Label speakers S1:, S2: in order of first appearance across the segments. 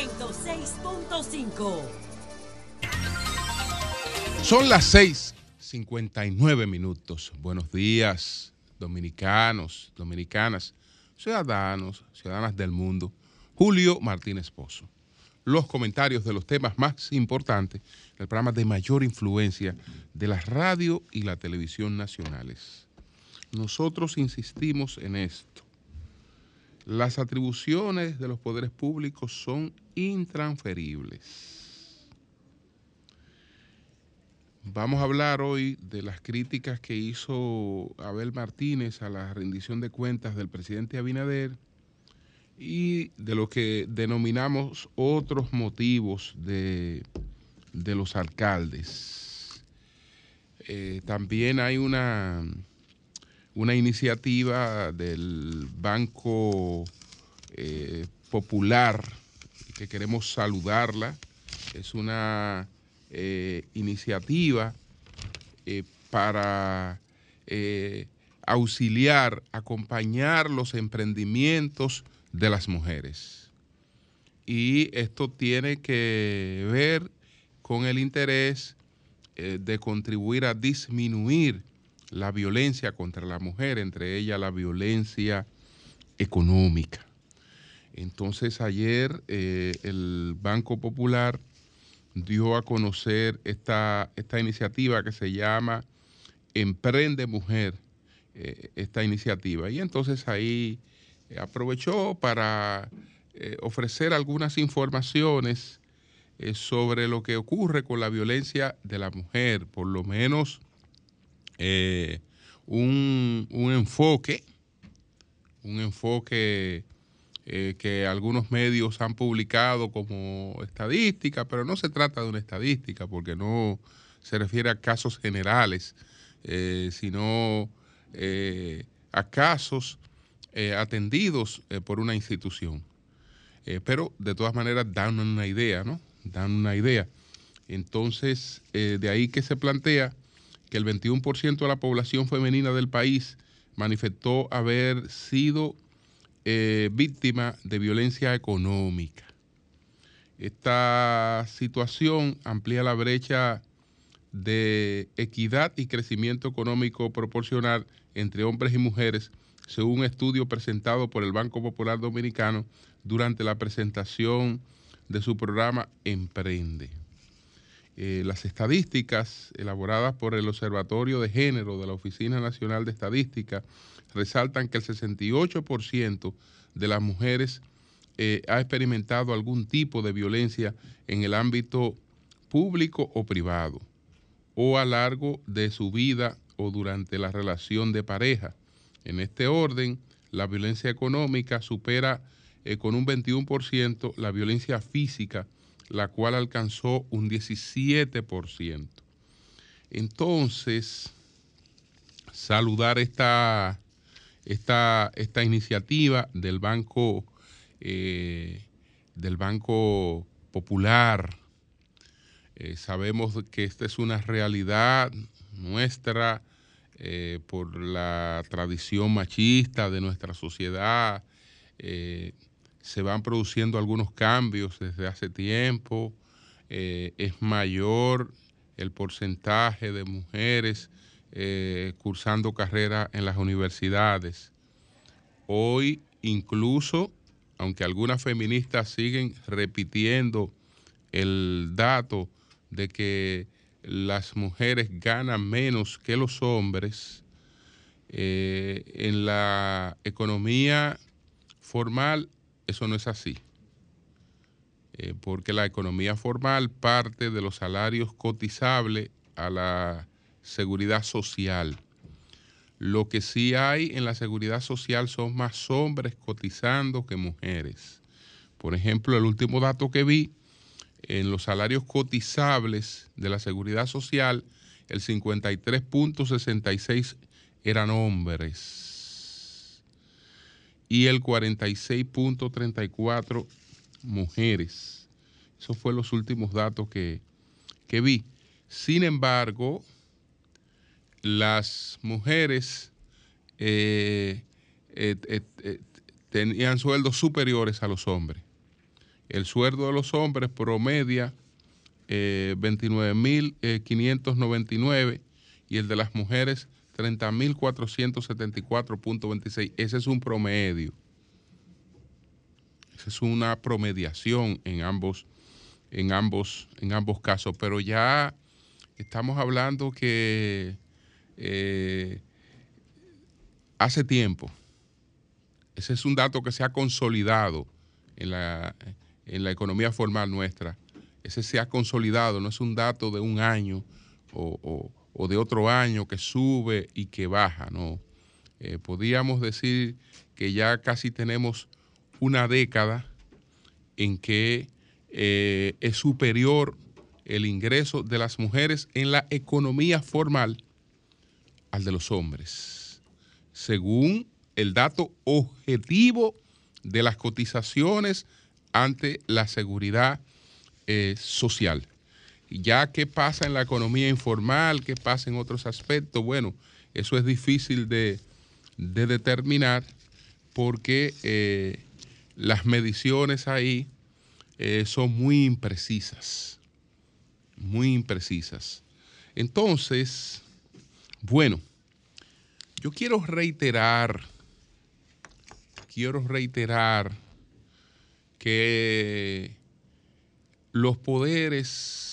S1: 106.5.
S2: Son las 6:59 minutos. Buenos días, dominicanos, dominicanas, ciudadanos, ciudadanas del mundo. Julio Martínez Pozo. Los comentarios de los temas más importantes del programa de mayor influencia de la radio y la televisión nacionales. Nosotros insistimos en esto. Las atribuciones de los poderes públicos son intransferibles. Vamos a hablar hoy de las críticas que hizo Abel Martínez a la rendición de cuentas del presidente Abinader y de lo que denominamos otros motivos de, de los alcaldes. Eh, también hay una, una iniciativa del Banco eh, Popular que queremos saludarla. Es una eh, iniciativa para auxiliar, acompañar los emprendimientos de las mujeres. Y esto tiene que ver con el interés eh, de contribuir a disminuir la violencia contra la mujer, entre ellas la violencia económica. Entonces ayer eh, el Banco Popular dio a conocer esta, esta iniciativa que se llama Emprende Mujer, eh, esta iniciativa. Y entonces ahí aprovechó para eh, ofrecer algunas informaciones eh, sobre lo que ocurre con la violencia de la mujer, por lo menos eh, un, enfoque, un enfoque que algunos medios han publicado como estadística, pero no se trata de una estadística porque no se refiere a casos generales, sino a casos eh, atendidos eh, por una institución. Eh, pero de todas maneras dan una idea, ¿no? Dan una idea. Entonces, de ahí que se plantea que el 21% de la población femenina del país manifestó haber sido víctima de violencia económica. Esta situación amplía la brecha de equidad y crecimiento económico proporcional entre hombres y mujeres según un estudio presentado por el Banco Popular Dominicano durante la presentación de su programa Emprende. Eh, las estadísticas elaboradas por el Observatorio de Género de la Oficina Nacional de Estadística resaltan que el 68% de las mujeres eh, ha experimentado algún tipo de violencia en el ámbito público o privado, o a largo de su vida o durante la relación de pareja. En este orden, la violencia económica supera eh, con un 21% la violencia física, la cual alcanzó un 17%. Entonces, saludar esta, esta, esta iniciativa del Banco, eh, del Banco Popular. Eh, sabemos que esta es una realidad nuestra eh, por la tradición machista de nuestra sociedad. Eh, se van produciendo algunos cambios desde hace tiempo. Eh, es mayor el porcentaje de mujeres cursando carrera en las universidades. Hoy incluso, aunque algunas feministas siguen repitiendo el dato de que las mujeres ganan menos que los hombres, eh, en la economía formal eso no es así. Eh, porque la economía formal parte de los salarios cotizables a la seguridad social. Lo que sí hay en la seguridad social son más hombres cotizando que mujeres. Por ejemplo, el último dato que vi en los salarios cotizables de la seguridad social, el 53.66 eran hombres y el 46.34 mujeres. Esos fueron los últimos datos que, vi. Sin embargo, las mujeres eh, eh, eh, tenían sueldos superiores a los hombres el sueldo de los hombres promedia 29.599 eh, y el de las mujeres 30.474.26. Ese es un promedio. Esa es una promediación en ambos, en ambos, en ambos casos. Pero ya estamos hablando que eh, hace tiempo, ese es un dato que se ha consolidado en la, en la economía formal nuestra ese se ha consolidado, no es un dato de un año o, de otro año que sube y que baja, no. Eh, podríamos decir que ya casi tenemos una década en que eh, es superior el ingreso de las mujeres en la economía formal al de los hombres, según el dato objetivo de las cotizaciones ante la seguridad eh, social. Ya qué pasa en la economía informal, qué pasa en otros aspectos, bueno, eso es difícil de, determinar porque eh, las mediciones ahí eh, son muy imprecisas, muy imprecisas. Entonces, bueno, yo quiero reiterar, quiero reiterar que los poderes,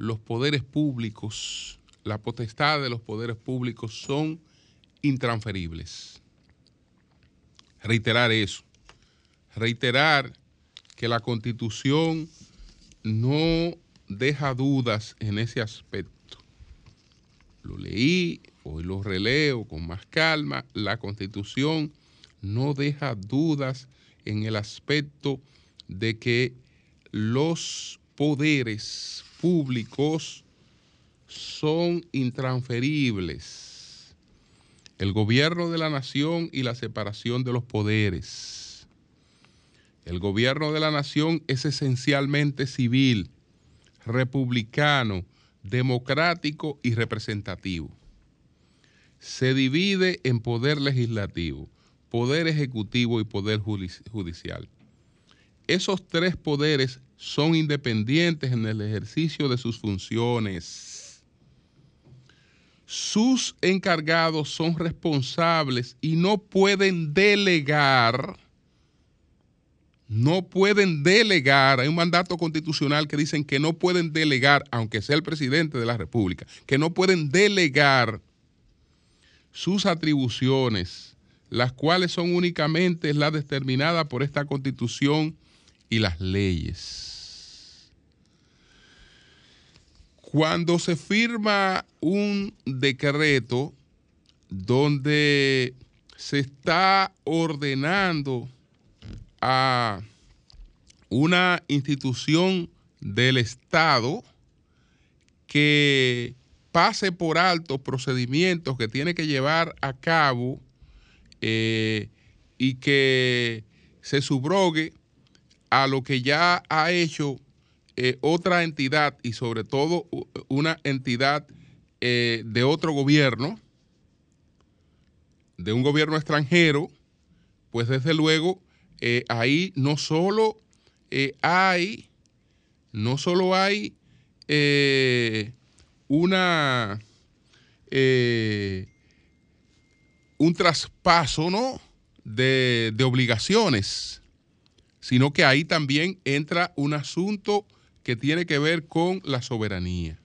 S2: los poderes públicos, la potestad de los poderes públicos son intransferibles. Reiterar eso. Reiterar que la constitución no deja dudas en ese aspecto. Lo leí, hoy lo releo con más calma. La constitución no deja dudas en el aspecto de que los poderes públicos son intransferibles. El gobierno de la nación y la separación de los poderes. El gobierno de la nación es esencialmente civil, republicano, democrático y representativo. Se divide en poder legislativo, poder ejecutivo y poder judicial esos tres poderes son independientes en el ejercicio de sus funciones. Sus encargados son responsables y no pueden delegar, no pueden delegar, hay un mandato constitucional que dicen que no pueden delegar, aunque sea el presidente de la República, que no pueden delegar sus atribuciones, las cuales son únicamente las determinadas por esta constitución y las leyes. Cuando se firma un decreto donde se está ordenando a una institución del Estado que pase por alto procedimientos que tiene que llevar a cabo eh, y que se subrogue a lo que ya ha hecho eh, otra entidad y sobre todo una entidad eh, de otro gobierno, de un gobierno extranjero, pues desde luego eh, ahí no solo hay, no solo hay una un traspaso ¿no? de, de obligaciones sino que ahí también entra un asunto que tiene que ver con la soberanía.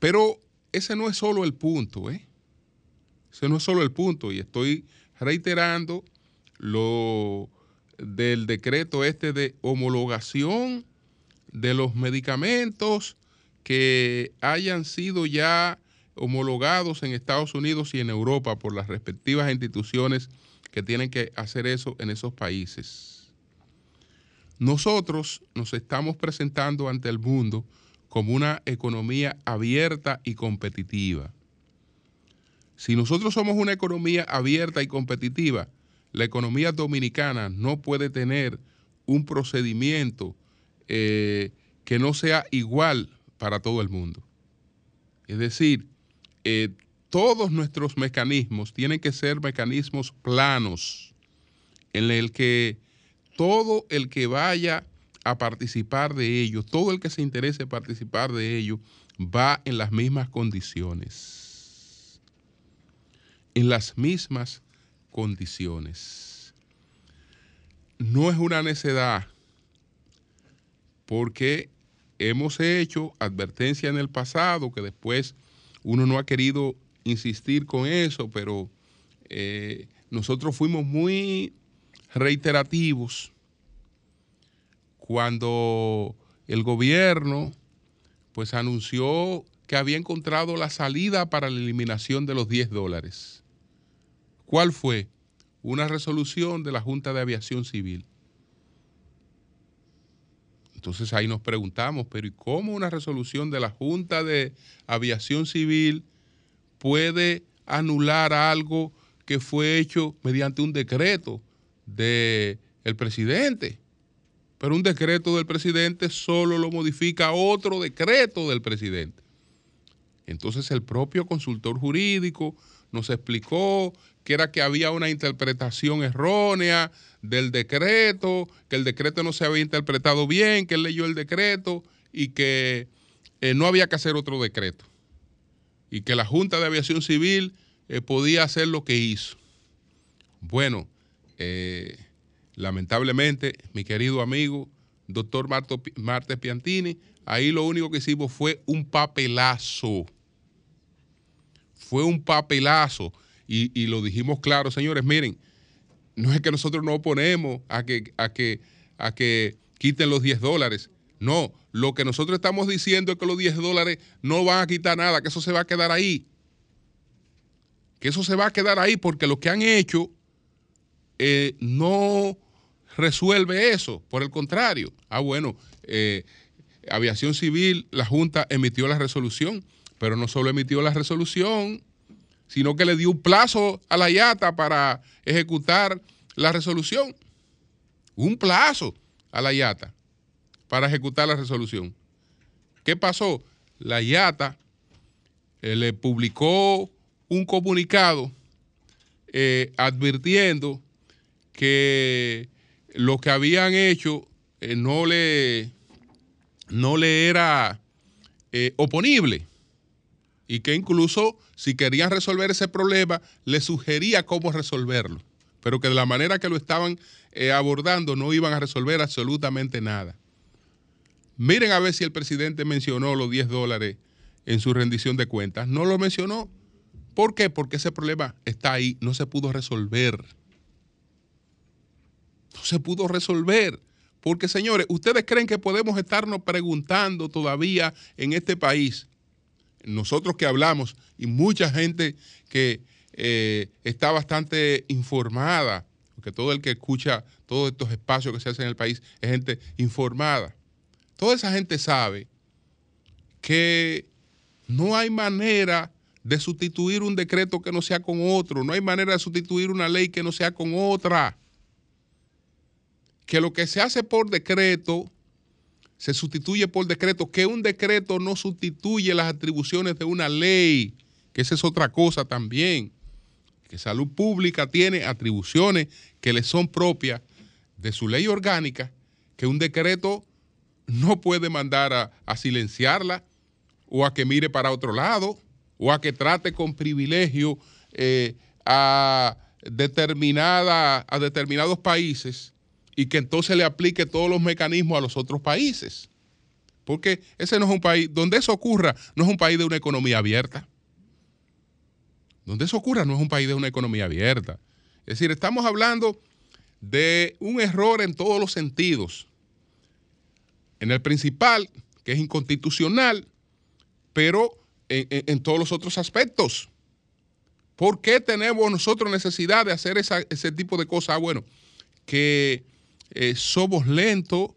S2: Pero ese no es solo el punto, ¿eh? Ese no es solo el punto, y estoy reiterando lo del decreto este de homologación de los medicamentos que hayan sido ya homologados en Estados Unidos y en Europa por las respectivas instituciones que tienen que hacer eso en esos países. Nosotros nos estamos presentando ante el mundo como una economía abierta y competitiva. Si nosotros somos una economía abierta y competitiva, la economía dominicana no puede tener un procedimiento eh, que no sea igual para todo el mundo. Es decir, eh, todos nuestros mecanismos tienen que ser mecanismos planos, en el que todo el que vaya a participar de ello, todo el que se interese participar de ello, va en las mismas condiciones. En las mismas condiciones. No es una necedad, porque hemos hecho advertencia en el pasado que después uno no ha querido insistir con eso, pero eh, nosotros fuimos muy reiterativos cuando el gobierno pues anunció que había encontrado la salida para la eliminación de los 10 dólares. ¿Cuál fue? Una resolución de la Junta de Aviación Civil. Entonces ahí nos preguntamos, pero ¿y cómo una resolución de la Junta de Aviación Civil puede anular algo que fue hecho mediante un decreto del presidente? Pero un decreto del presidente solo lo modifica otro decreto del presidente. Entonces el propio consultor jurídico nos explicó que era que había una interpretación errónea del decreto, que el decreto no se había interpretado bien, que él leyó el decreto y que eh, no había que hacer otro decreto. Y que la Junta de Aviación Civil eh, podía hacer lo que hizo. Bueno, eh, lamentablemente, mi querido amigo, doctor Marte Piantini, ahí lo único que hicimos fue un papelazo. Fue un papelazo. Y, y lo dijimos claro, señores, miren, no es que nosotros no oponemos a que, a que, a que quiten los 10 dólares. No, lo que nosotros estamos diciendo es que los 10 dólares no van a quitar nada, que eso se va a quedar ahí. Que eso se va a quedar ahí porque lo que han hecho eh, no resuelve eso. Por el contrario. Ah, bueno, eh, Aviación Civil, la Junta emitió la resolución, pero no solo emitió la resolución, sino que le dio un plazo a la IATA para ejecutar la resolución. Un plazo a la IATA para ejecutar la resolución. ¿Qué pasó? La IATA eh, le publicó un comunicado eh, advirtiendo que lo que habían hecho eh, no, le, no le era oponible y que incluso si querían resolver ese problema, le sugería cómo resolverlo, pero que de la manera que lo estaban abordando no iban a resolver absolutamente nada. Miren a ver si el presidente mencionó los 10 dólares en su rendición de cuentas. No lo mencionó. ¿Por qué? Porque ese problema está ahí, no se pudo resolver. No se pudo resolver. Porque, señores, ¿ustedes creen que podemos estarnos preguntando todavía en este país nosotros que hablamos y mucha gente que eh, está bastante informada, porque todo el que escucha todos estos espacios que se hacen en el país es gente informada. Toda esa gente sabe que no hay manera de sustituir un decreto que no sea con otro, no hay manera de sustituir una ley que no sea con otra. Que lo que se hace por decreto se sustituye por decreto, que un decreto no sustituye las atribuciones de una ley, que esa es otra cosa también, que salud pública tiene atribuciones que le son propias de su ley orgánica, que un decreto no puede mandar a, silenciarla o a que mire para otro lado o a que trate con privilegio eh, a, determinada, a determinados países y que entonces le aplique todos los mecanismos a los otros países. Porque ese no es un país, donde eso ocurra, no es un país de una economía abierta. Donde eso ocurra, no es un país de una economía abierta. Es decir, estamos hablando de un error en todos los sentidos. En el principal, que es inconstitucional, pero en, todos los otros aspectos. ¿Por qué tenemos nosotros necesidad de hacer ese tipo de cosas? Ah, bueno, que eh, somos lentos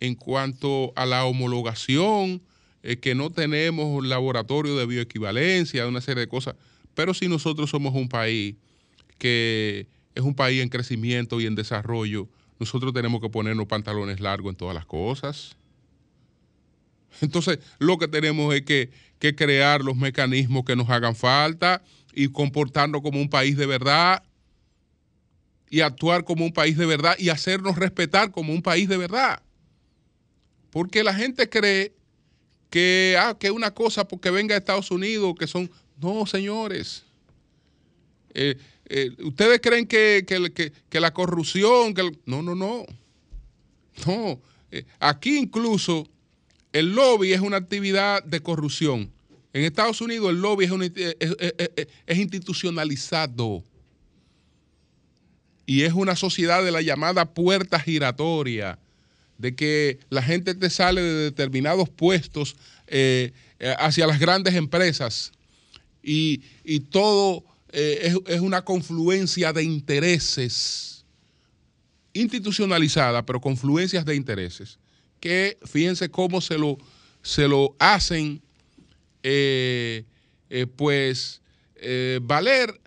S2: en cuanto a la homologación, eh, que no tenemos laboratorio de bioequivalencia, una serie de cosas, pero si nosotros somos un país que es un país en crecimiento y en desarrollo, nosotros tenemos que ponernos pantalones largos en todas las cosas. Entonces, lo que tenemos es que, que crear los mecanismos que nos hagan falta y comportarnos como un país de verdad y actuar como un país de verdad y hacernos respetar como un país de verdad. Porque la gente cree que, ah, que una cosa porque venga de Estados Unidos, que son... No, señores. Eh, eh, ¿Ustedes creen que, la corrupción... Que no, no, no. No. Eh, aquí incluso el lobby es una actividad de corrupción. En Estados Unidos el lobby es, institucionalizado y es una sociedad de la llamada puerta giratoria, de que la gente te sale de determinados puestos eh, hacia las grandes empresas y, todo eh, es, una confluencia de intereses institucionalizada, pero confluencias de intereses, que fíjense cómo se lo, se lo hacen eh, eh, pues valer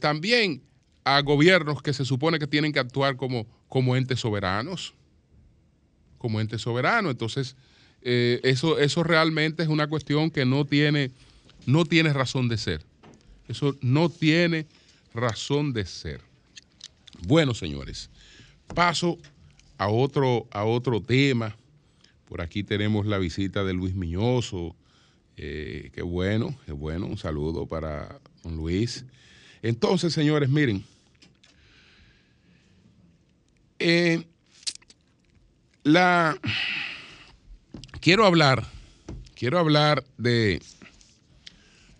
S2: también a gobiernos que se supone que tienen que actuar como, como entes soberanos, como entes soberanos. Entonces, eso, eso realmente es una cuestión que no tiene, no tiene razón de ser. Eso no tiene razón de ser. Bueno, señores, paso a otro, a otro tema. Por aquí tenemos la visita de Luis Miñoso, eh, qué bueno, qué bueno. Un saludo para don Luis. Entonces, señores, miren. Eh, la quiero hablar, quiero hablar de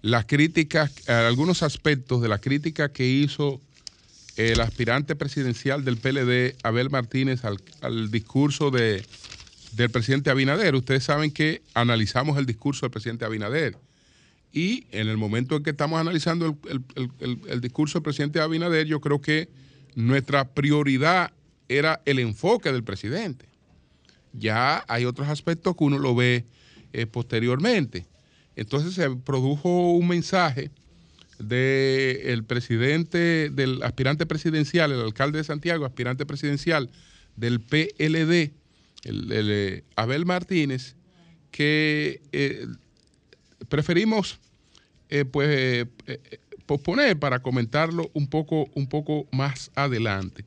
S2: las críticas, algunos aspectos de la crítica que hizo el aspirante presidencial del PLD, Abel Martínez, al discurso de del presidente Abinader. Ustedes saben que analizamos el discurso del presidente Abinader. Y en el momento en que estamos analizando el, discurso del presidente Abinader, yo creo que nuestra prioridad era el enfoque del presidente. Ya hay otros aspectos que uno lo ve eh, posteriormente. Entonces se produjo un mensaje del presidente, del aspirante presidencial, el alcalde de Santiago, aspirante presidencial del PLD, eh, Abel Martínez, que eh, preferimos eh, pues, posponer para comentarlo un poco, un poco más adelante.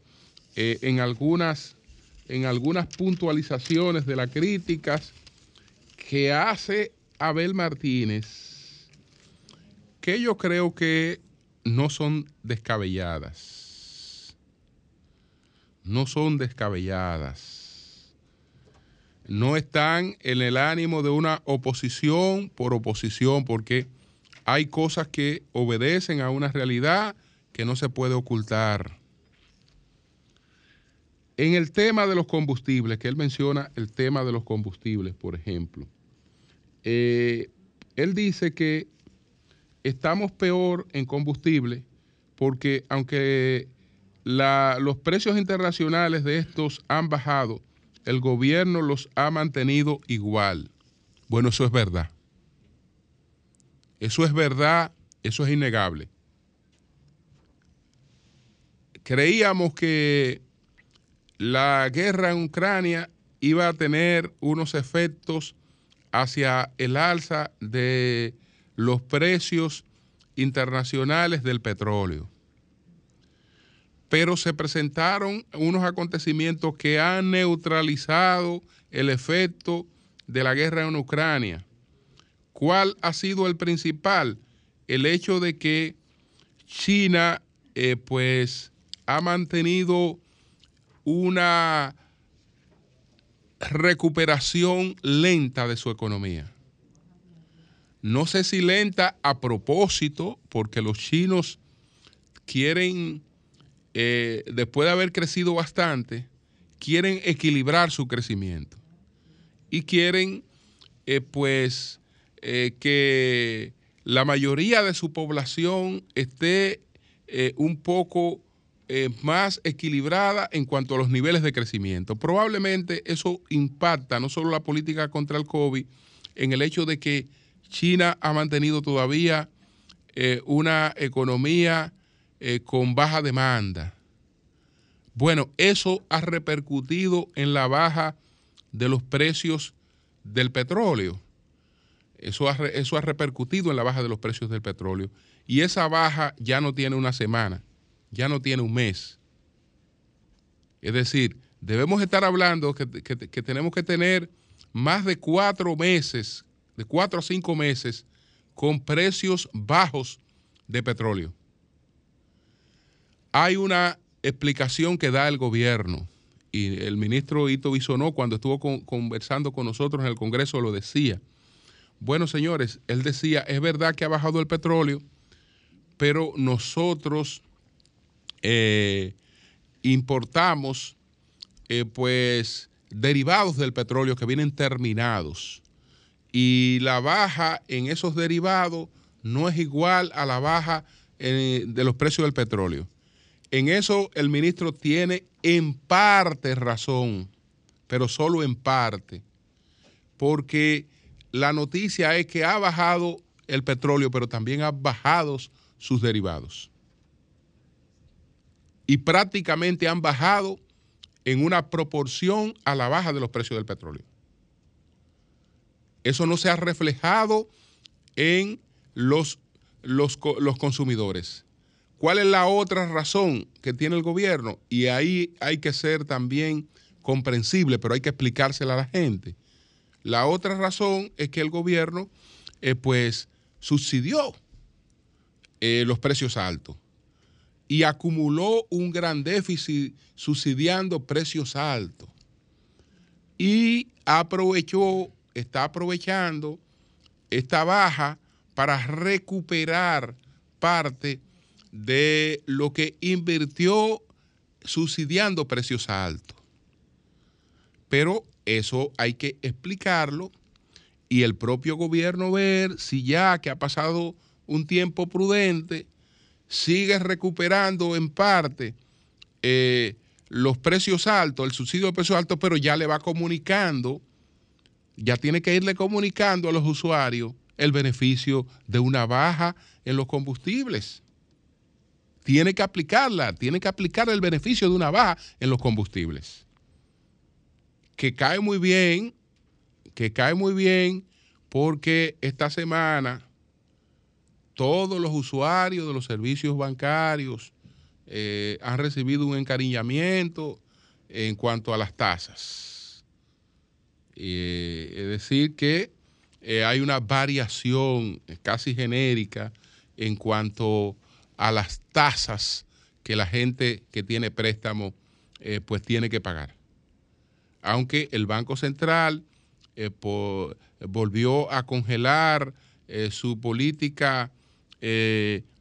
S2: en, algunas, en algunas puntualizaciones de las críticas que hace Abel Martínez, que yo creo que no son descabelladas. No son descabelladas no están en el ánimo de una oposición por oposición, porque hay cosas que obedecen a una realidad que no se puede ocultar. En el tema de los combustibles, que él menciona el tema de los combustibles, por ejemplo, eh, él dice que estamos peor en combustible porque aunque los precios internacionales de estos han bajado, el gobierno los ha mantenido igual. Bueno, eso es verdad. Eso es verdad, eso es innegable. Creíamos que la guerra en Ucrania iba a tener unos efectos hacia el alza de los precios internacionales del petróleo pero se presentaron unos acontecimientos que han neutralizado el efecto de la guerra en Ucrania. ¿Cuál ha sido el principal? El hecho de que China eh, pues ha mantenido una recuperación lenta de su economía. No sé si lenta a propósito, porque los chinos quieren eh, después de haber crecido bastante, quieren equilibrar su crecimiento y quieren, eh, pues, eh, que la mayoría de su población esté un poco más equilibrada en cuanto a los niveles de crecimiento. Probablemente eso impacta no solo la política contra el COVID, en el hecho de que China ha mantenido todavía una economía eh, con baja demanda. Bueno, eso ha repercutido en la baja de los precios del petróleo. Eso eso ha repercutido en la baja de los precios del petróleo. Y esa baja ya no tiene una semana, ya no tiene un mes. Es decir, debemos estar hablando que, que tenemos que tener más de cuatro meses, de cuatro a cinco meses, con precios bajos de petróleo. Hay una explicación que da el gobierno y el ministro Ito Bisonó cuando estuvo conversando con nosotros en el Congreso lo decía. Bueno, señores, él decía, es verdad que ha bajado el petróleo, pero nosotros eh, importamos eh, pues derivados del petróleo que vienen terminados y la baja en esos derivados no es igual a la baja eh, de los precios del petróleo. En eso el ministro tiene en parte razón, pero solo en parte, porque la noticia es que ha bajado el petróleo, pero también ha bajado sus derivados. Y prácticamente han bajado en una proporción a la baja de los precios del petróleo. Eso no se ha reflejado en los, los, los consumidores. ¿Cuál es la otra razón que tiene el gobierno? Y ahí hay que ser también comprensible, pero hay que explicársela a la gente. La otra razón es que el gobierno, eh, pues, subsidió eh, los precios altos y acumuló un gran déficit subsidiando precios altos. Y aprovechó, está aprovechando esta baja para recuperar parte de lo que invirtió subsidiando precios altos. Pero eso hay que explicarlo y el propio gobierno ver si ya que ha pasado un tiempo prudente, sigue recuperando en parte eh, los precios altos, el subsidio de precios altos, pero ya le va comunicando, ya tiene que irle comunicando a los usuarios el beneficio de una baja en los combustibles tiene que aplicarla, tiene que aplicar el beneficio de una baja en los combustibles. Que cae muy bien, que cae muy bien porque esta semana todos los usuarios de los servicios bancarios eh, han recibido un encariñamiento en cuanto a las tasas. Eh, es decir, que eh, hay una variación casi genérica en cuanto a las tasas que la gente que tiene préstamo pues tiene que pagar. Aunque el Banco Central volvió a congelar su política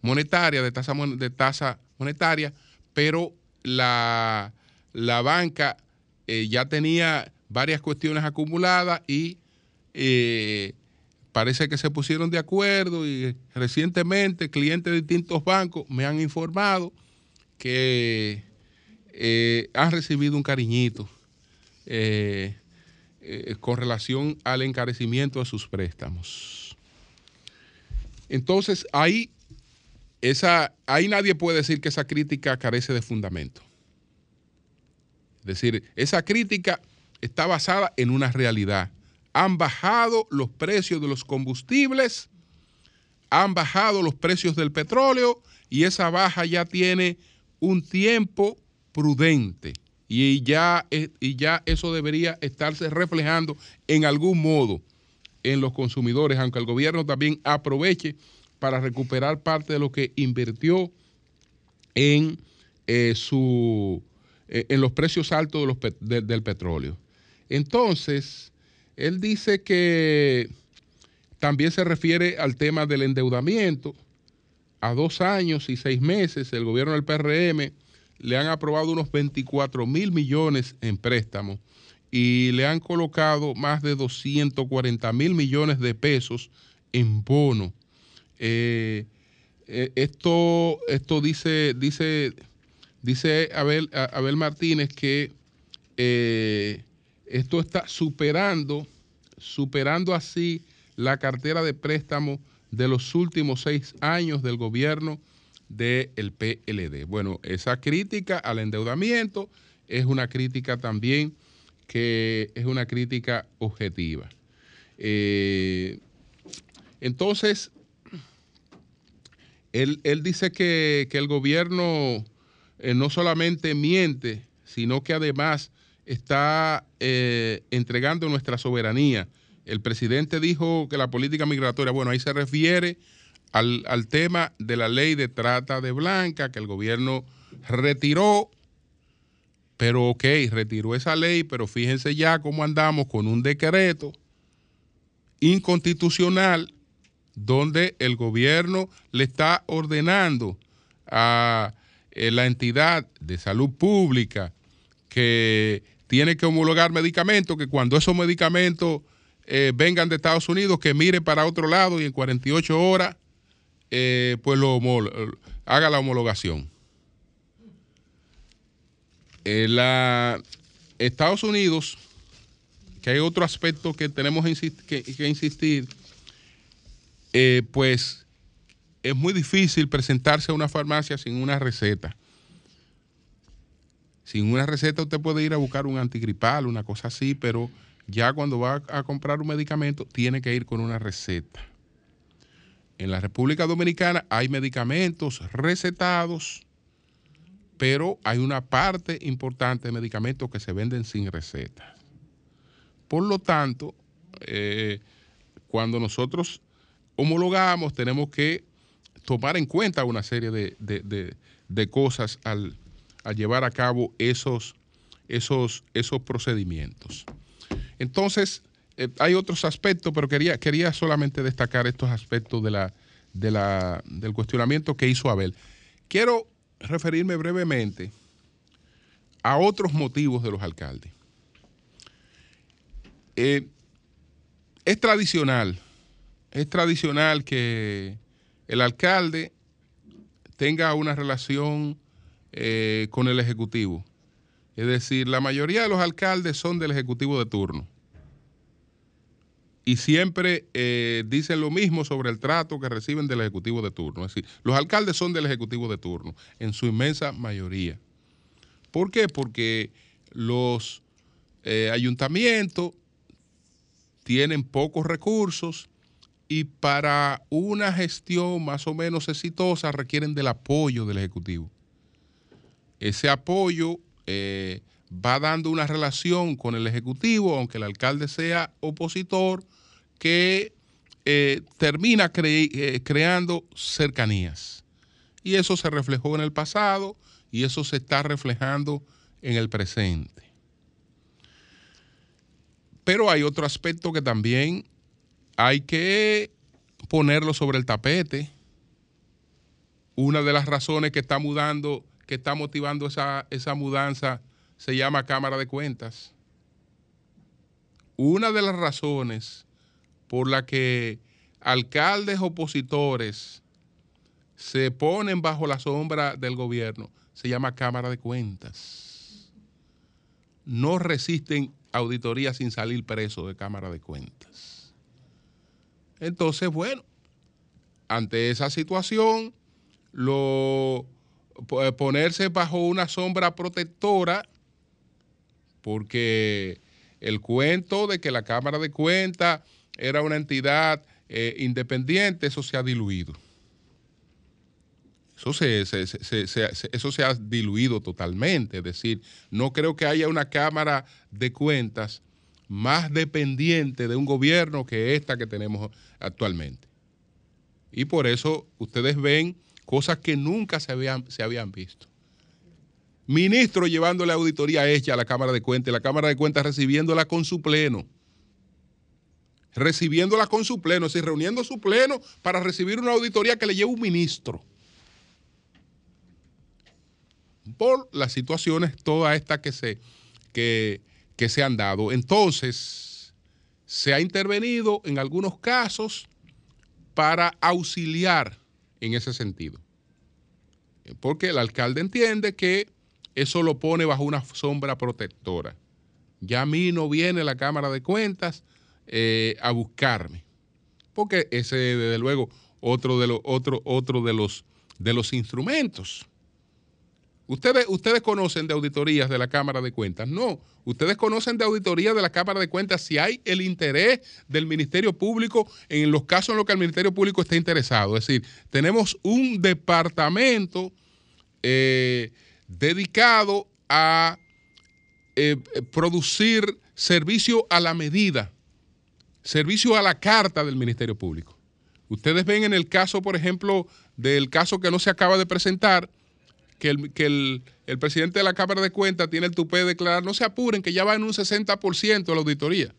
S2: monetaria, de tasa, de tasa monetaria, pero la, la banca ya tenía varias cuestiones acumuladas y parece que se pusieron de acuerdo y recientemente clientes de distintos bancos me han informado que eh, han recibido un cariñito eh, eh, con relación al encarecimiento de sus préstamos. Entonces, ahí, esa, ahí nadie puede decir que esa crítica carece de fundamento. Es decir, esa crítica está basada en una realidad. Han bajado los precios de los combustibles, han bajado los precios del petróleo y esa baja ya tiene un tiempo prudente. Y ya, y ya eso debería estarse reflejando en algún modo en los consumidores, aunque el gobierno también aproveche para recuperar parte de lo que invirtió en, eh, su, eh, en los precios altos del petróleo. Entonces, él dice que también se refiere al tema del endeudamiento. A dos años y seis meses, el gobierno del PRM le han aprobado unos 24 mil millones en préstamos y le han colocado más de 240 mil millones de pesos en bono. Eh, eh, esto, esto dice, dice, dice Abel, Abel Martínez que eh, esto está superando, superando así la cartera de préstamo de los últimos seis años del gobierno del PLD. Bueno, esa crítica al endeudamiento es una crítica también que es una crítica objetiva. Eh, entonces, él, dice que, el gobierno eh, no solamente miente, sino que además está eh, entregando nuestra soberanía. El presidente dijo que la política migratoria, bueno, ahí se refiere al, al tema de la ley de trata de blanca que el gobierno retiró, pero ok, retiró esa ley, pero fíjense ya cómo andamos con un decreto inconstitucional donde el gobierno le está ordenando a eh, la entidad de salud pública que tiene que homologar medicamentos, que cuando esos medicamentos eh, vengan de Estados Unidos, que mire para otro lado y en 48 horas, eh, pues haga la homologación. La, Estados Unidos, que hay otro aspecto que tenemos que insistir, eh, pues es muy difícil presentarse a una farmacia sin una receta. Sin una receta usted puede ir a buscar un antigripal, una cosa así, pero ya cuando va a comprar un medicamento tiene que ir con una receta. En la República Dominicana hay medicamentos recetados, pero hay una parte importante de medicamentos que se venden sin receta. Por lo tanto, eh, cuando nosotros homologamos, tenemos que tomar en cuenta una serie de, cosas al, llevar a cabo esos, esos, esos procedimientos. Entonces, eh, hay otros aspectos, pero quería, quería solamente destacar estos aspectos de de la, del cuestionamiento que hizo Abel. Quiero referirme brevemente a otros motivos de los alcaldes. Eh, es tradicional es tradicional que el alcalde tenga una relación eh, con el Ejecutivo. Es decir, la mayoría de los alcaldes son del Ejecutivo de turno. Y siempre eh, dicen lo mismo sobre el trato que reciben del Ejecutivo de turno. Es decir, los alcaldes son del Ejecutivo de turno, en su inmensa mayoría. ¿Por qué? Porque los eh, ayuntamientos tienen pocos recursos y para una gestión más o menos exitosa requieren del apoyo del Ejecutivo. Ese apoyo eh, va dando una relación con el Ejecutivo, aunque el alcalde sea opositor, que eh, termina eh, creando cercanías. Y eso se reflejó en el pasado y eso se está reflejando en el presente. Pero hay otro aspecto que también hay que ponerlo sobre el tapete. Una de las razones que está mudando, que está motivando esa, esa mudanza, se llama Cámara de Cuentas. Una de las razones por la que alcaldes opositores se ponen bajo la sombra del gobierno se llama Cámara de Cuentas. No resisten auditoría sin salir preso de Cámara de Cuentas. Entonces, bueno, ante esa situación, lo, ponerse bajo una sombra protectora, porque el cuento de que la Cámara de Cuentas era una entidad eh, independiente, eso se ha diluido. Eso se, ha diluido totalmente. Es decir, no creo que haya una Cámara de Cuentas más dependiente de un gobierno que esta que tenemos actualmente. Y por eso ustedes ven cosas que nunca se habían visto. Ministro llevándole auditoría hecha a la Cámara de Cuentas, la Cámara de Cuentas recibiéndola con su pleno. Recibiéndola con su pleno, es decir, reuniendo su pleno para recibir una auditoría que le lleve un ministro. Por las situaciones todas estas que se, que se han dado. Entonces, se ha intervenido en algunos casos para auxiliar en ese sentido. Porque el alcalde entiende que eso lo pone bajo una sombra protectora. Ya a mí no viene la Cámara de Cuentas eh, a buscarme. Porque ese, desde luego, otro de los, otro, de los, de los instrumentos ¿Ustedes, ¿Ustedes conocen de auditorías de la Cámara de Cuentas? No. Ustedes conocen de auditorías de la Cámara de Cuentas si hay el interés del Ministerio Público en los casos en los que el Ministerio Público está interesado. Es decir, tenemos un departamento eh, dedicado a eh, producir servicio a la medida, servicio a la carta del Ministerio Público. Ustedes ven en el caso, por ejemplo, del caso que no se acaba de presentar, que el, el presidente de la Cámara de Cuentas tiene el tupé de declarar, no se apuren, que ya va en un 60% la auditoría.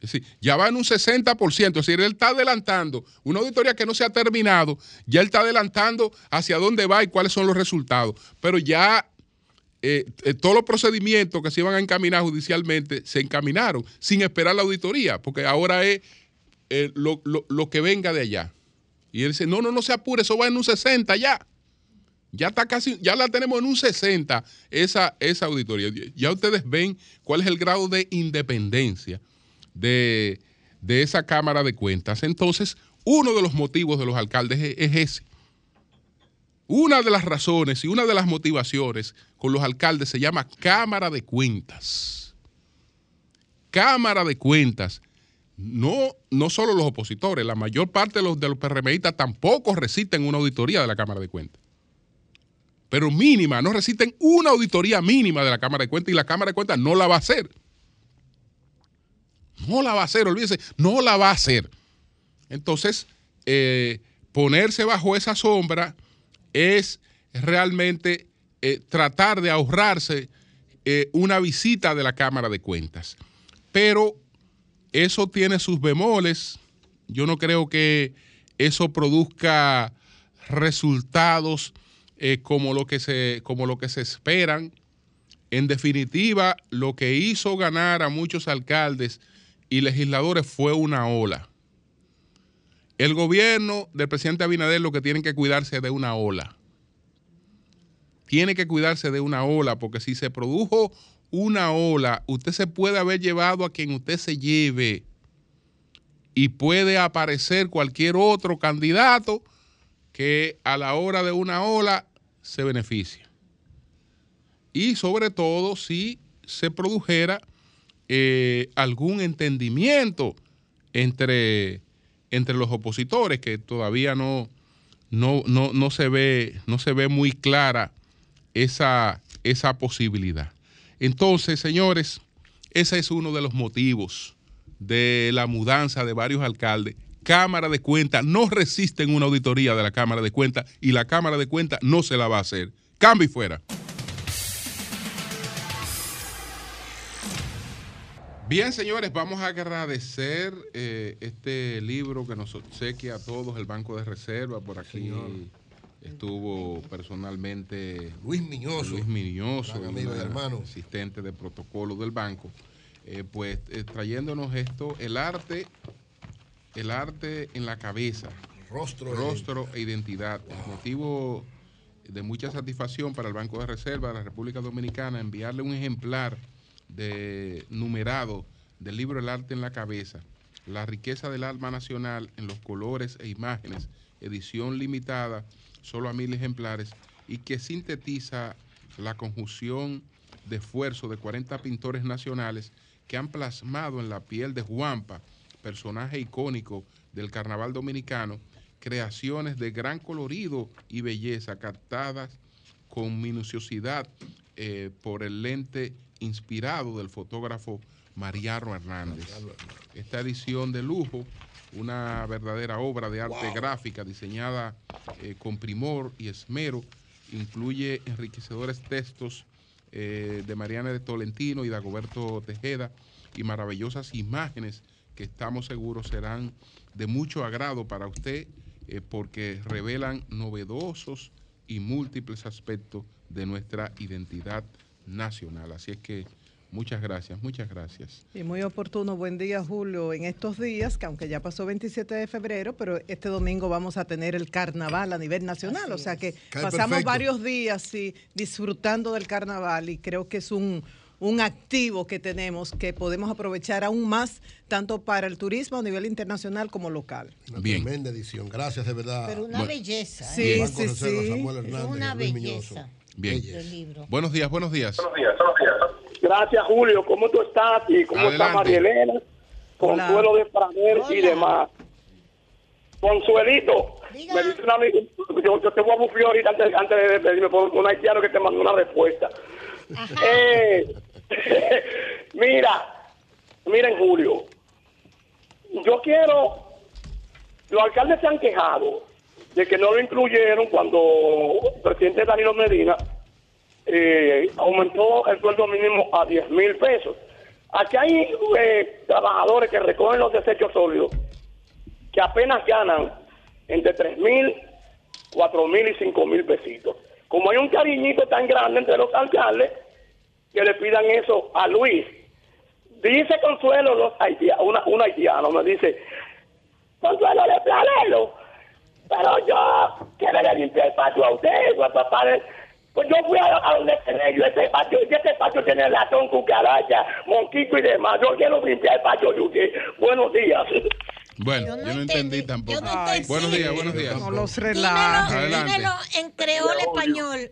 S2: Es decir, ya va en un 60%, es decir, él está adelantando una auditoría que no se ha terminado, ya él está adelantando hacia dónde va y cuáles son los resultados, pero ya eh, eh, todos los procedimientos que se iban a encaminar judicialmente se encaminaron sin esperar la auditoría, porque ahora es eh, lo, que venga de allá. Y él dice, no, no, no se apure, eso va en un 60 ya. Ya está casi, ya la tenemos en un 60 esa, esa auditoría. Ya ustedes ven cuál es el grado de independencia de, esa Cámara de Cuentas. Entonces, uno de los motivos de los alcaldes es, ese. Una de las razones y una de las motivaciones con los alcaldes se llama Cámara de Cuentas. Cámara de Cuentas. No, no solo los opositores, la mayor parte de los, de los PRMistas tampoco resisten una auditoría de la Cámara de Cuentas. Pero mínima, no resisten una auditoría mínima de la Cámara de Cuentas y la Cámara de Cuentas no la va a hacer. No la va a hacer, olvídese, no la va a hacer. Entonces, eh, ponerse bajo esa sombra es realmente eh, tratar de ahorrarse eh, una visita de la Cámara de Cuentas. Pero eso tiene sus bemoles. Yo no creo que eso produzca resultados como, lo que se, como lo que se esperan. En definitiva, lo que hizo ganar a muchos alcaldes y legisladores fue una ola. El gobierno del presidente Abinader lo que tiene que cuidarse de una ola. Tiene que cuidarse de una ola, porque si se produjo una ola, usted se puede haber llevado a quien usted se lleve y puede aparecer cualquier otro candidato que a la hora de una ola se beneficia. Y sobre todo si se produjera eh, algún entendimiento entre, entre los opositores, que todavía no, no, no, se, ve, no se ve muy clara esa, esa posibilidad. Entonces, señores, ese es uno de los motivos de la mudanza de varios alcaldes. Cámara de Cuentas no resisten una auditoría de la Cámara de Cuentas y la Cámara de Cuentas no se la va a hacer. Cambio y fuera. Bien, señores, vamos a agradecer eh, este libro que nos obsequia a todos el Banco de Reserva. Por aquí estuvo personalmente
S1: Luis Miñoso,
S2: Luis Miñoso, amigo y hermano. asistente de protocolo del banco. Eh, pues eh, trayéndonos esto, el arte, el arte en la cabeza,
S1: rostro,
S2: rostro e identidad. motivo de mucha satisfacción para el Banco de Reserva de la República Dominicana enviarle un ejemplar de numerado del libro El arte en la cabeza, la riqueza del alma nacional en los colores e imágenes, edición limitada, solo a mil ejemplares, y que sintetiza la conjunción de esfuerzo de 40 pintores nacionales que han plasmado en la piel de Juanpa, personaje icónico del carnaval dominicano, creaciones de gran colorido y belleza captadas con minuciosidad eh, por el lente inspirado del fotógrafo Mariano Hernández. Esta edición de lujo, una verdadera obra de arte gráfica diseñada eh, con primor y esmero, incluye enriquecedores textos eh, de Mariana de Tolentino y de Agoberto Tejeda y maravillosas imágenes que estamos seguros serán de mucho agrado para usted porque revelan novedosos y múltiples aspectos de nuestra identidad nacional. Así es que muchas gracias, muchas gracias.
S3: Y muy oportuno, buen día Julio, en estos días, que aunque ya pasó 27 de febrero, pero este domingo vamos a tener el carnaval a nivel nacional, o sea que pasamos varios días disfrutando del carnaval y creo que es un, un activo que tenemos que podemos aprovechar aún más, tanto para el turismo a nivel internacional como local.
S1: Una tremenda edición, gracias de verdad.
S4: Pero una belleza.
S3: ¿eh? Sí, sí, sí.
S4: una belleza.
S2: Bien. Buenos días, buenos días.
S5: Buenos días, buenos días. Gracias, Julio. ¿Cómo tú estás? ¿Y cómo está María Elena? Consuelo de Prader y demás. Consuelito, me dice una yo, yo te voy a bufir ahorita antes, antes de despedirme por un haitiano que te mandó una respuesta. Eh, mira, mira en Julio, yo quiero, los alcaldes se han quejado de que no lo incluyeron cuando el presidente Danilo Medina eh, aumentó el sueldo mínimo a 10 mil pesos. Aquí hay eh, trabajadores que recogen los desechos sólidos que apenas ganan entre 3 mil, 4 mil y 5 mil pesitos. Como hay un cariñito tan grande entre los alcaldes, que le pidan eso a Luis. Dice Consuelo, los haitianos, un haitiano me dice, Consuelo de Planelo, pero yo quiero le limpiar el patio a usted, papá. Pues yo fui a, a donde tenía yo ese patio, y ese patio tiene latón, cucaracha, monquito y demás. Yo quiero limpiar el patio de usted. Buenos días.
S2: Bueno, yo no, entendí, tampoco. buenos días, buenos días.
S3: No los relajes.
S4: Dímelo, dímelo en creol español,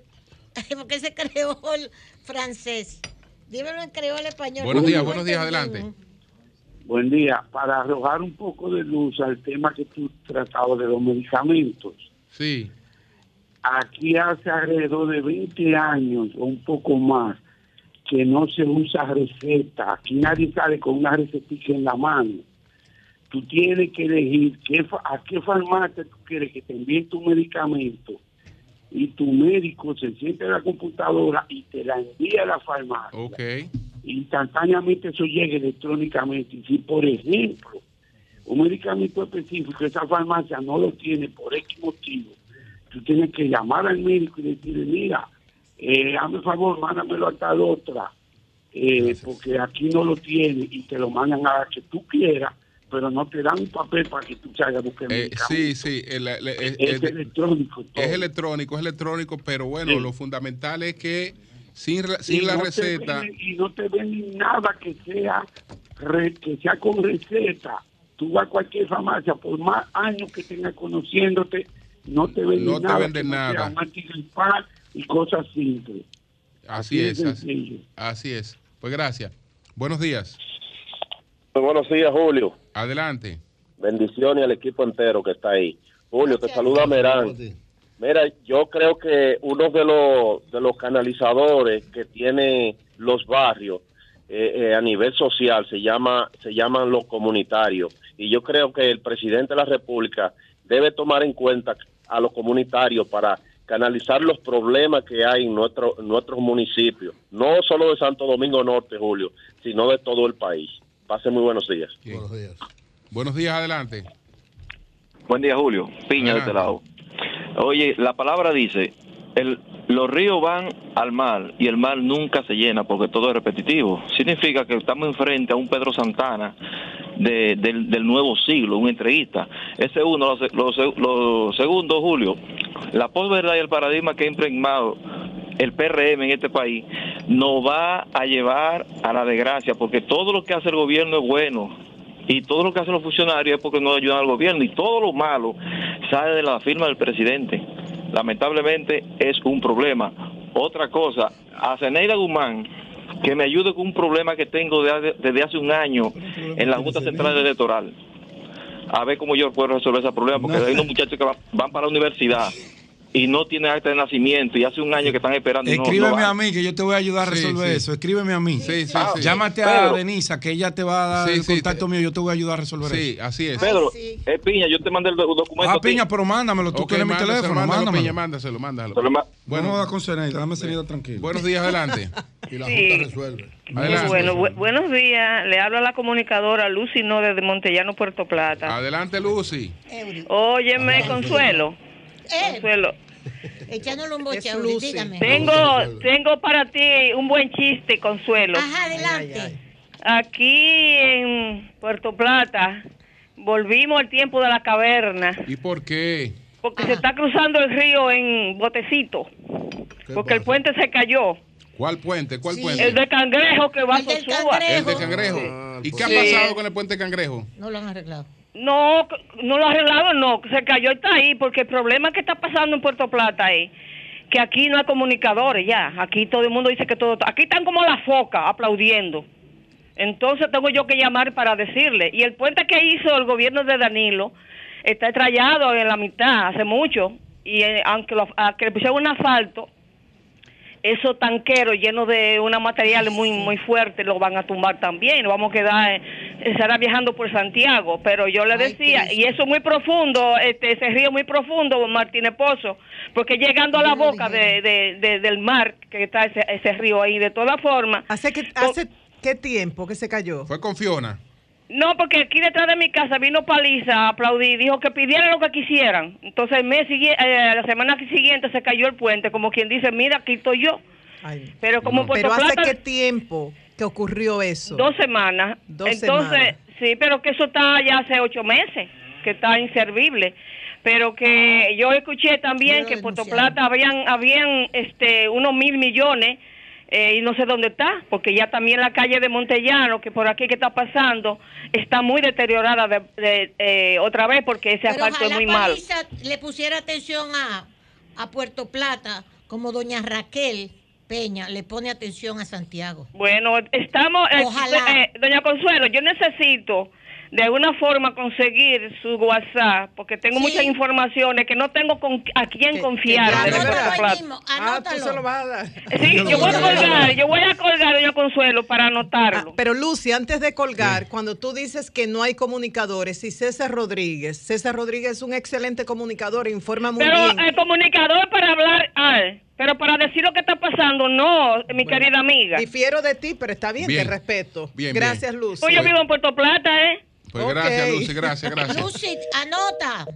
S4: porque ese creol francés. Dímelo en creol español.
S2: Buenos días, buenos días, adelante.
S6: Buen día. Para arrojar un poco de luz al tema que tú tratabas de los medicamentos.
S2: Sí.
S6: Aquí hace alrededor de 20 años o un poco más que no se usa receta. Aquí nadie sale con una recetita en la mano. Tú tienes que elegir qué, a qué farmacia tú quieres que te envíen tu medicamento y tu médico se siente en la computadora y te la envía a la farmacia.
S2: Ok.
S6: Instantáneamente eso llega electrónicamente. Y si, por ejemplo, un medicamento específico, esa farmacia no lo tiene por X motivo, tú tienes que llamar al médico y decirle, mira, eh, hazme favor, mándamelo a tal otra, eh, porque aquí no lo tiene y te lo mandan a la que tú quieras pero no te dan un papel para que tú salgas buscar
S2: eh, Sí, sí, el, el,
S6: es, es, electrónico.
S2: Todo. Es electrónico, es electrónico, pero bueno, sí. lo fundamental es que sin, sin
S6: y
S2: la
S6: no
S2: receta.
S6: Te venden, y no te venden nada que sea, re, que sea con receta. Tú vas a cualquier farmacia, por más años que tengas conociéndote, no te venden
S2: no te
S6: nada.
S2: Venden
S6: que
S2: nada.
S6: Sea y cosas simples.
S2: Así, así es, así, así es. Pues gracias. Buenos días.
S7: Buenos días, Julio.
S2: Adelante.
S7: Bendiciones al equipo entero que está ahí. Julio, te saluda Merán. Mira, yo creo que uno de los, de los canalizadores que tiene los barrios eh, eh, a nivel social se llama se llaman los comunitarios y yo creo que el presidente de la República debe tomar en cuenta a los comunitarios para canalizar los problemas que hay en nuestro, nuestros municipios, no solo de Santo Domingo Norte, Julio, sino de todo el país. Pase muy buenos días.
S1: Bien. Buenos días.
S2: Buenos días, adelante.
S8: Buen día, Julio. Piña de este lado. Oye, la palabra dice, el, los ríos van al mar y el mar nunca se llena porque todo es repetitivo. Significa que estamos enfrente a un Pedro Santana de, del, del, nuevo siglo, un entreguista. Ese uno. Lo segundo, Julio, la posverdad y el paradigma que ha impregnado el PRM en este país nos va a llevar a la desgracia porque todo lo que hace el gobierno es bueno y todo lo que hacen los funcionarios es porque no ayudan al gobierno y todo lo malo sale de la firma del presidente. Lamentablemente es un problema. Otra cosa, a Zeneida Guzmán, que me ayude con un problema que tengo desde, desde hace un año en la Junta Central Electoral. A ver cómo yo puedo resolver ese problema, porque no. hay unos muchachos que van, van para la universidad y no tiene acta de nacimiento y hace un año que están esperando.
S9: Escríbeme
S8: no, no
S9: a mí que yo te voy a ayudar a resolver sí, sí. eso. Escríbeme a mí.
S2: Sí, sí,
S9: ah, Llámate a Pedro. Denisa que ella te va a dar el contacto mío. Yo te voy a ayudar a resolver
S2: sí,
S9: eso.
S2: así es.
S8: Pedro, Ay, eh, Piña, yo te mandé el documento.
S9: Ah, Piña, pero mándamelo. Tú okay, tienes mi teléfono.
S2: Mándalo,
S9: mándamelo.
S2: Piña, mándaselo, mándalo.
S9: Bueno, a con. Dame Zeneida tranquilo.
S2: Buenos días, adelante.
S1: y la Junta resuelve.
S10: Adelante. Bueno, bu buenos días. Le habla la comunicadora Lucy No desde Montellano, Puerto Plata.
S2: Adelante, Lucy.
S10: Óyeme, Consuelo.
S4: Eh.
S10: Consuelo.
S4: Echándole un boche, dígame.
S10: Tengo, tengo para ti un buen chiste, Consuelo.
S4: Ajá, adelante. Ay,
S10: ay. Aquí en Puerto Plata volvimos al tiempo de la caverna.
S2: ¿Y por qué?
S10: Porque Ajá. se está cruzando el río en botecito. Porque pasa? el puente se cayó.
S2: ¿Cuál puente? ¿Cuál
S10: sí.
S2: puente?
S10: El de Cangrejo que va a
S4: Sosúa.
S2: El de Cangrejo. Ah, ¿Y qué ha pasado con el puente de Cangrejo?
S4: No lo han arreglado.
S10: No, no lo ha arreglado, no. Se cayó y está ahí, porque el problema que está pasando en Puerto Plata es que aquí no hay comunicadores ya. Aquí todo el mundo dice que todo. Aquí están como la foca aplaudiendo. Entonces tengo yo que llamar para decirle. Y el puente que hizo el gobierno de Danilo está estrellado en la mitad hace mucho. Y eh, aunque, lo, a, que le pusieron un asfalto, esos tanqueros llenos de unos materiales muy muy fuertes los van a tumbar también. Nos vamos a quedar, eh, estará viajando por Santiago. Pero yo le decía, y eso es muy profundo, este, ese río muy profundo, Martínez Pozo, porque llegando a la boca de, de- de- del mar, que está ese, ese río ahí, de todas formas.
S3: ¿Hace, que, ¿Hace qué tiempo que se cayó?
S2: Fue con Fiona.
S10: No, porque aquí detrás de mi casa vino Paliza a aplaudir, dijo que pidieran lo que quisieran. Entonces el mes siguiente, la semana siguiente se cayó el puente, como quien dice, mira, aquí estoy yo. Pero como Puerto
S3: Pero ¿hace
S10: Plata,
S3: qué tiempo que ocurrió eso?
S10: dos semanas.
S3: Dos
S10: Entonces,
S3: semanas.
S10: sí, pero que eso está ya hace ocho meses, que está inservible. Pero que yo escuché también que en Puerto Plata habían, habían este, unos mil millones eh, y no sé dónde está, porque ya también la calle de Montellano, que por aquí que está pasando, está muy deteriorada de, de, eh, otra vez porque ese
S4: Pero
S10: asfalto es muy malo.
S4: Le pusiera atención a, a Puerto Plata, como doña Raquel Peña le pone atención a Santiago.
S10: Bueno, estamos, eh,
S4: Ojalá.
S10: eh, doña Consuelo, yo necesito de alguna forma conseguir su WhatsApp, porque tengo muchas informaciones que no tengo con, a quién confiar. Plata.
S3: Ah, tú se lo vas a dar.
S10: Sí, yo voy a colgar, yo voy a colgar, doña Consuelo, para anotarlo.
S3: Pero Lucy, antes de colgar, cuando tú dices que no hay comunicadores, y César Rodríguez, César Rodríguez es un excelente comunicador, informa muy
S10: Pero
S3: bien.
S10: el comunicador para hablar, ay, pero para decir lo que está pasando, no, mi querida amiga.
S3: Difiero de ti, pero está bien,
S10: Bien.
S3: te respeto.
S10: Bien,
S3: Gracias, Lucy.
S10: Pues yo vivo en Puerto Plata, ¿eh?
S2: Pues gracias, Lucy, gracias, gracias.
S4: Lucy, anota.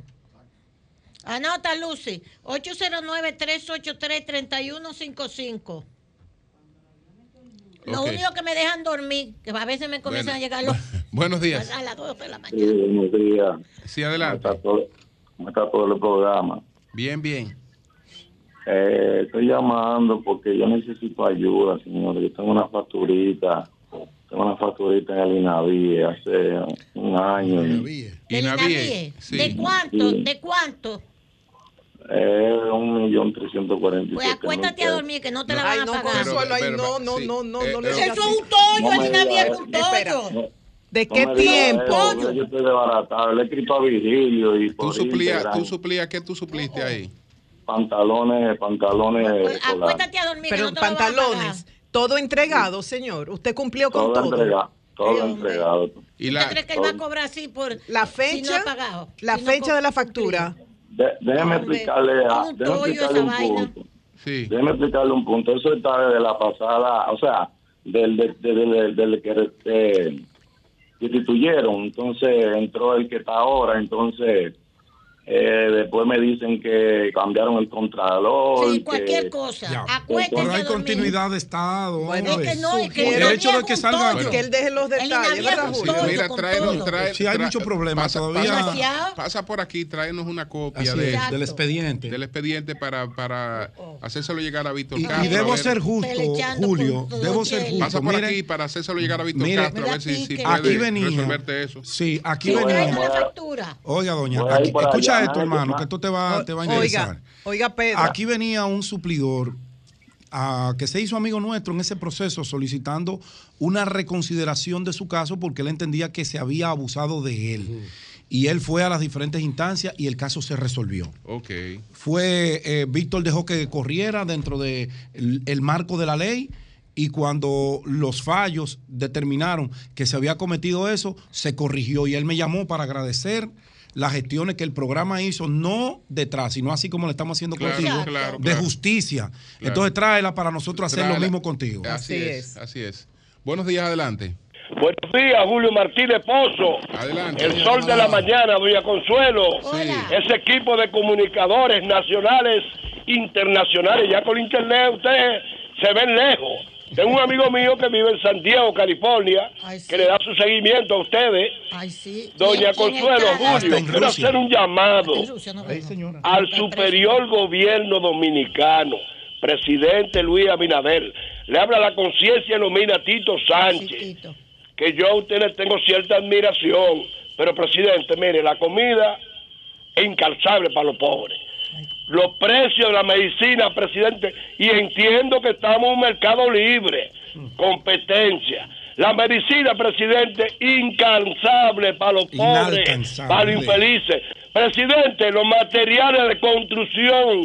S4: Anota, Lucy. 809-383-3155. Lo
S2: Ok.
S4: único que me dejan dormir, que a veces me comienzan
S2: Bueno.
S4: a llegar los,
S2: Buenos días.
S4: a las 12 de la mañana.
S11: Sí, buenos días.
S2: Sí, adelante.
S11: ¿Cómo está todo, cómo está todo el programa?
S2: Bien, bien.
S11: Eh, estoy llamando porque yo necesito ayuda, señor. Yo tengo una facturita, tengo una facturita en el INAVIE hace un año.
S4: ¿Del Inavie? ¿De cuánto?
S11: Sí.
S4: ¿De cuánto?
S11: Es un millón trescientos cuarenta y
S4: Pues acuéstate a
S11: pesos.
S4: dormir que no te la
S3: Ay,
S4: van a
S3: no,
S4: pagar.
S3: No, no, no, no, no le
S4: Eso es un tollo, el Inavie es un tollo.
S3: ¿De qué tiempo?
S11: eso, Yo estoy desbaratado. Le he escrito a Virgilio y
S2: Tú
S11: por
S2: suplías, tú suplías, ¿qué tú supliste ahí?
S11: Pantalones, pantalones escolares.
S4: Acuéstate a dormir
S3: Pero
S4: no te la van a pagar.
S3: pantalones, todo entregado, señor. Usted cumplió con
S11: Todo
S3: todo.
S11: entregado, todo entregado.
S2: Y
S4: ¿Usted cree que él va a cobrar así por
S3: La
S4: si
S3: fecha,
S4: no ha pagado?
S3: la
S4: Si
S3: fecha de la factura.
S11: De- déjeme explicarle, a, déjeme explicarle un
S4: vaina.
S11: punto.
S2: Sí.
S11: Déjeme explicarle un punto. Eso está desde la pasada, o sea, del, del, del, del- del que eh, destituyeron. Entonces entró el que está ahora. Entonces eh, después me dicen que cambiaron el contralor.
S4: Sí, cualquier
S11: que-
S4: cosa.
S9: Pero hay continuidad de Estado.
S3: Bueno,
S4: es que no, es que
S9: el hecho de que salga.
S4: tollo.
S3: Que él deje los detalles,
S2: Mira, trae,
S9: Sí, hay muchos problemas
S2: pasa,
S9: todavía.
S2: Pasa, por aquí, tráenos una copia de,
S9: es, del expediente.
S2: del expediente para, para hacérselo llegar a Víctor
S9: Y,
S2: Castro.
S9: y debo ser justo, Julio. Debo ser justo.
S2: Pasa por aquí para hacérselo llegar a Víctor Castro, a ver si, si
S4: Aquí
S2: puede
S9: venía.
S2: resolverte eso.
S9: Sí, aquí
S4: ¿Quién
S9: venía. Oiga, doña,
S11: a
S9: escucha esto, hermano, que esto te va, te va a interesar.
S3: Oiga, oiga, Pedro.
S9: Aquí venía un suplidor ah, que se hizo amigo nuestro en ese proceso solicitando una reconsideración de su caso porque él entendía que se había abusado de él. Y él fue a las diferentes instancias y el caso se resolvió.
S2: Ok.
S9: Fue, eh, Víctor dejó que corriera dentro del de el marco de la ley y cuando los fallos determinaron que se había cometido eso, se corrigió y él me llamó para agradecer las gestiones que el programa hizo, no detrás, sino así como le estamos haciendo
S2: Claro,
S9: contigo,
S2: claro,
S9: de
S2: claro.
S9: justicia. Entonces tráela para nosotros hacer lo mismo contigo.
S2: Así, es, así es. Buenos días, adelante.
S12: Buenos días, Julio Martínez Pozo.
S2: Adelante.
S12: El sol de la mañana, doña Consuelo.
S4: Hola.
S12: Ese equipo de comunicadores nacionales, internacionales, ya con internet ustedes se ven lejos. Tengo un amigo mío que vive en Santiago, California,
S4: Ay, sí.
S12: que le da su seguimiento a ustedes.
S4: Ay, sí.
S12: Doña Consuelo. Julio, quiero hacer un llamado
S4: no,
S12: al superior gobierno dominicano, presidente Luis Abinader. Le habla la conciencia nomina Tito Sánchez que yo a ustedes tengo cierta admiración, pero presidente, mire, la comida es incalzable para los pobres. Los precios de la medicina, presidente, y entiendo que estamos en un mercado libre, competencia. La medicina, presidente, incansable para los pobres, para los infelices. Presidente, los materiales de construcción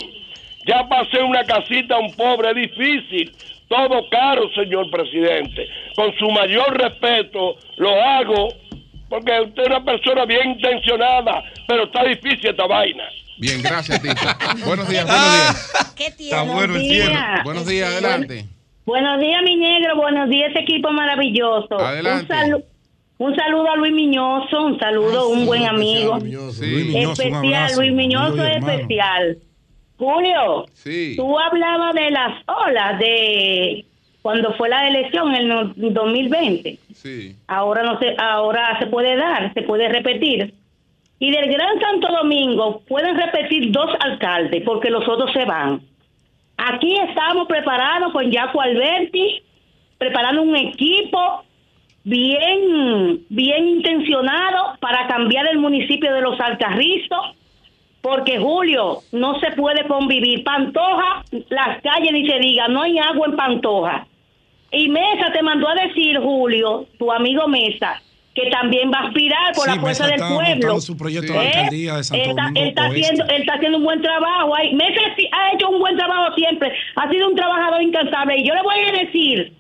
S12: Ya pasé una casita a un pobre, es difícil. Todo caro, señor presidente. Con su mayor respeto, lo hago porque usted es una persona bien intencionada, pero está difícil esta vaina.
S2: Bien, gracias, Tita. buenos días, buenos días.
S4: ¿Qué
S2: Está bueno el cierre. Buenos días, adelante.
S13: Buenos días, mi negro. Buenos días, equipo maravilloso.
S2: Adelante.
S13: Un, salu- un saludo a Luis Miñoso, un saludo, un buen amigo. especial, Luis Miñoso es especial. Julio,
S2: Sí.
S13: tú hablabas de las olas de cuando fue la elección en el no- 2020.
S2: Sí.
S13: Ahora no se, ahora se puede dar, se puede repetir. Y del Gran Santo Domingo pueden repetir dos alcaldes porque los otros se van. Aquí estamos preparados con Jaco Alberti, preparando un equipo bien, bien intencionado para cambiar el municipio de Los Alcarrizos, porque Julio, no se puede convivir. Pantoja, las calles ni se diga, no hay agua en Pantoja. Y Mesa te mandó a decir, Julio, tu amigo Mesa, que también va a aspirar por
S9: Sí,
S13: la fuerza del pueblo.
S9: su proyecto de alcaldía de Santo
S13: Él está-
S9: Domingo
S13: él está
S9: Oeste.
S13: haciendo, él está haciendo un buen trabajo ahí. Mesa sí ha hecho un buen trabajo siempre. Ha sido un trabajador incansable. Y yo le voy a decir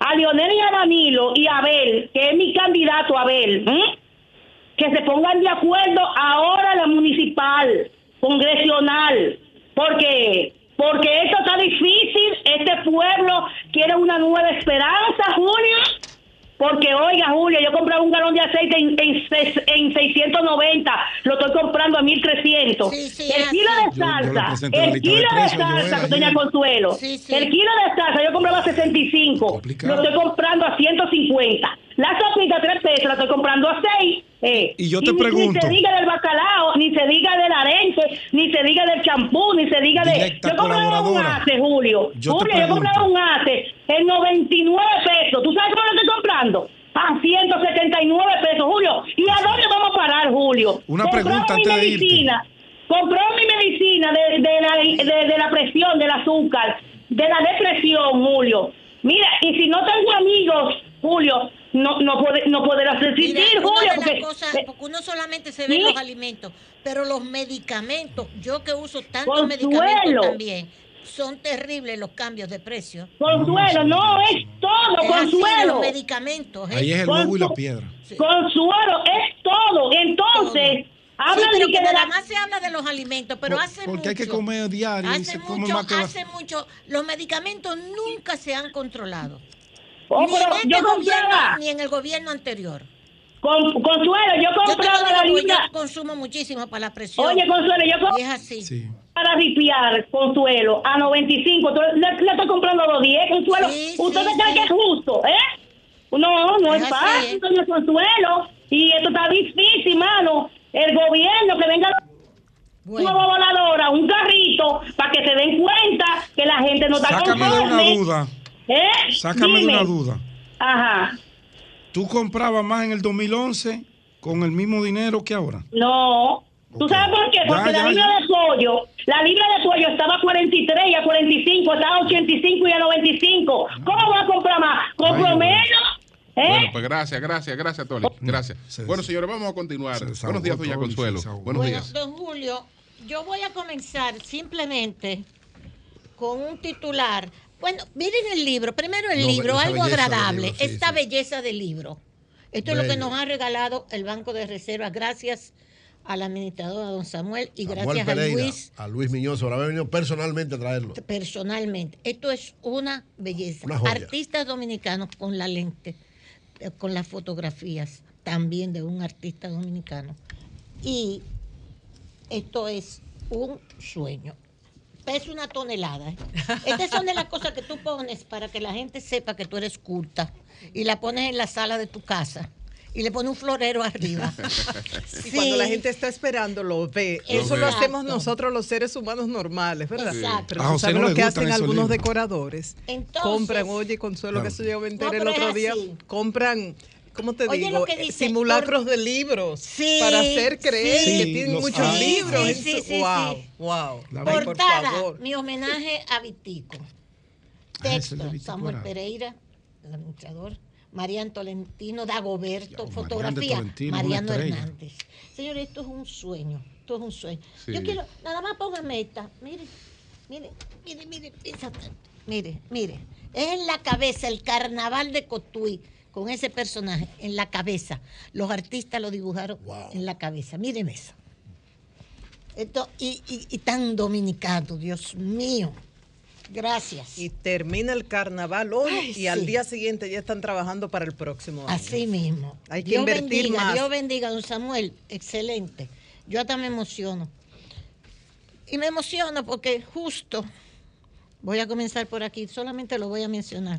S13: a Lionel y a Danilo y a Abel, que es mi candidato Abel, que se pongan de acuerdo ahora la municipal, congresional, porque porque esto está difícil, este pueblo quiere una nueva esperanza, Julio, porque oiga, Julio, yo compraba un galón de aceite en, en, en 690, lo estoy comprando a 1300. el kilo de
S9: Yo- yo le
S13: salsa, el
S9: de
S13: kilo de salsa, doña
S9: ayer.
S13: Consuelo, el kilo de salsa yo compraba 65, lo estoy comprando a 150. La sopita 3 pesos la estoy comprando a 6. Eh,
S9: Y yo te
S13: ni-
S9: pregunto.
S13: Ni se diga del bacalao, ni se diga del arenque, ni se diga del champú, ni se diga de. Yo compraba un ace, Julio.
S9: Yo
S13: Julio, yo compraba un ace en 99 pesos. ¿Tú sabes cómo lo estoy comprando? A 179 pesos, Julio. ¿Y a dónde vamos a parar, Julio?
S9: Una pregunta
S13: mi
S9: antes de irte.
S13: medicina. Compró mi medicina de, de la, de, de la presión, del azúcar, de la depresión, Julio. Mira, y si no tengo amigos, Julio, no no puede no poder resistir,
S4: Mira,
S13: Julio, porque
S4: cosas, porque uno solamente se ve
S13: Sí.
S4: los alimentos, pero los medicamentos, yo que uso tantos
S13: Consuelo.
S4: medicamentos también, son terribles los cambios de precio.
S13: Consuelo, no, es todo,
S4: Es
S13: Consuelo.
S4: los medicamentos. ¿eh?
S9: Ahí es el huevo y la piedra.
S13: Consuelo, es todo. Entonces, habla
S4: Sí, pero
S13: de que
S4: nada
S13: la...
S4: más se habla de los alimentos, pero
S9: Por-
S4: hace
S9: porque
S4: mucho.
S9: hay que comer diario y
S4: Hace
S9: se come
S4: mucho,
S9: más que la-
S4: hace mucho. Los medicamentos nunca se han controlado.
S13: Oh,
S4: ni,
S13: pero
S4: en este
S13: yo
S4: gobierno, ni en el gobierno anterior.
S13: Con- Consuelo, yo
S4: Yo
S13: compraba
S4: lo
S13: la libra.
S4: yo consumo muchísimo para la presión.
S13: Oye, Consuelo, yo compraba
S4: Y es así.
S13: para ripiar, Consuelo, a 95. Tú- Le, le estoy comprando a 210, Consuelo.
S4: Sí,
S13: ¿Usted
S4: sí,
S13: me cree
S4: sí.
S13: que es justo, eh? No, no es, fácil,
S4: ¿eh?
S13: doña Consuelo. Y esto está difícil, mano. El gobierno que venga una voladora, un carrito, para que se den cuenta que la gente no está
S9: Sácame de
S13: conforme.
S9: una duda.
S13: ¿Eh?
S9: Sácame
S13: Dime.
S9: de una duda.
S13: Ajá.
S9: ¿Tú comprabas más en el 2011 con el mismo dinero que ahora?
S13: No. ¿Tú sabes por qué?
S9: Ya,
S13: Porque la
S9: ya,
S13: libra
S9: ya.
S13: de pollo, la libra de pollo estaba a 43 y a 45, estaba a 85 y a 95. ¿Cómo voy a comprar más? ¿Compro
S2: Ay,
S13: menos? ¿Eh?
S2: Bueno, pues gracias, gracias, gracias, Tony. Gracias. Bueno, señores, vamos a continuar. Buenos días, doña
S9: se
S2: Consuelo. Buenos
S4: Bueno,
S2: días.
S4: don Julio, yo voy a comenzar simplemente con un titular. Bueno, miren el libro. Primero el
S1: No,
S4: libro, algo agradable.
S1: libro, sí,
S4: esta
S1: sí.
S4: belleza del libro. Esto es lo que nos ha regalado el Banco de Reservas gracias al administrador don Samuel y
S1: Samuel
S4: gracias a
S1: Pereira,
S4: Luis
S1: a Luis Miñoso, ahora ha venido personalmente a traerlo.
S4: personalmente. Esto es una belleza.
S1: Una.
S4: Artistas dominicanos con la lente, eh, con las fotografías también de un artista dominicano. Y esto es un sueño. Pesa una tonelada. ¿eh? Estas son de las cosas que tú pones para que la gente sepa que tú eres culta. Y la pones en la sala de tu casa. Y le pones un florero arriba.
S3: Y cuando la gente está esperando, lo ve.
S4: Lo
S3: Eso
S4: ve.
S3: lo hacemos nosotros los seres humanos normales, ¿verdad?
S4: Exacto.
S3: Pero
S9: A
S3: tú sabes
S9: no
S3: lo que hacen algunos
S9: libros.
S3: decoradores.
S4: Entonces-
S3: compran, oye, Consuelo, que eso yo me enteré
S4: No,
S3: el otro día.
S4: así.
S3: Compran, ¿cómo te
S4: Oye,
S3: digo?
S4: lo que
S3: Eh,
S4: dice,
S3: Simulacros
S4: por-
S3: de libros
S4: Sí,
S3: para hacer creer
S9: sí.
S3: que tienen muchos libros.
S4: Sí, sí, sí,
S3: wow,
S4: sí.
S3: wow.
S9: La
S3: Ay, por
S4: Portada,
S3: favor.
S4: mi homenaje a Vitico.
S9: Ah,
S4: Texto,
S9: Vitico
S4: Samuel
S9: era.
S4: Pereira, el administrador. Mariano Tolentino, Dagoberto,
S9: Ya,
S4: fotografía,
S9: Mariano Tolentino.
S4: Hernández. Señores, esto es un sueño, esto es un sueño.
S2: Sí.
S4: Yo quiero, nada más póngame esta, mire, Mire, mire, mire, mire, mire. Es en la cabeza el carnaval de Cotuí con ese personaje en la cabeza. Los artistas lo dibujaron en la cabeza. Miren eso. Esto, y, y tan dominicano, Dios mío. Gracias.
S3: Y termina el carnaval hoy y al día siguiente ya están trabajando para el próximo año.
S4: Así mismo.
S3: Hay que invertir
S4: bendiga,
S3: más.
S4: Dios bendiga, don Samuel. Excelente. Yo hasta me emociono. Y me emociono porque justo, voy a comenzar por aquí, solamente lo voy a mencionar.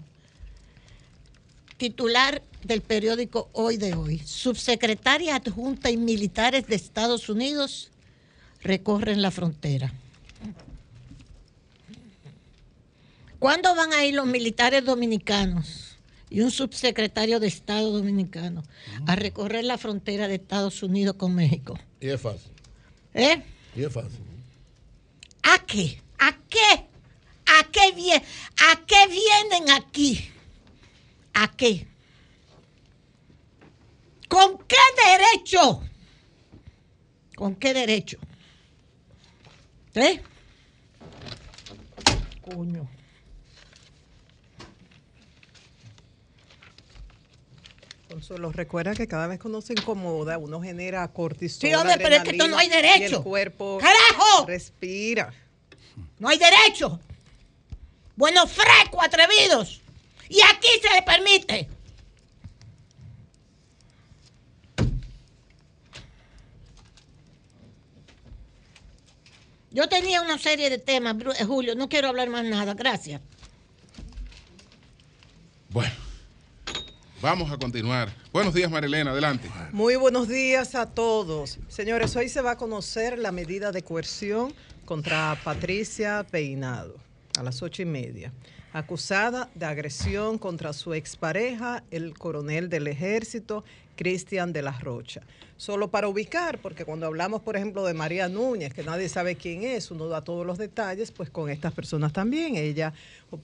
S4: Titular del periódico Hoy de Hoy, subsecretaria adjunta y militares de Estados Unidos recorren la frontera. ¿Cuándo van a ir los militares dominicanos y un subsecretario de Estado dominicano a recorrer la frontera de Estados Unidos con México?
S1: Y es fácil.
S4: ¿Eh?
S1: Y es fácil.
S4: ¿A qué? ¿A qué? ¿A qué, vienen? ¿A qué vienen aquí? ¿A qué? ¿Con qué derecho? ¿Con qué derecho? ¿Eh? Coño.
S3: Consuelo, recuerda que cada vez que uno se incomoda, uno genera cortisol.
S4: Sí, hombre, pero es que esto no hay derecho.
S3: El cuerpo
S4: ¡Carajo!
S3: respira.
S4: No hay derecho. Buenos frescos, atrevidos. Y aquí se le permite. Yo tenía una serie de temas, eh, Julio, no quiero hablar más nada, gracias.
S2: Bueno, vamos a continuar. Buenos días, Marilena, adelante.
S3: Muy buenos días a todos. Señores, hoy se va a conocer la medida de coerción contra Patricia Peinado a las ocho y media, acusada de agresión contra su expareja, el coronel del ejército, Cristian de la Rocha. Solo para ubicar, porque cuando hablamos, por ejemplo, de María Núñez, que nadie sabe quién es, uno da todos los detalles, pues con estas personas también. Ella,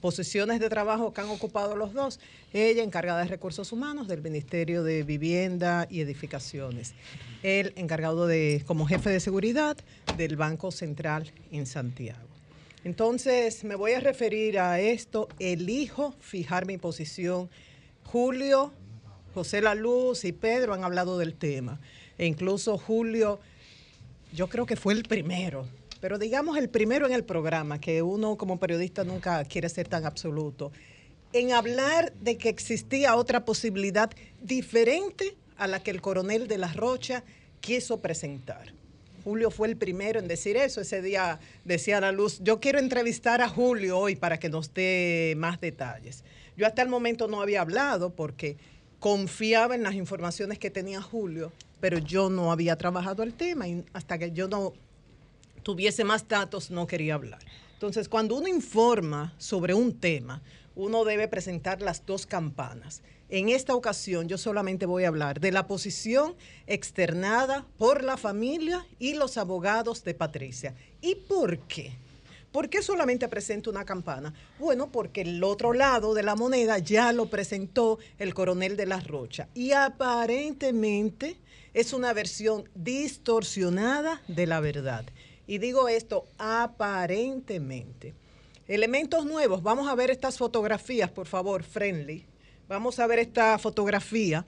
S3: posiciones de trabajo que han ocupado los dos. Ella encargada de recursos humanos del Ministerio de Vivienda y Edificaciones. Él encargado de, como jefe de seguridad del Banco Central en Santiago. Entonces, me voy a referir a esto. Elijo fijar mi posición. Julio, José La Luz y Pedro han hablado del tema. E incluso Julio, yo creo que fue el primero, pero digamos el primero en el programa, que uno como periodista nunca quiere ser tan absoluto, en hablar de que existía otra posibilidad diferente a la que el coronel de la Rocha quiso presentar. Julio fue el primero en decir eso. Ese día decía la luz, yo quiero entrevistar a Julio hoy para que nos dé más detalles. Yo hasta el momento no había hablado porque confiaba en las informaciones que tenía Julio, pero yo no había trabajado el tema y hasta que yo no tuviese más datos no quería hablar. Entonces, cuando uno informa sobre un tema, uno debe presentar las dos campanas. En esta ocasión yo solamente voy a hablar de la posición externada por la familia y los abogados de Patricia. ¿Y por qué? ¿Por qué solamente presento una campana? Bueno, porque el otro lado de la moneda ya lo presentó el coronel de la Rocha y aparentemente es una versión distorsionada de la verdad. Y digo esto aparentemente. Elementos nuevos, vamos a ver estas fotografías, por favor, friendly. Vamos a ver esta fotografía,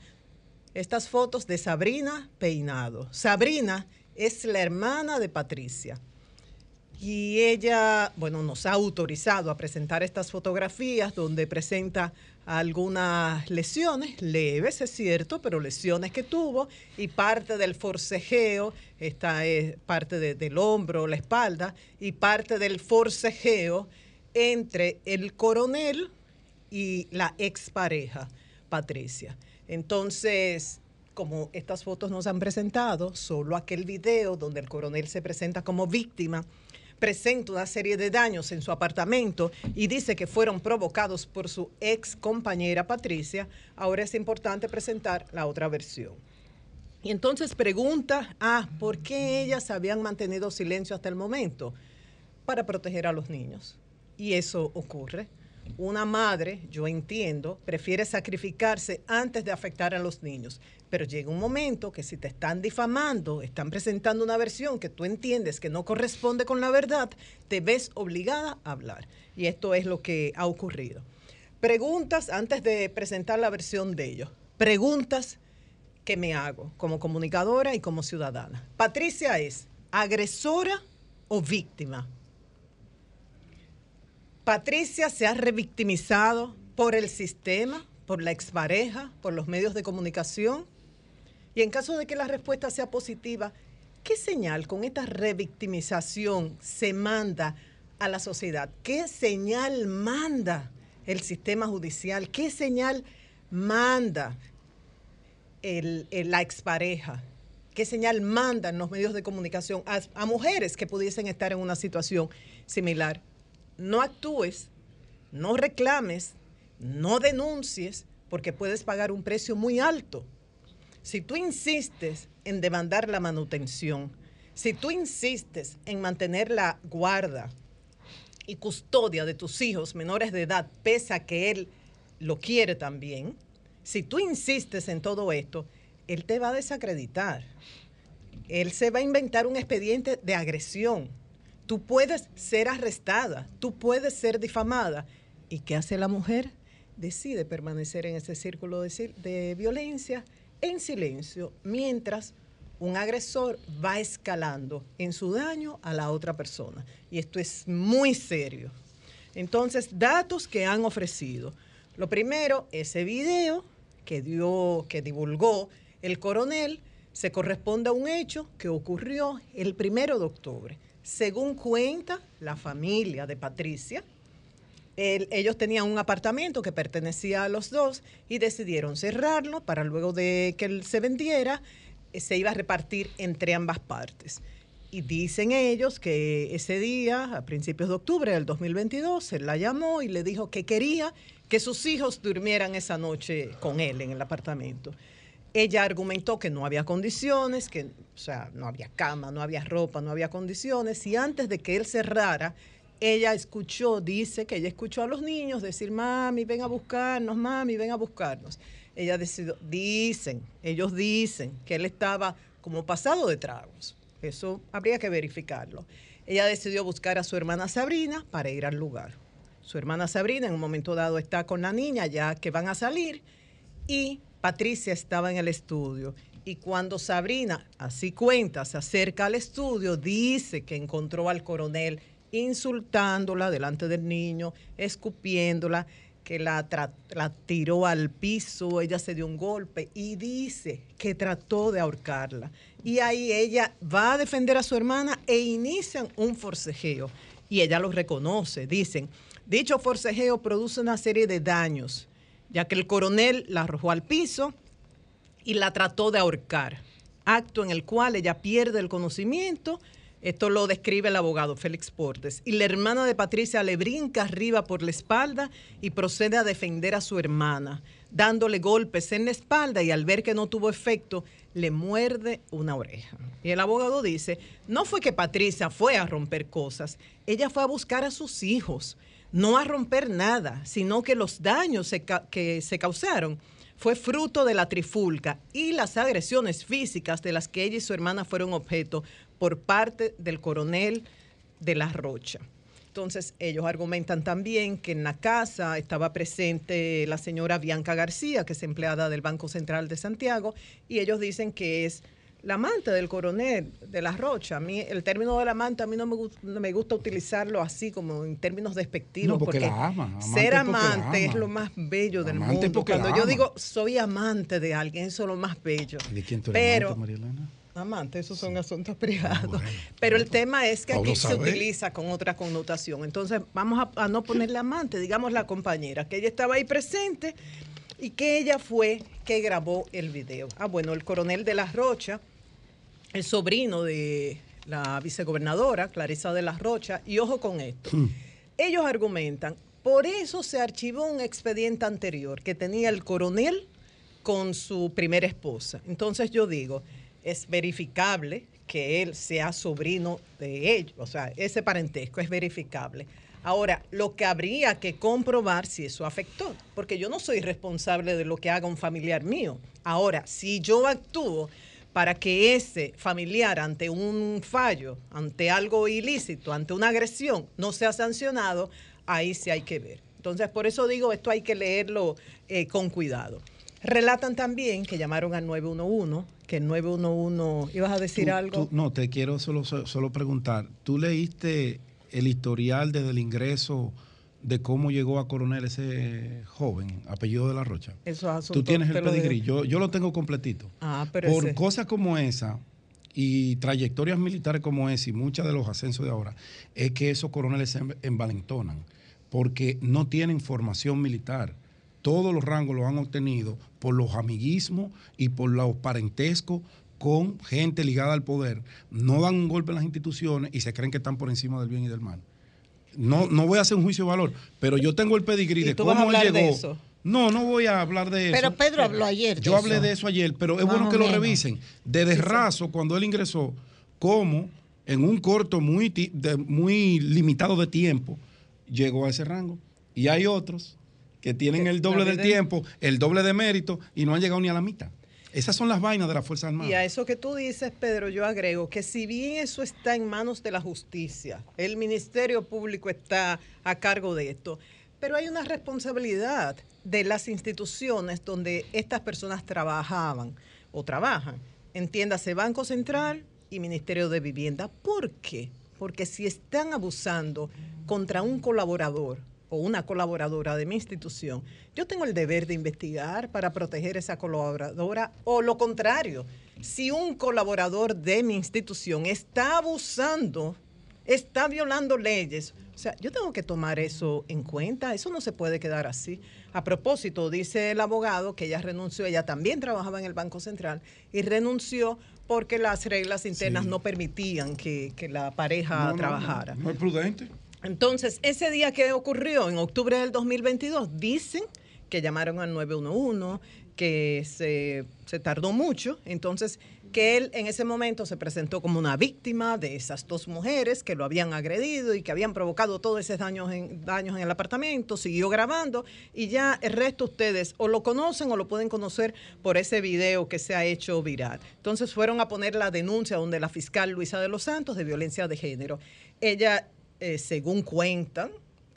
S3: estas fotos de Sabrina Peinado. Sabrina es la hermana de Patricia. Y ella, bueno, nos ha autorizado a presentar estas fotografías donde presenta algunas lesiones, leves es cierto, pero lesiones que tuvo y parte del forcejeo, esta es parte de- del hombro, la espalda, y parte del forcejeo entre el coronel y la expareja, Patricia. Entonces, como estas fotos nos han presentado, solo aquel video donde el coronel se presenta como víctima, presenta una serie de daños en su apartamento y dice que fueron provocados por su ex compañera Patricia, ahora es importante presentar la otra versión. Y entonces pregunta, ah, ¿por qué ellas habían mantenido silencio hasta el momento? Para proteger a los niños. Y eso ocurre. Una madre, yo entiendo, prefiere sacrificarse antes de afectar a los niños. Pero llega un momento que si te están difamando, están presentando una versión que tú entiendes que no corresponde con la verdad, te ves obligada a hablar. Y esto es lo que ha ocurrido. Preguntas antes de presentar la versión de ellos. Preguntas que me hago como comunicadora y como ciudadana. Patricia es agresora o víctima. Patricia se ha revictimizado por el sistema, por la expareja, por los medios de comunicación. Y en caso de que la respuesta sea positiva, ¿qué señal con esta revictimización se manda a la sociedad? ¿Qué señal manda el sistema judicial? ¿Qué señal manda la expareja? ¿Qué señal mandan los medios de comunicación a mujeres que pudiesen estar en una situación similar? No actúes, no reclames, no denuncies, porque puedes pagar un precio muy alto. Si tú insistes en demandar la manutención, si tú insistes en mantener la guarda y custodia de tus hijos menores de edad, pese a que él lo quiere también, si tú insistes en todo esto, él te va a desacreditar. Él se va a inventar un expediente de agresión Tú puedes ser arrestada, tú puedes ser difamada. ¿Y qué hace la mujer? Decide permanecer en ese círculo de, violencia en silencio mientras un agresor va escalando en su daño a la otra persona. Y esto es muy serio. Entonces, datos que han ofrecido. Lo primero, ese video que dio, que divulgó el coronel, se corresponde a un hecho que ocurrió el primero de octubre. Según cuenta la familia de Patricia, ellos tenían un apartamento que pertenecía a los dos y decidieron cerrarlo para luego de que él se vendiera, eh, se iba a repartir entre ambas partes. Y dicen ellos que ese día, a principios de octubre del 2022, él la llamó y le dijo que quería que sus hijos durmieran esa noche con él en el apartamento. Ella argumentó que no había condiciones, que, o sea, no había cama, no había ropa, no había condiciones, y antes de que él cerrara, ella escuchó, dice que ella escuchó a los niños decir, mami, ven a buscarnos, mami, ven a buscarnos. Ella decidió, dicen, ellos dicen que él estaba como pasado de tragos. Eso habría que verificarlo. Ella decidió buscar a su hermana Sabrina para ir al lugar. Su hermana Sabrina en un momento dado está con la niña ya que van a salir y Patricia estaba en el estudio y cuando Sabrina, así cuenta, se acerca al estudio, dice que encontró al coronel insultándola delante del niño, escupiéndola, que la, la, tiró al piso, ella se dio un golpe y dice que trató de ahorcarla. Y ahí ella va a defender a su hermana e inician un forcejeo. Y ella lo reconoce, dicen, dicho forcejeo produce una serie de daños ya que el coronel la arrojó al piso y la trató de ahorcar, acto en el cual ella pierde el conocimiento. Esto lo describe el abogado Félix Portes. Y la hermana de Patricia le brinca arriba por la espalda y procede a defender a su hermana, dándole golpes en la espalda y al ver que no tuvo efecto, le muerde una oreja. Y el abogado dice, no fue que Patricia fue a romper cosas, ella fue a buscar a sus hijos no a romper nada, sino que los daños que se causaron fue fruto de la trifulca y las agresiones físicas de las que ella y su hermana fueron objeto por parte del coronel de la Rocha. Entonces, ellos argumentan también que en la casa estaba presente la señora Bianca García, que es empleada del Banco Central de Santiago, y ellos dicen que es la amante del coronel de la Rocha. A mí el término de la amante a mí no me, gusta, me gusta utilizarlo así como en términos despectivos. porque, la ama. ser amante es lo más bello del mundo. Cuando yo digo soy amante de alguien, eso es lo más bello.
S9: ¿De quién tú
S3: eres Pero, amante, Amante, esos son asuntos privados. Pero el tema es que aquí se utiliza con otra connotación. Entonces, vamos a, a no ponerle amante, digamos la compañera, que ella estaba ahí presente y que ella fue que grabó el video. Ah, bueno, el coronel de la Rocha, el sobrino de la vicegobernadora, Clarisa de la Rocha, y ojo con esto. Hmm. Ellos argumentan, por eso se archivó un expediente anterior que tenía el coronel con su primera esposa. Entonces yo digo, es verificable que él sea sobrino de ellos, o sea, ese parentesco es verificable. Ahora, lo que habría que comprobar si eso afectó, porque yo no soy responsable de lo que haga un familiar mío. Ahora, si yo actúo para que ese familiar ante un fallo, ante algo ilícito, ante una agresión, no sea sancionado, ahí sí hay que ver. Entonces, por eso digo, esto hay que leerlo eh, con cuidado. Relatan también que llamaron al 911, que el 911, ¿ibas a decir algo?
S9: no, te quiero solo, solo preguntar, ¿tú leíste el historial desde el ingreso de cómo llegó a coronel ese joven, apellido de la Rocha?
S3: Eso
S9: Tú tienes el pedigrí, yo, yo lo tengo completito.
S3: Ah, pero
S9: Por cosas como esa y trayectorias militares como esa y muchos de los ascensos de ahora, es que esos coroneles se envalentonan porque no tienen formación militar. Todos los rangos los han obtenido por los amiguismos y por los parentescos con gente ligada al poder. No dan un golpe en las instituciones y se creen que están por encima del bien y del mal. No, no voy a hacer un juicio de valor, pero yo tengo el pedigrí de cómo llegó. No, no voy a hablar de eso.
S4: Pero Pedro habló ayer.
S9: Yo hablé de eso ayer, pero es bueno que lo revisen. De raso, cuando él ingresó, cómo en un corto muy, muy limitado de tiempo llegó a ese rango. Y hay otros que tienen el doble del tiempo, el doble de mérito y no han llegado ni a la mitad. Esas son las vainas de la Fuerza Armada.
S3: Y a eso que tú dices, Pedro, yo agrego que si bien eso está en manos de la justicia, el Ministerio Público está a cargo de esto, pero hay una responsabilidad de las instituciones donde estas personas trabajaban o trabajan. Entiéndase, Banco Central y Ministerio de Vivienda. ¿Por qué? Porque si están abusando contra un colaborador o una colaboradora de mi institución, yo tengo el deber de investigar para proteger esa colaboradora o lo contrario, si un colaborador de mi institución está abusando, está violando leyes, o sea, yo tengo que tomar eso en cuenta, eso no se puede quedar así. A propósito, dice el abogado que ella renunció, ella también trabajaba en el Banco Central y renunció porque las reglas internas no permitían que, la pareja trabajara.
S9: No, es prudente.
S3: Entonces, ese día que ocurrió, en octubre del 2022, dicen que llamaron al 911, que se, se, tardó mucho, entonces que él en ese momento se presentó como una víctima de esas dos mujeres que lo habían agredido y que habían provocado todos esos daños en, daños en el apartamento, siguió grabando y ya el resto ustedes o lo conocen o lo pueden conocer por ese video que se ha hecho viral. Entonces fueron a poner la denuncia donde la fiscal Luisa de los Santos de violencia de género. Ella eh, según cuentan,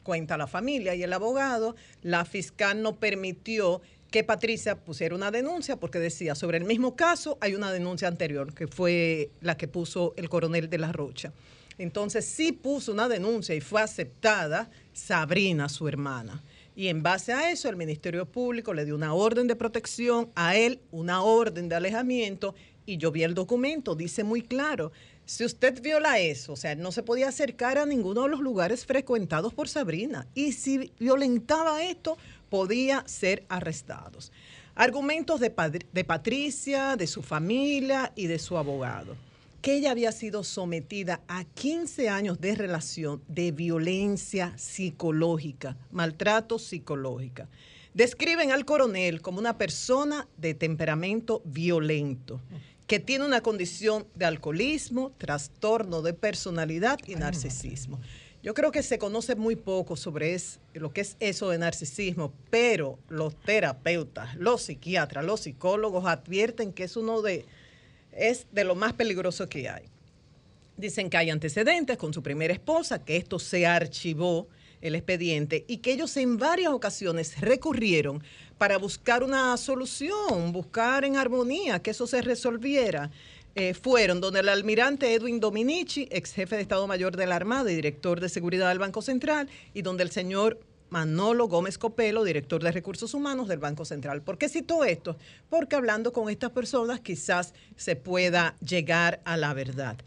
S3: cuenta la familia y el abogado, la fiscal no permitió que Patricia pusiera una denuncia porque decía, sobre el mismo caso hay una denuncia anterior, que fue la que puso el coronel de la Rocha. Entonces sí puso una denuncia y fue aceptada Sabrina, su hermana. Y en base a eso, el Ministerio Público le dio una orden de protección a él, una orden de alejamiento, y yo vi el documento, dice muy claro, si usted viola eso, o sea, no se podía acercar a ninguno de los lugares frecuentados por Sabrina. Y si violentaba esto, podía ser arrestados. Argumentos de, Patricia, de su familia y de su abogado que ella había sido sometida a 15 años de relación de violencia psicológica, maltrato psicológica. Describen al coronel como una persona de temperamento violento que tiene una condición de alcoholismo, trastorno de personalidad y narcisismo. Yo creo que se conoce muy poco sobre lo que es eso de narcisismo, pero los terapeutas, los psiquiatras, los psicólogos advierten que es uno de es de lo más peligroso que hay. Dicen que hay antecedentes con su primera esposa, que esto se archivó el expediente y que ellos en varias ocasiones recurrieron para buscar una solución, buscar en armonía que eso se resolviera. Eh, fueron donde el almirante Edwin Dominici, ex jefe de Estado Mayor de la Armada y director de seguridad del Banco Central, y donde el señor Manolo Gómez Copelo, director de recursos humanos del Banco Central. ¿Por qué cito esto? Porque hablando con estas personas quizás se pueda llegar a la verdad.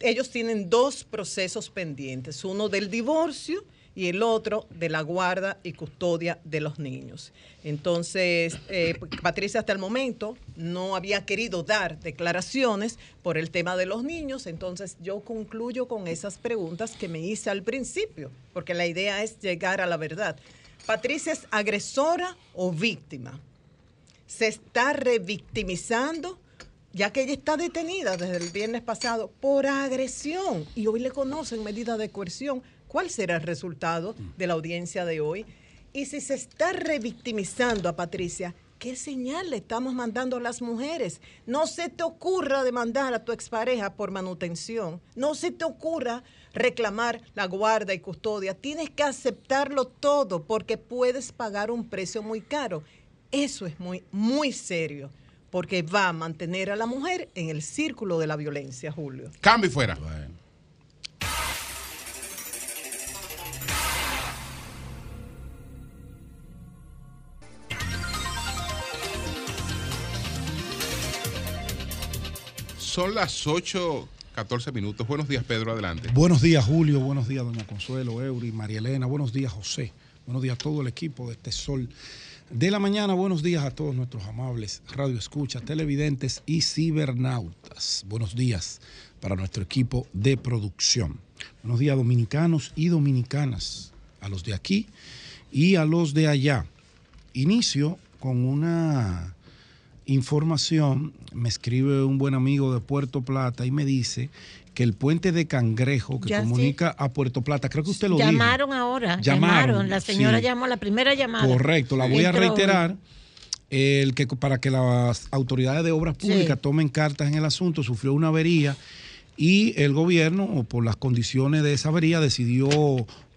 S3: Ellos tienen dos procesos pendientes, uno del divorcio y el otro de la guarda y custodia de los niños. Entonces, eh, Patricia hasta el momento no había querido dar declaraciones por el tema de los niños, entonces yo concluyo con esas preguntas que me hice al principio, porque la idea es llegar a la verdad. ¿Patricia es agresora o víctima? ¿Se está revictimizando? ya que ella está detenida desde el viernes pasado por agresión y hoy le conocen medida de coerción cuál será el resultado de la audiencia de hoy. Y si se está revictimizando a Patricia, ¿qué señal le estamos mandando a las mujeres? No se te ocurra demandar a tu expareja por manutención. No se te ocurra reclamar la guarda y custodia. Tienes que aceptarlo todo porque puedes pagar un precio muy caro. Eso es muy, muy serio porque va a mantener a la mujer en el círculo de la violencia, Julio.
S2: Cambio y fuera. Son las 8, 14 minutos. Buenos días, Pedro, adelante.
S9: Buenos días, Julio. Buenos días, doña Consuelo, Eury, María Elena. Buenos días, José. Buenos días a todo el equipo de este sol de la mañana. Buenos días a todos nuestros amables radioescuchas, televidentes y cibernautas. Buenos días para nuestro equipo de producción. Buenos días, dominicanos y dominicanas, a los de aquí y a los de allá. Inicio con una información. Me escribe un buen amigo de Puerto Plata y me dice que el puente de Cangrejo que
S4: Ya,
S9: comunica a Puerto Plata, creo que usted lo
S4: Llamaron
S9: dijo.
S4: ahora.
S9: Llamaron,
S4: Llamaron. La señora
S9: sí.
S4: llamó la primera llamada.
S9: Correcto, la voy a reiterar. El que para que las autoridades de obras públicas
S4: Sí.
S9: tomen cartas en el asunto, sufrió una avería y el gobierno, por las condiciones de esa avería, decidió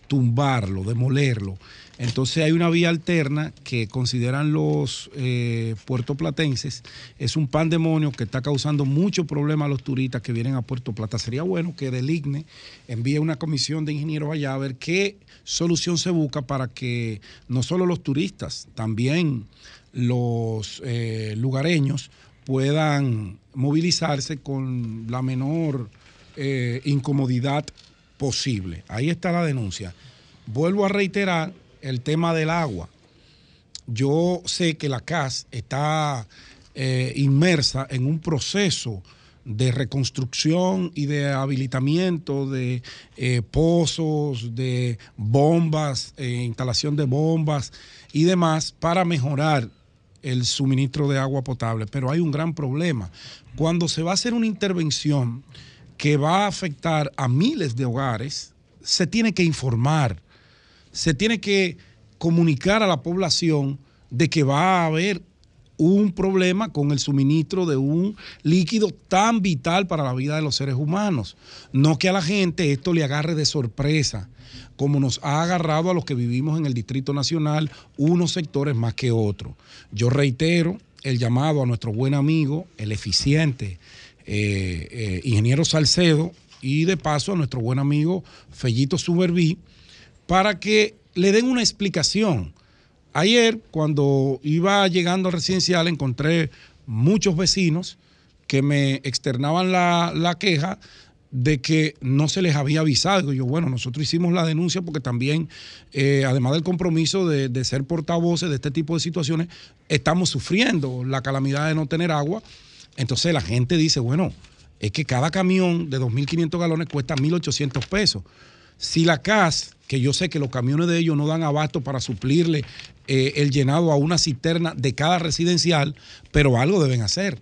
S9: tumbarlo, demolerlo. Entonces hay una vía alterna que consideran los eh, puertoplatenses, es un pandemonio que está causando mucho problema a los turistas que vienen a Puerto Plata. Sería bueno que del IGNE envíe una comisión de ingenieros allá a ver qué solución se busca para que no solo los turistas, también los eh, lugareños puedan movilizarse con la menor eh, incomodidad posible. Ahí está la denuncia. Vuelvo a reiterar el tema del agua. Yo sé que la CAS está eh, inmersa en un proceso de reconstrucción y de habilitamiento de eh, pozos, de bombas, eh, instalación de bombas y demás para mejorar el suministro de agua potable. Pero hay un gran problema. Cuando se va a hacer una intervención que va a afectar a miles de hogares, se tiene que informar, se tiene que comunicar a la población de que va a haber un problema con el suministro de un líquido tan vital para la vida de los seres humanos. No que a la gente esto le agarre de sorpresa, como nos ha agarrado a los que vivimos en el Distrito Nacional, unos sectores más que otros. Yo reitero el llamado a nuestro buen amigo, el eficiente eh, eh, ingeniero Salcedo, y de paso a nuestro buen amigo Fellito Suberví, para que le den una explicación. Ayer, cuando iba llegando al residencial, encontré muchos vecinos que me externaban la, la queja de que no se les había avisado. Yo, bueno, nosotros hicimos la denuncia porque también, eh, además del compromiso de, de ser portavoces de este tipo de situaciones, estamos sufriendo la calamidad de no tener agua. Entonces la gente dice, bueno, es que cada camión de 2.500 galones cuesta 1.800 pesos. Si la CAS, que yo sé que los camiones de ellos no dan abasto para suplirle eh, el llenado a una cisterna de cada residencial, pero algo deben hacer.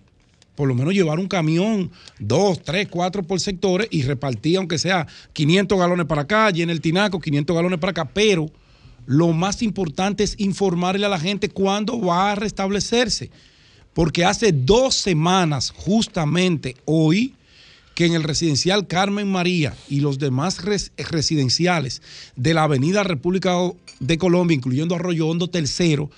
S9: Por lo menos llevar un camión, dos, tres, cuatro por sectores y repartir, aunque sea 500 galones para acá, llena el tinaco, 500 galones para acá, pero lo más importante es informarle a la gente cuándo va a restablecerse. Porque hace dos semanas, justamente hoy, que en el residencial Carmen María y los demás res- residenciales de la Avenida República de Colombia, incluyendo Arroyo Hondo Tercero,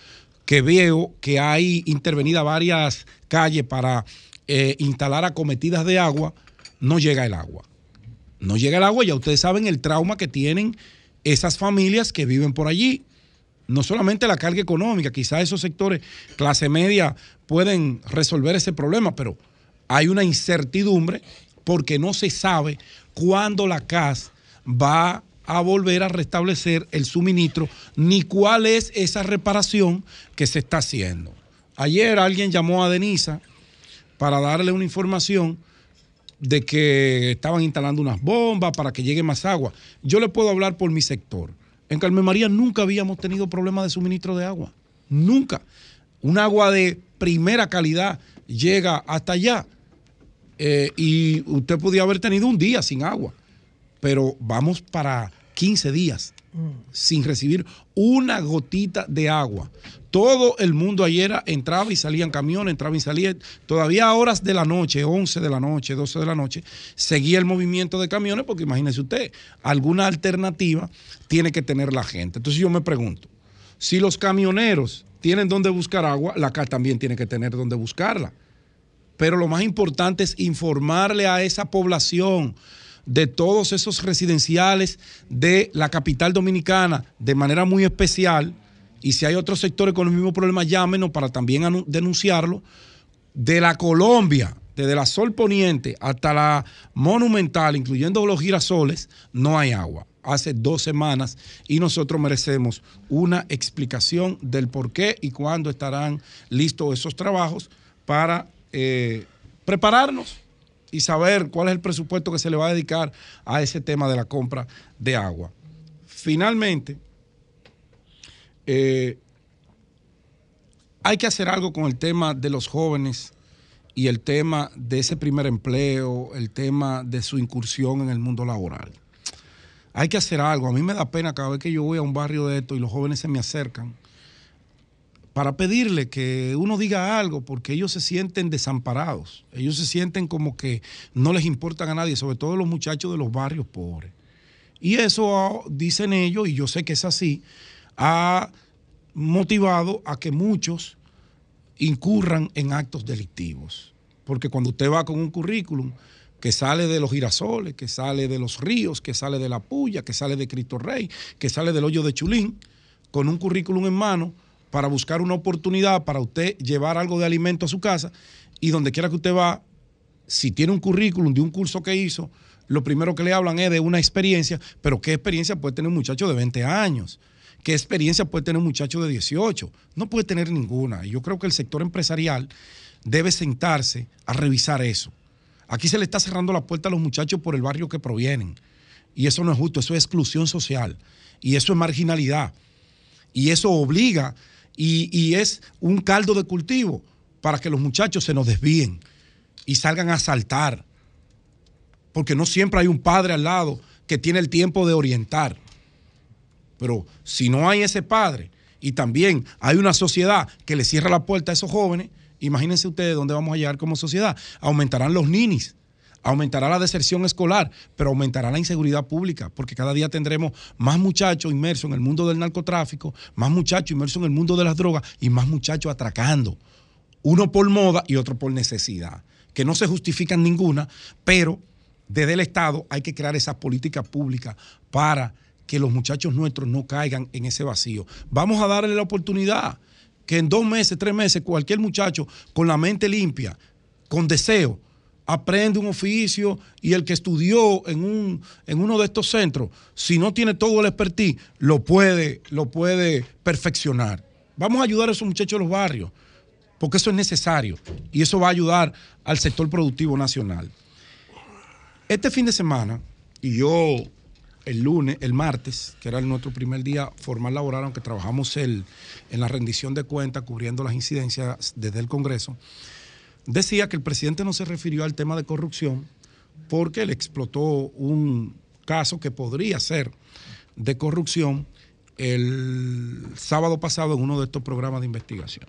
S9: que veo que hay intervenidas varias calles para eh, instalar acometidas de agua, no llega el agua. No llega el agua, ya ustedes saben el trauma que tienen esas familias que viven por allí. No solamente la carga económica, quizás esos sectores clase media pueden resolver ese problema, pero hay una incertidumbre porque no se sabe cuándo la CAS va a volver a restablecer el suministro, ni cuál es esa reparación que se está haciendo. Ayer alguien llamó a Denisa para darle una información de que estaban instalando unas bombas para que llegue más agua. Yo le puedo hablar por mi sector. En Carmen María nunca habíamos tenido problemas de suministro de agua. Nunca. Un agua de primera calidad llega hasta allá. Eh, y usted podía haber tenido un día sin agua. Pero vamos para 15 días sin recibir una gotita de agua. Todo el mundo ayer entraba y salían camiones, entraba y salía. Todavía a horas de la noche, 11 de la noche, 12 de la noche, seguía el movimiento de camiones porque imagínese usted, alguna alternativa tiene que tener la gente. Entonces yo me pregunto, si los camioneros tienen donde buscar agua, la CAL también tiene que tener donde buscarla. Pero lo más importante es informarle a esa población de todos esos residenciales de la capital dominicana de manera muy especial. Y si hay otros sectores con los mismos problemas, llámenos para también denunciarlo. De la Colombia, desde la Sol Poniente hasta la Monumental, incluyendo los girasoles, no hay agua. Hace dos semanas y nosotros merecemos una explicación del por qué y cuándo estarán listos esos trabajos para eh, prepararnos y saber cuál es el presupuesto que se le va a dedicar a ese tema de la compra de agua. Finalmente, eh, hay que hacer algo con el tema de los jóvenes y el tema de ese primer empleo, el tema de su incursión en el mundo laboral. Hay que hacer algo. A mí me da pena cada vez que yo voy a un barrio de esto y los jóvenes se me acercan para pedirle que uno diga algo, porque ellos se sienten desamparados, ellos se sienten como que no les importan a nadie, sobre todo los muchachos de los barrios pobres. Y eso, dicen ellos, y yo sé que es así, ha motivado a que muchos incurran en actos delictivos. Porque cuando usted va con un currículum que sale de los girasoles, que sale de los ríos, que sale de la puya, que sale de Cristo Rey, que sale del hoyo de Chulín, con un currículum en mano, para buscar una oportunidad para usted llevar algo de alimento a su casa y donde quiera que usted va, si tiene un currículum de un curso que hizo, lo primero que le hablan es de una experiencia, pero ¿qué experiencia puede tener un muchacho de 20 años? ¿Qué experiencia puede tener un muchacho de 18? No puede tener ninguna. Y yo creo que el sector empresarial debe sentarse a revisar eso. Aquí se le está cerrando la puerta a los muchachos por el barrio que provienen. Y eso no es justo, eso es exclusión social. Y eso es marginalidad. Y eso obliga y, es un caldo de cultivo para que los muchachos se nos desvíen y salgan a saltar. Porque no siempre hay un padre al lado que tiene el tiempo de orientar. Pero si no hay ese padre y también hay una sociedad que le cierra la puerta a esos jóvenes, imagínense ustedes dónde vamos a llegar como sociedad. Aumentarán los ninis aumentará la deserción escolar, pero aumentará la inseguridad pública, porque cada día tendremos más muchachos inmersos en el mundo del narcotráfico, más muchachos inmersos en el mundo de las drogas y más muchachos atracando. Uno por moda y otro por necesidad, que no se justifican ninguna, pero desde el Estado hay que crear esas políticas públicas para que los muchachos nuestros no caigan en ese vacío. Vamos a darle la oportunidad que en dos meses, tres meses, cualquier muchacho con la mente limpia, con deseo, aprende un oficio y el que estudió en, un, en uno de estos centros, si no tiene todo el expertise, lo puede, lo puede perfeccionar. Vamos a ayudar a esos muchachos de los barrios, porque eso es necesario y eso va a ayudar al sector productivo nacional. Este fin de semana, y yo el lunes, el martes, que era nuestro primer día formal laboral, aunque trabajamos el, en la rendición de cuentas, cubriendo las incidencias desde el Congreso, decía que el presidente no se refirió al tema de corrupción porque le explotó un caso que podría ser de corrupción el sábado pasado en uno de estos programas de investigación.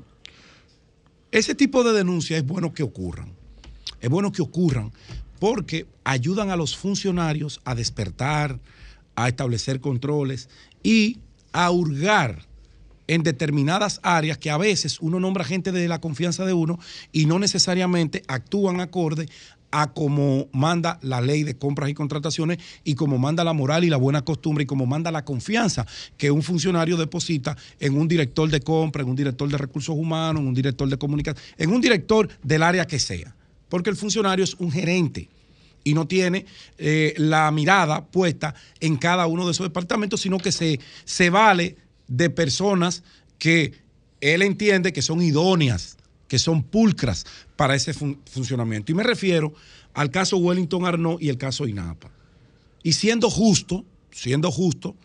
S9: Ese tipo de denuncias es bueno que ocurran. Es bueno que ocurran porque ayudan a los funcionarios a despertar, a establecer controles y a hurgar en determinadas áreas que a veces uno nombra gente de la confianza de uno y no necesariamente actúan acorde a como manda la ley de compras y contrataciones y como manda la moral y la buena costumbre y como manda la confianza que un funcionario deposita en un director de compra, en un director de recursos humanos, en un director de comunicación, en un director del área que sea. Porque el funcionario es un gerente y no tiene eh, la mirada puesta en cada uno de esos departamentos, sino que se, se vale de personas que él entiende que son idóneas, que son pulcras para ese funcionamiento. Y me refiero al caso Wellington Arnaud y el caso INAPA. Y siendo justo, siendo justo,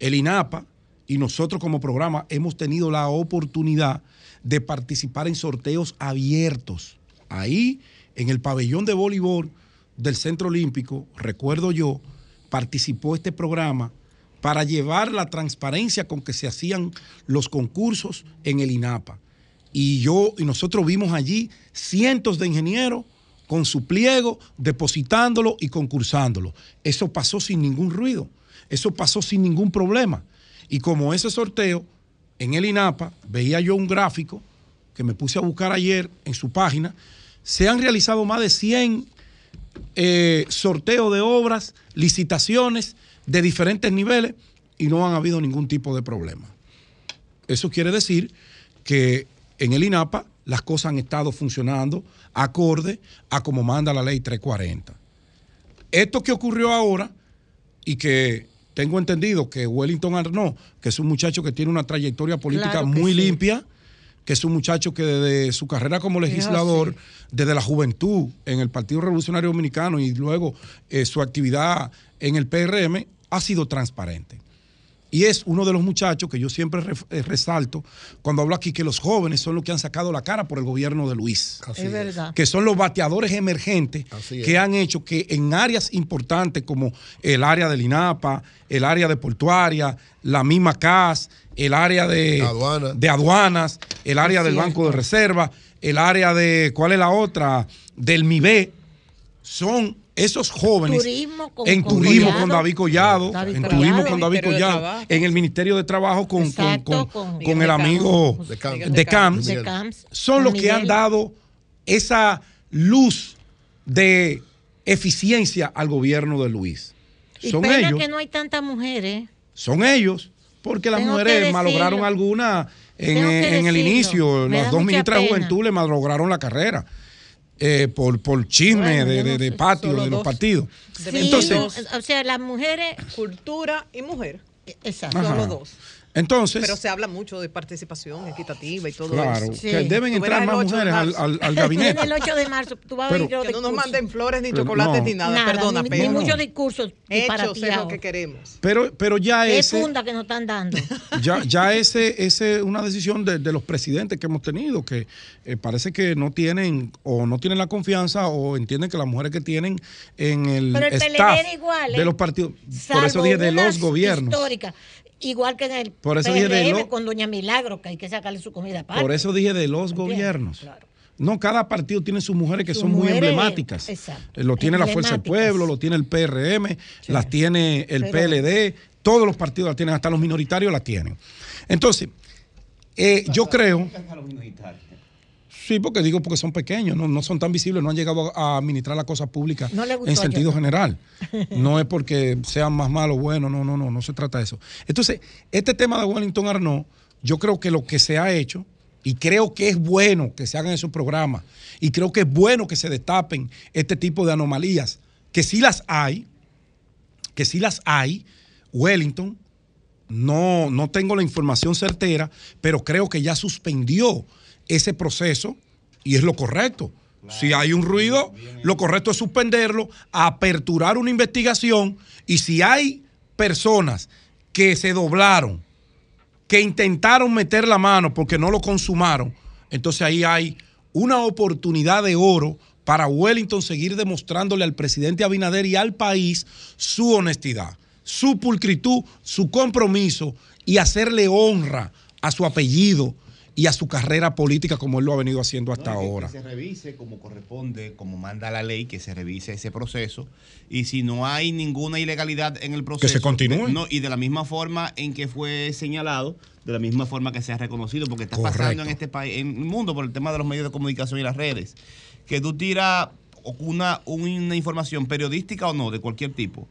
S9: el INAPA y nosotros como programa hemos tenido la oportunidad de participar en sorteos abiertos. Ahí, en el pabellón de voleibol del Centro Olímpico, recuerdo yo, participó este programa para llevar la transparencia con que se hacían los concursos en el INAPA. Y yo y nosotros vimos allí cientos de ingenieros con su pliego, depositándolo y concursándolo. Eso pasó sin ningún ruido, eso pasó sin ningún problema. Y como ese sorteo en el INAPA, veía yo un gráfico que me puse a buscar ayer en su página, se han realizado más de 100 eh, sorteos de obras, licitaciones de diferentes niveles y no han habido ningún tipo de problema. Eso quiere decir que en el INAPA las cosas han estado funcionando acorde a como manda la ley 340. Esto que ocurrió ahora y que tengo entendido que Wellington Arnaud, que es un muchacho que tiene una trayectoria política
S4: Claro
S9: muy
S4: sí.
S9: limpia, que es un muchacho que desde su carrera como legislador, desde la juventud en el Partido Revolucionario Dominicano y luego eh, su actividad en el PRM, ha sido transparente. Y es uno de los muchachos que yo siempre eh, resalto cuando hablo aquí que los jóvenes son los que han sacado la cara por el gobierno de Luis.
S4: es verdad.
S9: Que son los bateadores emergentes
S1: Así es.
S9: que han hecho que en áreas importantes como el área del INAPA, el área de portuaria, la misma CAS, el área de, de aduanas, el área del. Banco de Reserva, el área de, ¿cuál es la otra? Del MIBE. Son esos jóvenes
S4: Turismo con-
S9: en
S4: con
S9: turismo
S4: Collado.
S9: con David Collado,
S4: David
S9: en
S4: Collado.
S9: turismo con David Collado, en el Ministerio de Trabajo con, con-
S4: Exacto,
S9: con-
S4: con-
S9: el amigo de Camps.
S4: De Camps.
S9: Son los que han dado esa luz de eficiencia al gobierno de Luis.
S4: Y
S9: Son
S4: pena
S9: ellos,
S4: que no hay tantas mujeres.
S9: son ellos, porque las
S4: Tengo
S9: mujeres
S4: decirlo.
S9: malograron alguna en, en el inicio,
S4: Me
S9: las dos ministras de juventud le malograron la carrera. Eh, por, por chisme
S3: Bueno,
S9: de, de- patio de los
S3: dos.
S9: partidos.
S3: De
S9: Entonces,
S4: o sea, las mujeres.
S3: Cultura y mujer.
S4: Exacto.
S9: Ajá.
S3: Solo dos.
S9: Entonces
S3: Pero se habla mucho de participación equitativa y todo
S9: Claro,
S3: eso.
S9: que deben entrar más
S3: 8 de
S9: mujeres al, al- al gabinete.
S4: El 8 de marzo, tú vas a
S9: Pero-
S4: los
S3: Que no nos manden flores, ni
S9: Pero
S3: chocolates,
S9: no.
S3: ni nada.
S4: Nada,
S3: Perdona,
S4: ni,
S3: pero.
S4: ni muchos discursos
S3: Hechos es lo que queremos.
S9: Pero, pero ya
S4: Es
S9: ese,
S4: funda que nos están dando.
S9: ya, ya ese, ese es una decisión de, de los presidentes que hemos tenido, que eh, parece que no tienen o no tienen la confianza o entienden que las mujeres que tienen en el,
S4: Pero el PLD
S9: staff
S4: era igual, ¿eh?
S9: de los partidos, por eso dije de los gobiernos.
S4: históricas, igual que en el
S9: Por eso dije de
S4: PRM
S9: lo-
S4: con Doña Milagro, que hay que sacarle su comida aparte.
S9: Por eso dije de los
S4: ¿Entiendes?
S9: gobiernos. No, cada partido tiene sus mujeres que
S4: Sus
S9: son muy emblemáticas.
S4: exacto,
S9: Lo tiene la Fuerza del. Pueblo, lo tiene el PRM, las tiene el
S4: Pero-
S9: PLD, todos los partidos las tienen, hasta los minoritarios las tienen. Entonces, eh, yo creo... Sí, porque digo porque son pequeños, no, no son tan visibles, no han llegado a, administrar las cosas públicas
S4: No
S9: en sentido general. No es porque sean más malos o buenos, no, no, no, no se trata de eso. Entonces, este tema de Wellington Arnaud, yo creo que lo que se ha hecho, y creo que es bueno que se hagan esos programas, y creo que es bueno que se destapen este tipo de anomalías, que sí las hay, que sí las hay, Wellington, no, no tengo la información certera, pero creo que ya suspendió ese proceso y es lo correcto. Si hay un ruido, lo correcto es suspenderlo, aperturar una investigación y si hay personas que se doblaron, que intentaron meter la mano porque no lo consumaron, entonces ahí hay una oportunidad de oro para Wellington seguir demostrándole al presidente Abinader y al país su honestidad, su pulcritud, su compromiso y hacerle honra a su apellido y a su carrera política como él lo ha venido haciendo hasta
S14: No, que-
S9: ahora.
S14: Que se revise como corresponde, como manda la ley, que se revise ese proceso. Y si no hay ninguna ilegalidad en el proceso.
S9: se continúe.
S14: No, y de la misma forma en que fue señalado, de la misma forma que se ha reconocido, porque está
S9: Correcto.
S14: pasando en este país, en el mundo, por el tema de los medios de comunicación y las redes, que tú tiras una, una información periodística o no, de cualquier tipo.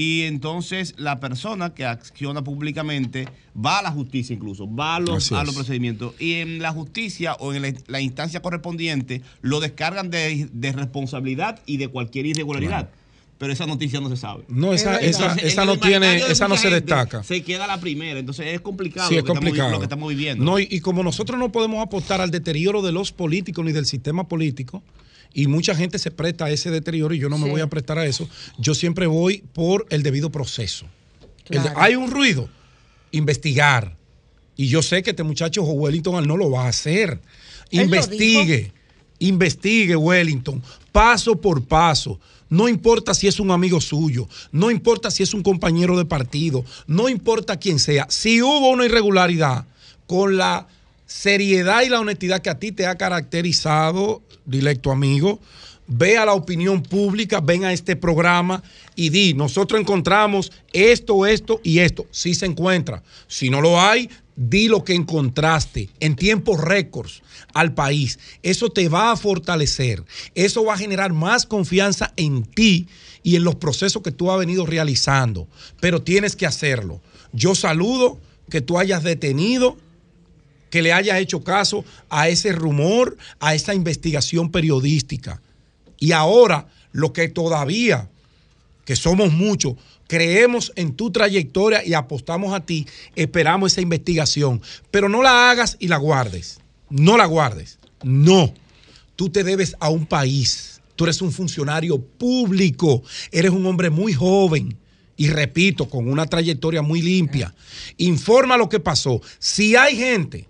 S14: Y entonces la persona que acciona públicamente va a la justicia incluso, va a los, a los procedimientos. Y en la justicia o en la, la instancia correspondiente lo descargan de, de responsabilidad y de cualquier irregularidad. Pero esa noticia no se sabe.
S9: No, esa- esa-
S14: Entonces,
S9: esa no tiene- esa no se destaca.
S14: Se queda la primera. Entonces es complicado,
S9: Sí,
S14: lo,
S9: es
S14: que estamos vi-
S9: complicado.
S14: lo que estamos viviendo.
S9: No, y, y como nosotros no podemos apostar al deterioro de los políticos ni del sistema político, y mucha gente se presta a ese deterioro y yo no me
S4: Sí.
S9: voy a prestar a eso, yo siempre voy por el debido proceso. El de-
S4: Claro.
S9: hay un ruido, investigar. Y yo sé que este muchacho Wellington no lo va a hacer.
S4: Él
S9: Investigue, investigue Wellington, paso por paso. No importa si es un amigo suyo, no importa si es un compañero de partido, no importa quién sea. Si hubo una irregularidad con la seriedad y la honestidad que a ti te ha caracterizado, directo amigo, ve a la opinión pública, ven a este programa y di, nosotros encontramos esto, esto y esto. Si se encuentra. Si no lo hay, di lo que encontraste en tiempos récords al país. Eso te va a fortalecer. Eso va a generar más confianza en ti y en los procesos que tú has venido realizando. Pero tienes que hacerlo. Yo saludo que tú hayas detenido que le hayas hecho caso a ese rumor, a esa investigación periodística. Y ahora, lo que todavía, que somos muchos, creemos en tu trayectoria y apostamos a ti, esperamos esa investigación. Pero no la hagas y la guardes. No la guardes. No. Tú te debes a un país. Tú eres un funcionario público. Eres un hombre muy joven. Y repito, con una trayectoria muy limpia. Informa lo que pasó. Si hay gente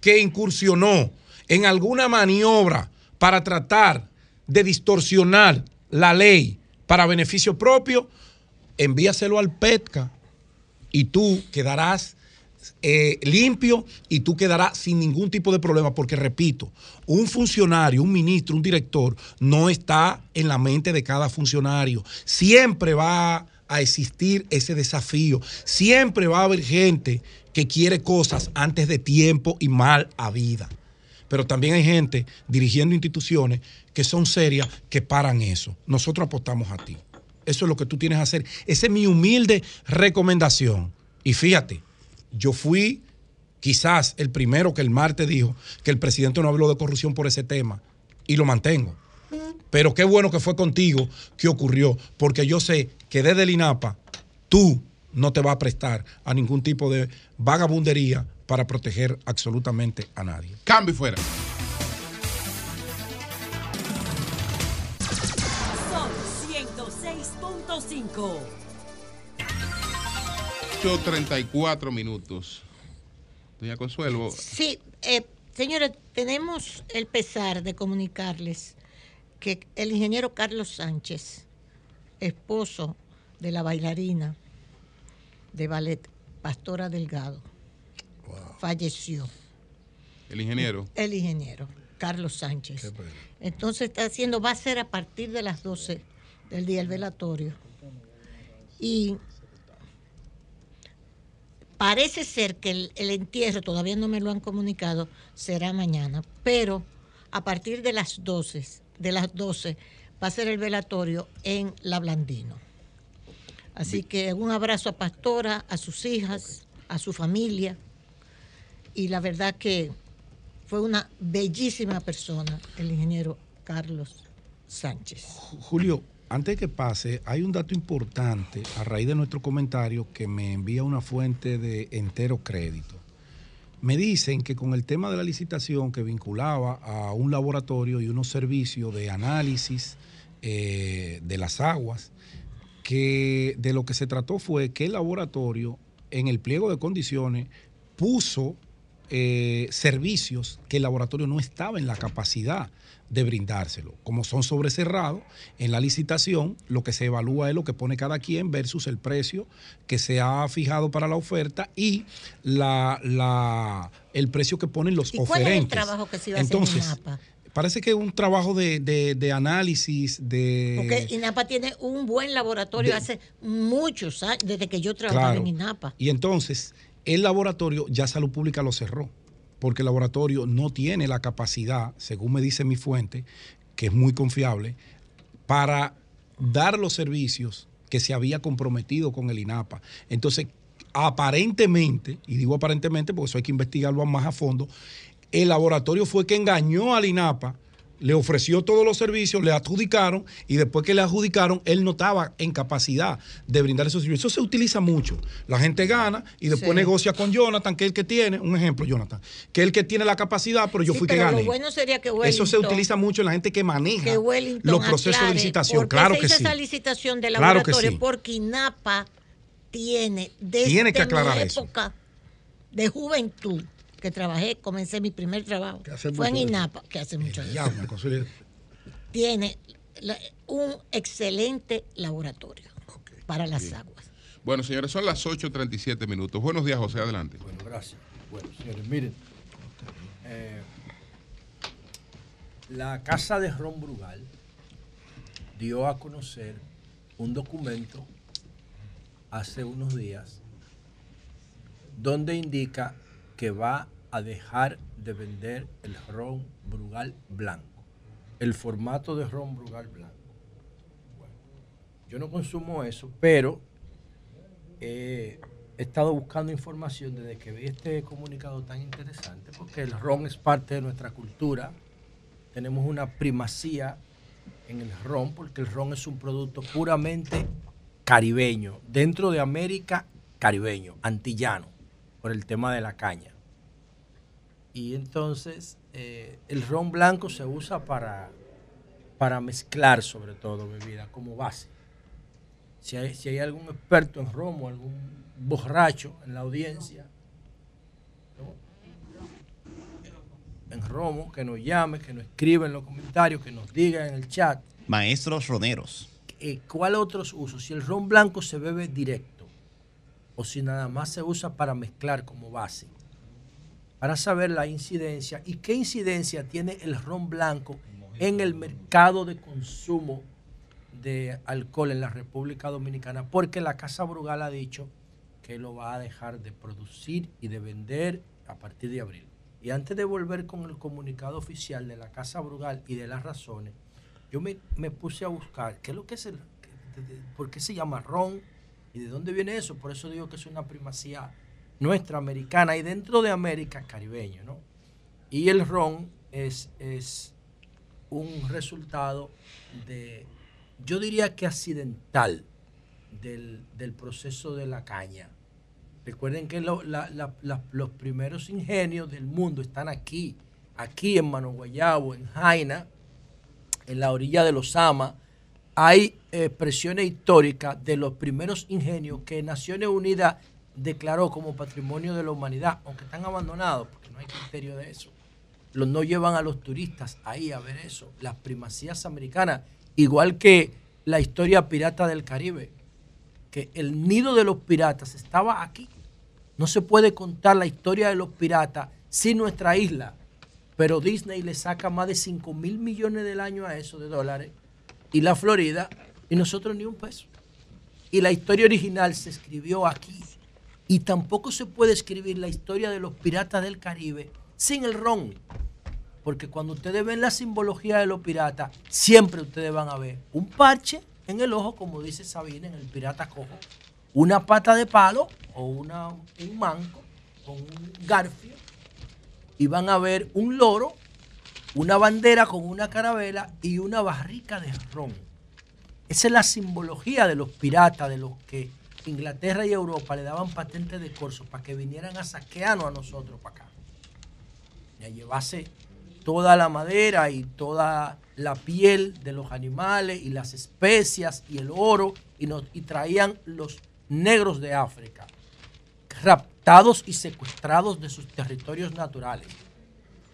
S9: que incursionó en alguna maniobra para tratar de distorsionar la ley para beneficio propio, envíaselo al PETCA y tú quedarás eh, limpio y tú quedarás sin ningún tipo de problema, porque repito, un funcionario, un ministro, un director, no está en la mente de cada funcionario. Siempre va a existir ese desafío. Siempre va a haber gente que quiere cosas antes de tiempo y mal a vida. Pero también hay gente dirigiendo instituciones que son serias que paran eso. Nosotros apostamos a ti. Eso es lo que tú tienes que hacer. Esa es mi humilde recomendación. Y fíjate, yo fui quizás el primero que el martes dijo que el presidente no habló de corrupción por ese tema. Y lo mantengo. Pero qué bueno que fue contigo que ocurrió, porque yo sé que desde el INAPA tú no te vas a prestar a ningún tipo de vagabundería para proteger absolutamente a nadie.
S2: Cambio fuera.
S15: Son 106.5.
S2: 34 minutos. Doña Consuelo.
S4: Sí, eh, señores, tenemos el pesar de comunicarles que el ingeniero Carlos Sánchez, esposo de la bailarina de ballet Pastora Delgado, falleció.
S2: El ingeniero.
S4: El ingeniero, Carlos Sánchez. Entonces está haciendo, va a ser a partir de las 12 del día del velatorio. Y parece ser que el, el entierro, todavía no me lo han comunicado, será mañana, pero a partir de las 12, de las 12 va a ser el velatorio en La Blandino. Así que un abrazo a Pastora, a sus hijas, a su familia. Y la verdad que fue una bellísima persona el ingeniero Carlos Sánchez.
S9: Julio, antes que pase, hay un dato importante a raíz de nuestro comentario que me envía una fuente de entero crédito. Me dicen que con el tema de la licitación que vinculaba a un laboratorio y unos servicios de análisis eh, de las aguas, que de lo que se trató fue que el laboratorio en el pliego de condiciones puso eh, servicios que el laboratorio no estaba en la capacidad de brindárselo. Como son sobrecerrados, en la licitación lo que se evalúa es lo que pone cada quien versus el precio que se ha fijado para la oferta y la, la- el precio que ponen los
S4: ¿Y cuál
S9: oferentes.
S4: es el trabajo que se iba a hacer
S9: Entonces,
S4: en?
S9: Parece que es un trabajo de, de- de análisis, de...
S4: Porque INAPA tiene un buen laboratorio
S9: de-
S4: hace muchos años, desde que yo trabajaba
S9: Claro.
S4: en INAPA.
S9: Y entonces, el laboratorio, ya Salud Pública lo cerró, porque el laboratorio no tiene la capacidad, según me dice mi fuente, que es muy confiable, para dar los servicios que se había comprometido con el INAPA. Entonces, aparentemente, y digo aparentemente porque eso hay que investigarlo más a fondo, el laboratorio fue que engañó al INAPA, le ofreció todos los servicios, le adjudicaron y después que le adjudicaron, él no estaba en capacidad de brindar esos servicios. Eso se utiliza mucho. La gente gana y después
S4: Sí.
S9: negocia con Jonathan, que es el que tiene, un ejemplo, Jonathan, que es el que tiene la capacidad, pero yo
S4: Sí,
S9: fui que gané.
S4: Lo bueno sería que
S9: Eso se utiliza mucho en la gente que maneja
S4: que
S9: los procesos
S4: aclare
S9: de licitación.
S4: por qué
S9: Claro
S4: se
S9: que
S4: hizo
S9: sí.
S4: esa licitación de
S9: Claro que
S4: laboratorio
S9: sí.
S4: porque INAPA tiene desde
S9: Tiene que
S4: mi
S9: aclarar eso.
S4: época de juventud que trabajé, comencé mi primer trabajo.
S9: hace
S4: Fue en INAPA, que hace mucho
S9: cosa-
S4: tiene un excelente laboratorio para las
S2: Bien.
S4: aguas.
S2: Bueno, señores, son las 8.37 minutos. Buenos días, José, adelante.
S15: Bueno, gracias. Bueno, señores, miren. eh, la Casa de Ron Brugal dio a conocer un documento hace unos días donde indica que va a dejar de vender el ron Brugal blanco, el formato de ron Brugal blanco. Yo no consumo eso, pero he estado buscando información desde que vi este comunicado tan interesante, porque el ron es parte de nuestra cultura. Tenemos una primacía en el ron, porque el ron es un producto puramente caribeño, dentro de América caribeño, antillano, por el tema de la caña. Y entonces eh, el ron blanco se usa para, para mezclar sobre todo bebidas como base. Si hay, si hay algún experto en romo, algún borracho en la audiencia, ¿no? en romo, que nos llame, que nos escriba en los comentarios, que nos diga en el chat.
S14: Maestros roneros.
S15: eh, ¿Cuál otros usos? Si el ron blanco se bebe directo o si nada más se usa para mezclar como base. Para saber la incidencia y qué incidencia tiene el ron blanco en el mercado de consumo de alcohol en la República Dominicana, porque la Casa Brugal ha dicho que lo va a dejar de producir y de vender a partir de abril. Y antes de volver con el comunicado oficial de la Casa Brugal y de las razones, yo me, puse a buscar qué es lo que es el, por qué se llama ron y de dónde viene eso. Por eso digo que es una primacía nuestra americana y dentro de América caribeño, ¿no? Y el ron es, es un resultado de, yo diría que accidental del, del proceso de la caña. Recuerden que los primeros ingenios del mundo están aquí, aquí en Mano Guayabo, en Jaina, en la orilla de los Ama. Hay eh, expresiones históricas de los primeros ingenios que Naciones Unidas declaró como patrimonio de la humanidad, aunque están abandonados, porque no hay criterio de eso. Los no llevan a los turistas ahí a ver eso. Las primacías americanas, igual que la historia pirata del Caribe, que el nido de los piratas estaba aquí. No se puede contar la historia de los piratas sin nuestra isla. Pero Disney le saca más de 5 mil millones del año a eso de dólares. Y la Florida, y nosotros ni un peso. Y la historia original se escribió aquí. Y tampoco se puede escribir la historia de los piratas del Caribe sin el ron. Porque cuando ustedes ven la simbología de los piratas, siempre ustedes van a ver un parche en el ojo, como dice Sabine, en el pirata cojo, una pata de palo o una, un manco con un garfio, y van a ver un loro, una bandera con una carabela y una barrica de ron. Esa es la simbología de los piratas, de los que Inglaterra y Europa le daban patentes de corso para que vinieran a saquearnos a nosotros para acá. Y a toda la madera y toda la piel de los animales y las especias y el oro y, nos, y traían los negros de África, raptados y secuestrados de sus territorios naturales.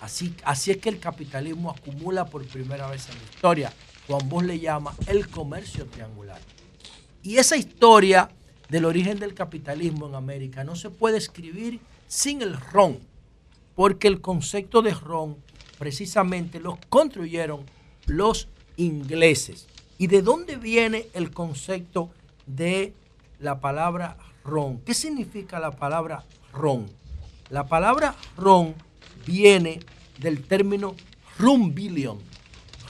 S15: Así, así es que el capitalismo acumula por primera vez en la historia. Juan Bosch le llama el comercio triangular. Y esa historia del origen del capitalismo en América no se puede escribir sin el ron, porque el concepto de ron precisamente lo construyeron los ingleses. ¿Y de dónde viene el concepto de la palabra ron? ¿Qué significa la palabra ron? La palabra ron viene del término rumbillion,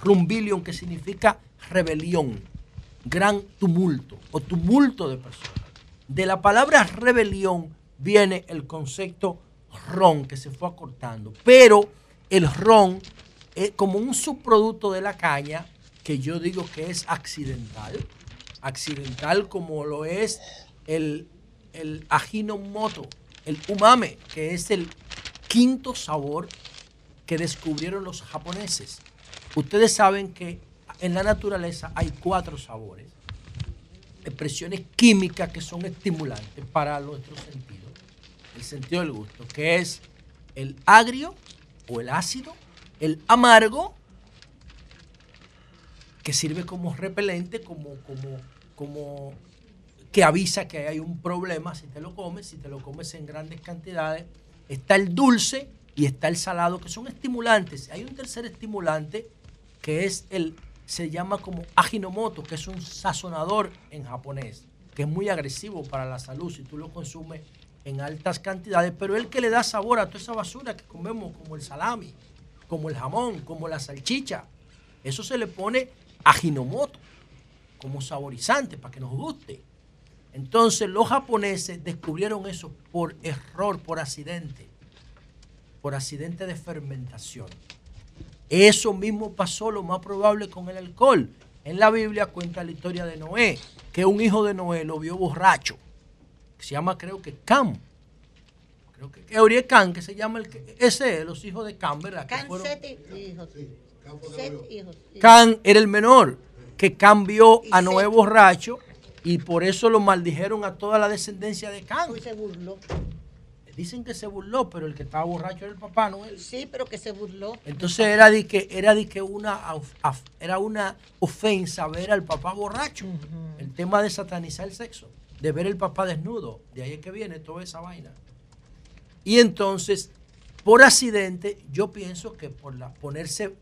S15: rumbillion que significa rebelión, gran tumulto o tumulto de personas. De la palabra rebelión viene el concepto ron que se fue acortando, pero el ron es como un subproducto de la caña que yo digo que es accidental, accidental como lo es el, el ajinomoto, el umame, que es el quinto sabor que descubrieron los japoneses. Ustedes saben que en la naturaleza hay cuatro sabores, expresiones químicas que son estimulantes para nuestro sentido, el sentido del gusto, que es el agrio o el ácido, el amargo que sirve como repelente, como, como, como que avisa que hay un problema si te lo comes, si te lo comes en grandes cantidades. Está el dulce y está el salado, que son estimulantes. Hay un tercer estimulante que es el, se llama como ajinomoto, que es un sazonador en japonés, que es muy agresivo para la salud si tú lo consumes en altas cantidades, pero el que le da sabor a toda esa basura que comemos, como el salami, como el jamón, como la salchicha. Eso se le pone ajinomoto como saborizante para que nos guste. Entonces los japoneses descubrieron eso por error, por accidente, por accidente de fermentación. Eso mismo pasó lo más probable con el alcohol. En la Biblia cuenta la historia de Noé, que un hijo de Noé lo vio borracho, que se llama creo que Cam. Creo que Eurie Cam, que se llama el que, ese, los hijos de Cam, ¿verdad?
S4: Can
S15: fueron-
S4: siete hijos.
S15: Can era el menor, que cambió a Noé borracho y por eso lo maldijeron a toda la descendencia de Can.
S4: se burló.
S15: Dicen que se burló, pero el que estaba borracho era el papá, ¿no? él.
S4: Sí, pero que se burló.
S15: Entonces era de que era de que una era una ofensa ver al papá borracho. El tema de satanizar el sexo, de ver el papá desnudo, de ahí es que viene toda esa vaina. Y entonces, por accidente, yo pienso que por la ponerse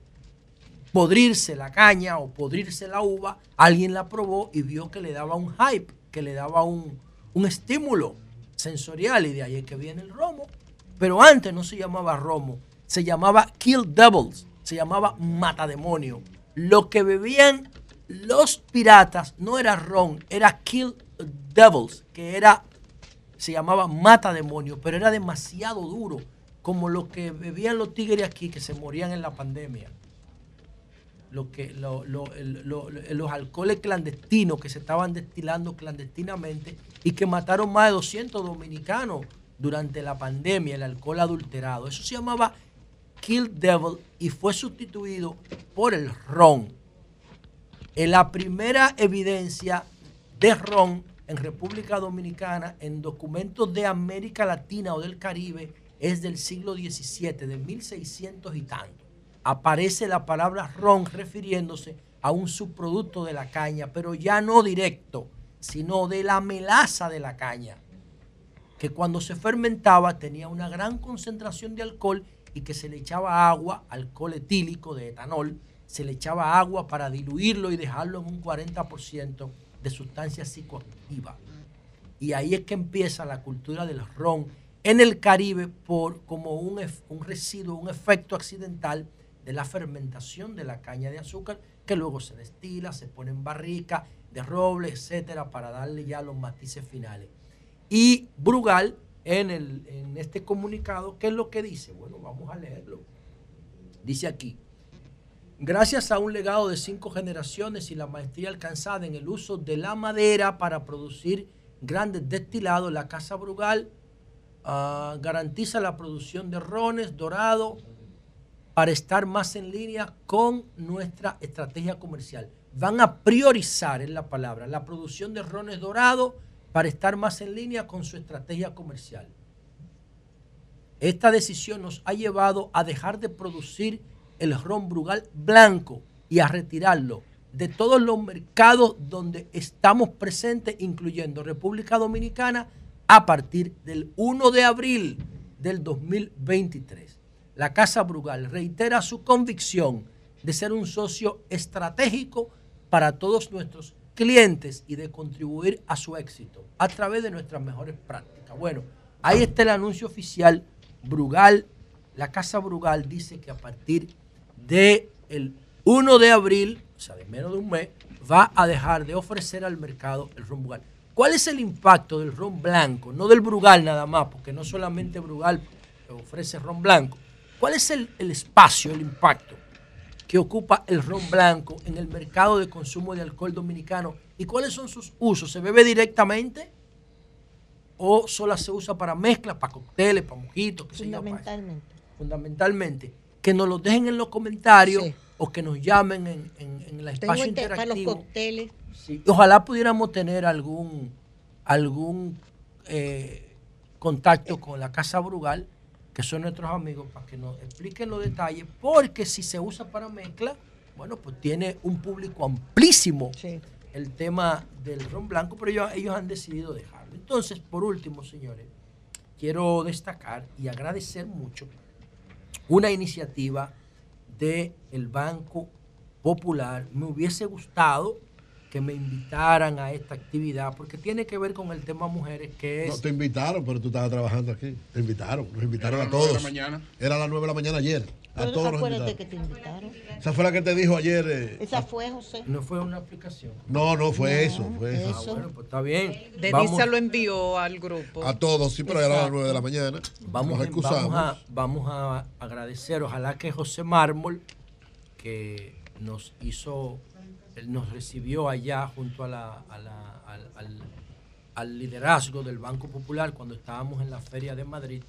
S15: podrirse la caña o podrirse la uva, alguien la probó y vio que le daba un hype, que le daba un, un estímulo sensorial y de ahí es que viene el romo. Pero antes no se llamaba romo, se llamaba Kill Devils, se llamaba Matademonio. Lo que bebían los piratas no era ron, era Kill Devils, que era, se llamaba Matademonio, pero era demasiado duro, como lo que bebían los tigres aquí que se morían en la pandemia lo que, lo- lo- los alcoholes clandestinos que se estaban destilando clandestinamente y que mataron más de 200 dominicanos durante la pandemia, el alcohol adulterado. Eso se llamaba Kill Devil y fue sustituido por el ron. En la primera evidencia de ron en República Dominicana, en documentos de América Latina o del Caribe, es del siglo XVII, de 1600 y tanto aparece la palabra ron refiriéndose a un subproducto de la caña, pero ya no directo, sino de la melaza de la caña, que cuando se fermentaba tenía una gran concentración de alcohol y que se le echaba agua, alcohol etílico de etanol, se le echaba agua para diluirlo y dejarlo en un 40% de sustancia psicoactiva. Y ahí es que empieza la cultura del ron en el Caribe por como un, un residuo, un efecto accidental de la fermentación de la caña de azúcar que luego se destila, se pone en barrica de roble, etcétera, para darle ya los matices finales. Y Brugal, en, el, en este comunicado, ¿qué es lo que dice? Bueno, vamos a leerlo. Dice aquí, gracias a un legado de cinco generaciones y la maestría alcanzada en el uso de la madera para producir grandes destilados, la Casa Brugal ah, garantiza la producción de rones, dorado, para estar más en línea con nuestra estrategia comercial. Van a priorizar, es la palabra, la producción de rones dorados para estar más en línea con su estrategia comercial. Esta decisión nos ha llevado a dejar de producir el ron Brugal blanco y a retirarlo de todos los mercados donde estamos presentes, incluyendo República Dominicana, a partir del 1 de abril del 2023. La Casa Brugal reitera su convicción de ser un socio estratégico para todos nuestros clientes y de contribuir a su éxito a través de nuestras mejores prácticas. Bueno, ahí está el anuncio oficial. Brugal, la Casa Brugal dice que a partir del 1 de abril, o sea, de menos de un mes, va a dejar de ofrecer al mercado el ron Brugal. ¿Cuál es el impacto del ron blanco? No del Brugal nada más, porque no solamente Brugal ofrece ron blanco. ¿Cuál es el, el espacio, el impacto que ocupa el ron blanco en el mercado de consumo de alcohol dominicano? ¿Y cuáles son sus usos? ¿Se bebe directamente? ¿O solo se usa para mezclas, para cócteles, para mojitos? qué sé yo, para-
S4: Fundamentalmente.
S15: fundamentalmente, que nos lo dejen en los comentarios o que nos llamen en, en- en el
S4: Tengo
S15: espacio
S4: ente- para los
S15: interactivo.
S4: cócteles.
S15: Sí, Ojalá pudiéramos tener algún, algún eh, contacto con la Casa Brugal, que son nuestros amigos, para que nos expliquen los detalles, porque si se usa para mezcla, bueno, pues tiene un público amplísimo el tema del ron blanco, pero ellos, ellos han decidido dejarlo. Entonces, por último, señores, quiero destacar y agradecer mucho una iniciativa del el Banco Popular. Me hubiese gustado que me invitaran a esta actividad porque tiene que ver con el tema mujeres que es...
S1: No, te invitaron, pero tú estabas trabajando aquí. Te invitaron, nos invitaron a todos. Era a las 9 de la mañana ayer. A todos nos
S4: acuérdate que te invitaron.
S1: Esa fue la que te dijo ayer. eh,
S4: Esa fue, José.
S15: No fue una aplicación.
S1: No, no fue eso. Fue eso.
S15: Ah, bueno, pues está bien.
S3: Denise lo envió al grupo.
S1: A todos, sí, pero era a las
S3: Exacto.
S1: 9 de la mañana.
S15: Vamos,
S1: nos excusamos.
S15: vamos, a, vamos a agradecer, ojalá que José Mármol, que nos hizo, nos recibió allá junto a la- a la- al, al- al liderazgo del Banco Popular cuando estábamos en la Feria de Madrid.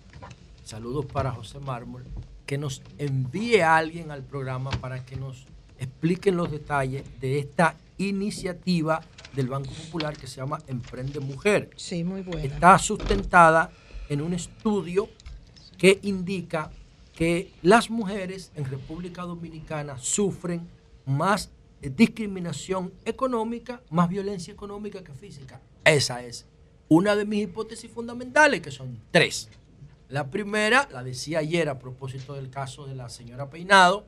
S15: Saludos para José Mármol, que nos envíe a alguien al programa para que nos expliquen los detalles de esta iniciativa del Banco Popular que se llama Emprende Mujer.
S3: Sí, muy buena.
S15: Está sustentada en un estudio que indica que las mujeres en República Dominicana sufren más eh, discriminación económica, más violencia económica que física. Esa es una de mis hipótesis fundamentales, que son tres. La primera, la decía ayer a propósito del caso de la señora Peinado,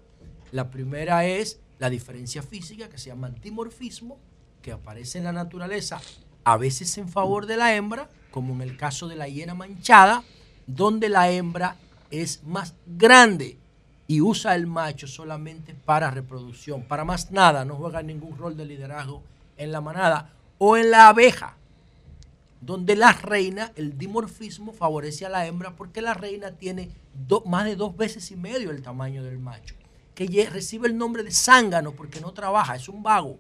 S15: la primera es la diferencia física que se llama dimorfismo, que aparece en la naturaleza, a veces en favor de la hembra, como en el caso de la hiena manchada, donde la hembra es más grande y usa el macho solamente para reproducción, para más nada, no juega ningún rol de liderazgo en la manada, o en la abeja, donde la reina, el dimorfismo favorece a la hembra porque la reina tiene más de dos veces y medio el tamaño del macho, que recibe el nombre de zángano porque no trabaja, es un vago.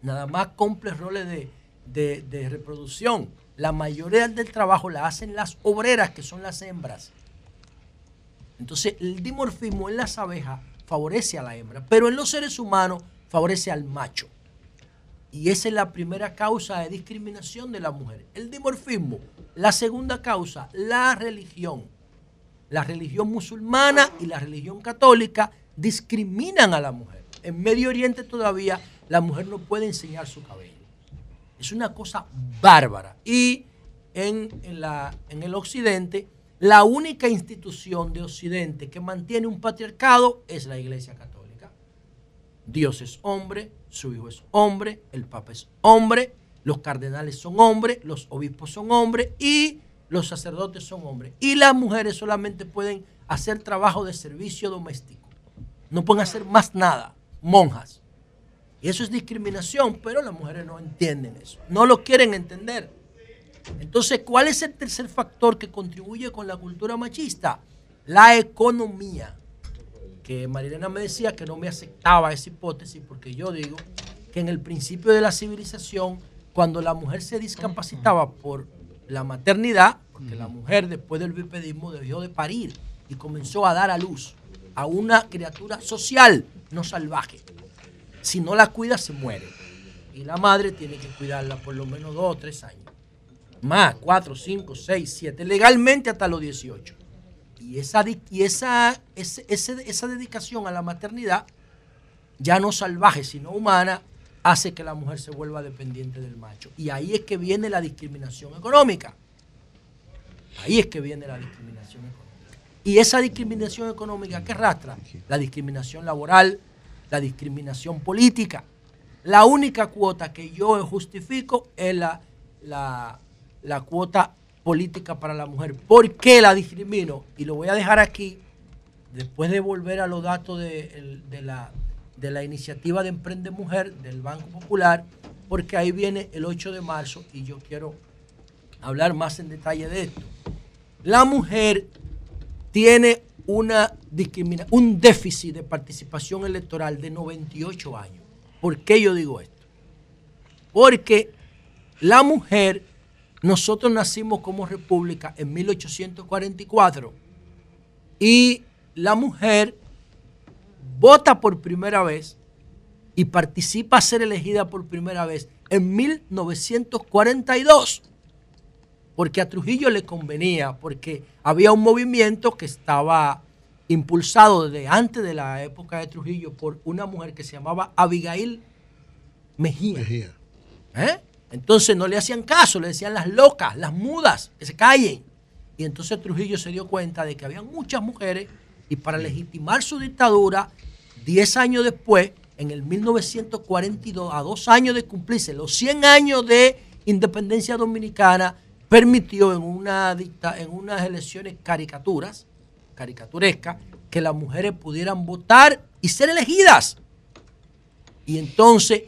S15: Nada más cumple roles de- de reproducción. La mayoría del trabajo la hacen las obreras, que son las hembras. Entonces, el dimorfismo en las abejas favorece a la hembra, pero en los seres humanos favorece al macho. Y esa es la primera causa de discriminación de la mujer, el dimorfismo. La segunda causa, la religión. La religión musulmana y la religión católica discriminan a la mujer. En Medio Oriente todavía la mujer no puede enseñar su cabello. Es una cosa bárbara. Y en, en la- en el Occidente, la única institución de Occidente que mantiene un patriarcado es la Iglesia Católica. Dios es hombre, su hijo es hombre, el papa es hombre, los cardenales son hombres, los obispos son hombres y los sacerdotes son hombres. Y las mujeres solamente pueden hacer trabajo de servicio doméstico. No pueden hacer más nada, monjas. Y eso es discriminación, pero las mujeres no entienden eso. No lo quieren entender. Entonces, ¿cuál es el tercer factor que contribuye con la cultura machista? La economía. Que Marilena me decía que no me aceptaba esa hipótesis porque yo digo que en el principio de la civilización, cuando la mujer se discapacitaba por la maternidad, porque la mujer después del bipedismo debió de parir y comenzó a dar a luz a una criatura social, no salvaje. Si no la cuida, se muere. Y la madre tiene que cuidarla por lo menos dos o tres años. Más, cuatro, cinco, seis, siete, legalmente hasta los 18. Y esa, esa, ese- esa dedicación a la maternidad, ya no salvaje, sino humana, hace que la mujer se vuelva dependiente del macho. Y ahí es que viene la discriminación económica. Ahí es que viene la discriminación económica. Y esa discriminación económica, ¿qué rastra? La discriminación laboral, la discriminación política. La única cuota que yo justifico es la, la, la cuota política para la mujer. ¿Por qué la discrimino? Y lo voy a dejar aquí, después de volver a los datos de, la, iniciativa de Emprende Mujer del Banco Popular, porque ahí viene el 8 de marzo y yo quiero hablar más en detalle de esto. La mujer tiene una un déficit de participación electoral de 98 años. ¿Por qué yo digo esto? Porque la mujer, nosotros nacimos como república en 1844 y la mujer vota por primera vez y participa a ser elegida por primera vez en 1942 porque a Trujillo le convenía, porque había un movimiento que estaba impulsado desde antes de la época de Trujillo por una mujer que se llamaba Abigail Mejía. ¿Eh? Entonces no le hacían caso, le decían las locas, las mudas, que se callen. Y entonces Trujillo se dio cuenta de que había muchas mujeres y para legitimar su dictadura, 10 años después, en el 1942, a dos años de cumplirse los 100 años de independencia dominicana, permitió en, una dicta, en unas elecciones caricaturas, caricaturescas, que las mujeres pudieran votar y ser elegidas. Y entonces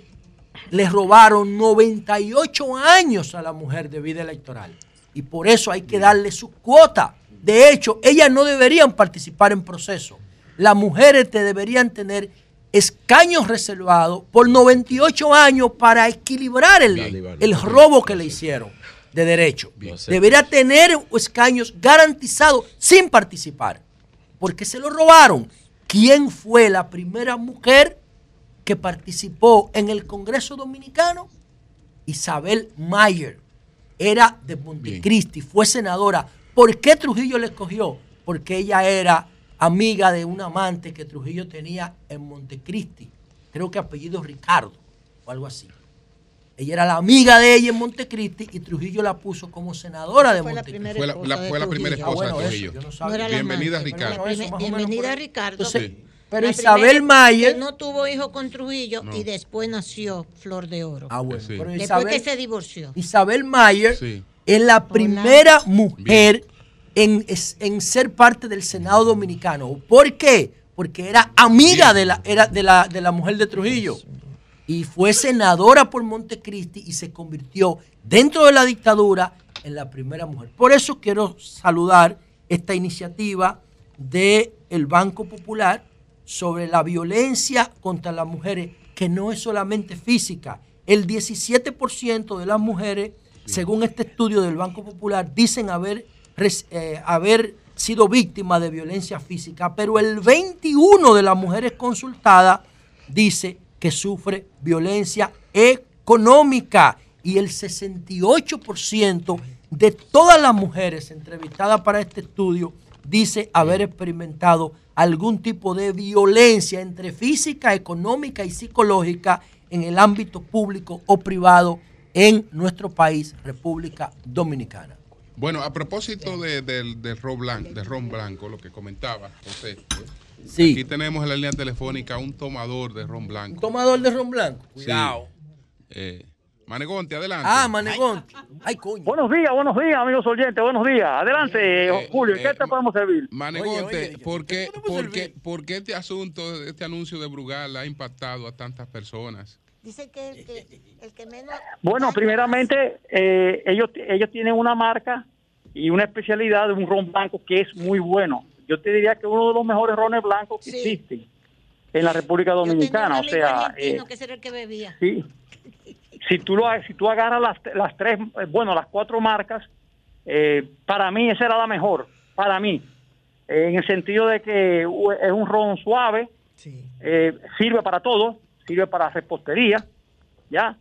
S15: les robaron 98 años a la mujer de vida electoral. Y por eso hay que darle su cuota. De hecho, ellas no deberían participar en proceso. Las mujeres te deberían tener escaños reservados por 98 años para equilibrar el, el robo que le hicieron de derecho. Debería tener escaños garantizados sin participar. Porque se lo robaron. ¿Quién fue la primera mujer que participó en el Congreso Dominicano? Isabel Mayer. Era de Montecristi, fue senadora. ¿Por qué Trujillo le escogió? Porque ella era amiga de un amante que Trujillo tenía en Montecristi. Creo que apellido Ricardo o algo así. Ella era la amiga de ella en Montecristi y Trujillo la puso como senadora de Montecristi.
S2: Fue la, la primera esposa de Trujillo. Bienvenida, Ricardo.
S4: Bienvenida, Ricardo.
S15: Pero Isabel Mayer.
S4: no tuvo hijo con Trujillo y después nació Flor de Oro.
S15: Ah, bueno.
S4: después que se divorció.
S15: Isabel Mayer es la primera mujer en, en, ser parte del Senado Dominicano. ¿Por qué? Porque era amiga de la, era de, la, de la mujer de Trujillo y fue senadora por Montecristi y se convirtió dentro de la dictadura en la primera mujer. Por eso quiero saludar esta iniciativa del el Banco Popular sobre la violencia contra las mujeres, que no es solamente física. El 17% de las mujeres, según este estudio del Banco Popular, dicen haber, eh, haber sido víctimas de violencia física, pero el 21% de las mujeres consultadas dice que sufre violencia económica y el 68% de todas las mujeres entrevistadas para este estudio dice haber experimentado algún tipo de violencia entre física, económica y psicológica en el ámbito público o privado en nuestro país, República Dominicana.
S2: Bueno, a propósito de, ron blanco, del ron blanco, lo que comentaba José, Aquí tenemos en la línea telefónica un tomador de ron blanco.
S15: Un tomador de ron blanco. Cuidado.
S2: Eh, Manegonte, adelante.
S15: Ah, Manegonte. Ay, coño.
S16: Buenos días, buenos días, amigos oyentes, buenos días. Adelante, eh, eh, Julio, ¿qué te podemos servir?
S2: Manegonte, ¿por, qué, por, qué, este asunto, este anuncio de Brugal ha impactado a tantas personas?
S4: Dice que el que, el que menos...
S16: Bueno, primeramente, ellos, ellos tienen una marca y una especialidad de un ron blanco que es muy bueno yo te diría que uno de los mejores rones blancos que existen en la República Dominicana. o sea,
S4: eh, que el que bebía.
S16: Sí. Si tú, lo, si tú agarras las, las tres, eh, bueno, las cuatro marcas, eh, para mí esa era la mejor, para mí. en el sentido de que es un ron suave, sirve para todo, sirve para repostería, ¿ya?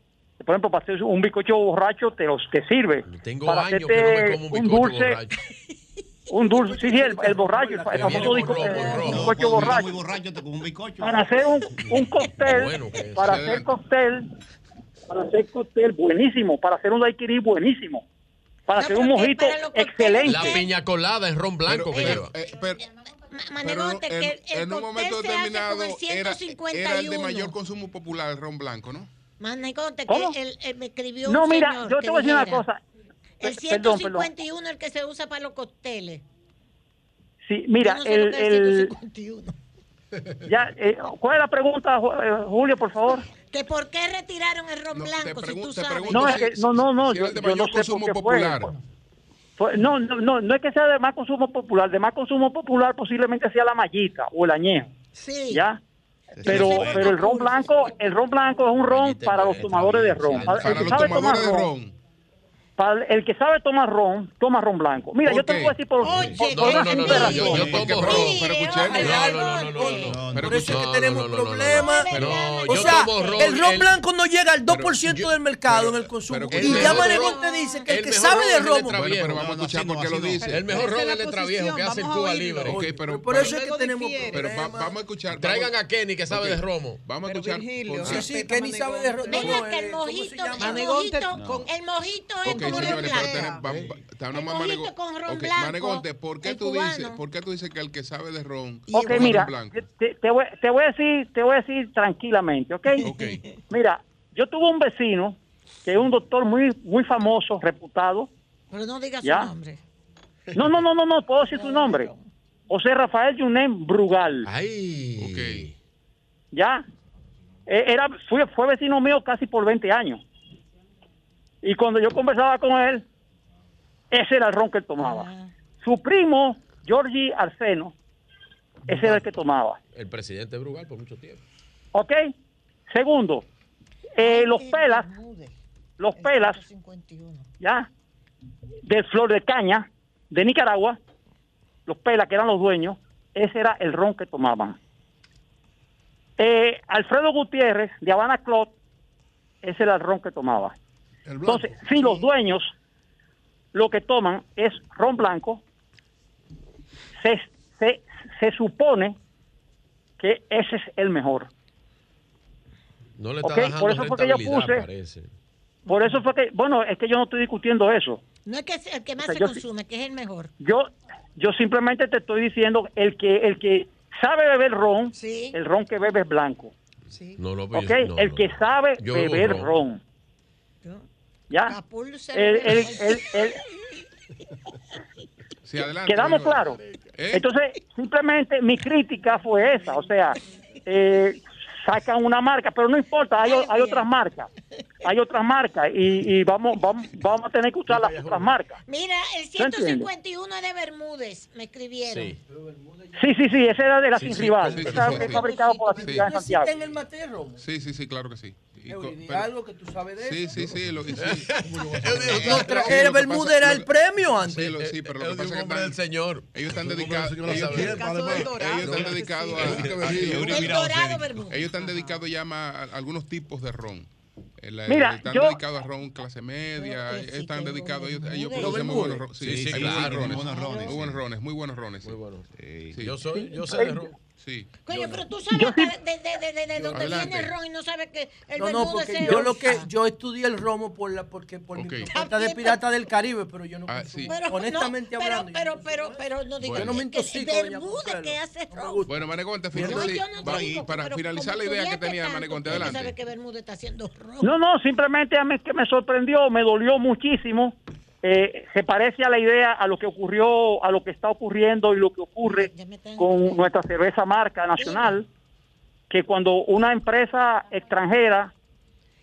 S16: Por ejemplo, para hacer un bizcocho borracho te, los, te sirve.
S17: Tengo
S16: para
S17: años que no me como un
S16: dulce, borracho. Un dulce, sí, sí, el, el borracho, el, famoso bizcocho borracho. Para hacer un, un cóctel, para hacer cóctel, para hacer cóctel buenísimo, para hacer un daiquiri buenísimo, para hacer un mojito excelente.
S17: La piña colada es ron blanco que lleva.
S2: Eh, pero, en, en un momento determinado era, era, el de mayor consumo popular, el ron blanco, ¿no?
S4: Manegonte, que él, él me escribió
S16: No,
S4: un
S16: mira,
S4: señor
S16: yo te voy a decir una cosa.
S4: El 151 es el que se usa para los cócteles.
S16: Sí, mira, el, el, Ya, eh, ¿Cuál es la pregunta, eh, Julio, por favor?
S4: ¿Que ¿Por qué retiraron el ron blanco? Si tú sabes.
S16: No, es que, no, no, no. yo,
S2: yo no sé por qué
S16: popular. Fue. no, no, no, no es que sea de más consumo popular. De más consumo popular posiblemente sea la mallita o el añejo.
S4: Sí.
S16: ¿Ya? Pero, pero el ron blanco, el ron blanco es un ron para los tomadores de ron.
S2: Para, los tomadores de ron
S16: para el que sabe tomar ron, toma ron blanco. Mira, yo te voy a decir por,
S17: Oye,
S16: por,
S17: no,
S16: por
S17: no, no, no, no, yo, yo tomo ron, pero escuchemos. No, no, no, no, no, no.
S15: Por eso es que tenemos problemas.
S17: No,
S15: o sea,
S17: ron,
S15: el ron blanco no llega al 2% del mercado en el consumo.
S17: el
S15: y ya
S17: ron-
S15: te dice que el,
S17: el
S15: que sabe
S17: ron
S15: de.
S17: Letra Viejo.
S2: pero vamos a escuchar por qué lo dice.
S17: El mejor ron es el letra viejo que hace en Cuba Libre.
S2: Pero
S15: Por eso es que
S2: vamos-
S15: tenemos
S2: pero va- vamos a escuchar.
S17: Traigan a Kenny que sabe de romo.
S2: Vamos a escuchar.
S15: Sí, sí, Kenny sabe de romo.
S4: Ven
S15: No,
S4: acá, el
S15: eh, ¿cómo se
S4: mojito, el mojito, el mojito es ron
S2: señores, pero
S4: con ron
S2: ok,
S4: blanco,
S2: Manegonte, ¿por qué tú dices, por qué tú dices que el que sabe de ron
S16: Ok,
S2: toma
S16: mira,
S2: ron blanco?
S16: te, te voy, te voy a decir, te voy a decir tranquilamente, ¿ok? Mira, yo tuve un vecino que es un doctor muy, muy famoso, reputado.
S4: Pero no digas
S16: ¿Ya?
S4: su nombre.
S16: No, no, no, no, no, puedo decir su nombre. José Rafael Yunem Brugal.
S17: Ay.
S16: ¿Ya? Eh, Era, fue, fue vecino mío casi por 20 años. Y cuando yo conversaba con él, ese era el ron que él tomaba. Su primo, Georgie Arseno, ese era el que tomaba.
S17: El presidente Brugal por mucho tiempo.
S16: ¿Ok? Segundo, eh, los pelas, los pelas, ¿ya? Del flor de caña de Nicaragua, los pelas que eran los dueños, ese era el ron que tomaban. Eh, Alfredo Gutiérrez de Habana Club, ese era el ron que tomaba. Entonces, si los dueños lo que toman es ron blanco, se, se, se supone que ese es el mejor.
S17: No le está
S16: Ok,
S17: dejando
S16: por eso fue que yo puse-
S17: parece.
S16: Por eso fue que, bueno, es que yo no estoy discutiendo eso.
S4: No es que el que más
S16: O sea,
S4: se
S16: yo
S4: consume, que es el mejor.
S16: Yo, yo simplemente te estoy diciendo el que, el que sabe beber ron, el ron que bebe es blanco.
S17: No, no,
S16: ¿Ok?
S17: no,
S16: el
S17: no.
S16: que sabe beber
S17: ron.
S16: ron. ¿Ya? El-
S4: bebe
S16: el-
S4: ron.
S16: el- el-
S2: Sí, adelante.
S16: ¿Quedamos claros?
S2: ¿Eh?
S16: Entonces, simplemente mi crítica fue esa, o sea, eh, sacan una marca, pero no importa, hay, hay otras marcas, hay otras marcas y, y vamos, vamos, vamos a tener que usar las otras marcas.
S4: Mira, el
S16: ¿Tú entiendes?
S4: 151 es de Bermúdez, me escribieron.
S16: Sí, sí, sí, ese era de la
S2: Sí,
S16: sin
S2: sí,
S16: rival,
S2: sí, sí, sí,
S16: es
S2: sí.
S16: fabricado por la
S2: Sí.
S16: sin de Santiago.
S15: en el mate de romo.
S2: Sí, sí, sí, claro que sí. Y pero-
S15: algo que tú sabes de
S2: Sí,
S15: eso.
S2: sí, sí. Lo, sí.
S15: El Bermúdez era el premio antes.
S2: Sí, lo- sí, pero lo que pasa es que
S17: del señor.
S2: ellos están dedicados, ellos,
S17: Isabel.
S2: ellos
S17: Caso del Dorado.
S2: están dedicados
S17: sí.
S2: a,
S17: El
S2: a-
S17: Dorado
S2: ellos-
S17: Bermúdez.
S2: ellos están dedicados ya más a algunos tipos de ron. El- el-
S16: Mira,
S2: están
S16: yo-
S2: dedicados a ron clase media, ellos están dedicados, ellos, ellos producen muy buenos rones.
S17: Sí, sí,
S2: hay
S17: claro,
S2: muy buenos
S17: muy buenos rones,
S2: Muy buenos rones, muy buenos rones. Muy
S17: buenos.
S2: Sí.
S17: Yo soy, yo sé de ron.
S2: Sí.
S4: Coño, pero tú sabes hasta de, de, de, de, de dónde viene el ron y no sabes que el
S15: No, no,
S4: Bermúdez
S15: porque
S4: es-
S15: yo lo que yo estudié el romo por la porque por
S2: Ok.
S15: mi propuesta de pirata del Caribe, pero yo no
S2: Ah,
S15: consumo.
S2: sí.
S4: Pero,
S15: honestamente
S4: no, pero,
S15: hablando.
S4: pero, pero, pero, no digo
S2: Bueno.
S15: Yo no me
S4: que
S15: intoxico,
S4: hace ron.
S2: Bueno,
S4: no
S2: va-
S4: digo,
S2: para finalizar la idea que tenía
S4: tú sabes
S2: adelante.
S4: que Bermúdez está haciendo ron.
S16: No, no, simplemente a mí que me sorprendió, me dolió muchísimo. Eh, se parece a la idea, a lo que ocurrió, a lo que está ocurriendo y lo que ocurre con nuestra cerveza marca nacional, que cuando una empresa extranjera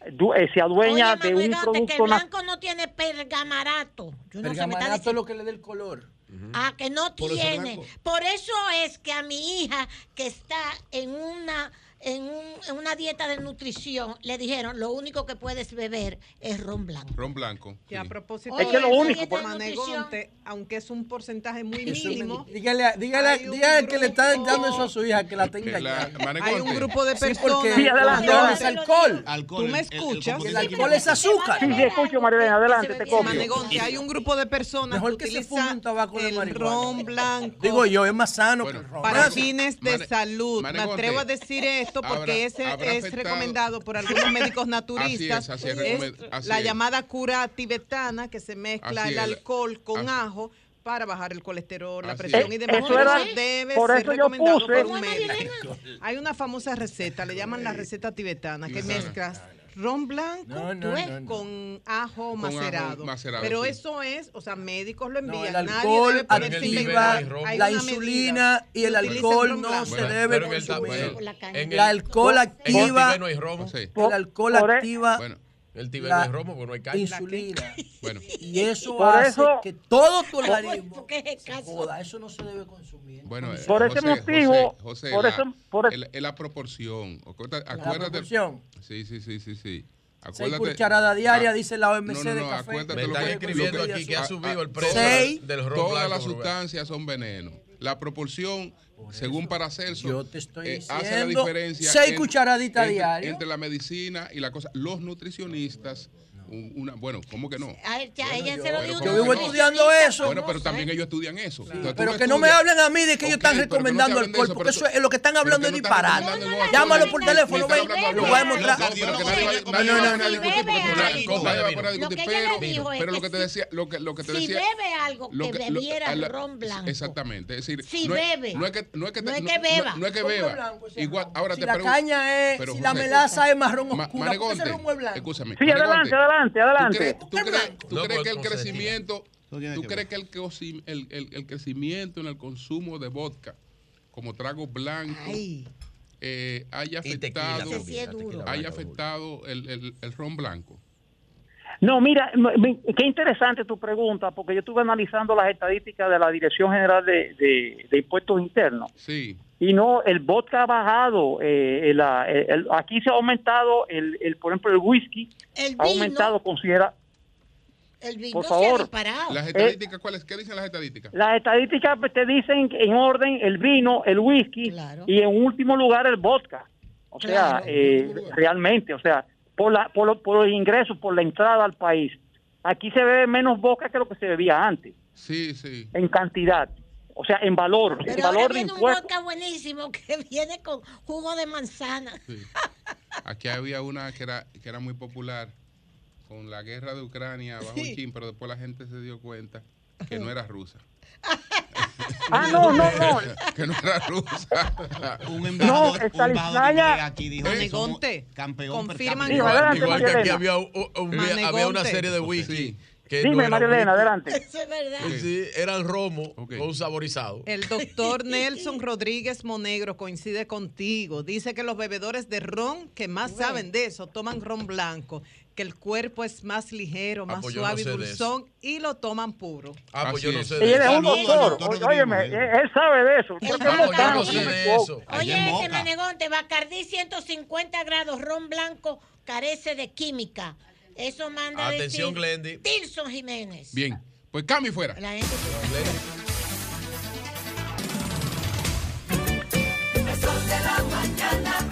S16: eh, se adueña
S4: Oye,
S16: de un
S4: Gante, que el
S16: producto
S4: blanco no tiene pergamarato. Yo no sé,
S15: Pergamanato es lo que le dé el color.
S4: Ah, que no
S15: Por eso
S4: tiene.
S15: blanco.
S4: Por eso es que a mi hija que está en una en, un- en una dieta de nutrición le dijeron lo único que puedes beber es ron blanco.
S2: Ron blanco.
S3: Que a propósito
S4: Es que lo único, por-
S3: Manegonte, aunque es un porcentaje muy mínimo,
S15: Dígale, dígale, dígale que le está dando eso a su hija, que la tenga
S2: la-
S3: hay un grupo de personas.
S15: porque
S16: Sí,
S15: no,
S16: adelante.
S15: es alcohol.
S3: Tú me escuchas.
S15: El alcohol es azúcar.
S16: Sí, sí, escucho, Marilena, adelante, te copio.
S3: Manegonte, hay un grupo de personas
S15: Mejor
S3: que
S15: que se fume un tabaco de marihuana.
S3: ron blanco
S15: Digo yo, es más sano que el ron.
S3: para fines de salud. Me atrevo a decir esto porque
S2: habrá-
S3: ese
S2: habrá
S3: es
S2: afectado-
S3: recomendado por algunos médicos naturistas.
S2: Así es, así es,
S3: Es
S2: recomen- así
S3: la
S2: es.
S3: llamada cura tibetana que se mezcla
S2: Así
S3: el
S2: es.
S3: alcohol con
S2: Así-
S3: ajo para bajar el colesterol, la presión
S16: es.
S3: y demás.
S16: Eso
S3: Pero
S16: era-
S3: eso debe
S16: por
S3: ser
S16: eso yo
S3: recomendado
S16: puse-
S3: por un médico. Hay una famosa receta, le llaman la receta tibetana, que mezclas ron blanco
S15: No, no,
S3: tú ves,
S15: no, no.
S3: con ajo macerado.
S2: macerado,
S3: Pero
S2: sí.
S3: eso es, o sea, médicos lo
S15: No,
S3: envían.
S15: el
S3: Nadie
S15: alcohol
S3: debe ponerse
S17: activa
S15: la insulina
S3: medida.
S15: y el alcohol no se debe
S17: en el,
S15: consumir.
S17: bueno, en el,
S15: El alcohol activa, el alcohol
S16: e-
S15: activa
S17: El no hay romo porque no hay calle.
S15: insulina.
S2: bueno.
S15: Y eso
S16: Por
S15: hace
S16: eso-
S15: que todo tu organismo
S4: ¿Por qué es
S15: joda. Eso no se debe consumir.
S2: Bueno, eh,
S16: Por ese
S2: José,
S16: motivo,
S2: José, José,
S16: por
S2: la,
S16: eso- por eso-
S2: el- el- la proporción. Acuérdate,
S15: La
S2: acuérdate-
S15: proporción.
S2: Sí, sí, sí, sí, sí.
S15: Seis cucharadas diarias,
S2: ah,
S15: dice la OMC de café.
S17: Me están escribiendo aquí que ha subido el precio
S2: Seis,
S17: del ron
S2: Todas las sustancias son veneno. La proporción, según Paracelso,
S15: yo te estoy
S2: eh, hace la diferencia.
S15: Seis cucharaditas diarias.
S2: Entre la medicina y la cosa. Los nutricionistas una, bueno, ¿cómo que no?
S4: ella se lo dijo.
S15: Yo vivo estudiando eso.
S2: Bueno, pero también ellos estudian eso.
S15: pero que no me hablen a mí de que ellos están recomendando el alcohol, porque eso es lo que están hablando es disparate. Llámalo por teléfono, ven, lo voy a demostrar.
S2: No, no, no, pero lo que te decía, lo que lo que te
S4: decía. Si bebe algo que bebiera ron blanco.
S2: Exactamente, es decir,
S4: si bebe.
S2: No es que no es que
S4: beba.
S2: No es que beba. Igual, ahora te
S15: pregunto. Si la caña es, si la melaza es marrón oscura, ese ron es blanco.
S2: Escúchame.
S16: Sí, adelante, adelante adelante, adelante.
S2: ¿Tú crees, tú crees, que el crecimiento, tú crees que el, el, el, el, crecimiento en el consumo de vodka como trago blanco eh, haya afectado, haya afectado el, el, ron blanco?
S16: No, mira, qué interesante tu pregunta, porque yo estuve analizando las estadísticas de la Dirección General de, de, Impuestos Internos.
S2: Sí.
S16: Y no, el vodka ha bajado, eh, el, aquí se ha aumentado, el, el, por ejemplo, el whisky ha aumentado, considera...
S4: El vino
S16: por favor.
S2: ¿Las estadísticas cuáles? ¿Qué dicen las estadísticas?
S16: Las estadísticas te dicen en orden el vino, el whisky y en último lugar el vodka. O sea, eh, realmente, o sea, por, la, por, por los ingresos, por la entrada al país. Aquí se bebe menos vodka que lo que se bebía antes.
S2: Sí, sí.
S16: En cantidad. O sea, en valor.
S4: Pero
S16: en valor
S4: ahora viene un vodka buenísimo que viene con jugo de manzana.
S2: Aquí había una que era, que era muy popular con la guerra de Ucrania bajo sí. pero después la gente se dio cuenta que no era rusa.
S16: ah, no, no, no.
S2: que no era rusa.
S14: un embajador,
S16: no,
S14: un aquí dijo
S3: Manegonte.
S14: campeón.
S3: Confirman
S17: igual, igual que aquí había, un, un, había una serie de whisky. Que
S16: Dime,
S17: no
S16: María Elena, adelante.
S4: Eso es verdad.
S17: Sí, eran romo okay. con saborizado.
S3: El doctor Nelson Rodríguez Monegro coincide contigo. Dice que los bebedores de ron que más bueno. saben de eso toman ron blanco que el cuerpo es más ligero, más ah, pues suave y no sé dulzón y lo toman puro.
S17: Ah, pues yo no sé
S16: de eso. Él es un doctor. Óyeme, él sabe de eso.
S17: Ah, pues yo no sé de eso.
S4: Oye, este Manegonte, Bacardí 150 grados, ron blanco, carece de química. Eso manda
S17: Atención,
S4: decir
S17: Glendy.
S4: Tilson Jiménez.
S2: Bien, pues cambio fuera.
S4: La gente
S18: El sol de la mañana,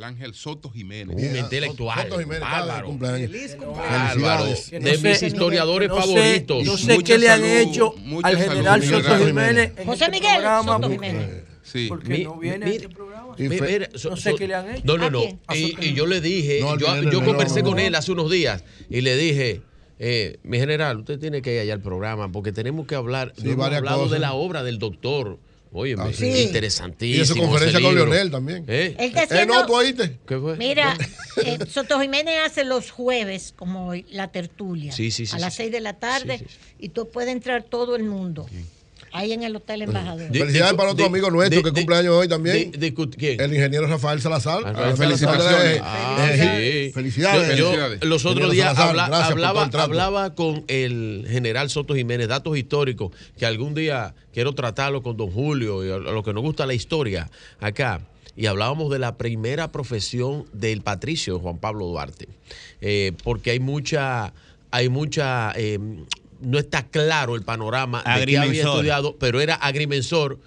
S2: Miguel Ángel Soto Jiménez.
S17: Un intelectual.
S1: Soto Jiménez,
S17: bárbaro.
S1: cumpleaños.
S17: Bárbaro.
S1: Felicidades.
S17: De
S15: sé,
S17: mis historiadores
S15: no sé-
S17: favoritos.
S15: No sé qué le han
S2: salud,
S15: hecho al general Soto. Jiménez.
S4: José
S15: este
S4: Miguel
S15: programa,
S4: Soto
S15: porque-
S4: Jiménez.
S2: Sí.
S15: Porque
S17: Mi-
S15: no viene
S17: mi-
S15: a este programa.
S1: Y
S17: Mi-
S1: fe-
S17: mira, so-
S15: No sé
S17: so-
S15: qué le han hecho.
S17: No, no,
S4: ¿A
S17: no. Y, y yo le dije,
S1: No,
S17: yo, conversé
S1: no,
S17: con
S1: no.
S17: él hace unos días y le dije, eh, mi general, usted tiene que ir allá al programa porque tenemos que hablar,
S1: Sí,
S17: no hemos
S1: varias
S17: hablado
S1: cosas.
S17: de la obra del doctor. Oye,
S1: Ah, sí.
S17: interesantísimo.
S1: Y su conferencia con. Leonel también.
S17: ¿Eh?
S4: Él está
S1: Eh,
S4: haciendo-
S1: no, tú oíste.
S17: ¿Qué fue?
S4: Mira, eh, Soto Jiménez hace los jueves, como hoy, la tertulia.
S17: Sí, sí, sí,
S4: A las
S17: sí.
S4: 6 de la tarde.
S17: Sí, sí, sí.
S4: Y tú puedes entrar todo el mundo. Ahí en el Hotel Embajador.
S1: Felicidades para otro amigo nuestro que cumple años hoy también. El ingeniero Rafael Salazar. Felicidades.
S17: Yo,
S2: Felicidades.
S17: los otros días hablaba, con el general Soto Jiménez, datos históricos, que algún día quiero tratarlo con don Julio y a lo que nos gusta la historia acá. Y hablábamos de la primera profesión del patricio Juan Pablo Duarte. Eh, porque hay mucha, hay mucha, eh, no está claro el panorama de que había estudiado, pero era agrimensor.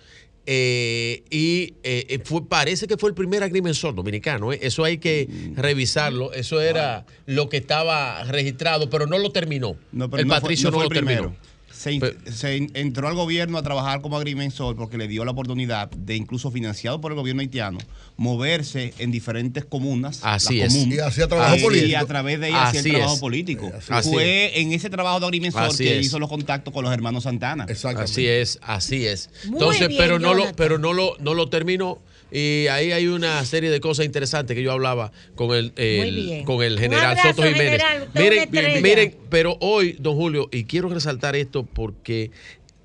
S17: eh, y eh, fue, parece que fue el primer agrimensor dominicano. ¿eh? Eso hay que revisarlo. Eso era lo que estaba registrado, pero no lo terminó.
S14: No, pero
S17: el
S14: no fue-
S17: patricio
S14: no
S17: no,
S14: fue
S17: lo
S14: el
S17: terminó.
S14: Se, entró al gobierno a trabajar como agrimensor porque le dio la oportunidad de, incluso financiado por el gobierno haitiano, moverse en diferentes comunas.
S17: Así
S14: la
S17: es.
S14: común,
S1: Y hacía trabajo político.
S14: Y a través de ella hacía
S17: Así
S14: el trabajo
S17: es.
S14: político.
S17: Así
S14: Fue en ese trabajo de agrimensor
S17: Así
S14: que
S17: es.
S14: hizo los contactos con los hermanos Santana.
S1: Exactamente.
S17: Así es, así es.
S4: Muy
S17: Entonces,
S4: bien,
S17: pero no lo, pero no lo, no lo terminó. Y ahí hay una serie de cosas interesantes que yo hablaba con el, con el general
S4: abrazo,
S17: Soto Jiménez.
S4: general.
S17: Miren, miren, pero hoy, don Julio, y quiero resaltar esto porque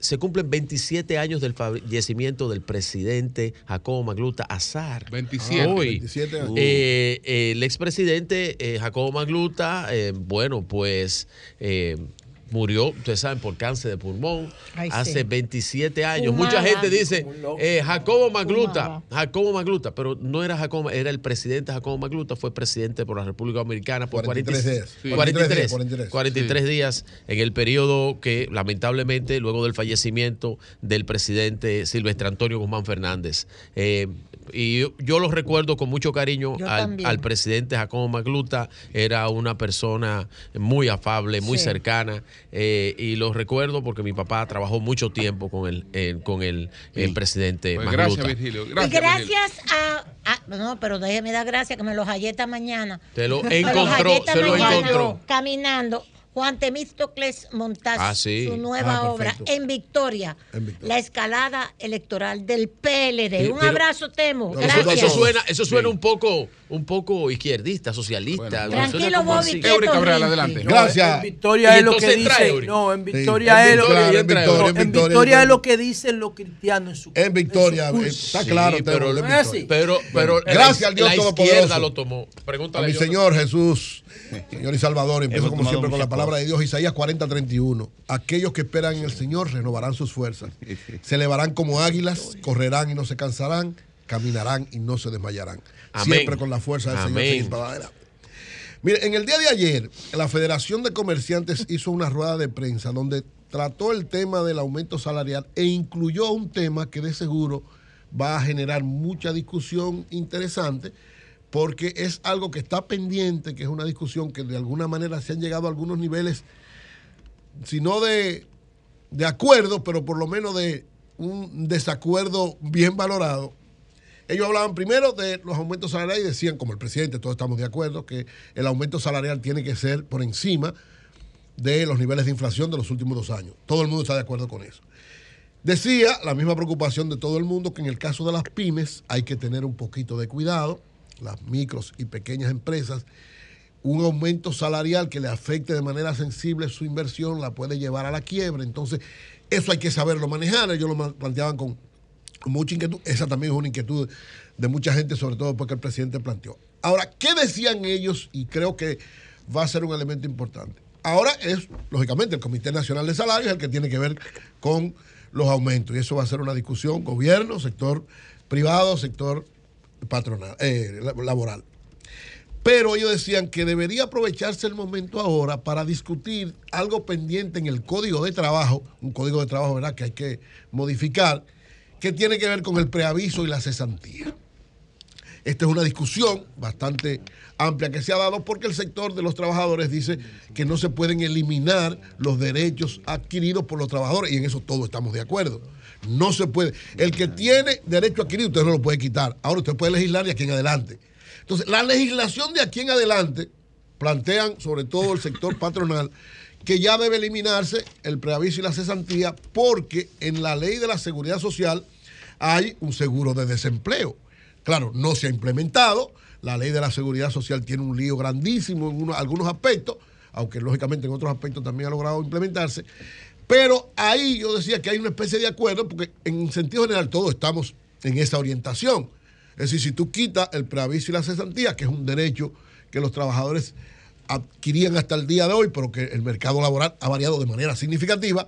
S17: se cumplen 27 años del fallecimiento del presidente Jacobo Magluta Azar.
S2: 27.
S17: Hoy.
S1: 27 años.
S17: Eh, eh, el expresidente eh, Jacobo Magluta, eh, bueno, pues eh, murió, ustedes saben, por cáncer de pulmón
S4: Ay,
S17: hace
S4: sí.
S17: 27 años. Mucha gente dice eh, Jacobo Magluta. Jacobo Magluta, pero no era Jacobo, era el presidente Jacobo Magluta, fue presidente por la República Dominicana por
S1: 43
S17: 40
S1: días. Sí.
S17: 43,
S1: 43.
S17: 43 días en el periodo que lamentablemente luego del fallecimiento del presidente Silvestre Antonio Guzmán Fernández. Eh, y yo, yo lo recuerdo con mucho cariño al, al presidente Jacobo Magluta, era una persona muy afable, muy
S4: Sí.
S17: cercana, eh, y lo recuerdo porque mi papá trabajó mucho tiempo con el, eh, con el, el presidente
S2: Pues
S17: Magluta.
S2: gracias, Virgilio.
S4: y
S2: Gracias, Virgilio.
S4: gracias a, a- No, pero déjeme dar gracias que me los hallé esta mañana.
S17: Te lo
S4: los
S17: encontró, se lo
S4: mañana
S17: encontró.
S4: Caminando. Juan Temístocles Montaz,
S17: Ah, sí.
S4: su nueva
S17: Ah,
S4: obra
S17: perfecto.
S4: en Victoria,
S17: En Victoria.
S4: la escalada electoral del PLD.
S17: Sí,
S4: Un
S17: pero-
S4: abrazo, Temo.
S17: Eso,
S4: Gracias.
S17: eso suena, eso suena un poco, un poco izquierdista, socialista.
S4: Tranquilo, Bobby, Cabral,
S2: adelante.
S15: No,
S1: Gracias.
S15: En Victoria es lo que dice. No, en Victoria es lo
S1: Victoria,
S15: que
S1: en Victoria,
S15: es lo que dicen los cristianos en su
S1: En Victoria,
S15: en su
S1: eh, está claro.
S17: Sí,
S1: Temo,
S17: pero, pero, pero
S1: Gracias al Dios
S17: la
S1: Todopoderoso.
S17: izquierda lo tomó.
S1: A
S17: Pregúntale
S1: mi
S17: yo.
S1: Señor Jesús, Señor y Salvador, empiezo como siempre con la palabra de Dios, Isaías 40, 31. Aquellos que esperan en el Señor renovarán sus fuerzas. Se elevarán como águilas, correrán y no se cansarán, caminarán y no se desmayarán.
S17: Amén.
S1: Siempre con la fuerza del Señor.
S17: Amén.
S1: adelante. Mire, en el día de ayer, la Federación de Comerciantes hizo una rueda de prensa donde trató el tema del aumento salarial e incluyó un tema que de seguro va a generar mucha discusión interesante porque es algo que está pendiente, que es una discusión que de alguna manera se han llegado a algunos niveles, si no de, de acuerdo, pero por lo menos de un desacuerdo bien valorado. Ellos hablaban primero de los aumentos salariales y decían, como el presidente, todos estamos de acuerdo, que el aumento salarial tiene que ser por encima de los niveles de inflación de los últimos dos años. Todo el mundo está de acuerdo con eso. Decía la misma preocupación de todo el mundo que en el caso de las pymes hay que tener un poquito de cuidado, las micros y pequeñas empresas, un aumento salarial que le afecte de manera sensible su inversión la puede llevar a la quiebra. Entonces, eso hay que saberlo manejar. Ellos lo planteaban con mucha inquietud. Esa también es una inquietud de mucha gente, sobre todo porque el presidente planteó. Ahora, ¿qué decían ellos? Y creo que va a ser un elemento importante. Ahora es, lógicamente, el Comité Nacional de Salarios el que tiene que ver con los aumentos. Y eso va a ser una discusión gobierno, sector privado, sector patronal, eh, la- laboral. Pero ellos decían que debería aprovecharse el momento ahora para discutir algo pendiente en el código de trabajo, un código de trabajo, ¿verdad?, que hay que modificar, que tiene que ver con el preaviso y la cesantía. Esta es una discusión bastante amplia que se ha dado porque el sector de los trabajadores dice que no se pueden eliminar los derechos adquiridos por los trabajadores y en eso todos estamos de acuerdo. No se puede. El que tiene derecho adquirido usted no lo puede quitar. Ahora usted puede legislar de aquí en adelante. Entonces, la legislación de aquí en adelante plantean, sobre todo el sector patronal, que ya debe eliminarse el preaviso y la cesantía porque en la ley de la seguridad social hay un seguro de desempleo. Claro, no se ha implementado. La ley de la seguridad social tiene un lío grandísimo en uno- algunos aspectos, aunque lógicamente en otros aspectos también ha logrado implementarse. Pero ahí yo decía que hay una especie de acuerdo, porque en sentido general todos estamos en esa orientación. Es decir, si tú quitas el preaviso y la cesantía, que es un derecho que los trabajadores adquirían hasta el día de hoy, pero que el mercado laboral ha variado de manera significativa,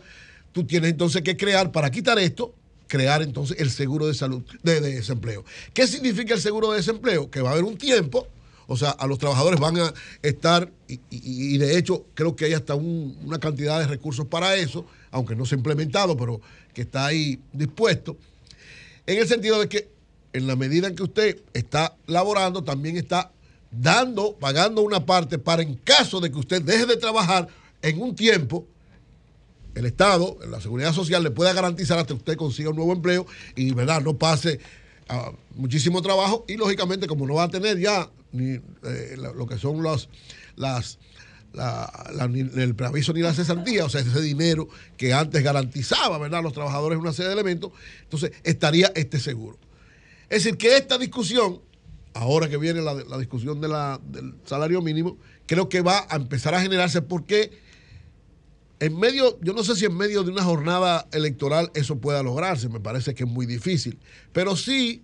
S1: tú tienes entonces que crear, para quitar esto, crear entonces el seguro de salud, de, de desempleo. ¿Qué significa el seguro de desempleo? Que va a haber un tiempo, o sea, a los trabajadores van a estar, y, de hecho creo que hay hasta un- una cantidad de recursos para eso, aunque no se ha implementado, pero que está ahí dispuesto, en el sentido de que en la medida en que usted está laborando, también está dando, pagando una parte para en caso de que usted deje de trabajar en un tiempo, el Estado, la Seguridad Social, le pueda garantizar hasta que usted consiga un nuevo empleo y verdad no pase ah, muchísimo trabajo y lógicamente como no va a tener ya ni eh, lo que son los, las la- el preaviso ni la cesantía, o sea, ese dinero que antes garantizaba, ¿verdad?, a los trabajadores una serie de elementos, entonces estaría este seguro. Es decir, que esta discusión, ahora que viene la, la discusión de la- del salario mínimo, creo que va a empezar a generarse porque en medio, yo no sé si en medio de una jornada electoral eso pueda lograrse, me parece que es muy difícil, pero sí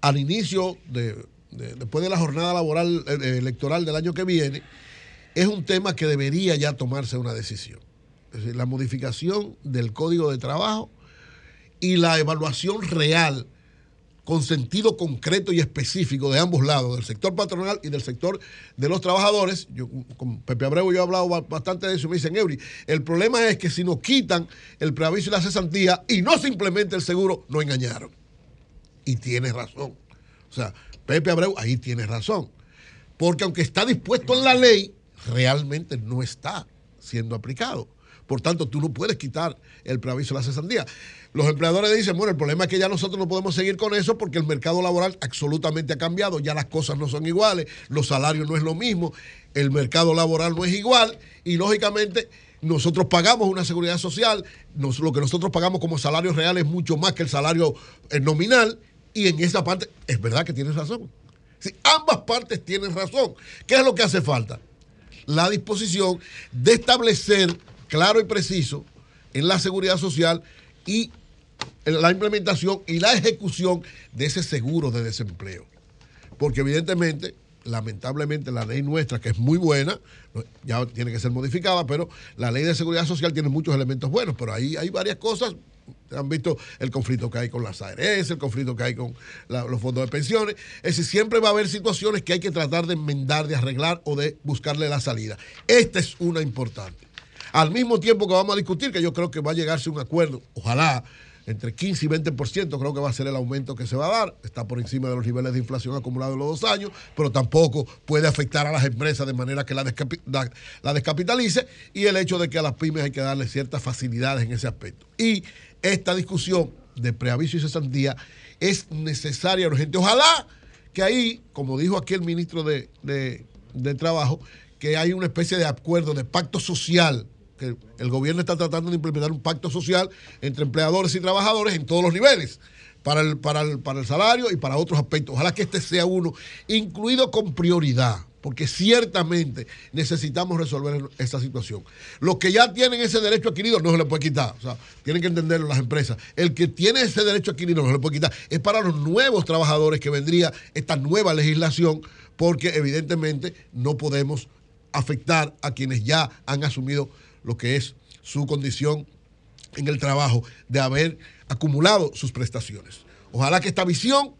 S1: al inicio de- después de la jornada laboral eh, electoral del año que viene, es un tema que debería ya tomarse una decisión. Es decir, la modificación del código de trabajo y la evaluación real con sentido concreto y específico de ambos lados, del sector patronal y del sector de los trabajadores. Yo, con Pepe Abreu yo he hablado ba- bastante de eso y me dicen, Eury, el problema es que si nos quitan el preaviso y la cesantía y no se implementa el seguro, nos engañaron. Y tienes razón. O sea, Pepe Abreu ahí tiene razón. Porque aunque está dispuesto en la ley, realmente no está siendo aplicado. Por tanto, tú no puedes quitar el preaviso de la cesantía. Los empleadores dicen, bueno, el problema es que ya nosotros no podemos seguir con eso porque el mercado laboral absolutamente ha cambiado, ya las cosas no son iguales, los salarios no es lo mismo, el mercado laboral no es igual y lógicamente nosotros pagamos una seguridad social, lo que nosotros pagamos como salario real es mucho más que el salario eh, nominal y en esa parte es verdad que tienes razón. Sí, ambas partes tienen razón. ¿Qué es lo que hace falta? La disposición de establecer claro y preciso en la seguridad social y la implementación y la ejecución de ese seguro de desempleo. Porque evidentemente, lamentablemente, la ley nuestra, que es muy buena, ya tiene que ser modificada, pero la ley de seguridad social tiene muchos elementos buenos, pero ahí hay varias cosas. Han visto el conflicto que hay con las ARS, el conflicto que hay con los fondos de pensiones. Es decir, siempre va a haber situaciones que hay que tratar de enmendar, de arreglar o de buscarle la salida. Esta es una importante. Al mismo tiempo que vamos a discutir, que yo creo que va a llegarse un acuerdo, ojalá, entre 15 y 20% creo que va a ser el aumento que se va a dar. Está por encima de los niveles de inflación acumulados en los dos años, pero tampoco puede afectar a las empresas de manera que la- la descapitalice y el hecho de que a las pymes hay que darle ciertas facilidades en ese aspecto. Y esta discusión de preaviso y cesantía es necesaria, urgente. Ojalá que ahí, como dijo aquí el ministro de, de- Trabajo, que hay una especie de acuerdo, de pacto social, que el gobierno está tratando de implementar un pacto social entre empleadores y trabajadores en todos los niveles. Para el, para, el, para el salario y para otros aspectos. Ojalá que este sea uno, incluido con prioridad, porque ciertamente necesitamos resolver esta situación. Los que ya tienen ese derecho adquirido no se le puede quitar. O sea, tienen que entenderlo las empresas. El que tiene ese derecho adquirido no se le puede quitar. Es para los nuevos trabajadores que vendría esta nueva legislación, porque evidentemente no podemos afectar a quienes ya han asumido lo que es su condición en el trabajo de haber acumulado sus prestaciones. Ojalá que esta visión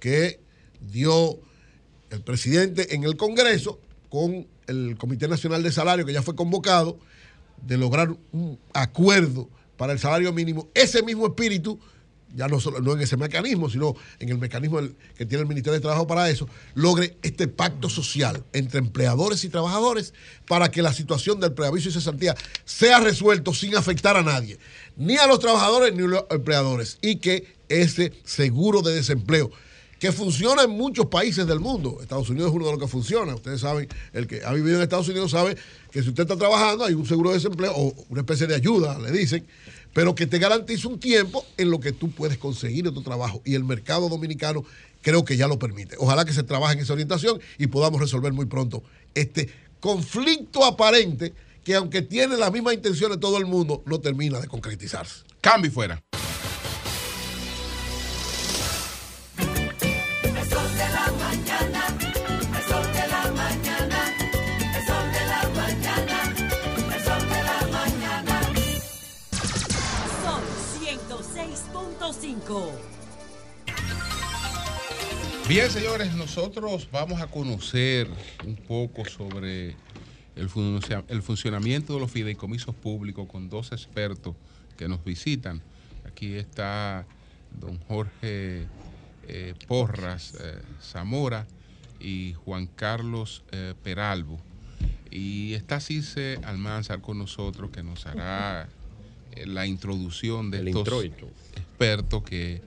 S1: que dio el presidente en el Congreso con el Comité Nacional de Salario que ya fue convocado, de lograr un acuerdo para el salario mínimo, ese mismo espíritu, ya no solo no en ese mecanismo, sino en el mecanismo que tiene el Ministerio de Trabajo para eso, logre este pacto social entre empleadores y trabajadores para que la situación del preaviso y cesantía sea resuelto sin afectar a nadie, ni a los trabajadores ni a los empleadores, y que ese seguro de desempleo que funciona en muchos países del mundo. Estados Unidos es uno de los que funciona. Ustedes saben, el que ha vivido en Estados Unidos sabe que si usted está trabajando hay un seguro de desempleo o una especie de ayuda, le dicen, pero que te garantiza un tiempo en lo que tú puedes conseguir otro trabajo. Y el mercado dominicano creo que ya lo permite. Ojalá que se trabaje en esa orientación y podamos resolver muy pronto este conflicto aparente que aunque tiene las mismas intenciones todo el mundo, no termina de concretizarse.
S2: Cambio fuera.
S18: Sol
S19: 106.5.
S2: Bien, señores, nosotros vamos a conocer un poco sobre el, funcionamiento de los fideicomisos públicos con dos expertos que nos visitan. Aquí está don Jorge eh, Porras eh, Zamora y Juan Carlos eh, Peralbo. Y está Cice Almanzar con nosotros que nos hará eh, la introducción de
S17: El
S2: estos
S17: introito.
S2: Expertos que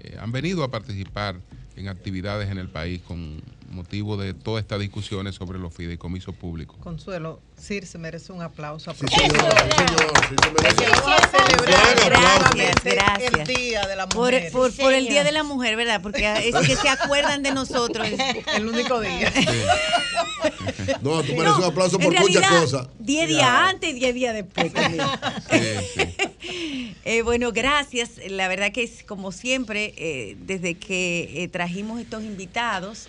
S2: eh, han venido a participar en actividades en el país con motivo de todas estas discusiones sobre los fideicomisos públicos.
S3: Consuelo, Sir se merece un aplauso.
S2: Sí, señor, sí, señor, sí se merece.
S3: Que vamos a celebrar
S20: Gracias,
S3: nuevamente
S20: gracias.
S3: el Día de la
S20: Por,
S3: Mujer.
S20: por, por el Día de la Mujer, ¿verdad? Porque es que se acuerdan de nosotros.
S3: El único día.
S1: No, tú mereces un aplauso por muchas cosas.
S20: 10 días antes y 10 días después. Eh, bueno, gracias. La verdad que es como siempre, eh, desde que eh, trajimos estos invitados,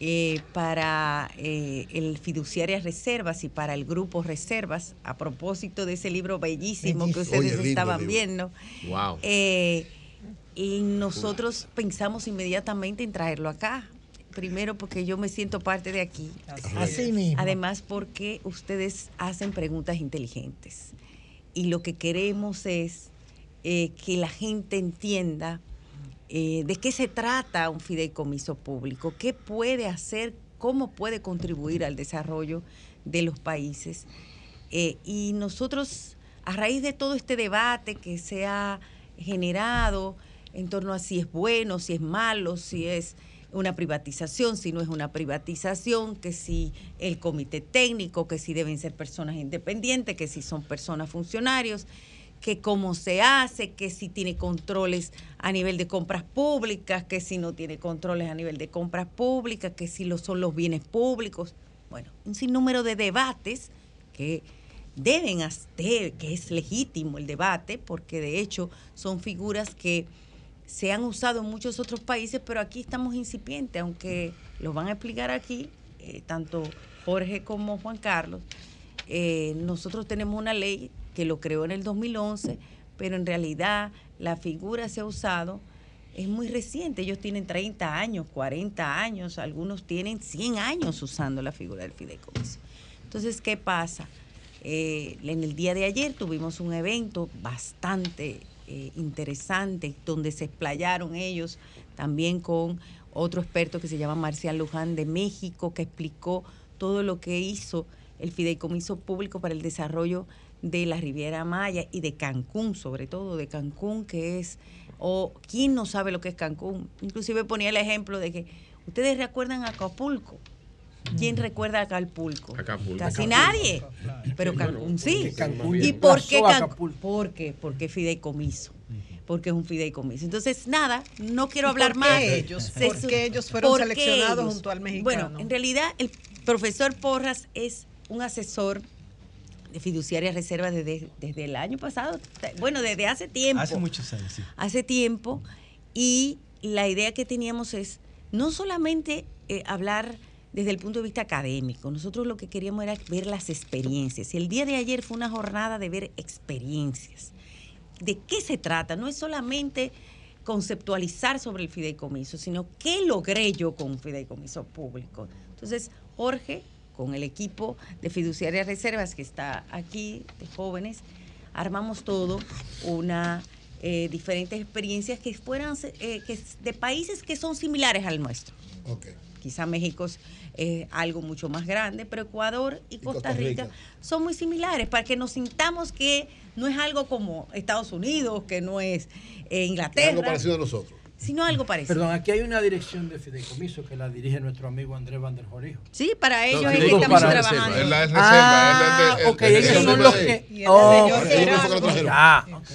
S21: eh, para eh, el fiduciarias reservas y para el grupo reservas, a propósito de ese libro bellísimo, que ustedes
S17: Oye,
S21: estaban
S17: libro.
S21: viendo.
S17: Wow.
S21: Eh, y nosotros pensamos inmediatamente en traerlo acá. Primero porque yo me siento parte de aquí.
S4: Así mismo.
S21: Además porque ustedes hacen preguntas inteligentes. Y lo que queremos es eh, que la gente entienda eh, de qué se trata un fideicomiso público, qué puede hacer, cómo puede contribuir al desarrollo de los países. Eh, y nosotros, a raíz de todo este debate que se ha generado en torno a si es bueno, si es malo, si es una privatización, si no es una privatización, que si el comité técnico, que si deben ser personas independientes, que si son personas funcionarios, que cómo se hace, que si tiene controles a nivel de compras públicas, que si no tiene controles a nivel de compras públicas, que si lo son los bienes públicos. Bueno, un sinnúmero de debates que deben hacer, que es legítimo el debate, porque de hecho son figuras que se han usado en muchos otros países, pero aquí estamos incipientes, aunque lo van a explicar aquí, eh, tanto Jorge como Juan Carlos. Eh, nosotros tenemos una ley que lo creó en el 2011, pero en realidad la figura se ha usado, es muy reciente, ellos tienen 30 años, 40 años, algunos tienen 100 años usando la figura del fideicomiso. Entonces, ¿qué pasa? Eh, en el día de ayer tuvimos un evento bastante eh, interesante donde se explayaron ellos también con otro experto que se llama Marcial Luján de México que explicó todo lo que hizo el fideicomiso público para el desarrollo de la Riviera Maya y de Cancún, sobre todo de Cancún, que es, o quién no sabe lo que es Cancún. Inclusive ponía el ejemplo de que ustedes recuerdan a Acapulco. ¿Quién recuerda a Acapulco?
S17: Acapulco.
S21: Casi
S17: Acapulco.
S21: nadie. Pero Cancún sí.
S15: porque Cancún
S21: ¿Y por qué Cancún? ¿Por qué? Porque es fideicomiso. Porque es un fideicomiso. Entonces, nada, no quiero
S3: ¿Y
S21: hablar
S3: por
S21: más.
S3: ellos?
S21: Se
S3: ¿Por
S21: su-
S3: qué ellos fueron
S21: ¿por qué
S3: seleccionados
S21: ellos?
S3: junto al mexicano?
S21: Bueno, en realidad el profesor Porras es un asesor fiduciaria reserva desde, desde el año pasado, bueno, desde hace tiempo
S22: Hace muchos años, sí.
S21: hace tiempo y la idea que teníamos es no solamente eh, hablar desde el punto de vista académico, nosotros lo que queríamos era ver las experiencias y el día de ayer fue una jornada de ver experiencias. ¿De qué se trata? No es solamente conceptualizar sobre el fideicomiso, sino qué logré yo con un fideicomiso público. Entonces, Jorge, con el equipo de fiduciarias reservas que está aquí, de jóvenes, armamos todo una eh, diferentes experiencias que fueran eh, que, de países que son similares al nuestro. Quizá México es eh, algo mucho más grande, pero Ecuador y Costa,
S1: Costa
S21: Rica,
S1: Rica.
S21: son muy similares para que nos sintamos que no es algo como Estados Unidos, que no es eh, Inglaterra,
S1: algo parecido a nosotros.
S21: Sino algo parecido.
S15: Perdón, aquí hay una dirección de fideicomiso que la dirige nuestro amigo Andrés Van der Jorijo.
S21: Sí, para ellos
S15: No,
S21: es que estamos
S15: para-
S21: trabajando.
S2: Él la es
S15: Ah, ok, ellos son los que... Oh,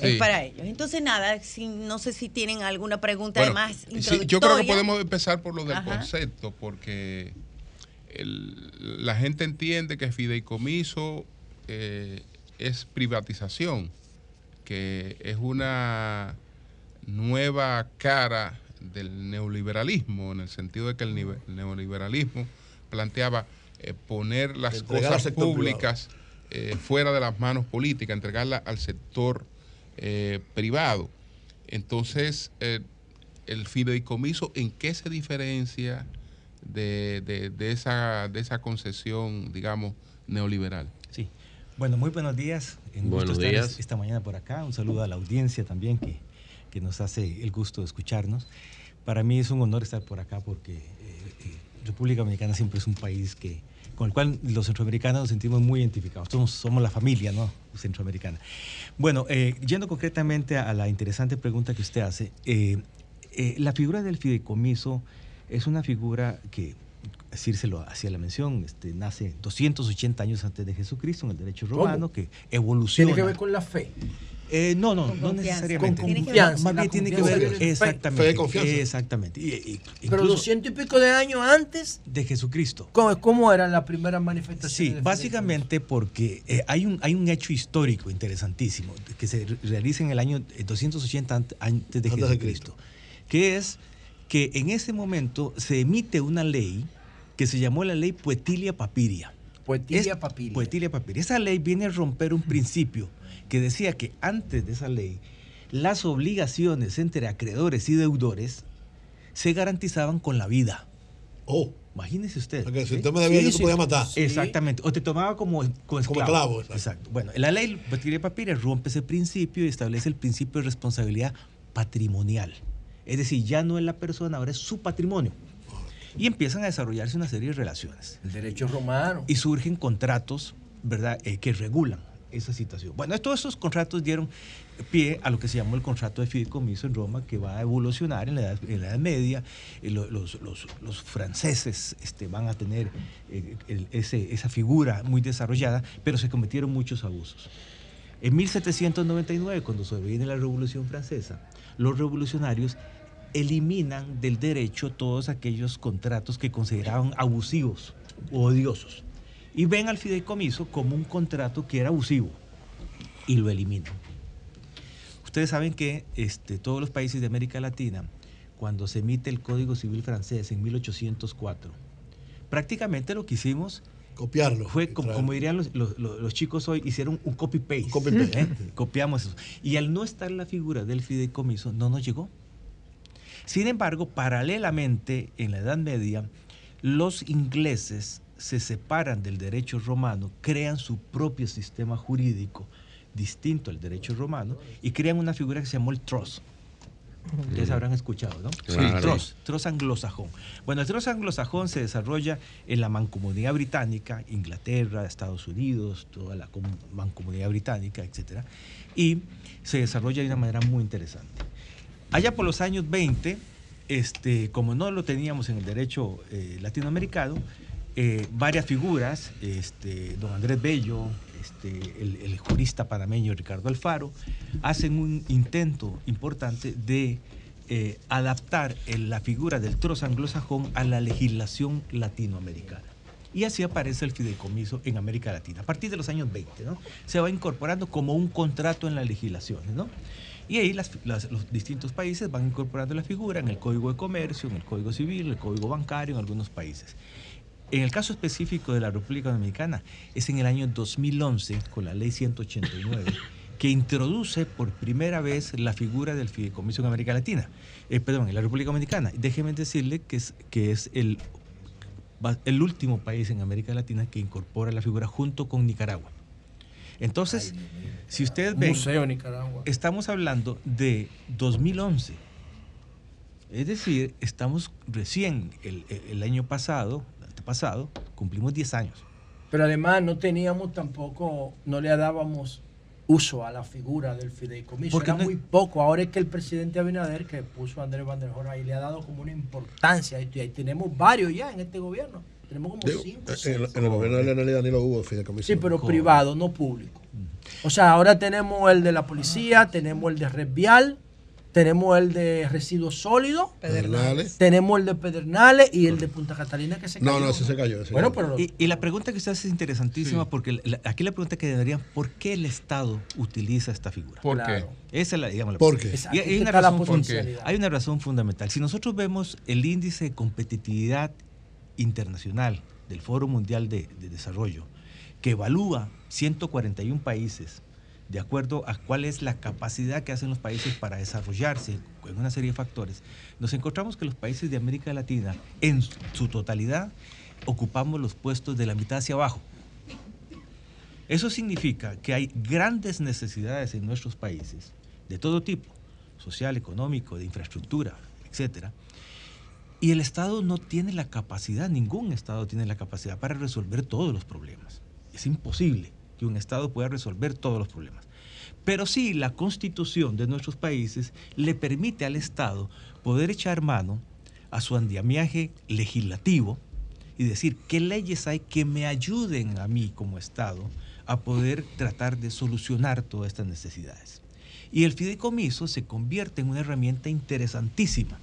S21: es para ellos. Entonces, nada, si- no sé si tienen alguna pregunta
S2: Bueno,
S21: más
S2: sí, yo creo que podemos empezar por lo del
S21: Ajá.
S2: concepto, porque el- la gente entiende que fideicomiso eh, es privatización, que es una nueva cara del neoliberalismo, en el sentido de que el neoliberalismo planteaba eh, poner las
S1: Entregar
S2: cosas públicas eh, fuera de las manos políticas, entregarla al sector eh, privado. Entonces, eh, el fideicomiso, ¿en qué se diferencia de, de- de esa, de esa concesión, digamos, neoliberal?
S22: Sí. Bueno, muy buenos días. Un
S2: Buenos
S22: gusto estar
S2: días.
S22: esta mañana por acá. Un saludo a la audiencia también que, que nos hace el gusto de escucharnos. Para mí es un honor estar por acá porque eh, eh, República Dominicana siempre es un país que, con el cual los centroamericanos nos sentimos muy identificados. Somos, somos la familia ¿no? centroamericana. Bueno, eh, yendo concretamente a la interesante pregunta que usted hace, eh, eh, la figura del fideicomiso es una figura que, decírselo hacia la mención, este, nace 280 años antes de Jesucristo en el derecho
S15: ¿Cómo?
S22: romano, que evoluciona.
S15: Tiene que ver con la fe.
S22: Eh, no, no, no necesariamente.
S15: Con confianza.
S22: Más bien tiene que ver exactamente.
S15: Fe de confianza.
S22: Exactamente. Y- y-
S15: Pero
S22: incluso
S15: doscientos y pico de años antes,
S22: de Jesucristo.
S15: ¿cómo, cómo eran las primeras manifestaciones?
S22: Sí,
S15: de
S22: básicamente porque eh, hay, un, hay un hecho histórico interesantísimo que se re- realiza en el año eh, 280 ant- antes de
S1: Antes de
S22: Jesucristo, que es que en ese momento se emite una ley que se llamó la ley Poetilia Papiria.
S15: Poetilia
S22: Es-
S15: Papiria.
S22: Poetilia Papiria. Esa ley viene a romper un principio que decía que antes de esa ley, las obligaciones entre acreedores y deudores se garantizaban con la vida.
S1: Oh.
S22: Imagínese usted.
S1: Porque si usted me debía, yo te podía matar.
S22: Exactamente. O te tomaba como, como esclavo.
S1: esclavo,
S22: exacto. Bueno, la ley Poetilia Papiria rompe ese principio y establece el principio de responsabilidad patrimonial. Es decir, ya no es la persona, ahora es su patrimonio. Y empiezan a desarrollarse una serie de relaciones.
S15: El derecho romano.
S22: Y surgen contratos, ¿verdad?, Eh, que regulan esa situación. Bueno, todos estos contratos dieron pie a lo que se llamó el contrato de fideicomiso en Roma, que va a evolucionar en la Edad, Media. Eh, lo- Los, franceses este, van a tener eh, esa figura muy desarrollada, pero se cometieron muchos abusos. En 1799, cuando sobreviene la Revolución Francesa, los revolucionarios eliminan del derecho todos aquellos contratos que consideraban abusivos o odiosos y ven al fideicomiso como un contrato que era abusivo y lo eliminan. Ustedes saben que este, todos los países de América Latina, cuando se emite el Código Civil francés en 1804, prácticamente lo que hicimos
S1: Copiarlo.
S22: fue, como, como dirían los, los- los- los chicos hoy, hicieron un copy-paste.
S1: copy-paste.
S22: ¿eh? Copiamos eso. Y al no estar la figura del fideicomiso, no nos llegó. Sin embargo, paralelamente, en la Edad Media, los ingleses se separan del derecho romano, crean su propio sistema jurídico distinto al derecho romano y crean una figura que se llamó el trust. Ustedes habrán escuchado, ¿no?
S17: Claro.
S22: El trust, trust anglosajón. Bueno, el trust anglosajón se desarrolla en la mancomunidad británica, Inglaterra, Estados Unidos, toda la com- mancomunidad británica, etc. Y se desarrolla de una manera muy interesante. Allá por los años 20, este, como no lo teníamos en el derecho eh, latinoamericano, eh, varias figuras, este, don Andrés Bello, este, el, jurista panameño Ricardo Alfaro, hacen un intento importante de eh, adaptar el- la figura del trozo anglosajón a la legislación latinoamericana. Y así aparece el fideicomiso en América Latina. A partir de los años 20, ¿no? Se va incorporando como un contrato en las legislaciones, ¿no? Y ahí los distintos países van incorporando la figura en el Código de Comercio, en el Código Civil, el Código Bancario, en algunos países. En el caso específico de la República Dominicana, es en el año 2011, con la ley 189, que introduce por primera vez la figura del fideicomiso en América Latina, eh, perdón, en la República Dominicana. Déjeme decirle que es, que es el, el último país en América Latina que incorpora la figura junto con Nicaragua. Entonces, si ustedes ven,
S15: museo Nicaragua.
S22: estamos hablando de 2011. Es decir, estamos recién, el, el año pasado, pasado, cumplimos 10 años.
S15: Pero además no teníamos tampoco, no le dábamos uso a la figura del fideicomiso.
S22: Porque
S15: Era
S22: no-
S15: muy poco. Ahora es que el presidente Abinader, que puso a Andrés Van der Hoorn ahí, le ha dado como una importancia. a esto. Y ahí tenemos varios ya en este gobierno. Tenemos como
S1: Digo,
S15: cinco.
S1: en,
S15: seis.
S1: el- en el gobierno de Leonel Danilo hubo fideicomiso.
S15: Sí, pero privado, no público. O sea, ahora tenemos el de la policía, tenemos el de red vial, tenemos el de residuos sólidos,
S1: Pedernales.
S15: tenemos el de Pedernales y el de Punta Catalina que se cayó.
S1: No, no, ese se cayó. ese
S15: Bueno, pero
S22: Y, y la pregunta que usted hace es interesantísima
S1: Sí.
S22: porque la- aquí la pregunta que deberían, ¿por qué el Estado utiliza esta figura?
S2: ¿Por qué?
S22: Esa es la, digamos, la
S1: ¿Por
S22: pregunta.
S1: qué?
S22: Y hay,
S15: ¿qué
S22: una
S15: la
S22: razón,
S15: potencialidad?
S22: hay una razón fundamental. Si nosotros vemos el índice de competitividad internacional del Foro Mundial de, de Desarrollo, que evalúa 141 países de acuerdo a cuál es la capacidad que hacen los países para desarrollarse en una serie de factores, nos encontramos que los países de América Latina, en su totalidad, ocupamos los puestos de la mitad hacia abajo. Eso significa que hay grandes necesidades en nuestros países, de todo tipo, social, económico, de infraestructura, etcétera. Y el Estado no tiene la capacidad, ningún Estado tiene la capacidad para resolver todos los problemas. Es imposible que un Estado pueda resolver todos los problemas. Pero sí, la constitución de nuestros países le permite al Estado poder echar mano a su andamiaje legislativo y decir qué leyes hay que me ayuden a mí como Estado a poder tratar de solucionar todas estas necesidades. Y el fideicomiso se convierte en una herramienta interesantísima,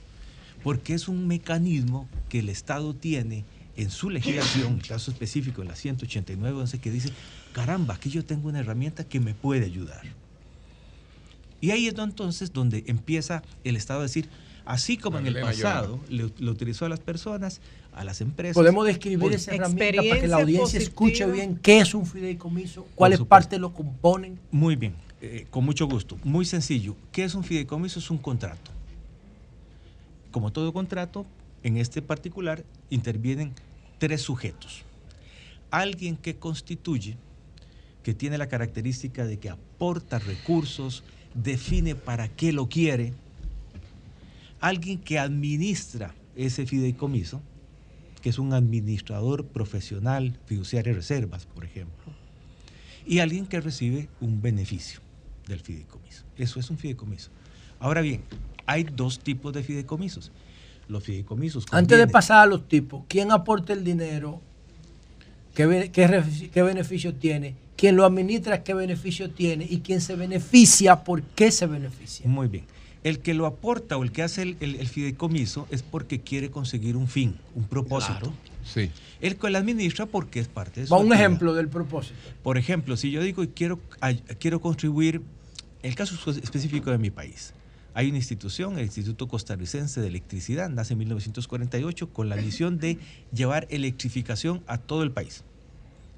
S22: porque es un mecanismo que el Estado tiene en su legislación, en el caso específico en la 189.11, que dice, caramba, aquí yo tengo una herramienta que me puede ayudar. Y ahí es entonces donde empieza el Estado a decir, Así como en el pasado le, le utilizó a las personas, a las empresas.
S15: Podemos describir esa herramienta para que la audiencia escuche bien qué es un fideicomiso, cuáles partes lo componen.
S22: Muy bien, eh, con mucho gusto. Muy sencillo. ¿Qué es un fideicomiso? Es un contrato. Como todo contrato, en este particular intervienen tres sujetos. Alguien que constituye, que tiene la característica de que aporta recursos, define para qué lo quiere. Alguien que administra ese fideicomiso, que es un administrador profesional, fiduciario de reservas, por ejemplo y alguien que recibe un beneficio del fideicomiso. Eso es un fideicomiso. Ahora bien, hay dos tipos de fideicomisos. Los fideicomisos.
S15: Antes de pasar a los tipos, ¿quién aporta el dinero? ¿Qué, be- qué, refi- qué beneficio tiene? ¿Quién lo administra? ¿Qué beneficio tiene? ¿Y quién se beneficia? ¿Por qué se beneficia?
S22: Muy bien. El que lo aporta o el que hace el, el- el fideicomiso es porque quiere conseguir un fin, un propósito.
S2: Sí.
S22: El que lo administra porque es parte de su
S15: Va un
S22: actividad.
S15: ejemplo del propósito.
S22: Por ejemplo, si yo digo que quiero, quiero contribuir, el caso específico de mi país, hay una institución, el Instituto Costarricense de Electricidad, nace en 1948 con la misión de llevar electrificación a todo el país.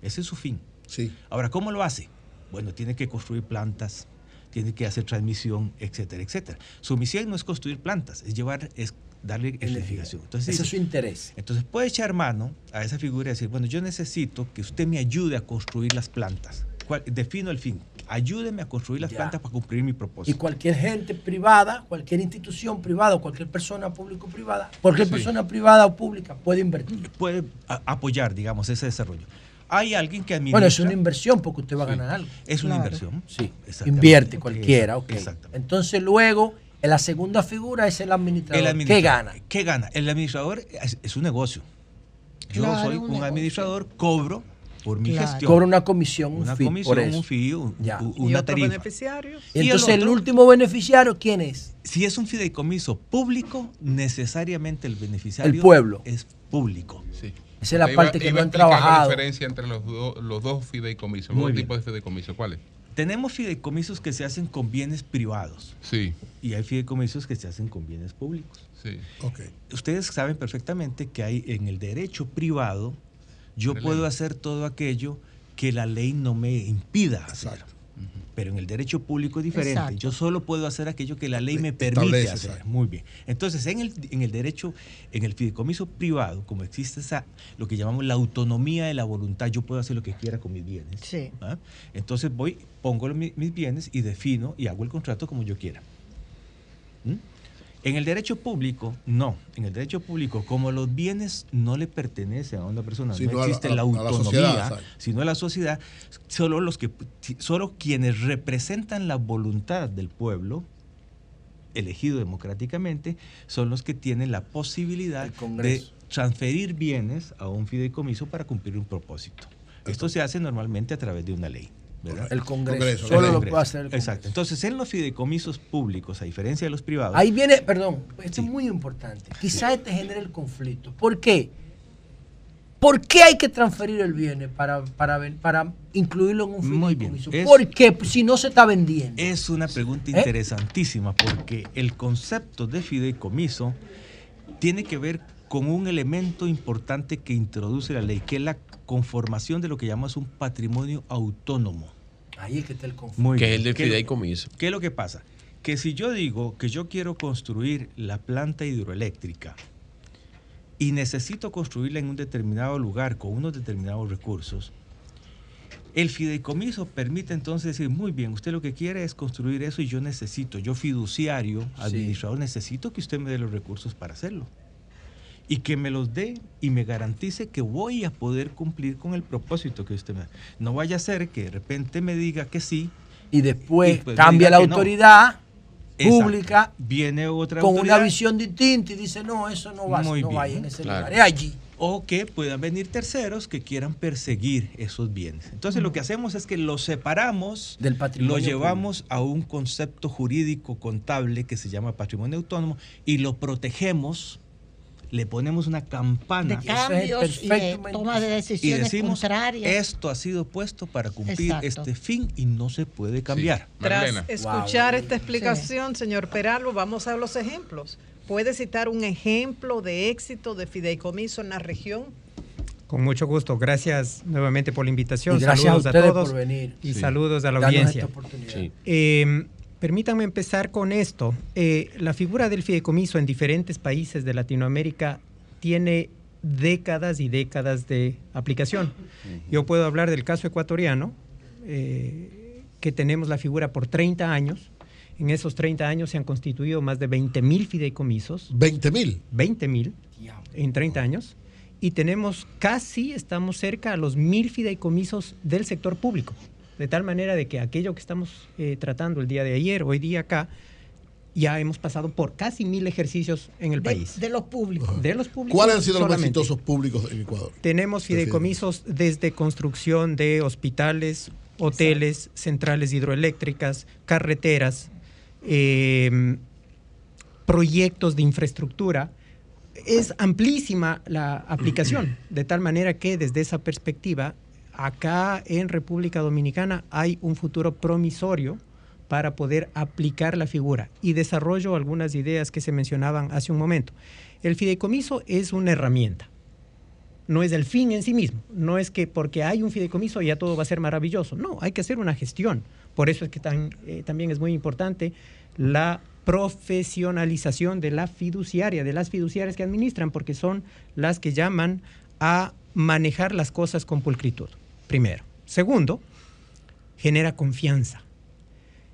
S22: Ese es su fin.
S1: Sí.
S22: Ahora, ¿cómo lo hace? Bueno, tiene que construir plantas, tiene que hacer transmisión, etcétera, etcétera. Su misión no es construir plantas, es llevar, es darle electrificación. Entonces,
S15: Ese es su interés.
S22: entonces puede echar mano a esa figura y decir, bueno, yo necesito que usted me ayude a construir las plantas. ¿Cuál- defino el fin. Ayúdeme a construir las
S15: Ya.
S22: plantas para cumplir mi
S15: Y
S22: propósito.
S15: cualquier gente privada, cualquier institución privada o cualquier persona público-privada, cualquier
S22: Sí.
S15: persona privada o pública puede invertir.
S22: Puede apoyar, digamos, ese desarrollo. Hay alguien que administra.
S15: Bueno, es una inversión porque usted va a
S22: Sí.
S15: ganar algo.
S22: Es una
S15: Claro.
S22: inversión.
S15: Sí,
S22: Exactamente.
S15: invierte cualquiera, ok.
S22: Exactamente.
S15: Entonces luego, en la segunda figura es el administrador.
S22: El
S15: ¿Qué gana?
S22: ¿Qué gana? El administrador es, es un negocio. Yo
S15: Claro,
S22: soy
S15: un
S22: administrador, cobro por mi
S15: Claro.
S22: gestión.
S15: Cobra una comisión, un
S22: una
S15: fee
S22: comisión,
S15: por eso.
S22: un fee, un-
S15: Ya.
S22: u-
S15: ¿Y
S22: una
S15: otro
S22: tarifa.
S3: beneficiarios?
S15: Y
S22: Y el
S15: entonces el,
S22: otro-
S15: último beneficiario, ¿quién es?
S22: Si es un fideicomiso público, necesariamente el beneficiario
S15: El pueblo.
S22: es público.
S2: Sí.
S15: Esa es la
S2: iba-
S15: parte que
S2: iba
S15: no
S2: a
S15: han trabajado.
S2: La diferencia entre los, do- los dos fideicomisos, los
S22: Muy
S2: dos
S22: bien.
S2: tipos de fideicomisos. ¿Cuáles?
S22: Tenemos fideicomisos que se hacen con bienes privados.
S2: Sí.
S22: Y hay fideicomisos que se hacen con bienes públicos.
S2: Sí.
S22: Ustedes saben perfectamente que hay en el derecho privado, yo puedo
S2: ley.
S22: hacer todo aquello que la ley no me impida hacer. Pero en el derecho público es diferente.
S4: Exacto.
S22: Yo solo puedo hacer aquello que la ley me
S1: Establece,
S22: permite hacer.
S1: exacto.
S22: Muy bien. Entonces, en el, en el derecho, en el fideicomiso privado, como existe esa, lo que llamamos la autonomía de la voluntad, yo puedo hacer lo que quiera con mis bienes.
S4: Sí.
S22: ¿ah? Entonces voy, pongo mi- mis bienes y defino y hago el contrato como yo quiera. ¿Mm? En el derecho público, no. En el derecho público, como los bienes no le pertenecen a una persona,
S1: Sino
S22: no existe
S1: a la-
S22: la,
S1: a la
S22: autonomía,
S1: sociedad,
S22: sino a la sociedad, solo los que solo quienes representan la voluntad del pueblo elegido democráticamente son los que tienen la posibilidad de transferir bienes a un fideicomiso para cumplir un propósito. Esto se hace normalmente a través de una ley. ¿Verdad?
S15: El Congreso. Solo lo
S22: Congreso.
S15: puede hacer el Congreso.
S22: Exacto. Entonces, en los fideicomisos públicos, a diferencia de los privados,
S15: Ahí viene, perdón, esto es muy importante. Quizá este genere el conflicto. ¿Por qué? ¿Por qué hay que transferir el bien para, para, incluirlo en un
S22: Muy bien.
S15: fideicomiso?
S22: Es-
S15: ¿Por qué? Pues Si no se está vendiendo.
S22: Es una pregunta
S15: ¿Eh?
S22: interesantísima porque el concepto de fideicomiso tiene que ver con un elemento importante que introduce la ley, que es la conformación de lo que llamamos un patrimonio autónomo.
S15: Ahí es que está el conflicto.
S17: Que es el del
S22: ¿Qué lo-
S17: fideicomiso.
S22: ¿Qué es lo que pasa? Que si yo digo que yo quiero construir la planta hidroeléctrica y necesito construirla en un determinado lugar con unos determinados recursos, el fideicomiso permite entonces decir, muy bien, usted lo que quiere es construir eso y yo necesito, yo fiduciario, administrador, necesito que usted me dé los recursos para hacerlo. Y que me los dé y me garantice que voy a poder cumplir con el propósito que usted me da. No vaya a ser que de repente me diga que sí.
S15: Y después
S22: y pues me
S15: cambia la
S22: no.
S15: autoridad
S22: Exacto.
S15: pública
S22: Viene otra
S15: con
S22: autoridad.
S15: una visión distinta y dice, no, eso no va,
S22: Muy
S15: no
S22: bien,
S15: vaya en ese
S22: claro.
S15: lugar, es allí.
S22: O que puedan venir terceros que quieran perseguir esos bienes. Entonces lo que hacemos es que los separamos,
S15: Del patrimonio
S22: lo llevamos a un concepto jurídico contable que se llama patrimonio autónomo y lo protegemos le ponemos una campana
S4: De cambios y de toma de
S22: y
S4: decisiones
S22: decimos
S4: contrarias.
S22: esto ha sido puesto para cumplir
S3: Exacto.
S22: este fin y no se puede cambiar.
S3: Tras escuchar esta explicación, señor Peralvo, vamos a los ejemplos. ¿Puede citar un ejemplo de éxito de fideicomiso en la región?
S23: Con mucho gusto. Gracias nuevamente por la invitación.
S15: Y gracias a
S23: saludos a, todos
S15: por venir.
S23: y
S15: Sí.
S23: saludos a la
S15: Darnos
S23: audiencia.
S15: esta oportunidad. Sí.
S23: Eh, permítanme empezar con esto. Eh, la figura del fideicomiso en diferentes países de Latinoamérica tiene décadas y décadas de aplicación. Yo puedo hablar del caso ecuatoriano, eh, que tenemos la figura por 30 años. En esos 30 años se han constituido más de 20 mil fideicomisos.
S1: ¿20 mil?
S23: 20 mil en 30 años. Y tenemos casi, estamos cerca a los mil fideicomisos del sector público. De tal manera de que aquello que estamos eh, tratando el día de ayer, hoy día acá, ya hemos pasado por casi mil ejercicios en el
S4: de,
S23: país.
S4: de los públicos.
S23: De los públicos.
S1: ¿Cuáles han sido los más exitosos públicos en Ecuador?
S23: Tenemos fideicomisos desde construcción de hospitales, hoteles, centrales hidroeléctricas, carreteras, eh, proyectos de infraestructura. Es amplísima la aplicación, de tal manera que desde esa perspectiva, acá en República Dominicana hay un futuro promisorio para poder aplicar la figura. Y desarrollo algunas ideas que se mencionaban hace un momento. El fideicomiso es una herramienta no es el fin en sí mismo. No es que porque hay un fideicomiso ya todo va a ser maravilloso. No, hay que hacer una gestión. Por eso es que eh, también es muy importante la profesionalización de la fiduciaria, de las fiduciarias que administran, porque son las que llaman a manejar las cosas con pulcritud. Primero. Segundo, genera confianza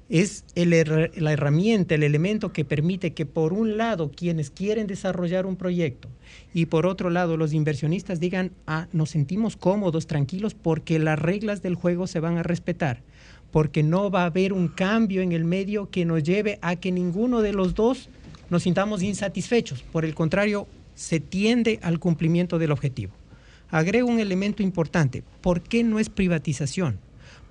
S23: es la herramienta, el elemento que permite que por un lado quienes quieren desarrollar un proyecto y por otro lado los inversionistas digan, ah, nos sentimos cómodos, tranquilos, porque las reglas del juego se van a respetar, porque no va a haber un cambio en el medio que nos lleve a que ninguno de los dos nos sintamos insatisfechos. Por el contrario, se tiende al cumplimiento del objetivo. Agrego un elemento importante. ¿Por qué no es privatización?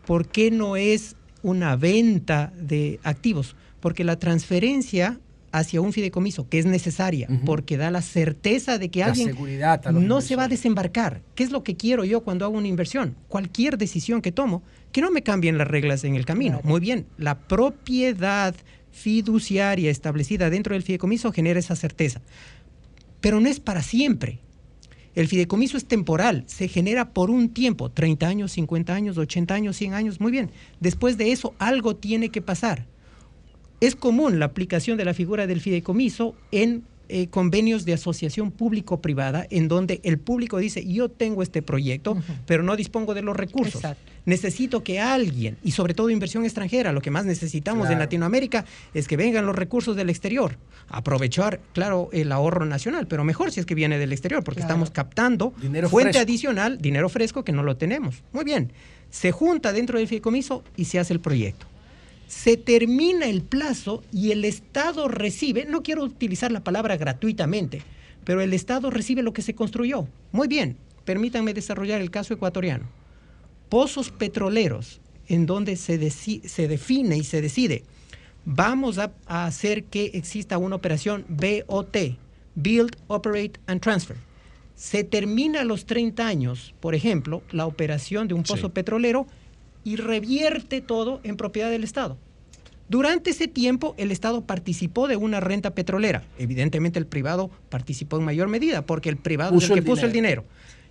S23: ¿Por qué no es una venta de activos? Porque la transferencia hacia un fideicomiso, que es necesaria, porque da la certeza de que
S15: La
S23: alguien no se va a desembarcar. ¿Qué es lo que quiero yo cuando hago una inversión? Cualquier decisión que tomo, que no me cambien las reglas en el camino. Muy bien, la propiedad fiduciaria establecida dentro del fideicomiso genera esa certeza. Pero no es para siempre. El fideicomiso es temporal, se genera por un tiempo, 30 años, 50 años, 80 años, 100 años, muy bien. Después de eso, algo tiene que pasar. Es común la aplicación de la figura del fideicomiso en eh, convenios de asociación público-privada, en donde el público dice, yo tengo este proyecto, pero no dispongo de los recursos. Necesito que alguien, y sobre todo inversión extranjera, lo que más necesitamos en. Latinoamérica es que vengan los recursos del exterior. Aprovechar, claro, el ahorro nacional, pero mejor si es que viene del exterior, porque
S15: Claro.
S23: estamos captando
S15: Dinero
S23: fuente
S15: fresco.
S23: adicional, dinero fresco que no lo tenemos. Muy bien, se junta dentro del fideicomiso y se hace el proyecto. Se termina el plazo y el Estado recibe, no quiero utilizar la palabra gratuitamente, pero el Estado recibe lo que se construyó. Muy bien, permítanme desarrollar el caso ecuatoriano. Pozos petroleros, en donde se, deci- se define y se decide, vamos a, a hacer que exista una operación BOT, Build, Operate and Transfer. Se termina a los 30 años, por ejemplo, la operación de un pozo petrolero y revierte todo en propiedad del Estado. Durante ese tiempo, el Estado participó de una renta petrolera. Evidentemente, el privado participó en mayor medida, porque el privado es
S15: Puso
S23: el
S15: el
S23: que puso el
S15: dinero.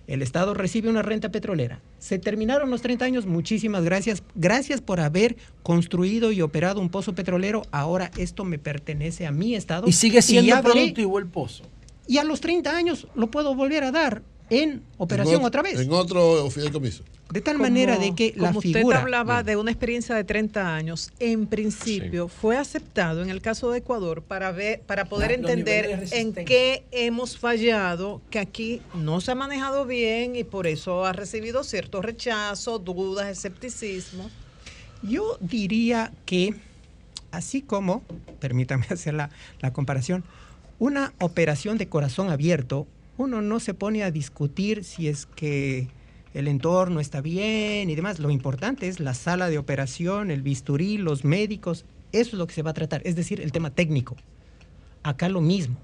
S23: El Estado recibe una renta petrolera. Se terminaron los 30 años. Muchísimas gracias. Gracias por haber construido y operado un pozo petrolero. Ahora esto me pertenece a mi Estado.
S15: Y sigue siendo productivo el pozo.
S23: Y a los 30 años lo puedo volver a dar en operación
S1: En
S23: otra vez.
S1: En otro fideicomiso.
S23: De tal manera de que la
S3: como
S23: figura...
S3: usted hablaba de una experiencia de 30 años, en principio fue aceptado en el caso de Ecuador para ver, para poder
S15: La-
S3: entender en qué hemos fallado, que aquí no se ha manejado bien y por eso ha recibido cierto rechazo, dudas, escepticismo.
S23: Yo diría que, así como, permítame hacer la, la comparación, una operación de corazón abierto, uno no se pone a discutir si es que el entorno está bien y demás. Lo importante es la sala de operación, el bisturí, los médicos. Eso es lo que se va a tratar, es decir, el tema técnico. Acá lo mismo.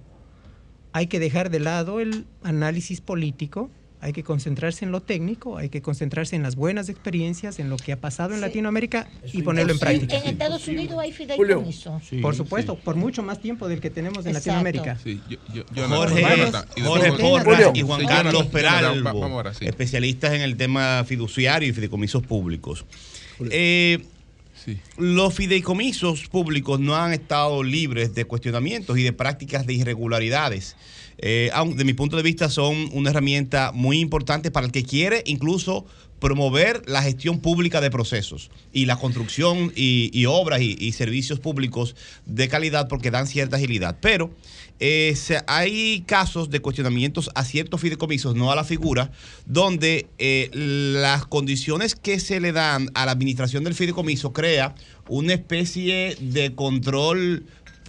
S23: hay que dejar de lado el análisis político, hay que concentrarse en lo técnico, hay que concentrarse en las buenas experiencias, en lo que ha pasado en
S4: Sí.
S23: Latinoamérica y ponerlo en práctica.
S4: En Estados Unidos hay fideicomiso.
S23: por supuesto, por mucho más tiempo del que tenemos en
S4: Exacto.
S23: Latinoamérica.
S2: Sí, yo- yo- yo-
S14: Jorge,
S2: Jonathan, y
S14: Jorge Porras y Juan
S2: Sí,
S14: Carlos Peralvo,
S2: va- vamos ahora, sí.
S14: especialistas en el tema fiduciario y fideicomisos públicos. Eh, Los fideicomisos públicos no han estado libres de cuestionamientos y de prácticas de irregularidades. Eh, de mi punto de vista son una herramienta muy importante para el que quiere incluso promover la gestión pública de procesos y la construcción y, obras y, servicios públicos de calidad porque dan cierta agilidad. Pero eh, hay casos de cuestionamientos a ciertos fideicomisos, no a la figura, donde eh, las condiciones que se le dan a la administración del fideicomiso crea una especie de control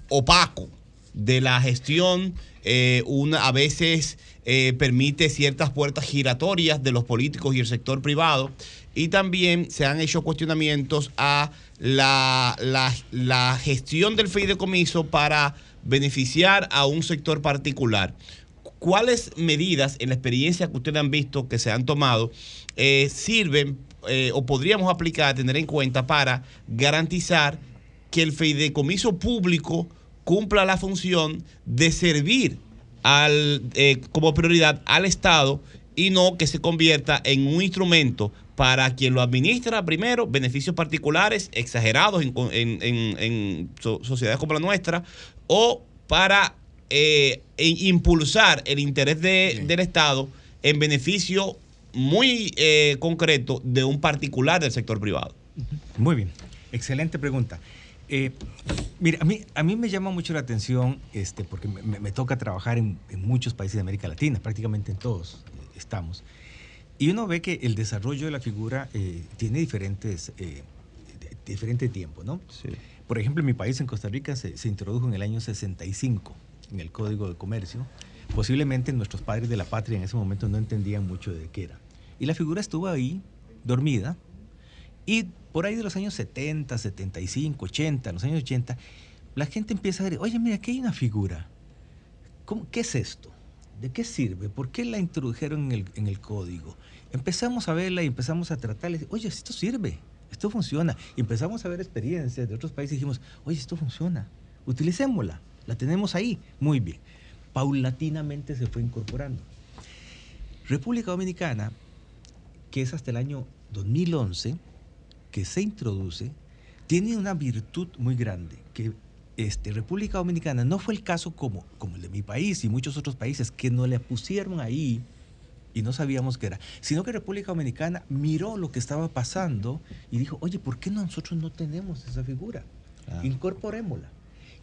S14: opaco de la gestión, eh, una, a veces eh, permite ciertas puertas giratorias de los políticos y el sector privado, y también se han hecho cuestionamientos a la, la- la gestión del fideicomiso para beneficiar a un sector particular. ¿Cuáles medidas en la experiencia que ustedes han visto que se han tomado eh, sirven eh, o podríamos aplicar, tener en cuenta para garantizar que el fideicomiso público cumpla la función de servir al, eh, como prioridad al Estado y no que se convierta en un instrumento para quien lo administra primero, beneficios particulares exagerados en, en- en- en so- sociedades como la nuestra, o para eh, e- impulsar el interés de- del Estado en beneficio muy eh, concreto de un particular del sector privado.
S22: Muy bien, excelente pregunta. Eh, mira, a mí, a mí me llama mucho la atención, este, porque me, me- toca trabajar en, en muchos países de América Latina, prácticamente en todos eh, estamos. Y uno ve que el desarrollo de la figura eh, tiene diferentes, eh, diferente tiempo, ¿no? Por ejemplo, en mi país, en Costa Rica, se, se introdujo en el año 65 en el Código de Comercio. Posiblemente nuestros padres de la patria en ese momento no entendían mucho de qué era. Y la figura estuvo ahí, dormida, y por ahí de los años 70, 75, 80, en los años 80, la gente empieza a ver, oye, mira, aquí hay una figura. ¿Cómo- ¿Qué es esto? ¿De qué sirve? ¿Por qué la introdujeron en el, código? Empezamos a verla y empezamos a tratarla. Oye, esto sirve, esto funciona. Y empezamos a ver experiencias de otros países y dijimos, oye, esto funciona, utilicémosla, la tenemos ahí. Muy bien. Paulatinamente se fue incorporando. República Dominicana, que es hasta el año 2011, que se introduce, tiene una virtud muy grande, que este, República Dominicana no fue el caso como, como el de mi país y muchos otros países que no le pusieron ahí y no sabíamos qué era, sino que República Dominicana miró lo que estaba pasando y dijo, oye, ¿por qué nosotros no tenemos esa figura? Incorporémosla.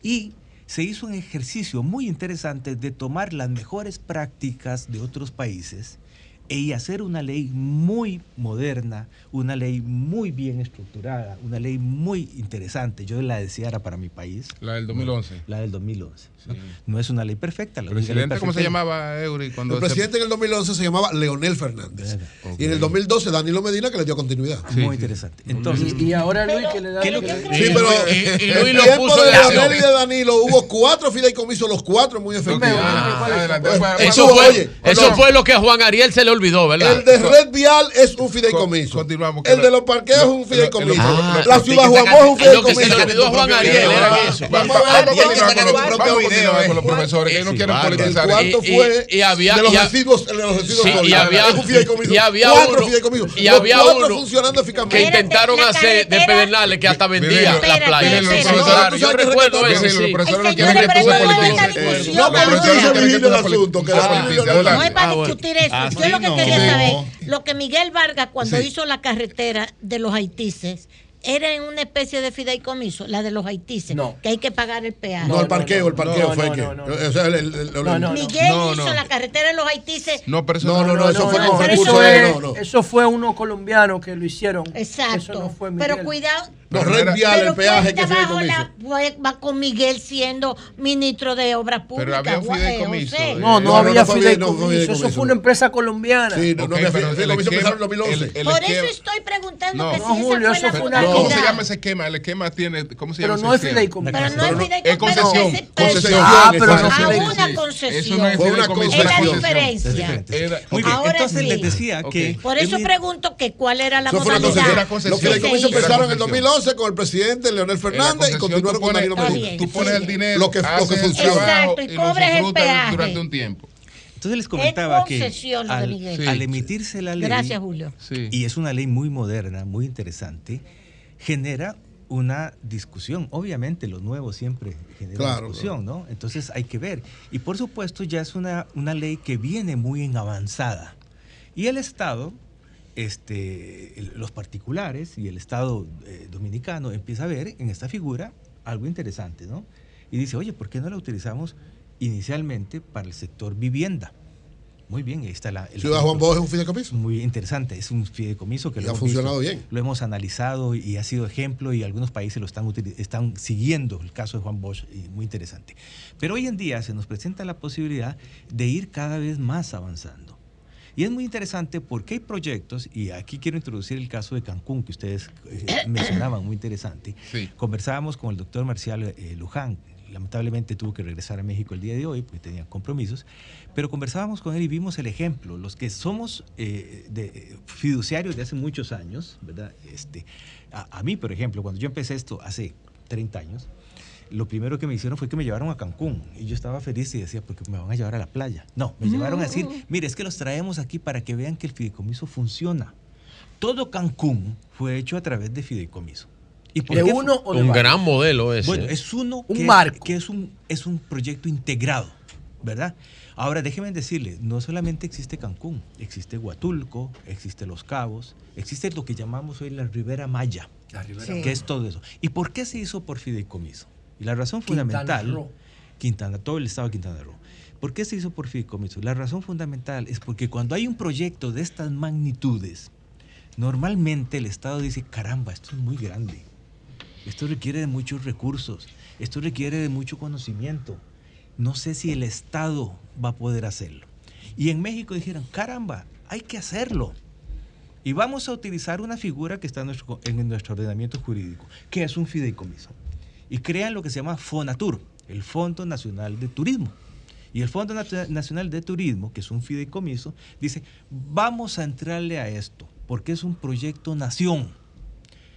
S22: Y se hizo un ejercicio muy interesante de tomar las mejores prácticas de otros países y hacer una ley muy moderna, una ley muy bien estructurada, una ley muy interesante. Yo la deseara para mi país.
S2: La del 2011.
S22: La del 2011. ¿no? No es una ley perfecta. La ley
S2: Presidente, ¿cómo se llamaba Eury cuando
S1: El
S2: se-
S1: presidente en el 2011 se llamaba Leonel Fernández. Y en el 2012 Danilo Medina que le dio continuidad.
S22: Muy interesante. Entonces,
S15: Y, y ahora Luis que le da...
S22: ¿Qué es lo que-
S1: Sí, pero
S22: Y- Luis
S1: el
S22: lo puso
S1: de Leonel y de Danilo hubo cuatro fideicomisos, los cuatro muy efectivos.
S17: Eso
S1: Estuvo,
S17: fue,
S1: oye,
S17: eso
S1: perdón,
S17: fue lo que a Juan Ariel se le olvidó, ¿verdad?
S1: El de Red Vial es un fideicomiso. El de los parqueos es un fideicomiso.
S17: Ah,
S1: La ciudad Juan es un
S17: Lo que se le
S1: fideicomiso.
S17: olvidó a Juan Ariel era eso.
S1: Vamos a ver,
S2: con los- profesores que no quieren politizar. Y-
S1: fue
S2: y había-
S1: de los residuos, de los residuos
S17: Sí, y
S1: sólidos.
S17: había-
S1: Es un fideicomiso.
S17: y había
S1: Cuatro
S17: uno-
S1: fideicomisos.
S17: y había
S1: cuatro
S17: uno
S1: funcionando
S17: que intentaron hacer de Pedernales que hasta vendía la playa. yo recuerdo eso.
S1: Los profesores no quieren que tú se
S17: no
S1: politices. No, pero eso es el asunto.
S17: Ah,
S4: No es para
S17: Ah,
S4: discutir eso. Yo lo que
S17: no.
S4: quería
S17: Sí.
S4: saber, lo que Miguel Vargas cuando
S1: Sí.
S4: hizo la carretera de los haitises, era en una especie de fideicomiso, la de los haitises, que hay que pagar el peaje.
S1: No, el parqueo, el parqueo
S2: no,
S1: fue
S2: no,
S1: que.
S2: no, no.
S4: Miguel
S2: No,
S4: hizo
S2: no.
S4: la carretera de los haitises.
S2: No, pero eso
S1: No, no, no, eso fue con recursos no, no.
S15: eso fue uno colombiano que lo hicieron.
S4: Exacto.
S15: Eso no fue Miguel.
S4: Pero cuidado.
S1: No,
S2: Pero
S1: No,
S2: no era-
S1: reenviar el
S4: Pero
S1: peaje que
S4: bajo
S1: fideicomiso.
S4: la- con Miguel siendo ministro de Obras Públicas.
S2: había un
S4: eh,
S2: fideicomiso,
S4: José.
S2: eh,
S15: No, no,
S1: No, no,
S15: había
S1: no no
S15: fideicomiso. Eso fue una empresa colombiana.
S1: Sí, no, no,
S2: Ok,
S1: había
S2: pero el
S1: fideicomiso empezaron en 2011.
S2: el- el
S4: Por
S2: esquema-
S4: eso estoy preguntando
S2: No.
S4: que
S2: No,
S4: si
S15: Julio,
S4: esa fue la
S2: ¿Cómo se llama ese esquema? El esquema tiene. ¿Cómo se
S15: Pero
S2: llama
S15: no
S2: ese
S15: es fideicomiso.
S4: Pero no es
S2: Pero
S4: fideicomiso.
S2: Es concesión.
S4: pero ese-
S2: Concesión.
S15: Ah, pero no
S4: a
S15: fideicomiso.
S4: una concesión.
S2: no es
S1: Fue una
S2: concesión.
S4: diferencia.
S22: Muy bien, entonces les decía que...
S4: Por
S22: es
S4: eso pregunto que cuál era la modalidad.
S1: Los fideicomisos empezaron en
S2: Era
S1: 2011 con el presidente Leonel Fernández y
S2: tú
S1: con Danilo
S2: pones-
S1: Medina.
S2: Tú pones el dinero,
S1: Lo que- lo que funciona.
S4: Exacto, y cobres el peaje.
S2: durante un tiempo.
S22: Entonces les comentaba que al,
S4: Miguel.
S22: al
S2: Sí,
S22: emitirse la ley,
S4: Gracias, Julio.
S2: Sí.
S22: y es una ley muy moderna, muy interesante, genera una discusión. Obviamente lo nuevo siempre genera
S1: Claro,
S22: discusión, ¿no? Entonces hay que ver. Y por supuesto ya es una, una ley que viene muy en avanzada. Y el Estado, este, los particulares y el Estado eh, dominicano empieza a ver en esta figura algo interesante, ¿no? Y dice, oye, ¿por qué no la utilizamos inicialmente para el sector vivienda? Muy bien, ahí está la... el
S1: Ciudad Juan. Bosch es un fideicomiso.
S22: Muy interesante, es un fideicomiso que
S1: Y
S22: lo
S1: ha
S22: hemos
S1: funcionado
S22: visto,
S1: bien.
S22: Lo hemos analizado y ha sido ejemplo y algunos países lo están siguiendo el caso de Juan Bosch, y muy interesante. Pero hoy en día se nos presenta la posibilidad de ir cada vez más avanzando. Y es muy interesante porque hay proyectos, y aquí quiero introducir el caso de Cancún, que ustedes eh, mencionaban, muy interesante.
S2: Sí.
S22: Conversábamos con el doctor Marcial eh, Luján, lamentablemente tuvo que regresar a México el día de hoy porque tenía compromisos, pero conversábamos con él y vimos el ejemplo, los que somos eh, de, fiduciarios de hace muchos años, ¿verdad? Este, a, a mí, por ejemplo, cuando yo empecé esto hace 30 años, lo primero que me hicieron fue que me llevaron a Cancún y yo estaba feliz y decía, porque me van a llevar a la playa. No, me llevaron a decir, mire, es que los traemos aquí para que vean que el fideicomiso funciona. Todo Cancún fue hecho a través de fideicomiso. ¿Y por
S15: ¿De
S22: qué
S15: uno o de
S17: Un
S15: varios?
S17: gran modelo ese.
S22: bueno,
S17: ¿eh?
S22: es uno
S15: Un
S22: que,
S15: marco.
S22: que es un es un proyecto integrado, ¿verdad? Ahora déjenme decirle, no solamente existe Cancún, existe Huatulco, existe Los Cabos, existe lo que llamamos hoy la Ribera Maya,
S15: La Ribera
S4: Sí.
S22: que
S15: Maya.
S22: es todo eso. ¿Y por qué se hizo por fideicomiso? Y la razón
S15: Quintana
S22: fundamental,
S15: Roo.
S22: Quintana, todo el estado de Quintana Roo. ¿Por qué se hizo por fideicomiso? La razón fundamental es porque cuando hay un proyecto de estas magnitudes, normalmente el Estado dice, caramba, esto es muy grande. Esto requiere de muchos recursos, esto requiere de mucho conocimiento. No sé si el Estado va a poder hacerlo. Y en México dijeron, caramba, hay que hacerlo. Y vamos a utilizar una figura que está en nuestro, en nuestro ordenamiento jurídico, que es un fideicomiso. Y crean lo que se llama FONATUR, el Fondo Nacional de Turismo. Y el Fondo Nacional de Turismo, que es un fideicomiso, dice, vamos a entrarle a esto, porque es un proyecto nación.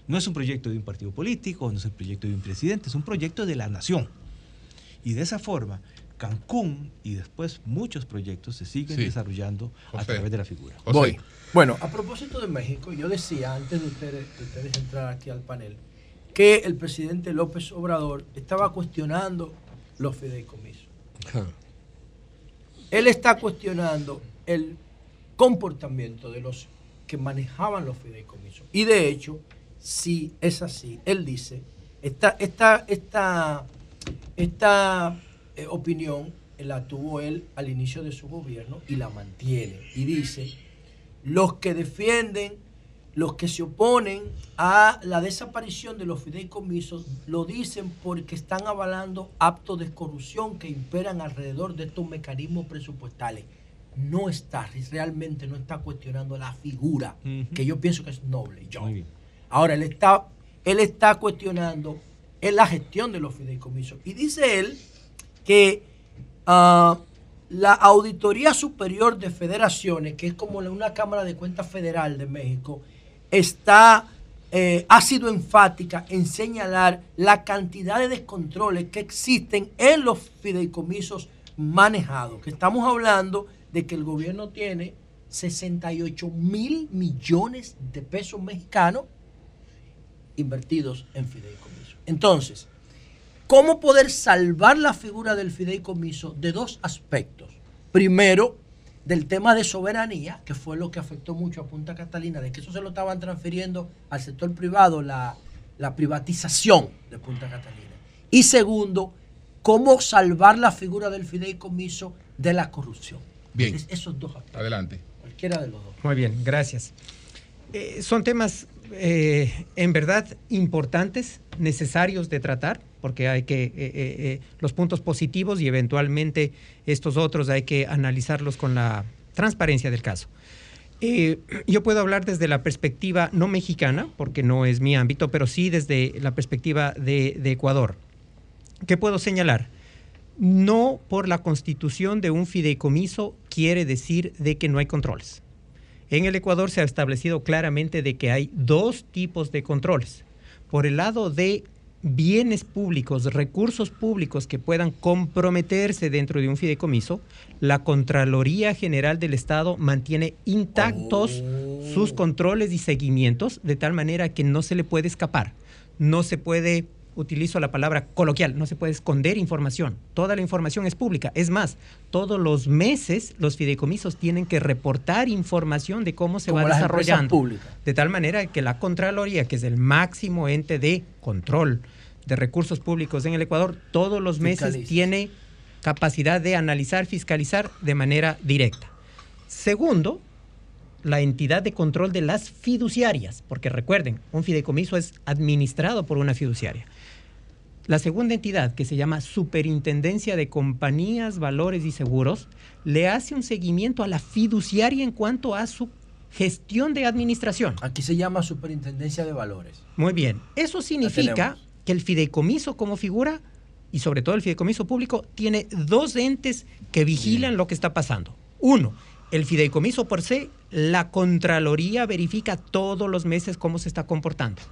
S22: No es un proyecto de un partido político, no es un proyecto de un presidente, es un proyecto de la nación. Y de esa forma, Cancún y después muchos proyectos se siguen
S2: Sí.
S22: desarrollando a
S2: José.
S22: través de la figura.
S2: José.
S15: Voy. Bueno, a propósito de México, yo decía antes de ustedes, de ustedes entrar aquí al panel que el presidente López Obrador estaba cuestionando los fideicomisos. Él está cuestionando el comportamiento de los que manejaban los fideicomisos. Y de hecho, si es así, él dice, esta, esta, esta, esta eh, opinión la tuvo él al inicio de su gobierno y la mantiene. Y dice, los que defienden, los que se oponen a la desaparición de los fideicomisos, lo dicen porque están avalando actos de corrupción que imperan alrededor de estos mecanismos presupuestales. No está, realmente no está cuestionando la figura, que yo pienso que es noble. Yo. Ahora, él está, él está cuestionando en la gestión de los fideicomisos. Y dice él que ah, la Auditoría Superior de Federaciones, que es como una Cámara de Cuentas Federal de México, está, eh, ha sido enfática en señalar la cantidad de descontroles que existen en los fideicomisos manejados. Que estamos hablando de que el gobierno tiene 68 mil millones de pesos mexicanos invertidos en fideicomiso. Entonces, ¿cómo poder salvar la figura del fideicomiso de dos aspectos? Primero, del tema de soberanía, que fue lo que afectó mucho a Punta Catalina, de que eso se lo estaban transfiriendo al sector privado, la, la privatización de Punta Catalina. Y segundo, cómo salvar la figura del fideicomiso de la corrupción.
S2: Bien.
S15: Es- esos dos aspectos.
S2: Adelante.
S15: Cualquiera de los dos.
S23: Muy bien, gracias. Eh, son temas eh, en verdad importantes, necesarios de tratar, porque hay que, eh, eh, eh, los puntos positivos y eventualmente estos otros hay que analizarlos con la transparencia del caso. Eh, yo puedo hablar desde la perspectiva no mexicana, porque no es mi ámbito, pero sí desde la perspectiva de, de Ecuador. ¿Qué puedo señalar? No por la constitución de un fideicomiso quiere decir de que no hay controles. En el Ecuador se ha establecido claramente de que hay dos tipos de controles. Por el lado de bienes públicos, recursos públicos que puedan comprometerse dentro de un fideicomiso, la Contraloría General del Estado mantiene intactos sus controles y seguimientos de tal manera que no se le puede escapar. No se puede, utilizo la palabra coloquial, no se puede esconder información. Toda la información es pública. Es más, todos los meses los fideicomisos tienen que reportar información de cómo se
S15: Como
S23: va
S15: las
S23: desarrollando. De tal manera que la Contraloría, que es el máximo ente de control de recursos públicos en el Ecuador, todos los meses
S15: Fiscaliza.
S23: tiene capacidad de analizar, fiscalizar de manera directa. Segundo, la entidad de control de las fiduciarias, porque recuerden, un fideicomiso es administrado por una fiduciaria. La segunda entidad, que se llama Superintendencia de Compañías, Valores y Seguros, le hace un seguimiento a la fiduciaria en cuanto a su gestión de administración.
S15: Aquí se llama Superintendencia de Valores.
S23: Muy bien. Eso significa que el fideicomiso como figura, y sobre todo el fideicomiso público, tiene dos entes que vigilan lo que está pasando. Uno, el fideicomiso por sí, la Contraloría verifica todos los meses cómo se está comportando.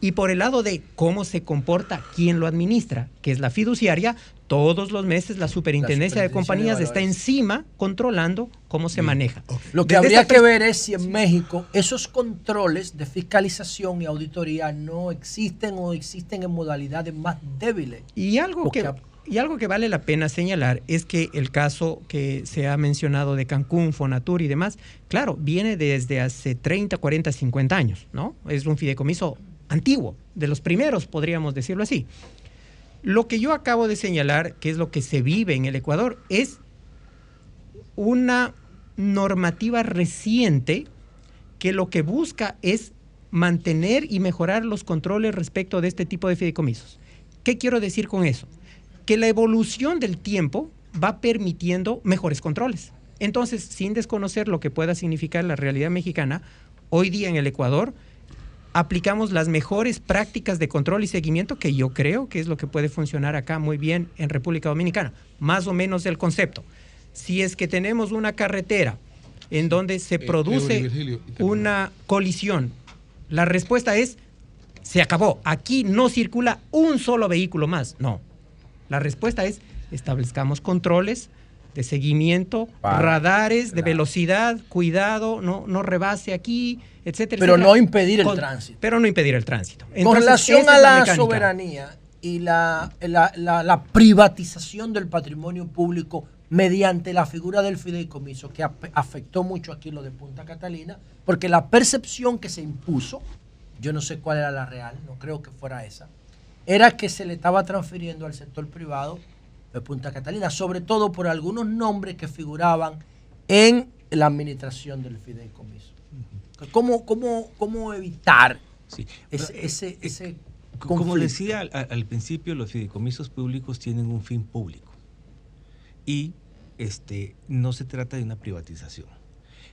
S23: Y por el lado de cómo se comporta quien lo administra, que es la fiduciaria, todos los meses la superintendencia, de
S15: Superintendencia de
S23: compañías está encima controlando cómo se maneja.
S15: Lo que
S23: Desde
S15: habría
S23: esta
S15: que ver es si en México esos controles de fiscalización y auditoría no existen o existen en modalidades más débiles.
S23: Y algo,
S15: Porque
S23: que, y algo que vale la pena señalar es que el caso que se ha mencionado de Cancún, Fonatur y demás, claro, viene desde hace 30, 40, 50 años, ¿no? Es un fideicomiso antiguo, de los primeros, podríamos decirlo así. Lo que yo acabo de señalar, que es lo que se vive en el Ecuador, es una normativa reciente que lo que busca es mantener y mejorar los controles respecto de este tipo de fideicomisos. ¿Qué quiero decir con eso? Que la evolución del tiempo va permitiendo mejores controles. Entonces, sin desconocer lo que pueda significar la realidad mexicana, hoy día en el Ecuador aplicamos las mejores prácticas de control y seguimiento que yo creo que es lo que puede funcionar acá muy bien en República Dominicana. Más o menos el concepto. Si es que tenemos una carretera en donde se
S2: Eury
S23: produce una colisión, la respuesta es, se acabó. Aquí no circula un solo vehículo más. No. La respuesta es, establezcamos controles de seguimiento,
S15: Para,
S23: radares de velocidad, cuidado, no, no rebase aquí, etcétera.
S15: Pero
S23: etcétera.
S15: no impedir el
S23: Con-
S15: tránsito.
S23: Pero no impedir el tránsito.
S15: Con
S23: Entonces,
S15: relación
S23: esa
S15: a la,
S23: mecánica.
S15: soberanía y la, la- la- la privatización del patrimonio público mediante la figura del fideicomiso, que afectó mucho aquí lo de Punta Catalina, porque la percepción que se impuso, yo no sé cuál era la real, no creo que fuera esa, era que se le estaba transfiriendo al sector privado de Punta Catalina, sobre todo por algunos nombres que figuraban en la administración del fideicomiso. ¿Cómo, cómo, cómo evitar ese, ese, ese
S22: Como
S15: conflicto?
S22: decía al, al principio, los fideicomisos públicos tienen un fin público y este, no se trata de una privatización.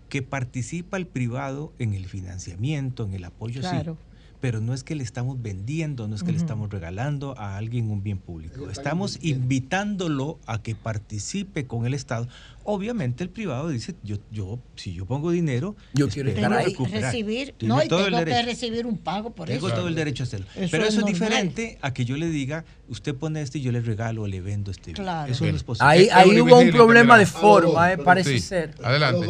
S22: Que participa el privado en el financiamiento, en el apoyo,
S4: Claro.
S22: sí. Pero no es que le estamos vendiendo, no es que le estamos regalando a alguien un bien público. Estamos invitándolo a que participe con el Estado. Obviamente el privado dice, yo, yo, si yo pongo dinero,
S15: Yo quiero
S22: espero
S15: estar ahí.
S22: recuperar.
S4: recibir,
S22: Tiene
S4: no, y
S22: todo el
S4: tengo que
S22: derecho.
S4: recibir un pago por
S22: Tengo
S4: eso.
S22: todo el derecho a hacerlo.
S4: Eso
S22: Pero
S4: es
S22: eso es
S4: normal.
S22: diferente a que yo le diga, usted pone este y yo le regalo o le vendo este. bien.
S4: Claro.
S22: Eso no es posible.
S15: Ahí, ahí hubo un problema de forma, eh,
S2: Sí,
S15: parece ser.
S2: Adelante.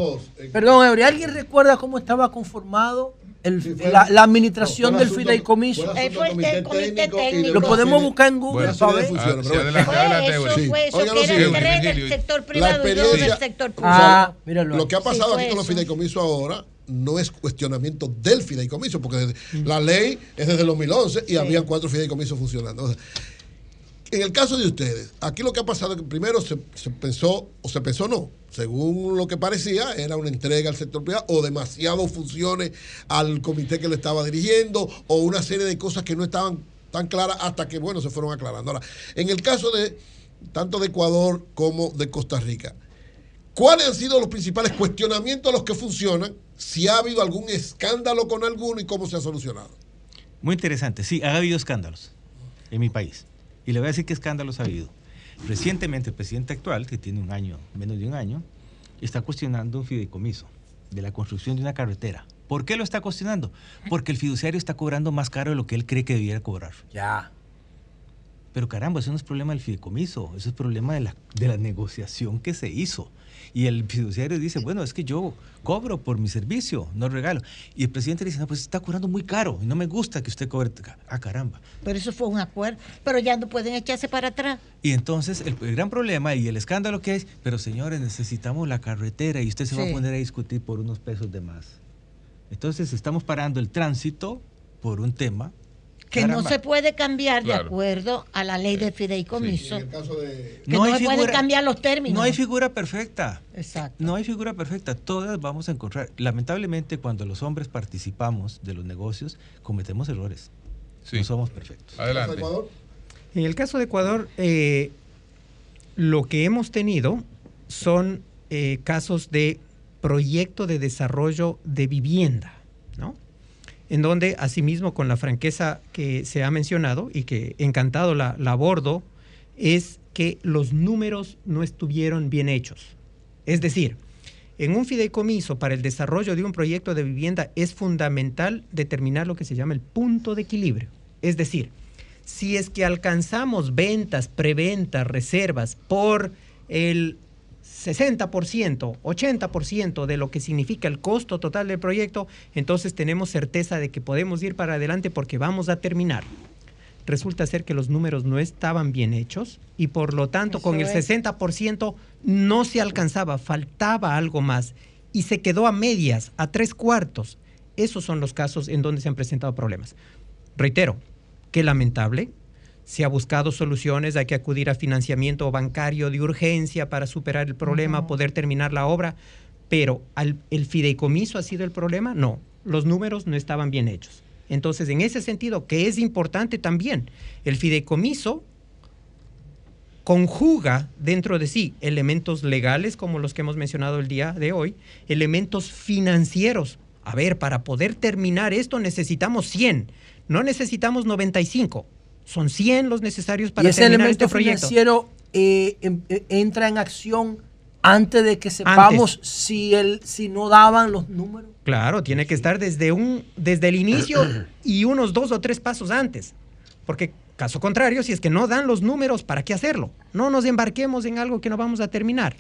S15: Perdón, Eury, ¿alguien recuerda cómo estaba conformado el- la, la administración
S1: fue
S15: del
S1: asunto-
S15: fideicomiso?
S1: fue asunto del
S4: fue el comité técnico.
S15: Lo podemos buscar en Google
S2: Bueno,
S15: ver.
S2: Ah,
S1: pero bueno.
S4: Fue eso, fue eso,
S1: Oigan
S4: que eran tres del sector
S1: La
S4: privado y dos del sector público.
S15: Ah,
S1: lo que ha pasado
S4: fue
S1: aquí con los fideicomisos ahora no es cuestionamiento del fideicomiso, porque desde- la ley es desde el 2011 y habían cuatro fideicomisos funcionando. O sea, en el caso de ustedes, aquí lo que ha pasado es que primero se, pensó, o se pensó no, según lo que parecía, era una entrega al sector privado o demasiado funciones al comité que le estaba dirigiendo o una serie de cosas que no estaban tan claras hasta que, bueno, se fueron aclarando. Ahora, en el caso de tanto de Ecuador como de Costa Rica, ¿cuáles han sido los principales cuestionamientos a los que funcionan? Si ha habido algún escándalo con alguno y cómo se ha solucionado.
S22: Muy interesante. Sí, ha habido escándalos en mi país. Y le voy a decir qué escándalos ha habido. Recientemente el presidente actual, que tiene un año, menos de un año, está cuestionando un fideicomiso de la construcción de una carretera. ¿Por qué lo está cuestionando? Porque el fiduciario está cobrando más caro de lo que él cree que debiera cobrar.
S15: Ya.
S22: Pero caramba, eso no es problema del fideicomiso, eso es problema de la, de la negociación que se hizo. Y el fiduciario dice, bueno, es que yo cobro por mi servicio, no regalo. Y el presidente dice, no, pues está cobrando muy caro y no me gusta que usted cobre. Ah, caramba.
S4: Pero eso fue un acuerdo. Pero ya no pueden echarse para atrás.
S22: Y entonces el, el gran problema y el escándalo que es, pero señores, necesitamos la carretera y usted se va a poner a discutir por unos pesos de más. Entonces estamos parando el tránsito por un tema.
S4: Que no se puede cambiar de acuerdo a la ley de fideicomiso.
S1: En el caso de...
S4: Que no,
S22: hay
S4: se pueden
S22: figura-
S4: cambiar los términos.
S22: No hay figura perfecta.
S4: Exacto.
S22: No hay figura perfecta. Todas vamos a encontrar. Lamentablemente, cuando los hombres participamos de los negocios, cometemos errores. No somos perfectos.
S2: Adelante.
S23: En el caso de Ecuador, eh, lo que hemos tenido son eh, casos de proyecto de desarrollo de vivienda, ¿no? En donde, asimismo, con la franqueza que se ha mencionado y que encantado la, abordo, es que los números no estuvieron bien hechos. Es decir, en un fideicomiso para el desarrollo de un proyecto de vivienda es fundamental determinar lo que se llama el punto de equilibrio. Es decir, si es que alcanzamos ventas, preventas, reservas por el 60%, 80% de lo que significa el costo total del proyecto, entonces tenemos certeza de que podemos ir para adelante porque vamos a terminar. Resulta ser que los números no estaban bien hechos y por lo tanto con el
S4: Eso es.
S23: 60% no se alcanzaba, faltaba algo más y se quedó a medias, a tres cuartos. Esos son los casos en donde se han presentado problemas. Reitero, qué lamentable. Se ha buscado soluciones, hay que acudir a financiamiento bancario de urgencia para superar el problema, poder terminar la obra, pero al- ¿el fideicomiso ha sido el problema? No, los números no estaban bien hechos. Entonces, en ese sentido, que es importante también, el fideicomiso conjuga dentro de sí elementos legales, como los que hemos mencionado el día de hoy, elementos financieros. A ver, para poder terminar esto necesitamos 100, no necesitamos 95. Son 100 los necesarios para
S15: y ese
S23: terminar
S15: elemento
S23: este proyecto.
S15: financiero eh, em- eh, entra en acción antes de que sepamos si el si no daban los números.
S23: Claro, tiene que estar desde un desde el inicio y unos dos o tres pasos antes. Porque caso contrario, si es que no dan los números, ¿para qué hacerlo? No nos embarquemos en algo que no vamos a terminar.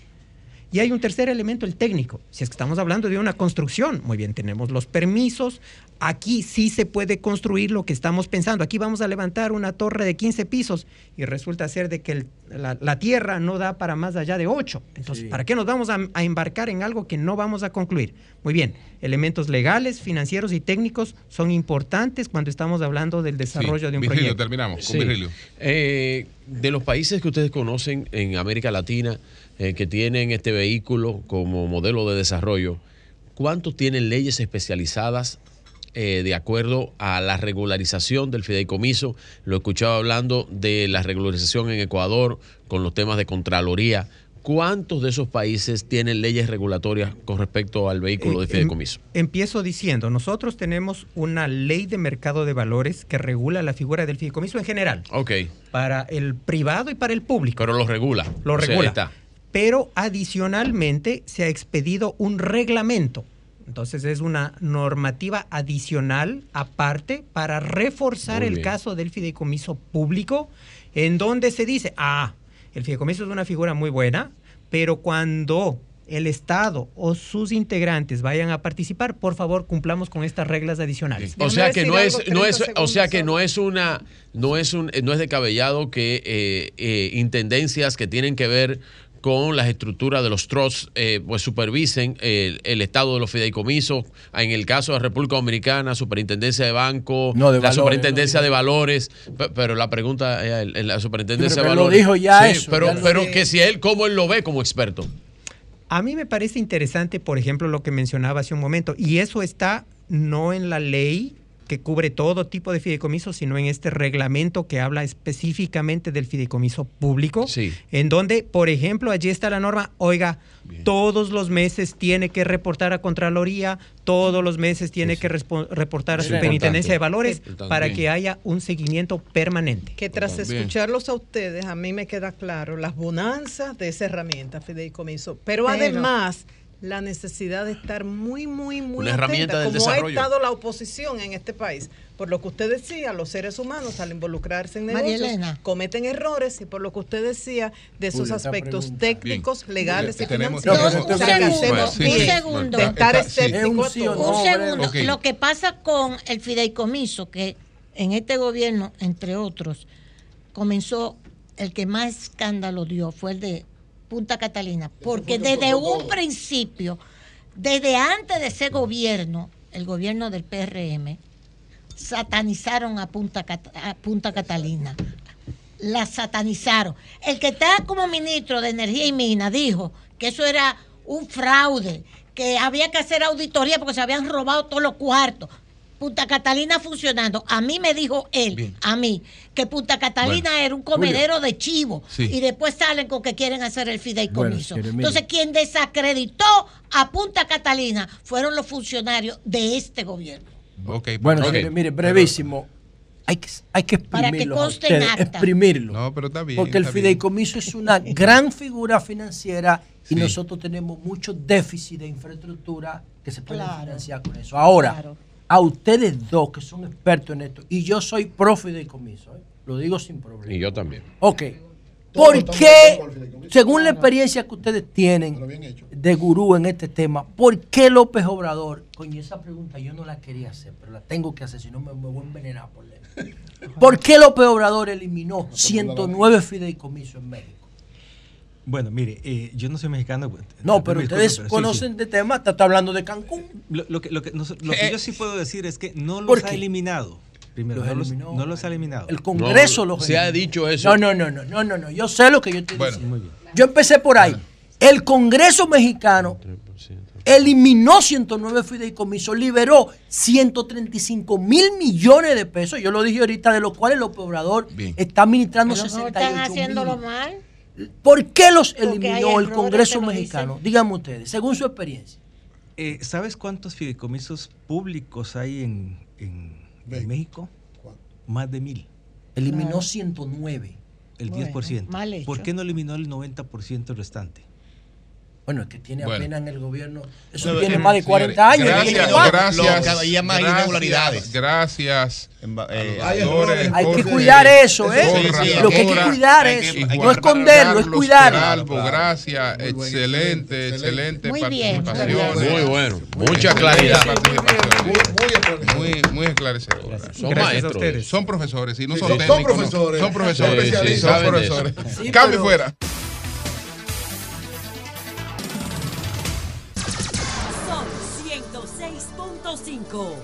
S23: Y hay un tercer elemento, el técnico. Si es que estamos hablando de una construcción, muy bien, tenemos los permisos. Aquí sí se puede construir lo que estamos pensando. Aquí vamos a levantar una torre de 15 pisos y resulta ser de que el- la, la tierra no da para más allá de 8. Entonces,
S15: Sí.
S23: ¿para qué nos vamos a, a embarcar en algo que no vamos a concluir? Muy bien, elementos legales, financieros y técnicos son importantes cuando estamos hablando del desarrollo de un
S2: Virgilio,
S23: proyecto.
S2: terminamos con
S17: Sí.
S2: Virgilio.
S17: Eh, de los países que ustedes conocen en América Latina eh, que tienen este vehículo como modelo de desarrollo, ¿cuántos tienen leyes especializadas eh, de acuerdo a la regularización del fideicomiso? Lo escuchaba hablando de la regularización en Ecuador con los temas de Contraloría. ¿Cuántos de esos países tienen leyes regulatorias con respecto al vehículo de
S23: Eh, em-
S17: fideicomiso?
S23: Empiezo diciendo, nosotros tenemos una ley de mercado de valores que regula la figura del fideicomiso en general,
S17: Ok,
S23: para el privado y para el público.
S17: pero lo regula.
S23: Lo
S17: O sea,
S23: regula.
S17: está.
S23: Pero adicionalmente se ha expedido un reglamento. Entonces es una normativa adicional aparte para reforzar el caso del fideicomiso público, en donde se dice, ah, el fideicomiso es una figura muy buena, pero cuando el Estado o sus integrantes vayan a participar, por favor cumplamos con estas reglas adicionales.
S17: O sea que no es, no es, o sea que no es una, no es un, no es descabellado que eh, eh, intendencias que tienen que ver con las estructuras de los trusts, eh, pues supervisen el, el estado de los fideicomisos. En el caso de República Dominicana, Superintendencia de Banco,
S15: No, de
S17: la
S15: valores,
S17: Superintendencia
S15: no
S17: de Valores, pe- pero la pregunta es la Superintendencia
S15: Pero
S17: de
S15: él lo
S17: Valores.
S15: dijo ya
S17: Sí,
S15: eso,
S17: pero,
S15: ya lo
S17: pero que si él, ¿cómo él lo ve como experto?
S23: A mí me parece interesante, por ejemplo, lo que mencionaba hace un momento, y eso está no en la ley que cubre todo tipo de fideicomiso, sino en este reglamento que habla específicamente del fideicomiso público, en donde, por ejemplo, allí está la norma, oiga, todos los meses tiene que reportar a Contraloría, todos los meses tiene que reportar a
S3: Es
S23: Superintendencia de. Valores para que haya un seguimiento permanente.
S3: Que tras
S23: También.
S3: escucharlos a ustedes, a mí me queda claro las bonanzas de esa herramienta, fideicomiso. Pero,
S4: Pero-
S3: además, la necesidad de estar muy, muy, muy
S17: Una herramienta
S3: atenta,
S17: del
S3: como ha estado la oposición en este país. Por lo que usted decía, los seres humanos al involucrarse en negocios
S4: Elena.
S3: cometen errores y por lo que usted decía de esos aspectos
S15: pregunta.
S3: técnicos,
S15: Bien.
S3: legales y financieros.
S15: No, un segundo,
S3: bien
S15: un segundo.
S3: de estar
S15: Está- sí.
S3: escéptico a
S15: Es un sí o
S3: todo.
S15: no,
S4: Un segundo. Lo que pasa con el fideicomiso, que en este gobierno, entre otros, comenzó, el que más escándalo dio fue el de Punta Catalina, porque desde un principio, desde antes de ese gobierno, el gobierno del PRM, satanizaron a Punta, Cat- a Punta Catalina. La satanizaron. El que está como ministro de Energía y Mina dijo que eso era un fraude, que había que hacer auditoría porque se habían robado todos los cuartos. Punta Catalina funcionando. A mí me dijo él, a mí, que Punta Catalina
S15: Bueno,
S4: era un comedero de chivo
S15: Sí.
S4: y después salen con que quieren hacer el fideicomiso.
S15: Bueno.
S4: Entonces, quien desacreditó a Punta Catalina fueron los funcionarios de este gobierno.
S15: Bueno,
S2: ok.
S15: señores, mire, brevísimo. Hay que, hay que
S4: Para que
S15: exprimirlo.
S4: en acta.
S15: exprimirlo.
S2: No, pero está bien.
S15: Porque el
S2: bien.
S15: fideicomiso es una gran figura financiera y
S2: Sí.
S15: nosotros tenemos mucho déficit de infraestructura que se puede
S4: Claro.
S15: financiar con eso. Ahora,
S4: Claro.
S15: A ustedes dos que son expertos en esto, y yo soy pro fideicomiso, ¿eh? lo digo sin problema.
S17: Y yo también.
S15: Ok. ¿Por
S17: de
S15: qué, según la experiencia que ustedes tienen de gurú en este tema, por qué López Obrador, coño, esa pregunta yo no la quería hacer, pero la tengo que hacer, si no me, me voy a envenenar por leer. ¿Por qué López Obrador eliminó 109 fideicomisos en México?
S22: Bueno, mire, eh, yo no soy mexicano.
S15: No, pero ustedes
S22: pero sí,
S15: conocen
S22: sí.
S15: de tema, está, está hablando de Cancún.
S22: Lo, lo que, lo que lo que
S15: Eh,
S22: yo sí puedo decir es que no
S15: ¿por
S22: los ha eliminado. Primero,
S15: Los
S22: no, los, no los ha eliminado.
S15: El Congreso los
S17: se ha dicho eso.
S15: No, no, no, no, no, no, no. Yo sé lo que yo estoy
S22: Muy
S15: diciendo.
S22: bien.
S15: Yo empecé por ahí. El Congreso mexicano eliminó 109 fideicomisos, liberó 135 mil millones de pesos, yo lo dije ahorita, de los cuales López Obrador está administrando
S4: Pero no están
S15: 68
S4: haciéndolo
S15: mil.
S4: mal.
S15: ¿Por qué los eliminó el Congreso mexicano? Díganme ustedes, según su experiencia.
S22: Eh, ¿Sabes cuántos fideicomisos públicos hay en, en- en México? Más de mil.
S15: Eliminó
S22: Claro.
S15: 109.
S22: El
S15: Bueno,
S22: 10%.
S15: mal hecho.
S22: ¿Por qué no eliminó el 90% restante?
S15: Bueno, es que tiene
S22: Bueno.
S15: apenas en el gobierno. Eso
S22: No,
S15: tiene
S22: eh,
S15: más de 40 años.
S2: Gracias,
S15: Tiene más.
S2: gracias.
S14: cada día más
S2: gracias,
S14: irregularidades.
S2: Gracias.
S14: eh, hay errores.
S15: Hay que cuidar eso, ¿eh?
S2: Borra,
S15: Lo que hay que cuidar es, no esconderlo, es cuidarlo.
S2: Gracias, excelente, excelente
S4: Muy bien,
S2: participación.
S17: Muy bueno, mucha claridad.
S2: Muy, muy esclarecedora.
S17: Son
S2: Gracias
S17: maestros.
S2: a ustedes. Son profesores, y no
S1: Sí,
S2: son técnicos. no.
S1: profesores.
S2: Son profesores,
S17: Sí, sí,
S2: son profesores.
S17: Sí,
S2: Cambio
S17: pero-
S2: fuera.
S19: 106.5.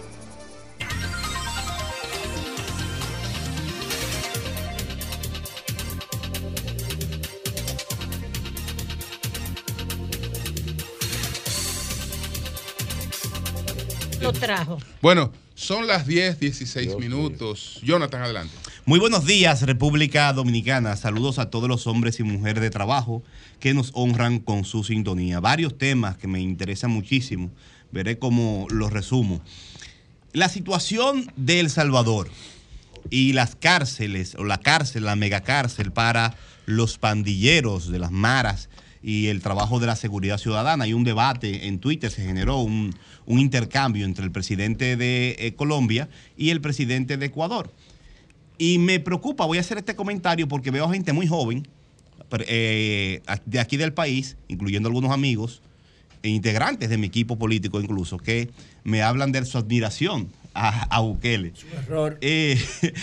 S4: Lo trajo.
S2: Bueno, son las 10, 16 minutos. Jonathan, adelante.
S14: Muy buenos días, República Dominicana. Saludos a todos los hombres y mujeres de trabajo que nos honran con su sintonía. Varios temas que me interesan muchísimo. Veré cómo los resumo. La situación de El Salvador y las cárceles, o la cárcel, la megacárcel para los pandilleros de las maras y el trabajo de la seguridad ciudadana. Hay un debate en Twitter, se generó un, un intercambio entre el presidente de eh, Colombia y el presidente de Ecuador. Y me preocupa, voy a hacer este comentario porque veo gente muy joven eh, de aquí del país, incluyendo algunos amigos integrantes de mi equipo político incluso, que me hablan de su admiración a, a Bukele.
S15: error.
S14: Eh,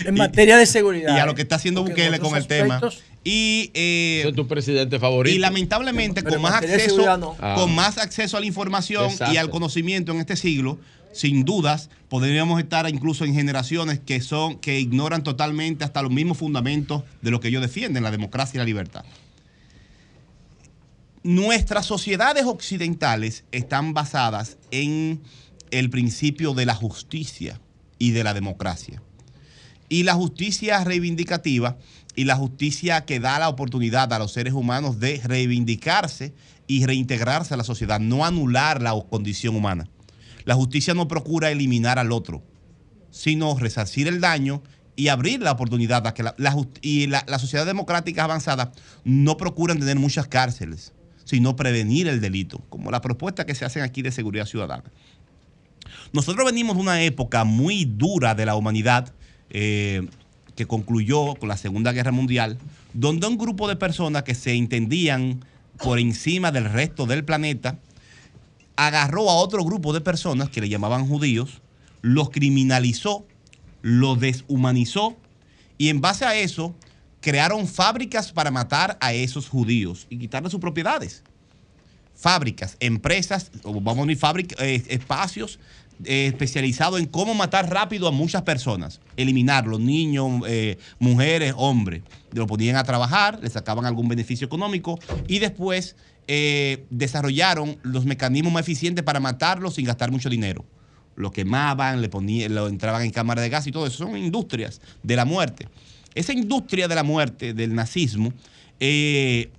S15: En
S14: y-
S15: materia de seguridad.
S14: Y a lo que está haciendo
S15: en
S14: Bukele con el tema. Y, eh,
S17: tu presidente favorito.
S14: y lamentablemente
S15: Pero
S14: con más acceso,
S15: no.
S17: Ah.
S14: con más acceso a la información y al conocimiento en este siglo, sin dudas, podríamos estar incluso en generaciones que son que ignoran totalmente hasta los mismos fundamentos de lo que ellos defienden, la democracia y la libertad. Nuestras sociedades occidentales están basadas en el principio de la justicia y de la democracia. Y la justicia reivindicativa y la justicia que da la oportunidad a los seres humanos de reivindicarse y reintegrarse a la sociedad, no anular la condición humana. La justicia no procura eliminar al otro, sino resarcir el daño y abrir la oportunidad y la, la sociedad democrática avanzada no procuran tener muchas cárceles, sino prevenir el delito, como la propuesta que se hacen aquí de seguridad ciudadana. Nosotros venimos de una época muy dura de la humanidad eh, que concluyó con la Segunda Guerra Mundial, donde un grupo de personas que se entendían por encima del resto del planeta agarró a otro grupo de personas que le llamaban judíos, los criminalizó, los deshumanizó y en base a eso crearon fábricas para matar a esos judíos y quitarles sus propiedades fábricas, empresas, vamos a unir fábricas, espacios eh, especializados en cómo matar rápido a muchas personas, eliminarlos, niños, eh, mujeres, hombres. Lo ponían a trabajar, les sacaban algún beneficio económico y después eh, desarrollaron los mecanismos más eficientes para matarlos sin gastar mucho dinero. Lo quemaban, le ponían, lo entraban en cámara de gas y todo eso. Son industrias de la muerte. Esa industria de la muerte, del nazismo, eh,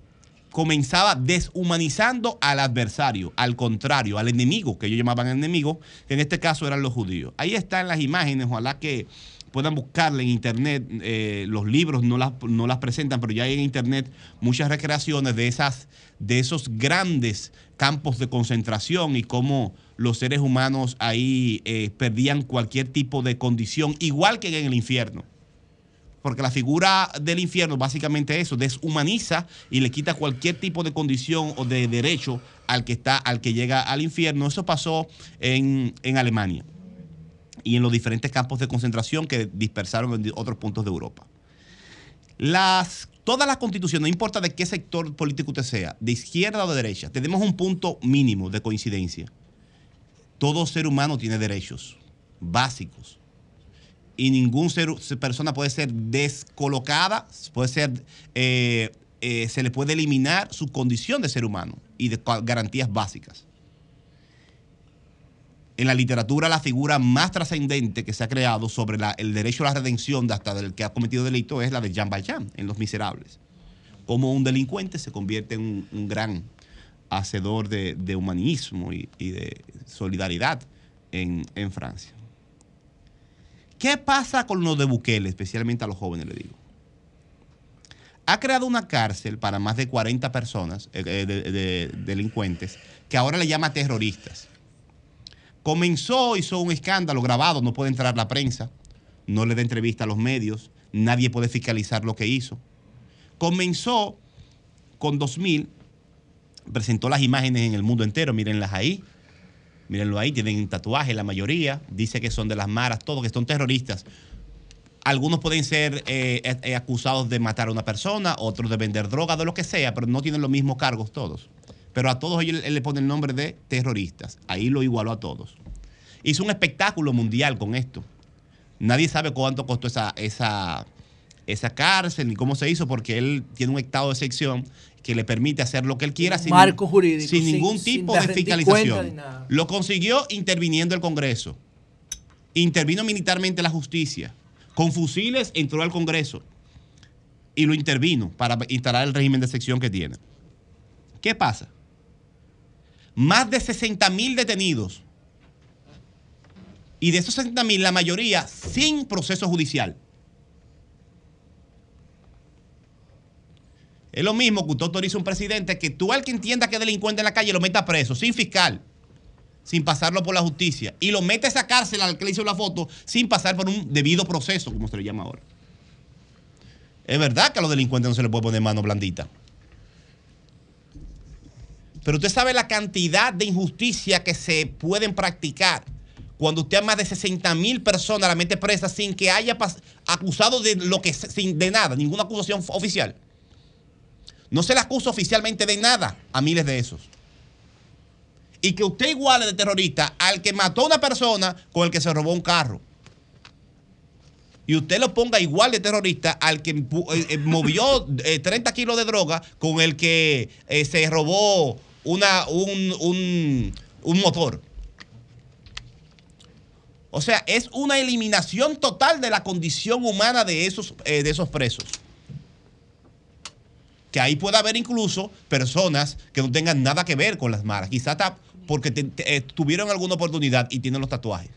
S14: comenzaba deshumanizando al adversario, al contrario, al enemigo, que ellos llamaban enemigo, que en este caso eran los judíos. Ahí están las imágenes, ojalá que puedan buscarla en internet, eh, los libros no las, no las presentan, pero ya hay en internet muchas recreaciones de, esas, de esos grandes campos de concentración y cómo los seres humanos ahí eh, perdían cualquier tipo de condición, igual que en el infierno porque la figura del infierno básicamente eso, deshumaniza y le quita cualquier tipo de condición o de derecho al que está, al que llega al infierno. Eso pasó en, en Alemania y en los diferentes campos de concentración que dispersaron en otros puntos de Europa. Las, todas las constituciones, no importa de qué sector político usted sea, de izquierda o de derecha, tenemos un punto mínimo de coincidencia. Todo ser humano tiene derechos básicos y ningún ser, persona puede ser descolocada, puede ser, eh, eh, se le puede eliminar su condición de ser humano y de garantías básicas. En la literatura, la figura más trascendente que se ha creado sobre el derecho a la redención de hasta del que ha cometido delito es la de Jean Valjean en Los Miserables. Como un delincuente se convierte en un, gran hacedor de, humanismo y, de solidaridad en Francia. ¿Qué pasa con lo de Bukele, especialmente a los jóvenes, le digo? Ha creado una cárcel para más de 40 personas, eh, eh, de- de- delincuentes, que ahora le llama terroristas. Comenzó, hizo un escándalo grabado, no puede entrar la prensa, no le da entrevista a los medios, nadie puede fiscalizar lo que hizo. Comenzó con 2000, presentó las imágenes en el mundo entero, mírenlas ahí. Mírenlo ahí, tienen tatuaje la mayoría, dice que son de las maras, todos que son terroristas. Algunos pueden ser eh, eh, acusados de matar a una persona, otros de vender droga, de lo que sea, pero no tienen los mismos cargos todos. Pero a todos ellos le pone el nombre de terroristas. Ahí lo igualó a todos. Hizo un espectáculo mundial con esto. Nadie sabe cuánto costó esa, esa, esa cárcel ni cómo se hizo, porque él tiene un estado de sección que le permite hacer lo que él quiera sin,
S15: marco jurídico,
S14: sin ningún
S15: sin
S14: tipo de fiscalización. Lo consiguió interviniendo el Congreso. Intervino militarmente la justicia. Con fusiles entró al Congreso y lo intervino para instalar el régimen de sección que tiene. ¿Qué pasa? Más de 60 mil detenidos. Y de esos 60 mil, la mayoría sin proceso judicial. Es lo mismo que usted autoriza a un presidente que tú al que entienda que es delincuente en la calle lo meta preso, sin fiscal, sin pasarlo por la justicia. Y lo mete a esa cárcel al que le hizo la foto sin pasar por un debido proceso, como se le llama ahora. Es verdad que a los delincuentes no se les puede poner mano blandita. Pero usted sabe la cantidad de injusticia que se pueden practicar cuando usted a más de 60 mil personas la mete presa sin que haya acusado de lo que sin, de nada, ninguna acusación oficial. No se le acusa oficialmente de nada a miles de esos. Y que usted iguale de terrorista al que mató a una persona con el que se robó un carro. Y usted lo ponga igual de terrorista al que eh, eh, movió eh, 30 kilos de droga con el que eh, se robó una, un, un- motor. O sea, es una eliminación total de la condición humana de esos, eh, de esos presos. Que ahí puede haber incluso personas que no tengan nada que ver con las malas. Quizás porque eh, tuvieron alguna oportunidad y tienen los tatuajes.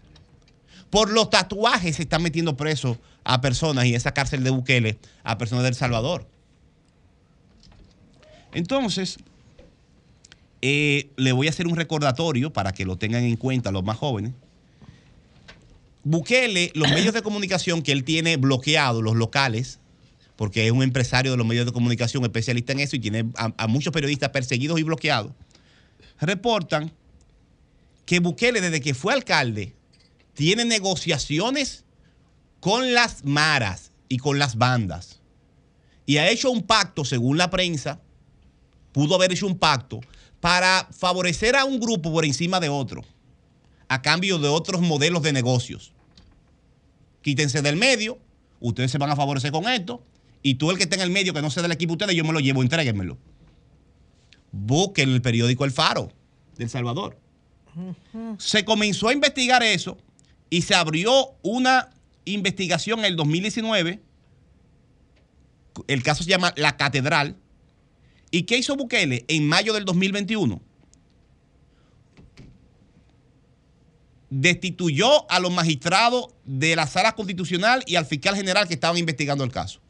S14: Por los tatuajes se están metiendo presos a personas y esa cárcel de Bukele a personas del Salvador. Entonces, eh, le voy a hacer un recordatorio para que lo tengan en cuenta los más jóvenes. Bukele, los medios de comunicación que él tiene bloqueados, los locales, porque es un empresario de los medios de comunicación especialista en eso y tiene a, muchos periodistas perseguidos y bloqueados, reportan que Bukele, desde que fue alcalde, tiene negociaciones con las maras y con las bandas. Y ha hecho un pacto, según la prensa, pudo haber hecho un pacto para favorecer a un grupo por encima de otro, a cambio de otros modelos de negocios. Quítense del medio, ustedes se van a favorecer con esto, y tú el que está en el medio, que no sea del equipo de ustedes, yo me lo llevo, entréguenmelo. Busquen el periódico El Faro, de El Salvador. Se comenzó a investigar eso y se abrió una investigación en el 2019. El caso se llama La Catedral. ¿Y qué hizo Bukele en mayo del 2021? Destituyó a los magistrados de la sala constitucional y al fiscal general que estaban investigando el caso.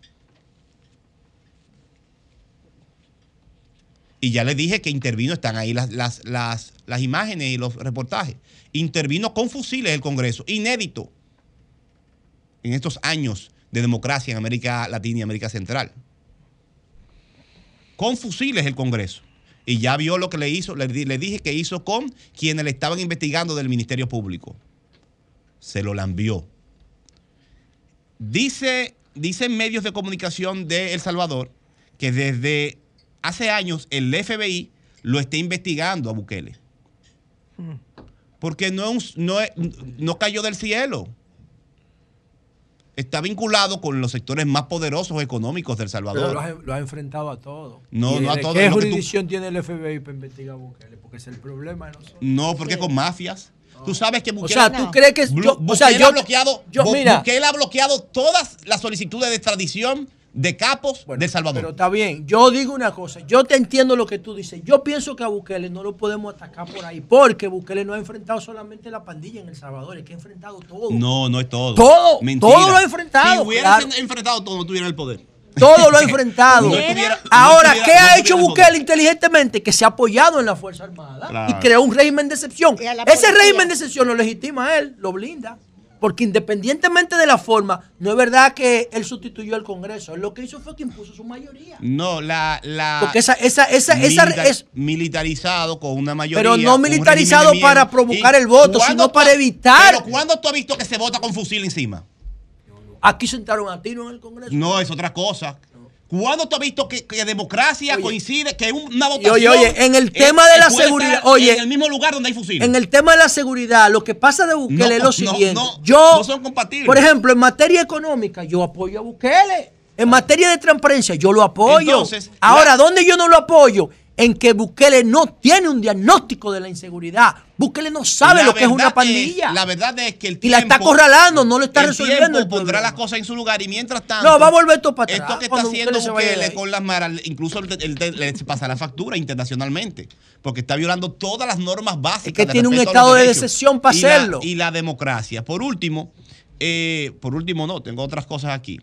S14: Y ya les dije que intervino, están ahí las, las, las, las imágenes y los reportajes. Intervino con fusiles el Congreso, inédito en estos años de democracia en América Latina y América Central. Con fusiles el Congreso. Y ya vio lo que le hizo, le, le dije que hizo con quienes le estaban investigando del Ministerio Público. Se lo lambió. Dice, dicen medios de comunicación de El Salvador que desde hace años el FBI lo está investigando a Bukele. Porque no, es un- no, es- no cayó del cielo. Está vinculado con los sectores más poderosos económicos del
S15: Pero
S14: Salvador.
S15: lo ha, lo ha enfrentado a todo.
S14: No,
S15: ¿Y
S14: no a
S15: de
S14: todo,
S15: ¿Qué
S14: tú-
S15: jurisdicción tiene el FBI para investigar a Bukele? Porque es el problema de nosotros.
S14: No, porque con mafias. Tú sabes que Bukele,
S15: sea, ¿tú crees que yo- o sea, yo-
S14: ha bloqueado,
S15: yo- mira.
S14: Bukele ha bloqueado todas las solicitudes de extradición de capos de Salvador.
S15: Pero está bien, yo digo una cosa, yo te entiendo lo que tú dices. Yo pienso que a Bukele no lo podemos atacar por ahí, porque Bukele no ha enfrentado solamente la pandilla en El Salvador, es que ha enfrentado todo.
S14: no, no es todo.
S15: Todo,
S14: Mentira.
S15: todo lo ha enfrentado,
S14: Si hubiera
S15: claro.
S14: enfrentado todo, no tuviera el poder.
S15: Todo lo ha enfrentado.
S14: No tuviera- no
S15: Ahora,
S14: tuviera-
S15: ¿qué
S14: no
S15: ha hecho
S14: el
S15: Bukele inteligentemente? Que se ha apoyado en la Fuerza Armada
S14: Claro.
S15: y creó un régimen de excepción. Ese régimen de excepción lo legitima a él, lo blinda. Porque independientemente de la forma, no es verdad que él sustituyó al Congreso. Él lo que hizo fue que impuso su mayoría.
S14: No, la, la
S15: Porque esa- esa- esa- esa- es-
S14: militarizado con una mayoría.
S15: Pero no militarizado para provocar
S14: ¿Y
S15: el voto, sino para evitar.
S14: Pero ¿cuándo tú has visto que se vota con fusil encima?
S15: Aquí sentaron a tiro en el Congreso.
S14: No, es otra cosa. ¿Cuándo tú has visto que, que democracia coincide, que una votación...
S15: oye, oye, en el tema de la seguridad, oye,
S14: En el mismo lugar donde hay fusiles.
S15: En el tema de la seguridad, lo que pasa de Bukele
S14: No,
S15: es lo
S14: no,
S15: siguiente.
S14: no,
S15: yo,
S14: no son compatibles.
S15: Por ejemplo, en materia económica, yo apoyo a Bukele. En materia de transparencia, yo lo apoyo.
S14: Entonces,
S15: Ahora,
S14: la-
S15: ¿dónde yo no lo apoyo? En que Bukele no tiene un diagnóstico de la inseguridad. Bukele no sabe
S14: La
S15: lo que es una pandilla.
S14: la verdad es que el
S15: y la está
S14: tiempo-
S15: acorralando, no lo está
S14: el
S15: resolviendo.
S14: tiempo
S15: el
S14: pondrá las cosas en su lugar y mientras tanto...
S15: No, va a volver todo para atrás.
S14: Esto que está haciendo
S15: Bukele
S14: con las maras, incluso le pasa la factura internacionalmente, porque está violando todas las normas básicas.
S15: Es que
S14: de
S15: tiene un estado de
S14: derechos
S15: excepción para
S14: la-
S15: hacerlo.
S14: Y la democracia. Por último, eh, por último no, tengo otras cosas aquí.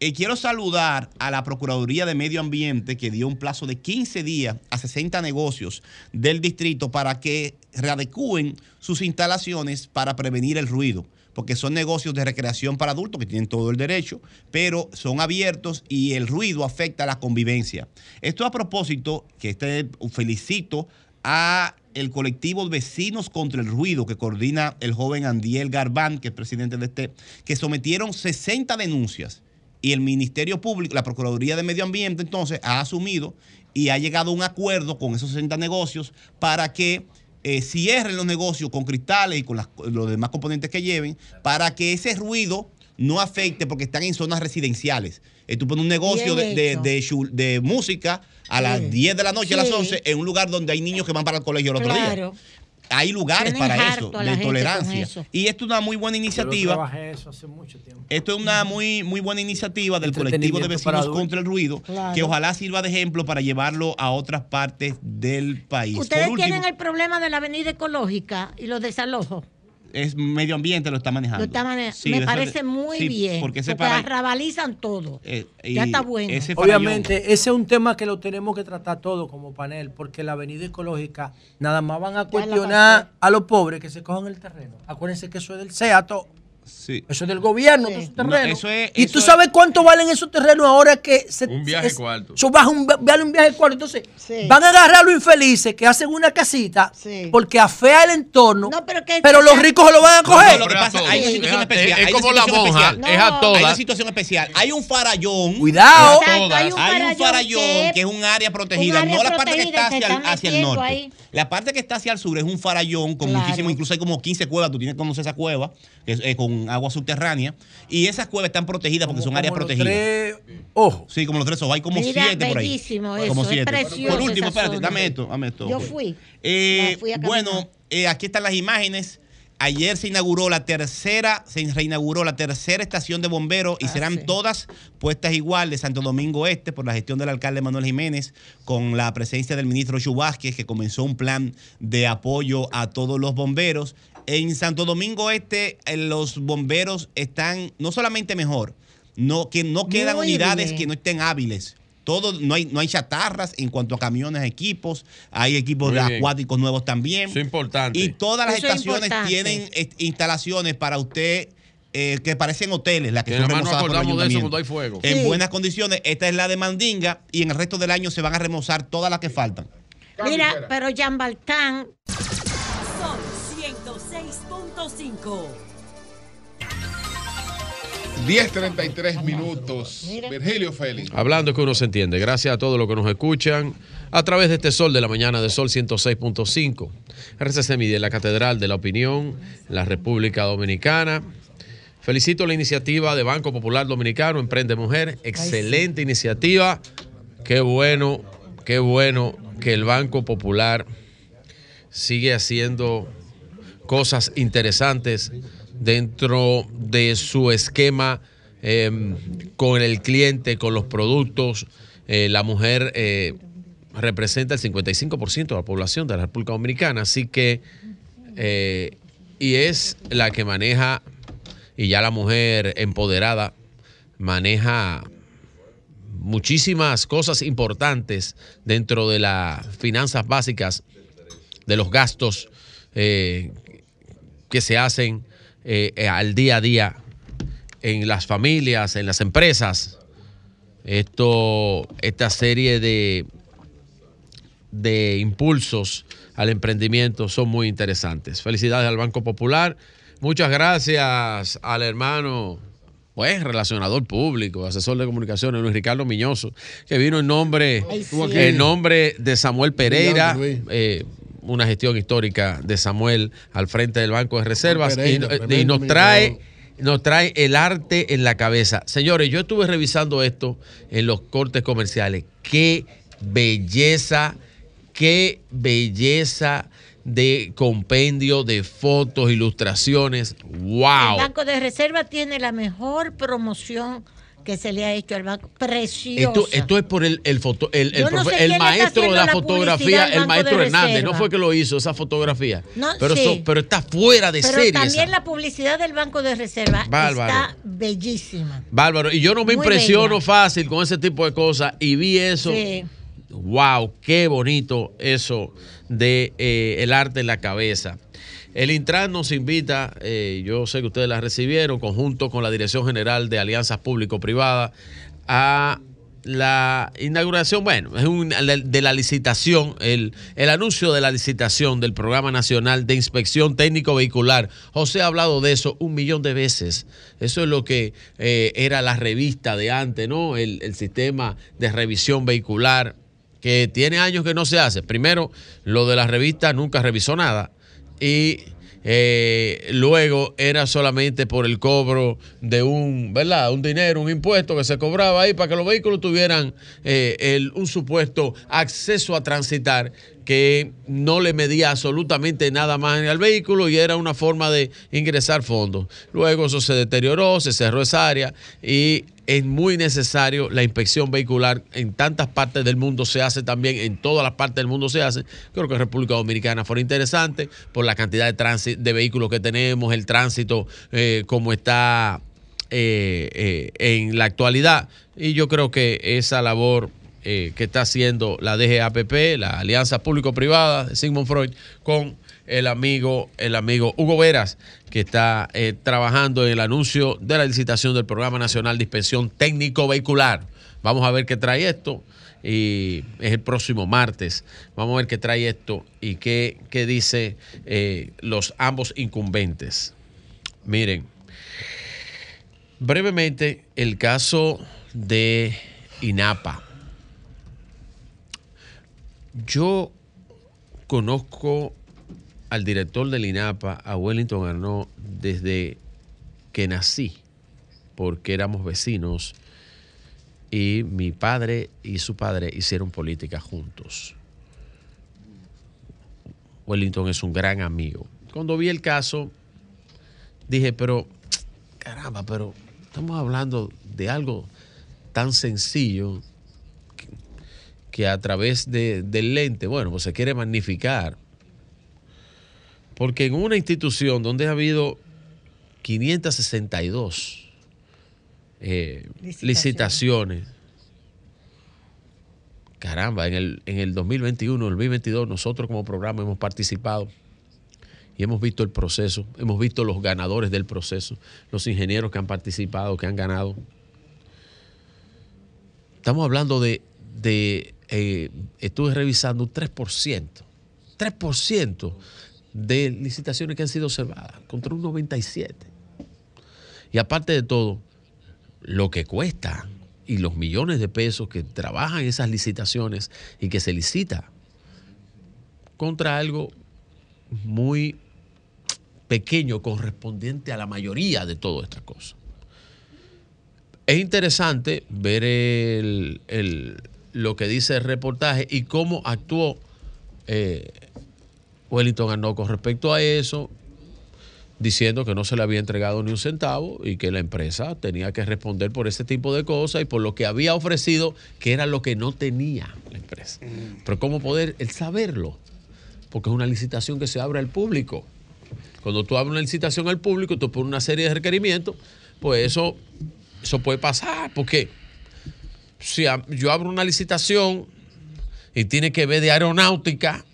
S14: Eh, quiero saludar a la Procuraduría de Medio Ambiente que dio un plazo de 15 días a 60 negocios del distrito para que readecúen sus instalaciones para prevenir el ruido, porque son negocios de recreación para adultos que tienen todo el derecho, pero son abiertos y el ruido afecta la convivencia. Esto a propósito, que este felicito a el colectivo Vecinos contra el Ruido que coordina el joven Andiel Garbán, que es presidente de este, que sometieron 60 denuncias Y el Ministerio Público, la Procuraduría de Medio Ambiente, entonces, ha asumido y ha llegado a un acuerdo con esos 60 negocios para que eh, cierren los negocios con cristales y con las- los demás componentes que lleven, para que ese ruido no afecte porque están en zonas residenciales. Eh, tú pones un negocio de, de- de música a las 10 de la noche, a las
S4: Sí.
S14: 11, en un lugar donde hay niños que van para el colegio el otro día
S4: Claro.
S14: Hay lugares
S4: Tienen
S14: para eso, de tolerancia.
S4: eso.
S14: Y esto es una muy buena
S15: Yo
S14: iniciativa.
S15: trabajé eso hace mucho tiempo.
S14: Esto es una muy, muy buena iniciativa del colectivo de vecinos contra el ruido,
S4: Claro.
S14: que ojalá sirva de ejemplo para llevarlo a otras partes del país.
S4: Ustedes
S14: Por último,
S4: tienen el problema de la avenida ecológica y los desalojos.
S14: Es medio ambiente lo está manejando.
S4: Lo está mane-
S14: Sí,
S4: me
S14: eso-
S4: parece muy
S14: sí,
S4: bien.
S14: Porque
S4: porque
S14: para-
S4: arrabalizan todo.
S14: eh,
S4: ya está bueno.
S14: ese
S15: Obviamente, ese es un tema que lo tenemos que tratar todo como panel, porque la avenida ecológica nada más van a cuestionar a los pobres que se cojan el terreno. Acuérdense que eso es del SEATO.
S14: Sí.
S15: Eso es del gobierno, de esos
S14: No,
S15: terrenos.
S14: eso es-
S15: y
S14: eso
S15: tú
S14: es-
S15: sabes cuánto valen esos terrenos ahora que se,
S2: Un viaje
S15: es-
S2: cuarto.
S15: Eso baja un, vale un viaje cuarto. Entonces, van a agarrar a los infelices que hacen una casita porque afea el entorno, pero, los ricos se lo van a coger.
S14: No, lo que pasa, hay una situación especial.
S17: es
S14: hay
S17: como la monja,
S14: especial.
S17: es a todas.
S14: Hay una situación especial. Hay un farallón.
S15: Cuidado. Exacto, hay un
S14: Hay un
S15: farallón que-
S14: que es un área protegida,
S4: un área
S14: no la parte que
S4: protegida
S14: está hacia hacia el norte.
S4: ahí.
S14: La parte que está hacia el sur es un farallón con
S4: Claro.
S14: muchísimo, incluso hay como 15 cuevas, tú tienes que conocer esa cueva, que es eh, con agua subterránea. Y esas cuevas están protegidas porque son áreas
S15: como los
S14: protegidas.
S15: tres ojos.
S14: Sí, como los tres ojos. Hay como
S4: Mira,
S14: siete por ahí. como
S4: es
S14: siete.
S4: precioso
S14: Por último, espérate, dame esto, dame esto.
S4: Yo fui.
S14: Eh,
S4: fui
S14: bueno, eh, aquí están las imágenes. Ayer se inauguró la tercera, se reinauguró la tercera estación de bomberos
S4: Ah,
S14: y serán todas puestas igual de Santo Domingo Este por la gestión del alcalde Manuel Jiménez, con la presencia del ministro Chu Vázquez, que comenzó un plan de apoyo a todos los bomberos. En Santo Domingo Este, eh, los bomberos están no solamente mejor, no, que no quedan
S4: Muy
S14: unidades
S4: bien.
S14: que no estén hábiles. Todo, no hay, no hay chatarras en cuanto a camiones, equipos, hay equipos
S17: Muy bien.
S14: acuáticos nuevos también.
S17: Eso es importante.
S14: Y todas las
S17: Eso
S14: estaciones tienen eh, instalaciones para usted eh, que parecen hoteles, las que,
S17: Que
S14: son
S17: acordamos de eso cuando hay fuego.
S14: En
S17: Sí.
S14: buenas condiciones. Esta es la de Mandinga y en el resto del año se van a remozar todas las que faltan.
S4: Mira, pero Jean Baltán,
S19: Sol 106.5.
S2: 10.33 minutos. Virgilio Félix.
S17: Hablando que uno se entiende. Gracias a todos los que nos escuchan a través de este Sol de la Mañana de Sol 106.5. RCC Media, la Catedral de la Opinión, la República Dominicana. Felicito la iniciativa de Banco Popular Dominicano, Emprende Mujer. Excelente iniciativa. Qué bueno, qué bueno que el Banco Popular sigue haciendo cosas interesantes dentro de su esquema eh, con el cliente, con los productos. Eh, la mujer eh, representa el 55% de la población de la República Dominicana, así que, eh, y es la que maneja, y ya la mujer empoderada maneja muchísimas cosas importantes dentro de las finanzas básicas, de los gastos que se hacen eh, eh, al día a día en las familias, en las empresas. Esto, esta serie de, de impulsos al emprendimiento son muy interesantes. Felicidades al Banco Popular. Muchas gracias al hermano, pues, relacionador público, asesor de comunicaciones, Luis Ricardo Miñoso, que vino en nombre,
S1: Ay, sí.
S17: en nombre de Samuel Pereira. Eh, una gestión histórica de Samuel al frente del Banco de Reservas
S1: Pereira,
S17: y,
S1: tremendo
S17: y nos trae nos trae el arte en la cabeza. Señores, yo estuve revisando esto en los cortes comerciales. Qué belleza, qué belleza de compendio de fotos, ilustraciones.
S4: el
S17: ¡Wow!
S4: Banco de Reserva tiene la mejor promoción que se le ha hecho al banco. Preciosa.
S17: Esto, esto es por el, el, foto- el, el
S4: no sé
S17: maestro de la fotografía, el maestro
S4: de
S17: Hernández. No fue que lo hizo esa fotografía.
S4: No,
S17: pero,
S4: sí.
S17: pero está fuera de
S4: Pero
S17: serie.
S4: también
S17: esa.
S4: la publicidad del Banco de Reserva
S17: Bárbaro.
S4: está bellísima.
S17: Bárbaro. Y yo no me
S4: Muy
S17: impresiono
S4: bella.
S17: fácil con ese tipo de cosas. Y vi eso.
S4: Sí.
S17: Wow, qué bonito eso de eh, el arte en la cabeza. El Intran nos invita, eh, yo sé que ustedes la recibieron, conjunto con la Dirección General de Alianzas Público-Privadas, a la inauguración, bueno, es un, de la licitación, el, anuncio de la licitación del Programa Nacional de Inspección Técnico Vehicular. José ha hablado de eso un millón de veces. Eso es lo que eh, era la revista de antes, ¿no? El, el sistema de revisión vehicular que tiene años que no se hace. Primero, lo de la revista nunca revisó nada. Y eh, luego era solamente por el cobro de un, ¿verdad? Un dinero, un impuesto que se cobraba ahí para que los vehículos tuvieran eh, el- un supuesto acceso a transitar que no le medía absolutamente nada más al vehículo y era una forma de ingresar fondos. Luego eso se deterioró, se cerró esa área y es muy necesario la inspección vehicular en tantas partes del mundo se hace también, en todas las partes del mundo se hace. Creo que República Dominicana fue interesante por la cantidad de, de vehículos que tenemos, el tránsito eh, como está eh, eh, en la actualidad. Y yo creo que esa labor eh, que está haciendo la DGAPP, la Alianza Público-Privada de Sigmund Freud, con el amigo, el amigo Hugo Veras, que está eh, trabajando en el anuncio de la licitación del Programa Nacional de Inspección Técnico Vehicular. Vamos a ver qué trae esto. Y es el próximo martes. Vamos a ver qué trae esto y qué, qué dice eh, los ambos incumbentes. Miren, brevemente el caso de INAPA. Yo conozco al director del INAPA, a Wellington Arnaud, desde que nací, porque éramos vecinos y mi padre y su padre hicieron política juntos. Wellington es un gran amigo. Cuando vi el caso, dije, pero, caramba, pero estamos hablando de algo tan sencillo que a través de- del lente, bueno, pues se quiere magnificar. Porque en una institución donde ha habido 562 eh,
S4: Licitaciones.
S17: licitaciones, caramba, en el, en el 2021, el 2022, nosotros como programa hemos participado y hemos visto el proceso, hemos visto los ganadores del proceso, los ingenieros que han participado, que han ganado. Estamos hablando de, de eh, estuve revisando un 3%, 3% de licitaciones que han sido observadas, contra un 97%. Y aparte de todo, lo que cuesta y los millones de pesos que trabajan esas licitaciones y que se licita contra algo muy pequeño correspondiente a la mayoría de todas estas cosas. Es interesante ver el- el- lo que dice el reportaje y cómo actuó eh, Wellington Arnaud con respecto a eso, diciendo que no se le había entregado ni un centavo y que la empresa tenía que responder por ese tipo de cosas y por lo que había ofrecido, que era lo que no tenía la empresa. Pero ¿cómo poder el saberlo? Porque es una licitación que se abre al público. Cuando tú abres una licitación al público, tú pones una serie de requerimientos, pues eso, eso puede pasar. Porque si yo abro una licitación y tiene que ver de aeronáutica,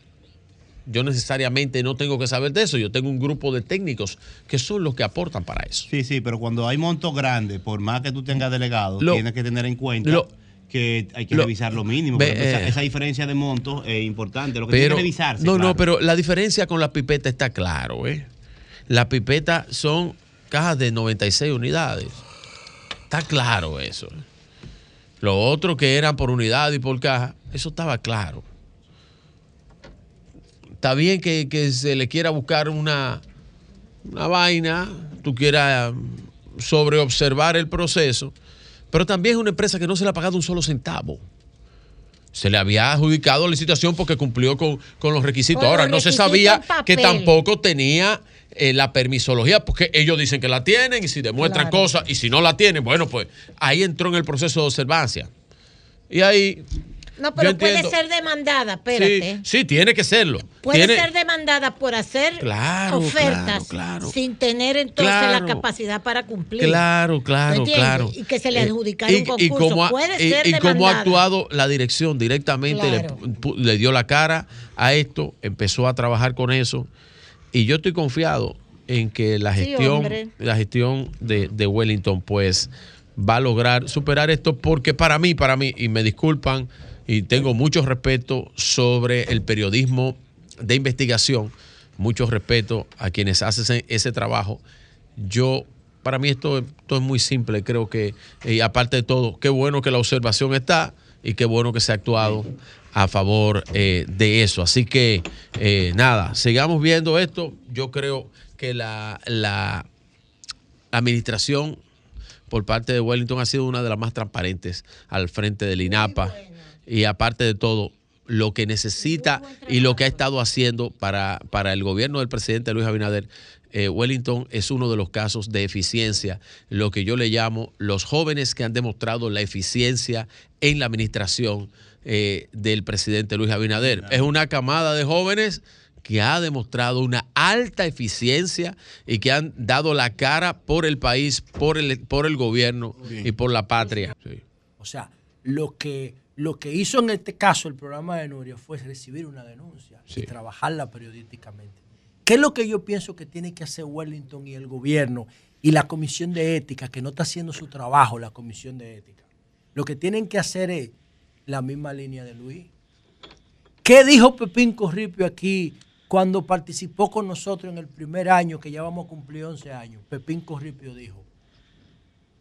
S17: yo necesariamente no tengo que saber de eso. Yo tengo un grupo de técnicos que son los que aportan para eso.
S14: Sí, sí, pero cuando hay montos grandes, por más que tú tengas delegados,
S17: Lo-
S14: tienes que tener en cuenta
S17: lo-
S14: que hay que
S17: lo-
S14: revisar lo mínimo. Esa,
S17: eh.
S14: esa diferencia de montos es importante. Lo que tiene que revisarse.
S17: no,
S14: claro.
S17: no, pero la diferencia con la pipeta está claro, ¿eh? La pipeta son cajas de 96 unidades. Está claro eso. Lo otro que eran por unidad y por caja, eso estaba claro. Está bien que, que se le quiera buscar una, una vaina, tú quieras sobreobservar el proceso, pero también es una empresa que no se le ha pagado un solo centavo. Se le había adjudicado la licitación porque cumplió con, con los requisitos.
S4: Con
S17: Ahora,
S4: los
S17: no se sabía que tampoco tenía eh, la permisología, porque ellos dicen que la tienen y si demuestran
S4: Claro.
S17: cosas y si no la tienen, bueno, pues ahí entró en el proceso de observancia. Y ahí,
S4: No, pero puede ser demandada,
S17: sí,
S4: espérate.
S17: sí, tiene que serlo.
S4: Puede
S17: Tiene-
S4: ser demandada por hacer
S17: Claro,
S4: ofertas
S17: claro, claro.
S4: sin tener entonces la capacidad para cumplir.
S17: Claro, claro, claro.
S4: Y que se le
S17: Eh,
S4: adjudicara un concurso.
S17: cómo ha,
S4: Puede
S17: y-
S4: ser
S17: y cómo ha actuado la dirección directamente, le le, dio la cara a esto, empezó a trabajar con eso. Y yo estoy confiado en que la gestión, la gestión de, de Wellington, pues, va a lograr superar esto porque para mí, para mí, y me disculpan, y tengo mucho respeto sobre el periodismo de investigación, mucho respeto a quienes hacen ese, ese trabajo. Yo, para mí esto, esto es muy simple, creo que, y aparte de todo, qué bueno que la observación está y qué bueno que se ha actuado a favor eh, de eso. Así que, eh, nada, sigamos viendo esto. Yo creo que la, la administración por parte de Wellington ha sido una de las más transparentes al frente del INAPA. Y aparte de todo, lo que necesita y lo que ha estado haciendo para, para el gobierno del presidente Luis Abinader, eh, Wellington es uno de los casos de eficiencia, lo que yo le llamo los jóvenes que han demostrado la eficiencia en la administración eh, del presidente Luis Abinader. Es una camada de jóvenes que ha demostrado una alta eficiencia y que han dado la cara por el país, por el, por el gobierno y por la patria.
S15: O sea, lo que, lo que hizo en este caso el programa de Nuria fue recibir una denuncia y trabajarla periodísticamente. ¿Qué es lo que yo pienso que tiene que hacer Wellington y el gobierno y la comisión de ética, que no está haciendo su trabajo, la comisión de ética? Lo que tienen que hacer es la misma línea de Luis. ¿Qué dijo Pepín Corripio aquí cuando participó con nosotros en el primer año, que ya vamos a cumplir 11 años? Pepín Corripio dijo,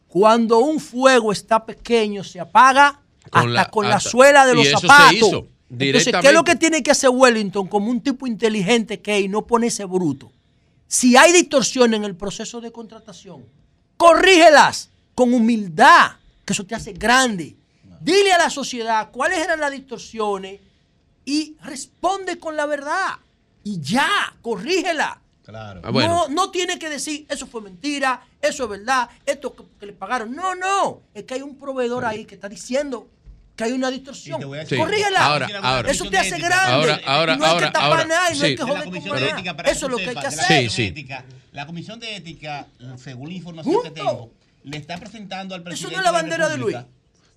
S15: cuando un fuego está pequeño se apaga
S17: Con
S15: hasta
S17: la-
S15: con la suela de
S17: y
S15: los
S17: eso se
S15: zapatos.
S17: hizo
S15: Entonces, ¿qué es lo que tiene que hacer Wellington como un tipo inteligente que es y no ponerse bruto? Si hay distorsión en el proceso de contratación, corrígelas con humildad, que eso te hace grande. Dile a la sociedad cuáles eran las distorsiones y responde con la verdad. Y ya, corrígela.
S14: Claro.
S17: Ah, bueno.
S15: No, no tiene que decir, eso fue mentira, eso es verdad, esto que, que le pagaron. No, no. Es que hay un proveedor ahí que está diciendo que hay una distorsión.
S17: Sí.
S15: Corrígela.
S17: Ahora, ahora.
S15: eso te hace grande.
S17: Ahora,
S15: no hay
S17: ahora,
S15: que tapar
S17: ahora.
S15: nada y no hay
S17: Sí.
S15: que
S17: De la
S15: joder con
S14: de
S15: nada.
S14: ética, para
S15: Eso es lo que hay que
S14: de la
S15: hacer.
S17: Sí, sí.
S14: de ética, La Comisión de Ética, según la información que tengo, le está presentando al presidente
S15: no es la bandera de
S14: República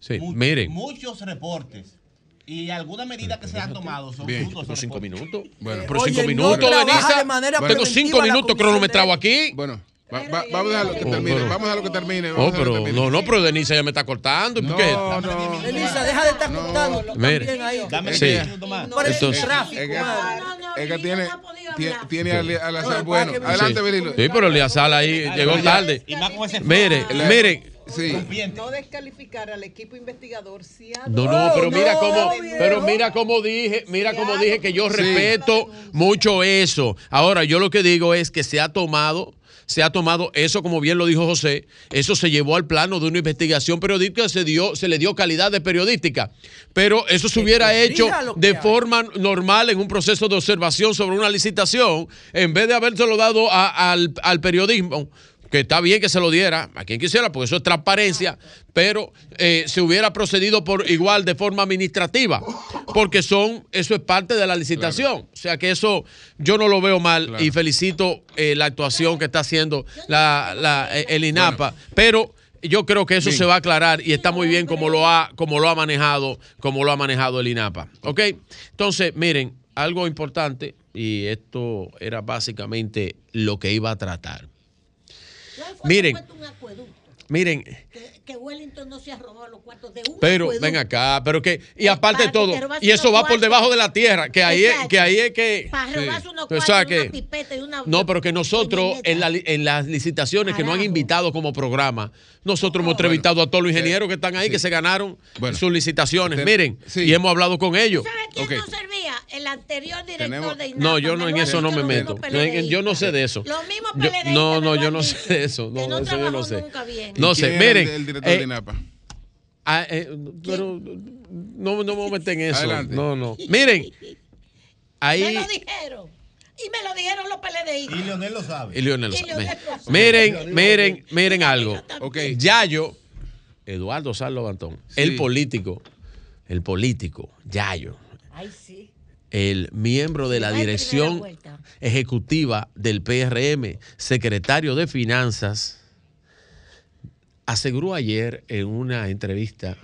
S17: Sí, miren.
S14: muchos reportes y algunas medidas que se han tomado son
S17: Bien,
S14: fruto de
S17: tengo
S14: esos
S17: cinco minutos.
S2: Bueno.
S17: Pero
S15: Oye,
S17: cinco
S15: no
S17: minutos,
S15: trabaja
S17: Denisa.
S15: de manera
S17: Tengo
S15: preventiva
S17: cinco minutos cronometrados aquí.
S2: Bueno, va- va- vamos a dejarlo que
S17: Oh,
S2: termine.
S17: pero-
S2: Vamos a dejarlo que termine.
S17: Oh,
S2: vamos a dejarlo
S17: pero
S2: que termine.
S17: no, no, pero Denisa ya me está cortando. ¿y por qué?
S2: No, no.
S15: Elisa, deja de estar contando tú
S17: Mire.
S15: ahí.
S14: Dame
S17: Sí.
S14: cinco minutos más.
S17: Entonces-
S15: tráfico,
S2: Es que-. Es que tiene, tiene, tiene al, al azar. Bueno,
S15: Sí.
S2: adelante,
S17: Sí.
S2: Virilo.
S17: Sí, pero Eliazar ahí llegó tarde.
S14: Y más con ese
S17: Mire, miren.
S2: Sí.
S3: No descalificar al equipo investigador si ha
S17: No, no, pero mira
S15: no,
S17: cómo, pero mira cómo dije, mira cómo dije que yo respeto mucho eso. Ahora, yo lo que digo es que se ha tomado, se ha tomado eso, como bien lo dijo José, eso se llevó al plano de una investigación periodística, se dio, se le dio calidad de periodística. Pero eso se hubiera hecho de
S15: hay.
S17: forma normal en un proceso de observación sobre una licitación, en vez de habérselo dado a- al, al periodismo que está bien que se lo diera a quien quisiera, porque eso es transparencia, pero eh, se hubiera procedido por igual de forma administrativa, porque son, eso es parte de la licitación. O sea que eso yo no lo veo mal y felicito eh, la actuación que está haciendo la, la- eh, el INAPA, pero yo creo que eso
S2: Bien.
S17: se va a aclarar y está muy bien como lo ha, como lo ha manejado, como lo ha manejado el INAPA. ¿Ok? Entonces, miren, algo importante, y esto era básicamente lo que iba a tratar. Miren, miren,
S4: Que, que Wellington no se ha robado los cuartos de un
S17: pero
S4: acueducto.
S17: ven acá, pero que, y aparte de todo, y eso
S4: unos
S17: va por debajo de la tierra, que ahí es, que ahí es que.
S4: Para robarse unos
S17: O
S4: cuartos,
S17: sea
S4: una
S17: que-
S4: pipeta y una...
S17: No, pero que nosotros en, la en las licitaciones que nos han
S4: Carajo.
S17: invitado como programa, nosotros hemos entrevistado a todos los ingenieros que están ahí, que se ganaron
S2: Bueno.
S17: sus licitaciones.
S2: Te-
S17: Miren,
S2: sí.
S17: y hemos hablado con ellos.
S4: ¿Sabe quién
S2: Ok.
S4: no servía? El anterior director
S2: Tenemos-
S4: de INAPA.
S17: No, yo no en eso no me meto. Yo no sé de eso.
S4: Los mismos
S17: Yo- no, no,
S4: me
S17: yo no sé de eso.
S4: que
S17: No,
S4: no
S17: eso yo no sé.
S4: nunca bien.
S17: No
S2: ¿Y
S17: sé, miren.
S2: El, director
S17: eh,
S2: de INAPA.
S17: Ah, eh, pero no, no me voy a meter en eso.
S2: Adelante.
S17: No, no. Miren,
S4: Me
S17: ahí.
S4: lo dijeron. Y me lo dijeron los PLDistas.
S14: Y Leonel lo sabe.
S17: Y Leonel lo
S4: Y
S17: sabe.
S4: Leonel.
S17: Miren, miren, miren algo.
S2: Ok.
S17: Yayo, Eduardo Salvo Antón, el político, el político, Yayo,
S4: Ay, sí.
S17: El miembro de la dirección ejecutiva del PRM, secretario de Finanzas, aseguró ayer en una entrevista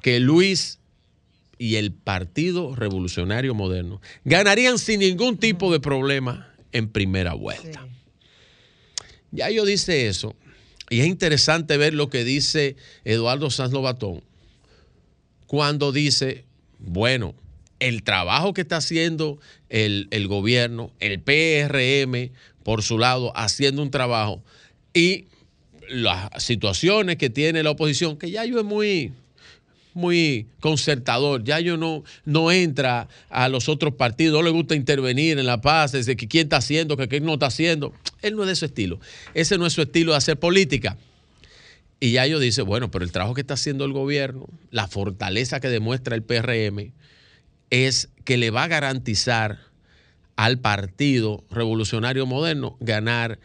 S17: que Luis y el Partido Revolucionario Moderno ganarían sin ningún tipo de problema en primera vuelta. Ya yo dice eso Y es interesante ver lo que dice Eduardo Sanz Lobatón cuando dice, bueno, el trabajo que está haciendo el, el gobierno, el PRM, por su lado, haciendo un trabajo, y las situaciones que tiene la oposición, que ya yo es muy, muy concertador, ya yo no, no entra a los otros partidos, no le gusta intervenir en la paz, desde que quién está haciendo, que quién no está haciendo. Él no es de su estilo. Ese no es su estilo de hacer política. Y ya yo dice, bueno, pero el trabajo que está haciendo el gobierno, la fortaleza que demuestra el PRM, es que le va a garantizar al Partido Revolucionario Moderno ganar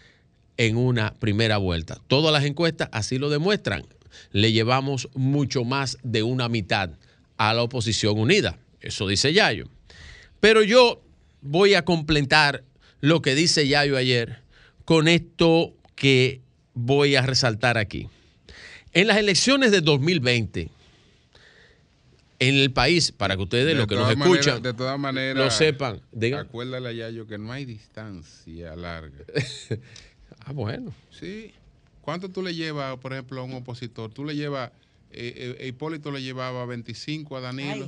S17: en una primera vuelta. Todas las encuestas así lo demuestran. Le llevamos mucho más de una mitad a la oposición unida. Eso dice Yayo. Pero yo voy a completar lo que dice Yayo ayer con esto que voy a resaltar aquí. En las elecciones de 2020, en el país, para que ustedes,
S2: De
S17: los que nos escuchan,
S2: de todas maneras,
S17: lo sepan, digan.
S2: Acuérdale a Yayo que no hay distancia larga.
S17: ah, bueno.
S2: Sí. ¿Cuánto tú le llevas, por ejemplo, a un opositor? Tú le llevas, eh, eh, Hipólito le llevaba 25 a Danilo.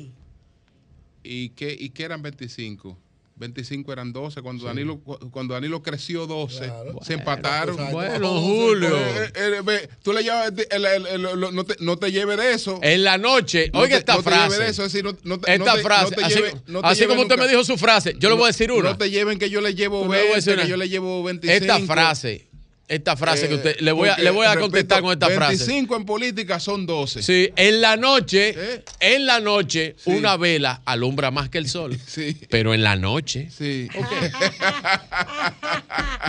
S2: ¿Y qué, ¿Y qué eran 25? 25 eran 12. Cuando, Danilo, cu- cuando Danilo creció 12, se empataron.
S17: pues, bueno, Julio.
S2: Eh, eh, ve, tú le llevas, el- el- el- no, te, no te lleves de eso.
S17: En la noche,
S2: No
S17: oiga
S2: te-
S17: esta
S2: no te lleves
S17: frase.
S2: de eso, es decir, no- no te-
S17: esta
S2: no te-
S17: frase,
S2: no te
S17: así,
S2: lleve- no te
S17: así como usted
S2: nunca.
S17: me dijo su frase, yo le voy a decir una.
S2: No te lleven que yo le llevo
S17: Tú le voy a
S2: 20,
S17: decir
S2: que yo le llevo 25.
S17: Esta frase, esta frase que
S2: Eh,
S17: usted, le voy a, le voy a
S2: repito,
S17: contestar con esta frase.
S2: 25 en política son 12.
S17: Sí, en la noche,
S2: ¿Eh?
S17: en la noche, una vela alumbra más que el sol.
S2: Sí.
S17: Pero en la noche.
S2: Sí.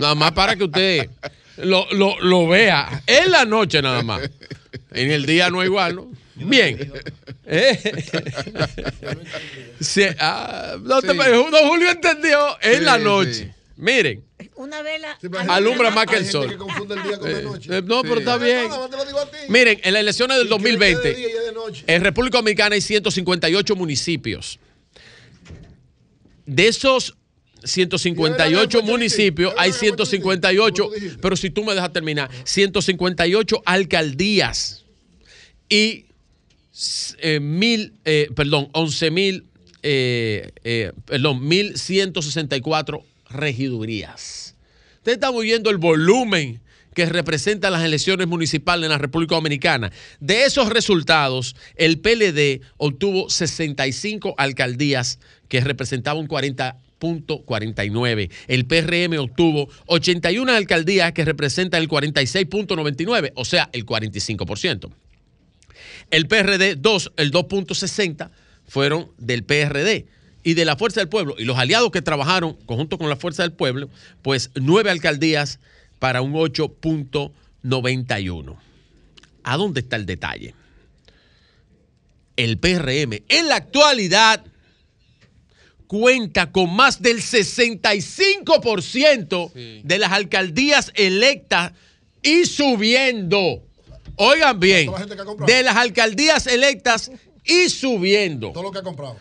S17: Nada más para que usted lo, lo- lo vea. En la noche nada más. En el día no igual, ¿no? Bien. Eh. Sí, ah, no te-
S2: Sí.
S17: don Julio entendió en
S2: Sí,
S17: la noche. Miren,
S4: Una vela.
S17: alumbra más que el sol.
S1: que confunde el día con la
S17: Eh,
S1: noche.
S17: eh, no, pero está bien. Miren, en las elecciones del
S1: Y que de día
S17: 2020,
S1: y de noche.
S17: en República Dominicana hay 158 municipios. De esos 158 municipios, hay 158, pero si tú me dejas terminar, 158 alcaldías y eh, mil, eh, perdón, 11 mil, eh, eh, perdón, 1164 regidurías. Ustedes están oyendo el volumen que representan las elecciones municipales en la República Dominicana. De esos resultados, el PLD obtuvo 65 alcaldías que representaban un 40.49. El PRM obtuvo 81 alcaldías que representan el 46.99, o sea, el 45%. El PRD 2, el 2.60 fueron del PRD y de la Fuerza del Pueblo. Y los aliados que trabajaron conjunto con la Fuerza del Pueblo, pues nueve alcaldías para un 8.91. ¿A dónde está el detalle? El PRM en la actualidad cuenta con más del 65% de las alcaldías electas y subiendo. Oigan bien,
S1: la
S17: de las alcaldías electas y subiendo.
S1: Todo lo que ha comprado.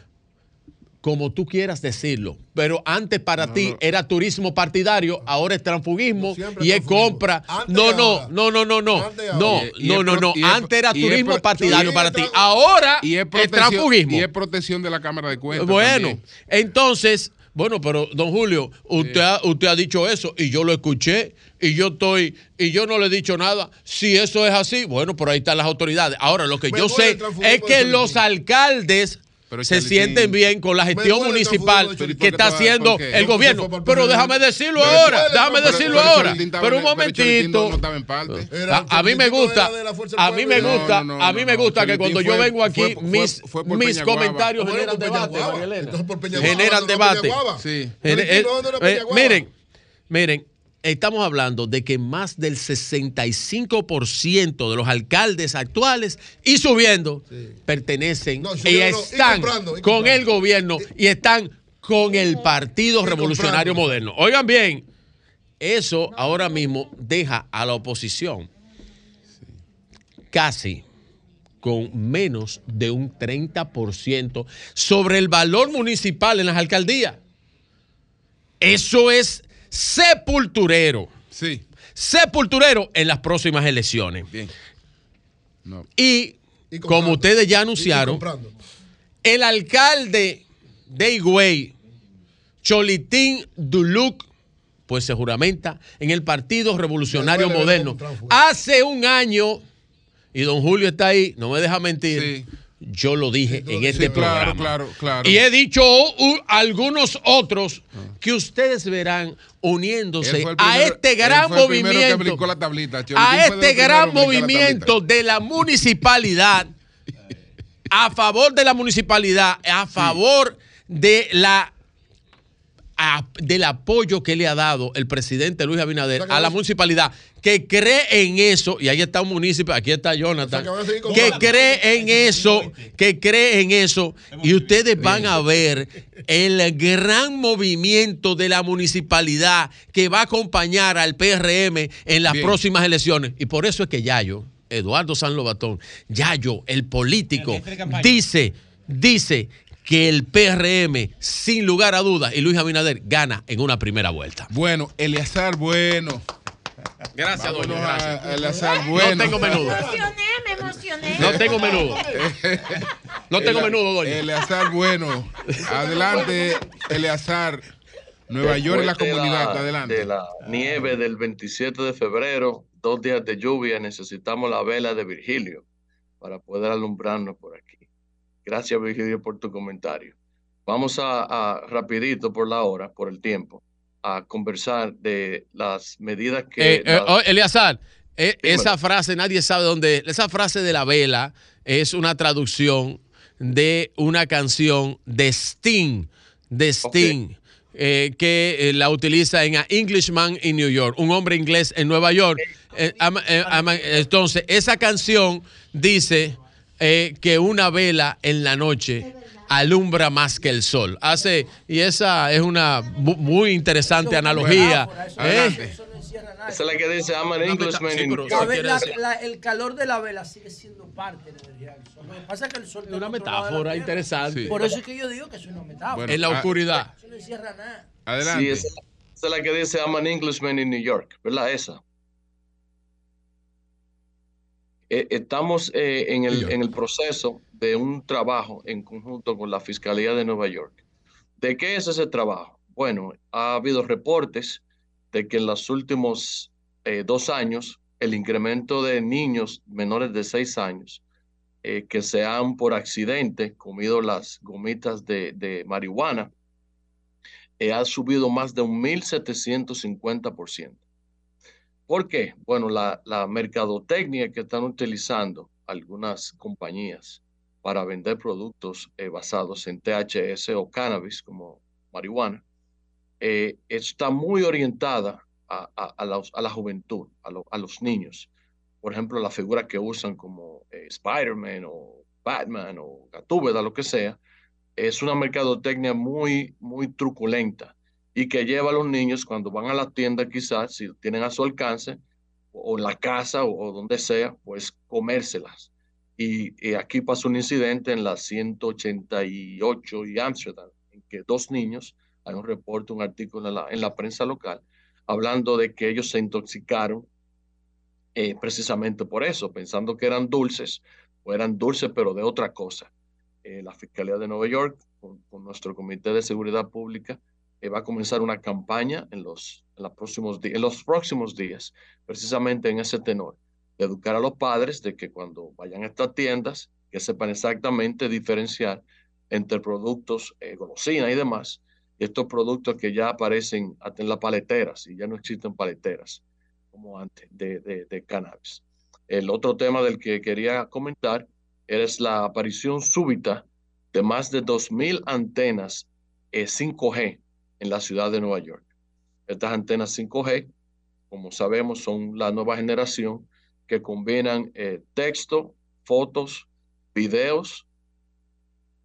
S17: Como tú quieras decirlo. Pero antes para ti era turismo partidario, ahora es transfugismo y es compra. No, no, no, no, no, no. No, no, no, no. Antes era turismo partidario para ti. Ahora
S2: y es
S17: transfugismo.
S2: y es protección de la Cámara de Cuentas.
S17: Bueno,
S2: también.
S17: entonces, bueno, pero don Julio, usted, ha, usted ha dicho eso y yo lo escuché y yo estoy y yo no le he dicho nada. Si eso es así, bueno, por ahí están las autoridades. Ahora, lo que
S1: Me
S17: yo sé es que los alcaldes
S2: Pero,
S17: se sienten bien con la gestión municipal que está
S2: ¿Por qué te va-
S17: haciendo el gobierno. Pero déjame decirlo
S1: Pero
S17: ahora, déjame
S1: pero-
S17: decirlo
S2: pero
S17: ahora. Pero un momentito.
S2: no estaba en parte.
S1: Era
S17: A, a mí me gusta, a mí me gusta,
S2: No, no,
S17: a mí me
S2: no,
S17: gusta que cuando yo vengo aquí, mis, mis comentarios generan debate, Generan debate. Eh, eh, miren, miren, estamos hablando de que más del 65% de los alcaldes actuales y subiendo pertenecen
S1: No,
S17: y están
S1: comprando, y
S17: con el gobierno y están con el Partido Revolucionario
S1: comprando.
S17: Moderno. Oigan bien, eso ahora mismo deja a la oposición casi con menos de un 30% sobre el valor municipal en las alcaldías. Eso es sepulturero.
S2: Sí.
S17: sepulturero en las próximas elecciones. Y, como ustedes ya anunciaron, el alcalde de Higüey, Cholitín Duluc, pues se juramenta en el Partido Revolucionario Moderno. Hace un año, y don Julio está ahí, no me deja mentir, yo lo dije en este
S2: claro,
S17: programa.
S2: claro, claro.
S17: Y he dicho uh, algunos otros que ustedes verán uniéndose a este gran movimiento
S2: la tablita.
S17: A este gran
S2: la
S17: movimiento de la municipalidad a favor de la municipalidad, a favor de la a- del apoyo que le ha dado el presidente Luis Abinader a la municipalidad, que cree en eso, y ahí está un municipio, aquí está Jonathan, que cree en eso, que cree en eso, y ustedes van a ver el gran movimiento de la municipalidad que va a acompañar al PRM en las
S2: Bien.
S17: próximas elecciones. Y por eso es que Yayo, Eduardo San Lobatón, Yayo, el político, dice, dice que el PRM, sin lugar a dudas, y Luis Abinader gana en una primera vuelta.
S2: Bueno, Eleazar, bueno.
S17: Gracias,
S2: Vámonos
S17: doña, gracias.
S2: a Eleazar, bueno.
S17: No tengo menudo.
S4: me emocioné.
S17: No tengo menudo. No tengo menudo, doña.
S2: Eleazar, bueno. Adelante, Eleazar. Nueva York y la comunidad, adelante.
S24: De la nieve del 27 de febrero, dos días de lluvia, necesitamos la vela de Virgilio para poder alumbrarnos por aquí. Gracias, Virgilio, por tu comentario. Vamos a, a rapidito por la hora, por el tiempo, a conversar de las medidas que...
S17: Eh, eh,
S24: la-
S17: oh, Eleazar, eh, esa frase, nadie sabe dónde. Esa frase de la vela es una traducción de una canción de Sting, de Sting, eh, que eh, la utiliza en A Englishman in New York, un hombre inglés en Nueva York. Eh, ama- ama- entonces, esa canción dice eh, que una vela en la noche alumbra más que el sol. Hace, y esa es una mu- muy interesante analogía. ¿eh?
S24: Esa es la que dice I'm an Englishman in New
S15: La la- el calor de la vela sigue siendo parte de la energía del sol. Lo que pasa es que el sol es
S17: una metáfora interesante.
S15: Por eso es que yo digo que es una metáfora.
S24: Bueno, En la ah,
S17: oscuridad.
S15: Eso no encierra nada.
S24: Sí, esa, esa es la que dice I'm an Englishman in New York, ¿verdad? Esa. Eh, estamos eh, en, el, en el proceso de un trabajo en conjunto con la Fiscalía de Nueva York. ¿De qué es ese trabajo? Bueno, ha habido reportes de que en los últimos eh, dos años el incremento de niños menores de seis años eh, que se han por accidente comido las gomitas de, de marihuana eh, ha subido más de un 1.750%. ¿Por qué? Bueno, la, mercadotecnia que están utilizando algunas compañías para vender productos eh, basados en THS o cannabis, como marihuana, eh, está muy orientada a, la, juventud, a los niños. Por ejemplo, la figura que usan como eh, Spider-Man o Batman o Gatúbeda, lo que sea, es una mercadotecnia muy, muy truculenta y que lleva a los niños cuando van a la tienda, quizás, si tienen a su alcance, o en la casa o, donde sea, pues comérselas. Y, aquí pasó un incidente en la 188 y Amsterdam, en que dos niños, hay un reporte, un artículo en la, en la prensa local, hablando de que ellos se intoxicaron eh, precisamente por eso, pensando que eran dulces, o eran dulces pero de otra cosa. Eh, la Fiscalía de Nueva York, con nuestro Comité de Seguridad Pública, eh, va a comenzar una campaña en los, próximos días, precisamente en ese tenor, de educar a los padres de que cuando vayan a estas tiendas, que sepan exactamente diferenciar entre productos, eh, golosinas y demás, estos productos que ya aparecen en las paleteras y ya no existen paleteras como antes de, cannabis. El otro tema del que quería comentar es la aparición súbita de más de 2.000 antenas eh, 5G en la ciudad de Nueva York. Estas antenas 5G, como sabemos, son la nueva generación que combinan eh, texto, fotos, videos,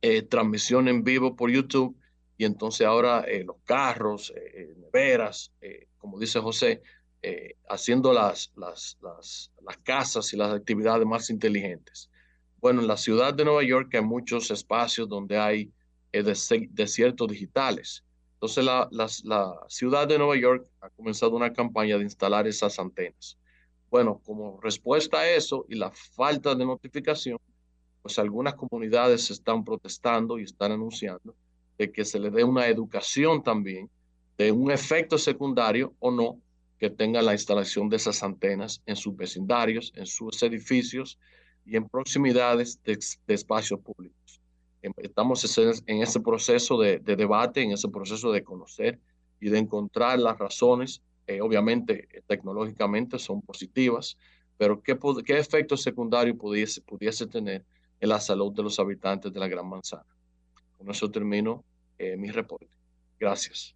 S24: eh, transmisión en vivo por YouTube y entonces ahora eh, los carros, neveras, como dice José, haciendo las, las, las, las casas y las actividades más inteligentes. Bueno, en la ciudad de Nueva York hay muchos espacios donde hay desiertos digitales Entonces la, ciudad de Nueva York ha comenzado una campaña de instalar esas antenas. Bueno, como respuesta a eso y la falta de notificación, pues algunas comunidades están protestando y están anunciando de que se le dé una educación también de un efecto secundario o no que tenga la instalación de esas antenas en sus vecindarios, en sus edificios y en proximidades de, de espacios públicos. Em- Estamos en ese proceso de, de debate, en ese proceso de conocer y de encontrar las razones. eh, obviamente, eh, tecnológicamente son positivas, pero ¿qué, qué efecto secundario pudiese, pudiese tener en la salud de los habitantes de la Gran Manzana? Con eso termino eh, mi reporte. Gracias.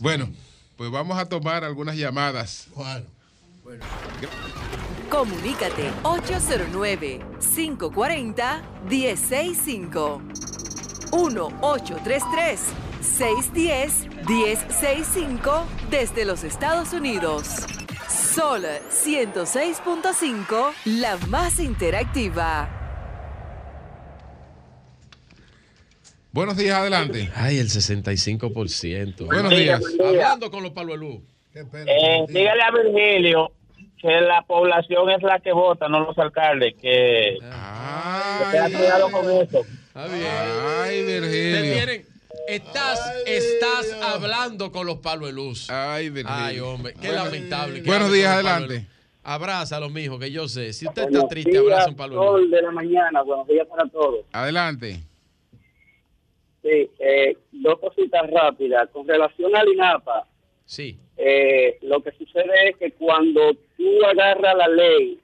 S2: Bueno, pues vamos a tomar algunas llamadas.
S19: Comunícate 809-540-1065. 1-833-610-1065 desde los Estados Unidos. Sol 106.5, la más interactiva.
S2: Buenos días, adelante.
S17: Ay, el 65%.
S2: Buenos días.
S17: Hablando con los paluelú.
S25: Eh, dígale a Virgilio que la población es la que vota, no los alcaldes, que, que tenga cuidado con eso.
S2: Ay, Virgilio.
S17: Estás, estás hablando con los palos de luz.
S2: Ay, Virgilio.
S17: Ay, hombre, qué lamentable. que
S2: buenos días, adelante.
S17: Abrázalo, mijo, que yo sé. Si usted está
S25: Buenos
S17: triste,
S25: días,
S17: abraza un palo de luz.
S25: Sol de la mañana, buenos días para todos.
S2: Adelante.
S25: Sí, eh, dos cositas rápidas. Con relación al INAPA,
S17: Sí.
S25: Eh, lo que sucede es que cuando tú agarras la ley,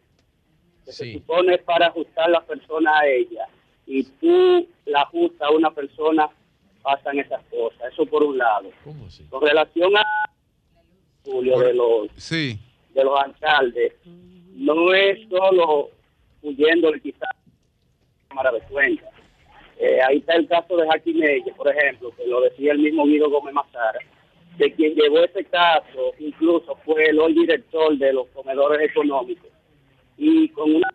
S25: que se supone para ajustar la persona a ella, y tú la ajustas a una persona, pasan esas cosas. Eso por un lado. Con relación a Julio de los
S2: Sí.
S25: de los alcaldes, no es solo huyendo quizás cámara de cuenta. Eh, ahí está el caso de Jaquimelle, por ejemplo, que lo decía el mismo Guido Gómez Mazara, de quien llevó ese caso, incluso fue el hoy director de los comedores económicos, y con una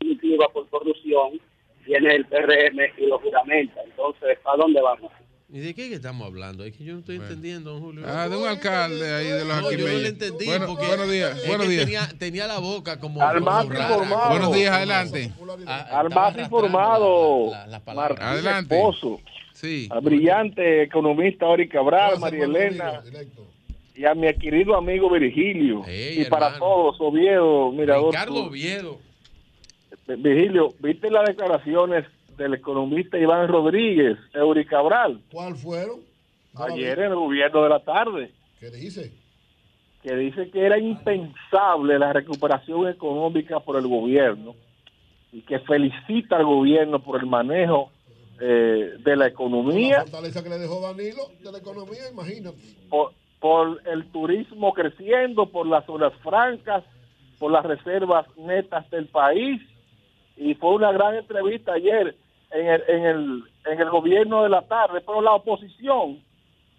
S25: definitiva por corrupción viene el PRM y lo juramenta. Entonces, ¿para dónde vamos?
S17: ¿Y de qué estamos hablando? Es que yo no estoy entendiendo, don Julio.
S2: Ah, de un alcalde ahí de los
S17: No, yo no le entendí.
S2: Bueno,
S17: porque
S2: buenos días,
S17: es
S2: buenos
S17: que
S2: días.
S17: Tenía, tenía la boca como.
S26: Al
S17: como
S26: más
S17: rara.
S26: informado.
S2: Buenos días, adelante.
S26: Al más informado, Martín
S2: Adelante.
S26: Esposo,
S2: Sí.
S26: al brillante economista Ori Cabral, María Elena, y a mi querido amigo Virgilio. Y para todos, Oviedo, Mirador.
S17: Ricardo. Oviedo.
S26: Virgilio, ¿viste las declaraciones del economista Iván Rodríguez, Eury Cabral?
S1: ¿Cuál fueron? No
S26: Ayer en el gobierno de la tarde.
S1: ¿Qué dice?
S26: que dice que era impensable la recuperación económica por el gobierno y que felicita al gobierno por el manejo eh, de la
S1: La
S26: economía,
S1: fortaleza que le dejó Danilo de la economía, imagínate.
S26: por, por el turismo creciendo, por las zonas francas, por las reservas netas del país. Y fue una gran entrevista ayer en el, en el, en el gobierno de la tarde, pero la oposición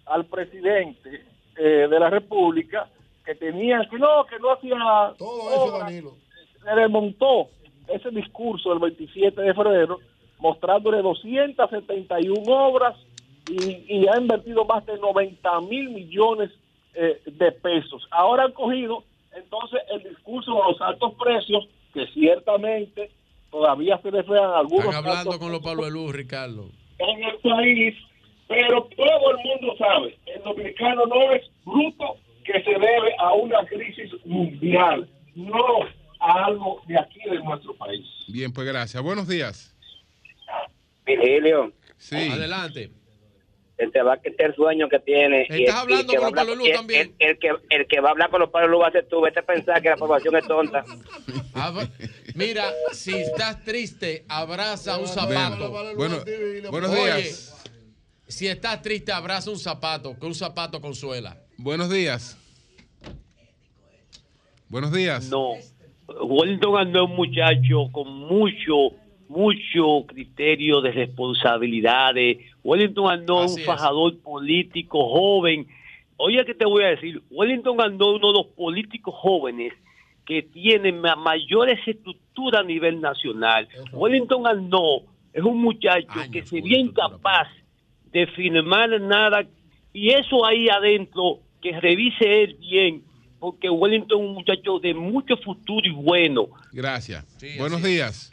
S26: al presidente eh, de la República que tenía que no, que no hacía
S1: Todo eso, Danilo.
S26: se desmontó ese discurso del 27 de febrero mostrándole 271 obras y, y ha invertido más de 90 mil millones eh, de pesos. Ahora han cogido entonces el discurso de los altos precios que ciertamente todavía se reflejan algunos
S17: Están hablando con los palos de luz, Ricardo.
S26: en el país, pero todo el mundo sabe, el dominicano no es bruto que se debe a una crisis mundial, no a algo de aquí de nuestro país.
S2: Bien, pues gracias. Buenos días.
S25: Virgilio,
S2: Sí.
S17: Adelante.
S25: el te va a quitar el sueño que tiene.
S17: Estás
S25: y el- y
S17: hablando
S25: que
S17: con los palos luz también.
S25: El, el que, el que va a hablar con los palos luz va a ser tú. Vete a pensar que la población es tonta.
S17: Abra- Mira, si estás triste, abraza un zapato.
S2: Bueno, buenos
S17: Oye,
S2: días.
S17: si estás triste, abraza un zapato, que un zapato consuela.
S2: Buenos días. Buenos días.
S27: No. Wellington andó un muchacho con mucho, mucho criterio de responsabilidades. Wellington andó un fajador político joven. Oye, que te voy a decir? Wellington andó uno de los políticos jóvenes que tienen ma- mayores estructuras a nivel nacional. Wellington andó es un muchacho que sería incapaz de firmar nada y eso ahí adentro, que revise él bien, porque Wellington es un muchacho de mucho futuro y bueno.
S2: Gracias. Buenos días.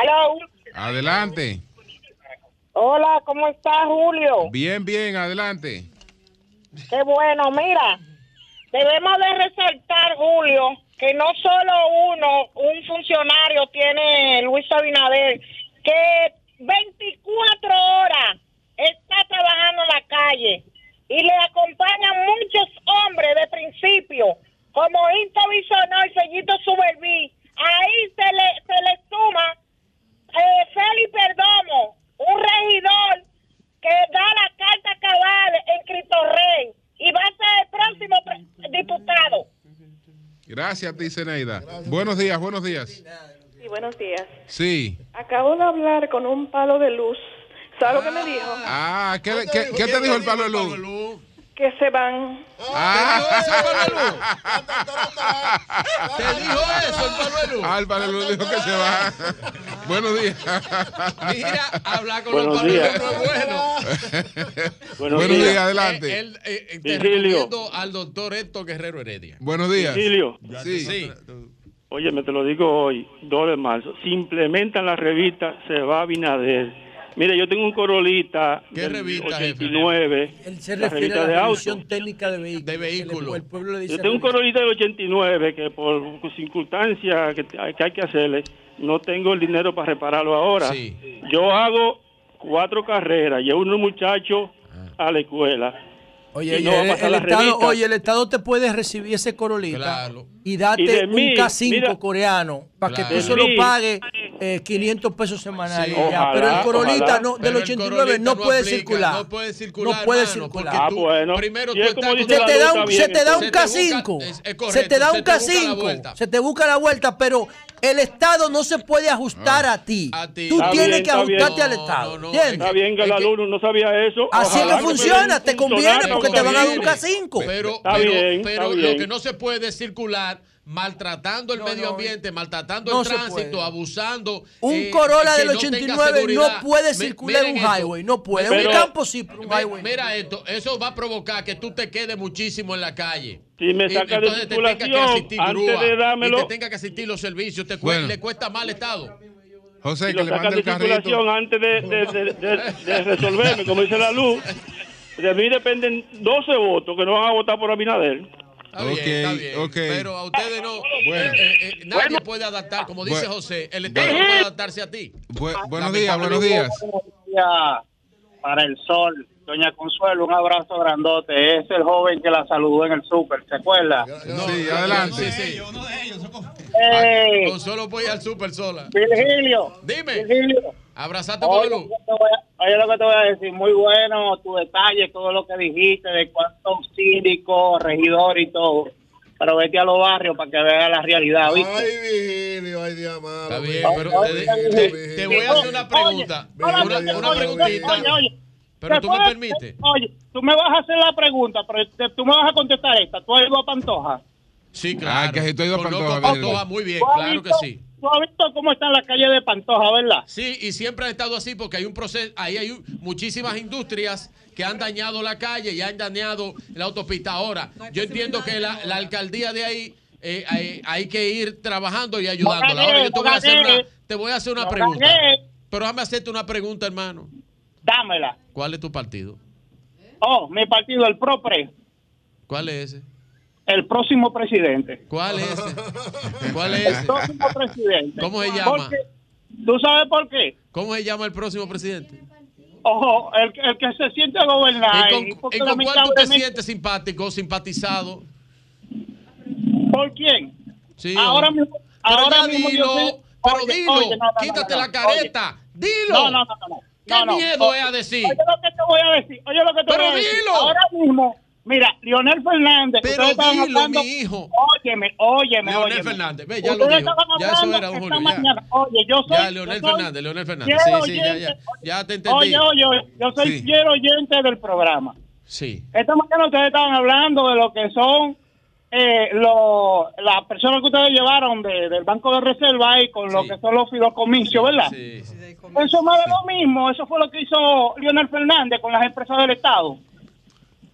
S28: Aló.
S2: Adelante.
S28: Hola, ¿cómo estás, Julio?
S2: Bien, bien, adelante.
S28: Qué bueno, mira, debemos de resaltar, Julio, que no solo uno, un funcionario tiene Luis Abinader, que 24 horas está trabajando en la calle y le acompañan muchos hombres de principio, como Into Bisonó y Fellito Suberví. Ahí se le, se le suma eh, Félix Perdomo, un regidor que da la carta cabal en Cristo Rey y va a ser el próximo diputado.
S2: Gracias a ti, Zeneida. Buenos días, buenos días.
S29: Sí, buenos días.
S2: Sí.
S29: Acabo de hablar con un palo de luz. ¿Sabes lo que me dijo?
S2: Ah, ¿qué, le- qué- qué te dijo el palo de luz?
S29: Que se van.
S17: ¿Te dijo eso el palo de luz?
S2: Ah, el dijo que se va. buenos días.
S17: Mira, hablar con
S2: Buenos
S17: de
S2: días.
S17: luz no es bueno.
S2: Buenos, días, adelante.
S17: Eh, él, eh, eh, te recomiendo al doctor Héctor Guerrero Heredia.
S2: Buenos días.
S30: Virgilio.
S2: Sí.
S17: Sí.
S30: Oye, me te lo digo hoy, 2 de marzo. Si implementan la revista, se va a Binader. Mire, yo tengo un Corolita
S17: ¿Qué
S30: del
S17: revista, jefe?
S30: 89,
S15: Él se refiere
S30: revista
S15: a
S30: de
S15: la
S30: auto.
S15: revisión técnica de vehículos.
S17: De vehículos.
S15: El, pueblo le dice
S30: Yo tengo un Corolita del 89 que por circunstancias que, hay- que hay que hacerle, no tengo el dinero para repararlo ahora.
S17: Sí.
S30: Yo hago cuatro carreras, llevo unos muchachos a la escuela.
S15: Oye,
S30: Y no
S15: el, Estado, oye, el Estado te puede recibir ese corolita
S17: Claro.
S15: Y
S30: de
S15: un
S30: mí,
S15: K5
S30: mira.
S15: coreano para
S30: Claro.
S15: que tú solo pagues eh, 500 pesos semanales.
S30: Sí.
S15: ya.
S30: Ojalá,
S15: Pero el corolita
S30: ojalá.
S15: no, del
S17: Pero el
S15: 89
S17: Corolita
S15: no,
S17: no
S15: puede
S17: aplica,
S15: circular.
S17: no puede circular,
S15: No puede
S17: hermano,
S15: circular.
S30: Ah, bueno.
S17: Primero tú estás-
S15: se te da un,
S30: bien,
S15: se te da un
S30: entonces.
S15: K5.
S17: es- es
S15: se te da
S17: se
S15: un
S17: te busca la
S15: K5.
S17: vuelta.
S15: Se te busca la vuelta, pero el Estado no se puede ajustar a ti.
S17: ti.
S15: Tú
S30: Está
S15: tienes
S30: bien,
S15: que
S30: bien.
S15: ajustarte al Estado.
S17: no.
S30: Está bien que el alumno no sabía eso.
S15: Así es
S30: Ojalá
S15: que funciona, te conviene porque te van a dar un
S30: conviene.
S15: K5.
S17: Pero, lo que no se puede es circular maltratando el
S15: No,
S17: medio
S15: no,
S17: ambiente, maltratando
S15: no
S17: el tránsito,
S15: puede.
S17: abusando.
S15: Un
S17: eh,
S15: Corolla
S17: que
S15: del
S17: no tenga
S15: 89
S17: seguridad.
S15: no puede circular en un
S17: esto.
S15: highway, no puede.
S30: Pero-
S15: un campo sí, pero un highway. no.
S17: Mira esto, eso va a provocar que tú te quedes muchísimo en la calle.
S30: Si me
S17: Y
S30: saca de
S17: entonces te tenga que
S30: circulación
S17: asistir
S30: antes
S17: grúa,
S30: de dármelo.
S17: y te tenga que asistir los servicios, te
S2: Bueno.
S17: le cuesta más al Estado.
S2: José,
S30: Si
S2: que
S30: lo
S2: le mande
S30: de
S2: el carrito.
S30: circulación antes de, de, de, de- de resolverme, como dice la luz, de mí dependen 12 votos que no van a votar por Abinader.
S17: Está bien,
S2: Ok,
S17: está bien.
S2: ok.
S17: Pero a ustedes no.
S2: Bueno.
S17: eh, eh, nadie puede adaptar, como dice
S2: Bueno.
S17: José, el Estado no puede adaptarse a ti.
S2: Bu- buenos días, buenos días.
S25: Para el sol, doña Consuelo, un abrazo grandote. Es el joven que la saludó en el súper, ¿se acuerda?
S2: Sí, adelante.
S17: Sí, sí.
S25: Ey,
S17: Con solo voy al súper sola.
S25: Virgilio,
S17: Dime.
S25: Virgilio.
S17: Abrazate por luz.
S25: lo que te voy a- oye lo que te voy a decir, muy bueno tu detalle, todo lo que dijiste de cuántos síndicos, regidores y todo. Pero vete a los barrios para que veas la realidad, ¿viste?
S1: Ay, Virgilio, ay, Dios amado.
S17: Está bien, pero te, te-
S1: Virgilio.
S17: te voy a hacer una pregunta.
S25: Oye,
S17: Una,
S25: oye,
S17: una
S25: oye,
S17: preguntita.
S25: oye, oye,
S17: Pero tú me permites.
S25: Oye, tú me vas a hacer la pregunta, pero te- tú me vas a contestar esta. ¿Tú has ido a Pantoja?
S17: Sí, claro.
S2: Ah, que si tú has ido a
S17: Conozco
S2: Pantoja,
S17: Pantoja muy bien,
S25: ¿Tú has
S17: claro que sí.
S25: ¿Tú has visto cómo están las calles de Pantoja, verdad?
S17: Sí, y siempre ha estado así porque hay un proceso, ahí hay muchísimas industrias que han dañado la calle y han dañado la autopista. Ahora, yo entiendo que la, la alcaldía de ahí eh, hay, hay que ir trabajando y ayudándola. Ahora yo te voy a hacer una, te voy a hacer una pregunta. Pero déjame hacerte una pregunta, hermano.
S25: Dámela.
S17: ¿Cuál es tu partido?
S25: Oh, mi partido, el PROPRE,
S17: ¿Cuál es ese?
S25: El próximo presidente.
S17: ¿Cuál es? ¿Cuál es
S25: El próximo presidente.
S17: ¿Cómo se llama?
S25: Porque, ¿Tú sabes por qué?
S17: ¿Cómo se llama el próximo presidente?
S25: Ojo, el, el que se siente gobernar.
S17: ¿Y con, y con cuál tú te sientes simpático, simpatizado?
S25: ¿Por quién?
S17: Sí,
S25: ahora mismo,
S17: Pero
S25: ahora
S17: ya
S25: mismo yo
S17: dilo,
S25: sé-
S17: pero
S25: oye,
S17: dilo,
S25: oye, no, no, no,
S17: quítate
S25: no,
S17: la
S25: no,
S17: careta, dilo.
S25: No, no, no, no. no.
S17: ¿Qué
S25: No, no,
S17: miedo
S25: oye,
S17: es a decir?
S25: Oye lo que te voy a decir. Oye lo que te
S17: Pero
S25: voy a decir.
S17: dilo.
S25: Ahora mismo, mira, Leonel Fernández.
S17: Pero dilo,
S25: hablando-
S17: mi hijo.
S25: Óyeme, óyeme,
S17: Leonel
S25: óyeme.
S17: Fernández, ve, ya lo dijo. Ya eso era, don Julio, ya.
S25: Oye, yo soy.
S17: Ya, Leonel
S25: soy
S17: Fernández, Leonel Fernández. Sí, sí, ya, ya. Ya te entendí.
S25: Oye, oye, oye, yo soy
S17: Sí.
S25: fiel oyente del programa.
S17: Sí.
S25: Esta mañana ustedes estaban hablando de lo que son eh, lo, las personas que ustedes llevaron de- del Banco de Reserva ahí con lo que son los fideicomisos, ¿verdad? Eso más de lo mismo, eso fue lo que hizo Leonel Fernández con las empresas del Estado.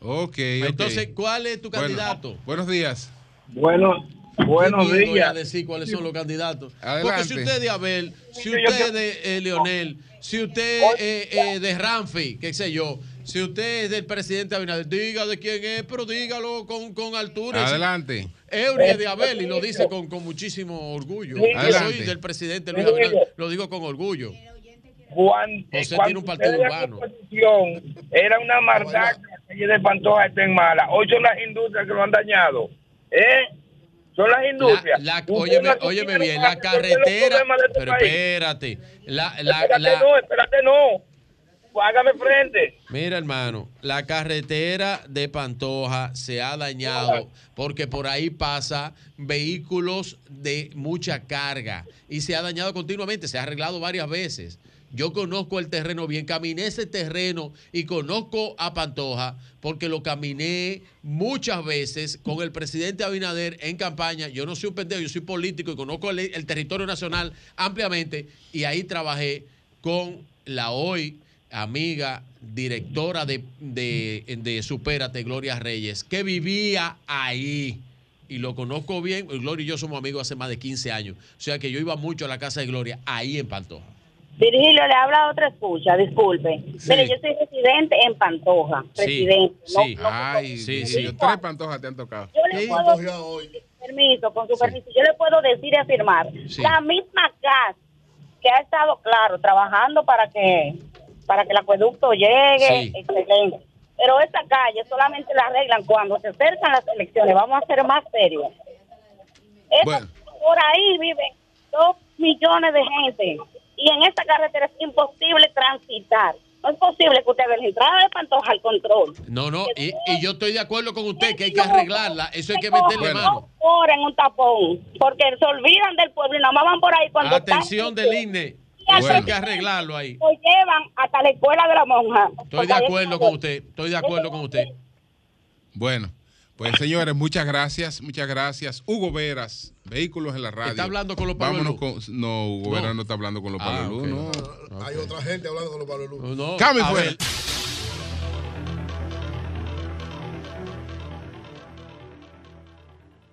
S2: Ok,
S17: Entonces, ¿cuál es tu candidato?
S2: buenos días.
S5: Bueno,
S17: buenos
S5: días.
S17: a decir cuáles son los candidatos. Porque si usted es de Abel, si usted es de eh, Leonel, si usted es eh, de Ramfi, qué sé yo, si usted es del presidente Abinader, diga de quién es, pero dígalo con, con altura.
S2: Adelante.
S17: Eury es de Abel y lo dice con, con muchísimo orgullo. Yo soy del presidente Luis Abinader, lo digo con orgullo.
S5: Juan,
S17: José
S5: cuando
S17: tiene un partido urbano.
S5: era una la calle de Pantoja estén mala. Hoy son las industrias que lo han dañado. ¿Eh? Son las industrias.
S17: La,
S5: Ustedes
S17: óyeme, bien, la carretera.
S5: este
S17: Pero
S5: país.
S17: espérate. La, la,
S5: espérate,
S17: la-
S5: no, espérate, no. Hágame frente.
S17: Mira, hermano, la carretera de Pantoja se ha dañado porque por ahí pasa vehículos de mucha carga y se ha dañado continuamente, se ha arreglado varias veces. Yo conozco el terreno bien, caminé ese terreno y conozco a Pantoja porque lo caminé muchas veces con el presidente Abinader en campaña. Yo no soy un pendejo, yo soy político y conozco el, el territorio nacional ampliamente y ahí trabajé con la hoy amiga, directora de, de, de Supérate, Gloria Reyes, que vivía ahí. Y lo conozco bien. Gloria y yo somos amigos hace más de 15 años. O sea que yo iba mucho a la casa de Gloria, ahí en Pantoja.
S13: Virgilio, le habla otra escucha, disculpe. Mire, yo soy residente en Pantoja. Residente. no-
S2: Sí.
S13: no-
S2: Ay,
S17: sí,
S2: sí.
S13: sí.
S2: Tres pantojas te han tocado.
S13: Yo le puedo, permiso, con su permiso, yo le puedo decir y afirmar,
S2: Sí.
S13: la misma CAS que ha estado, claro, trabajando para que para que el acueducto llegue,
S31: Sí.
S13: excelente. Pero esta calle solamente la arreglan cuando se acercan las elecciones. Vamos a ser más serios. Esa- Por ahí viven dos millones de gente y en esta carretera es imposible transitar. No es posible que usted vea la entrada de Pantoja al control.
S17: No, no, y, y yo estoy de acuerdo con usted que hay que arreglarla. Eso hay que meterle mano.
S13: Ahora en un tapón, porque se olvidan del pueblo y nomás van por ahí cuando
S17: Atención del INE. Eso
S13: al
S17: hay que arreglarlo ahí.
S13: lo llevan hasta la escuela de la monja.
S17: Estoy de acuerdo con usted. Estoy de acuerdo con usted.
S2: Bueno, pues señores, muchas gracias, muchas gracias. Hugo Veras, Vehículos en la Radio.
S17: ¿Está hablando con los Pablo
S2: Vámonos con. No, Hugo
S17: No.
S2: Está hablando con los
S17: Ah,
S2: no.
S1: Hay otra gente hablando con los Pablo Luz.
S17: No,
S2: Cambio fuera.
S17: ver.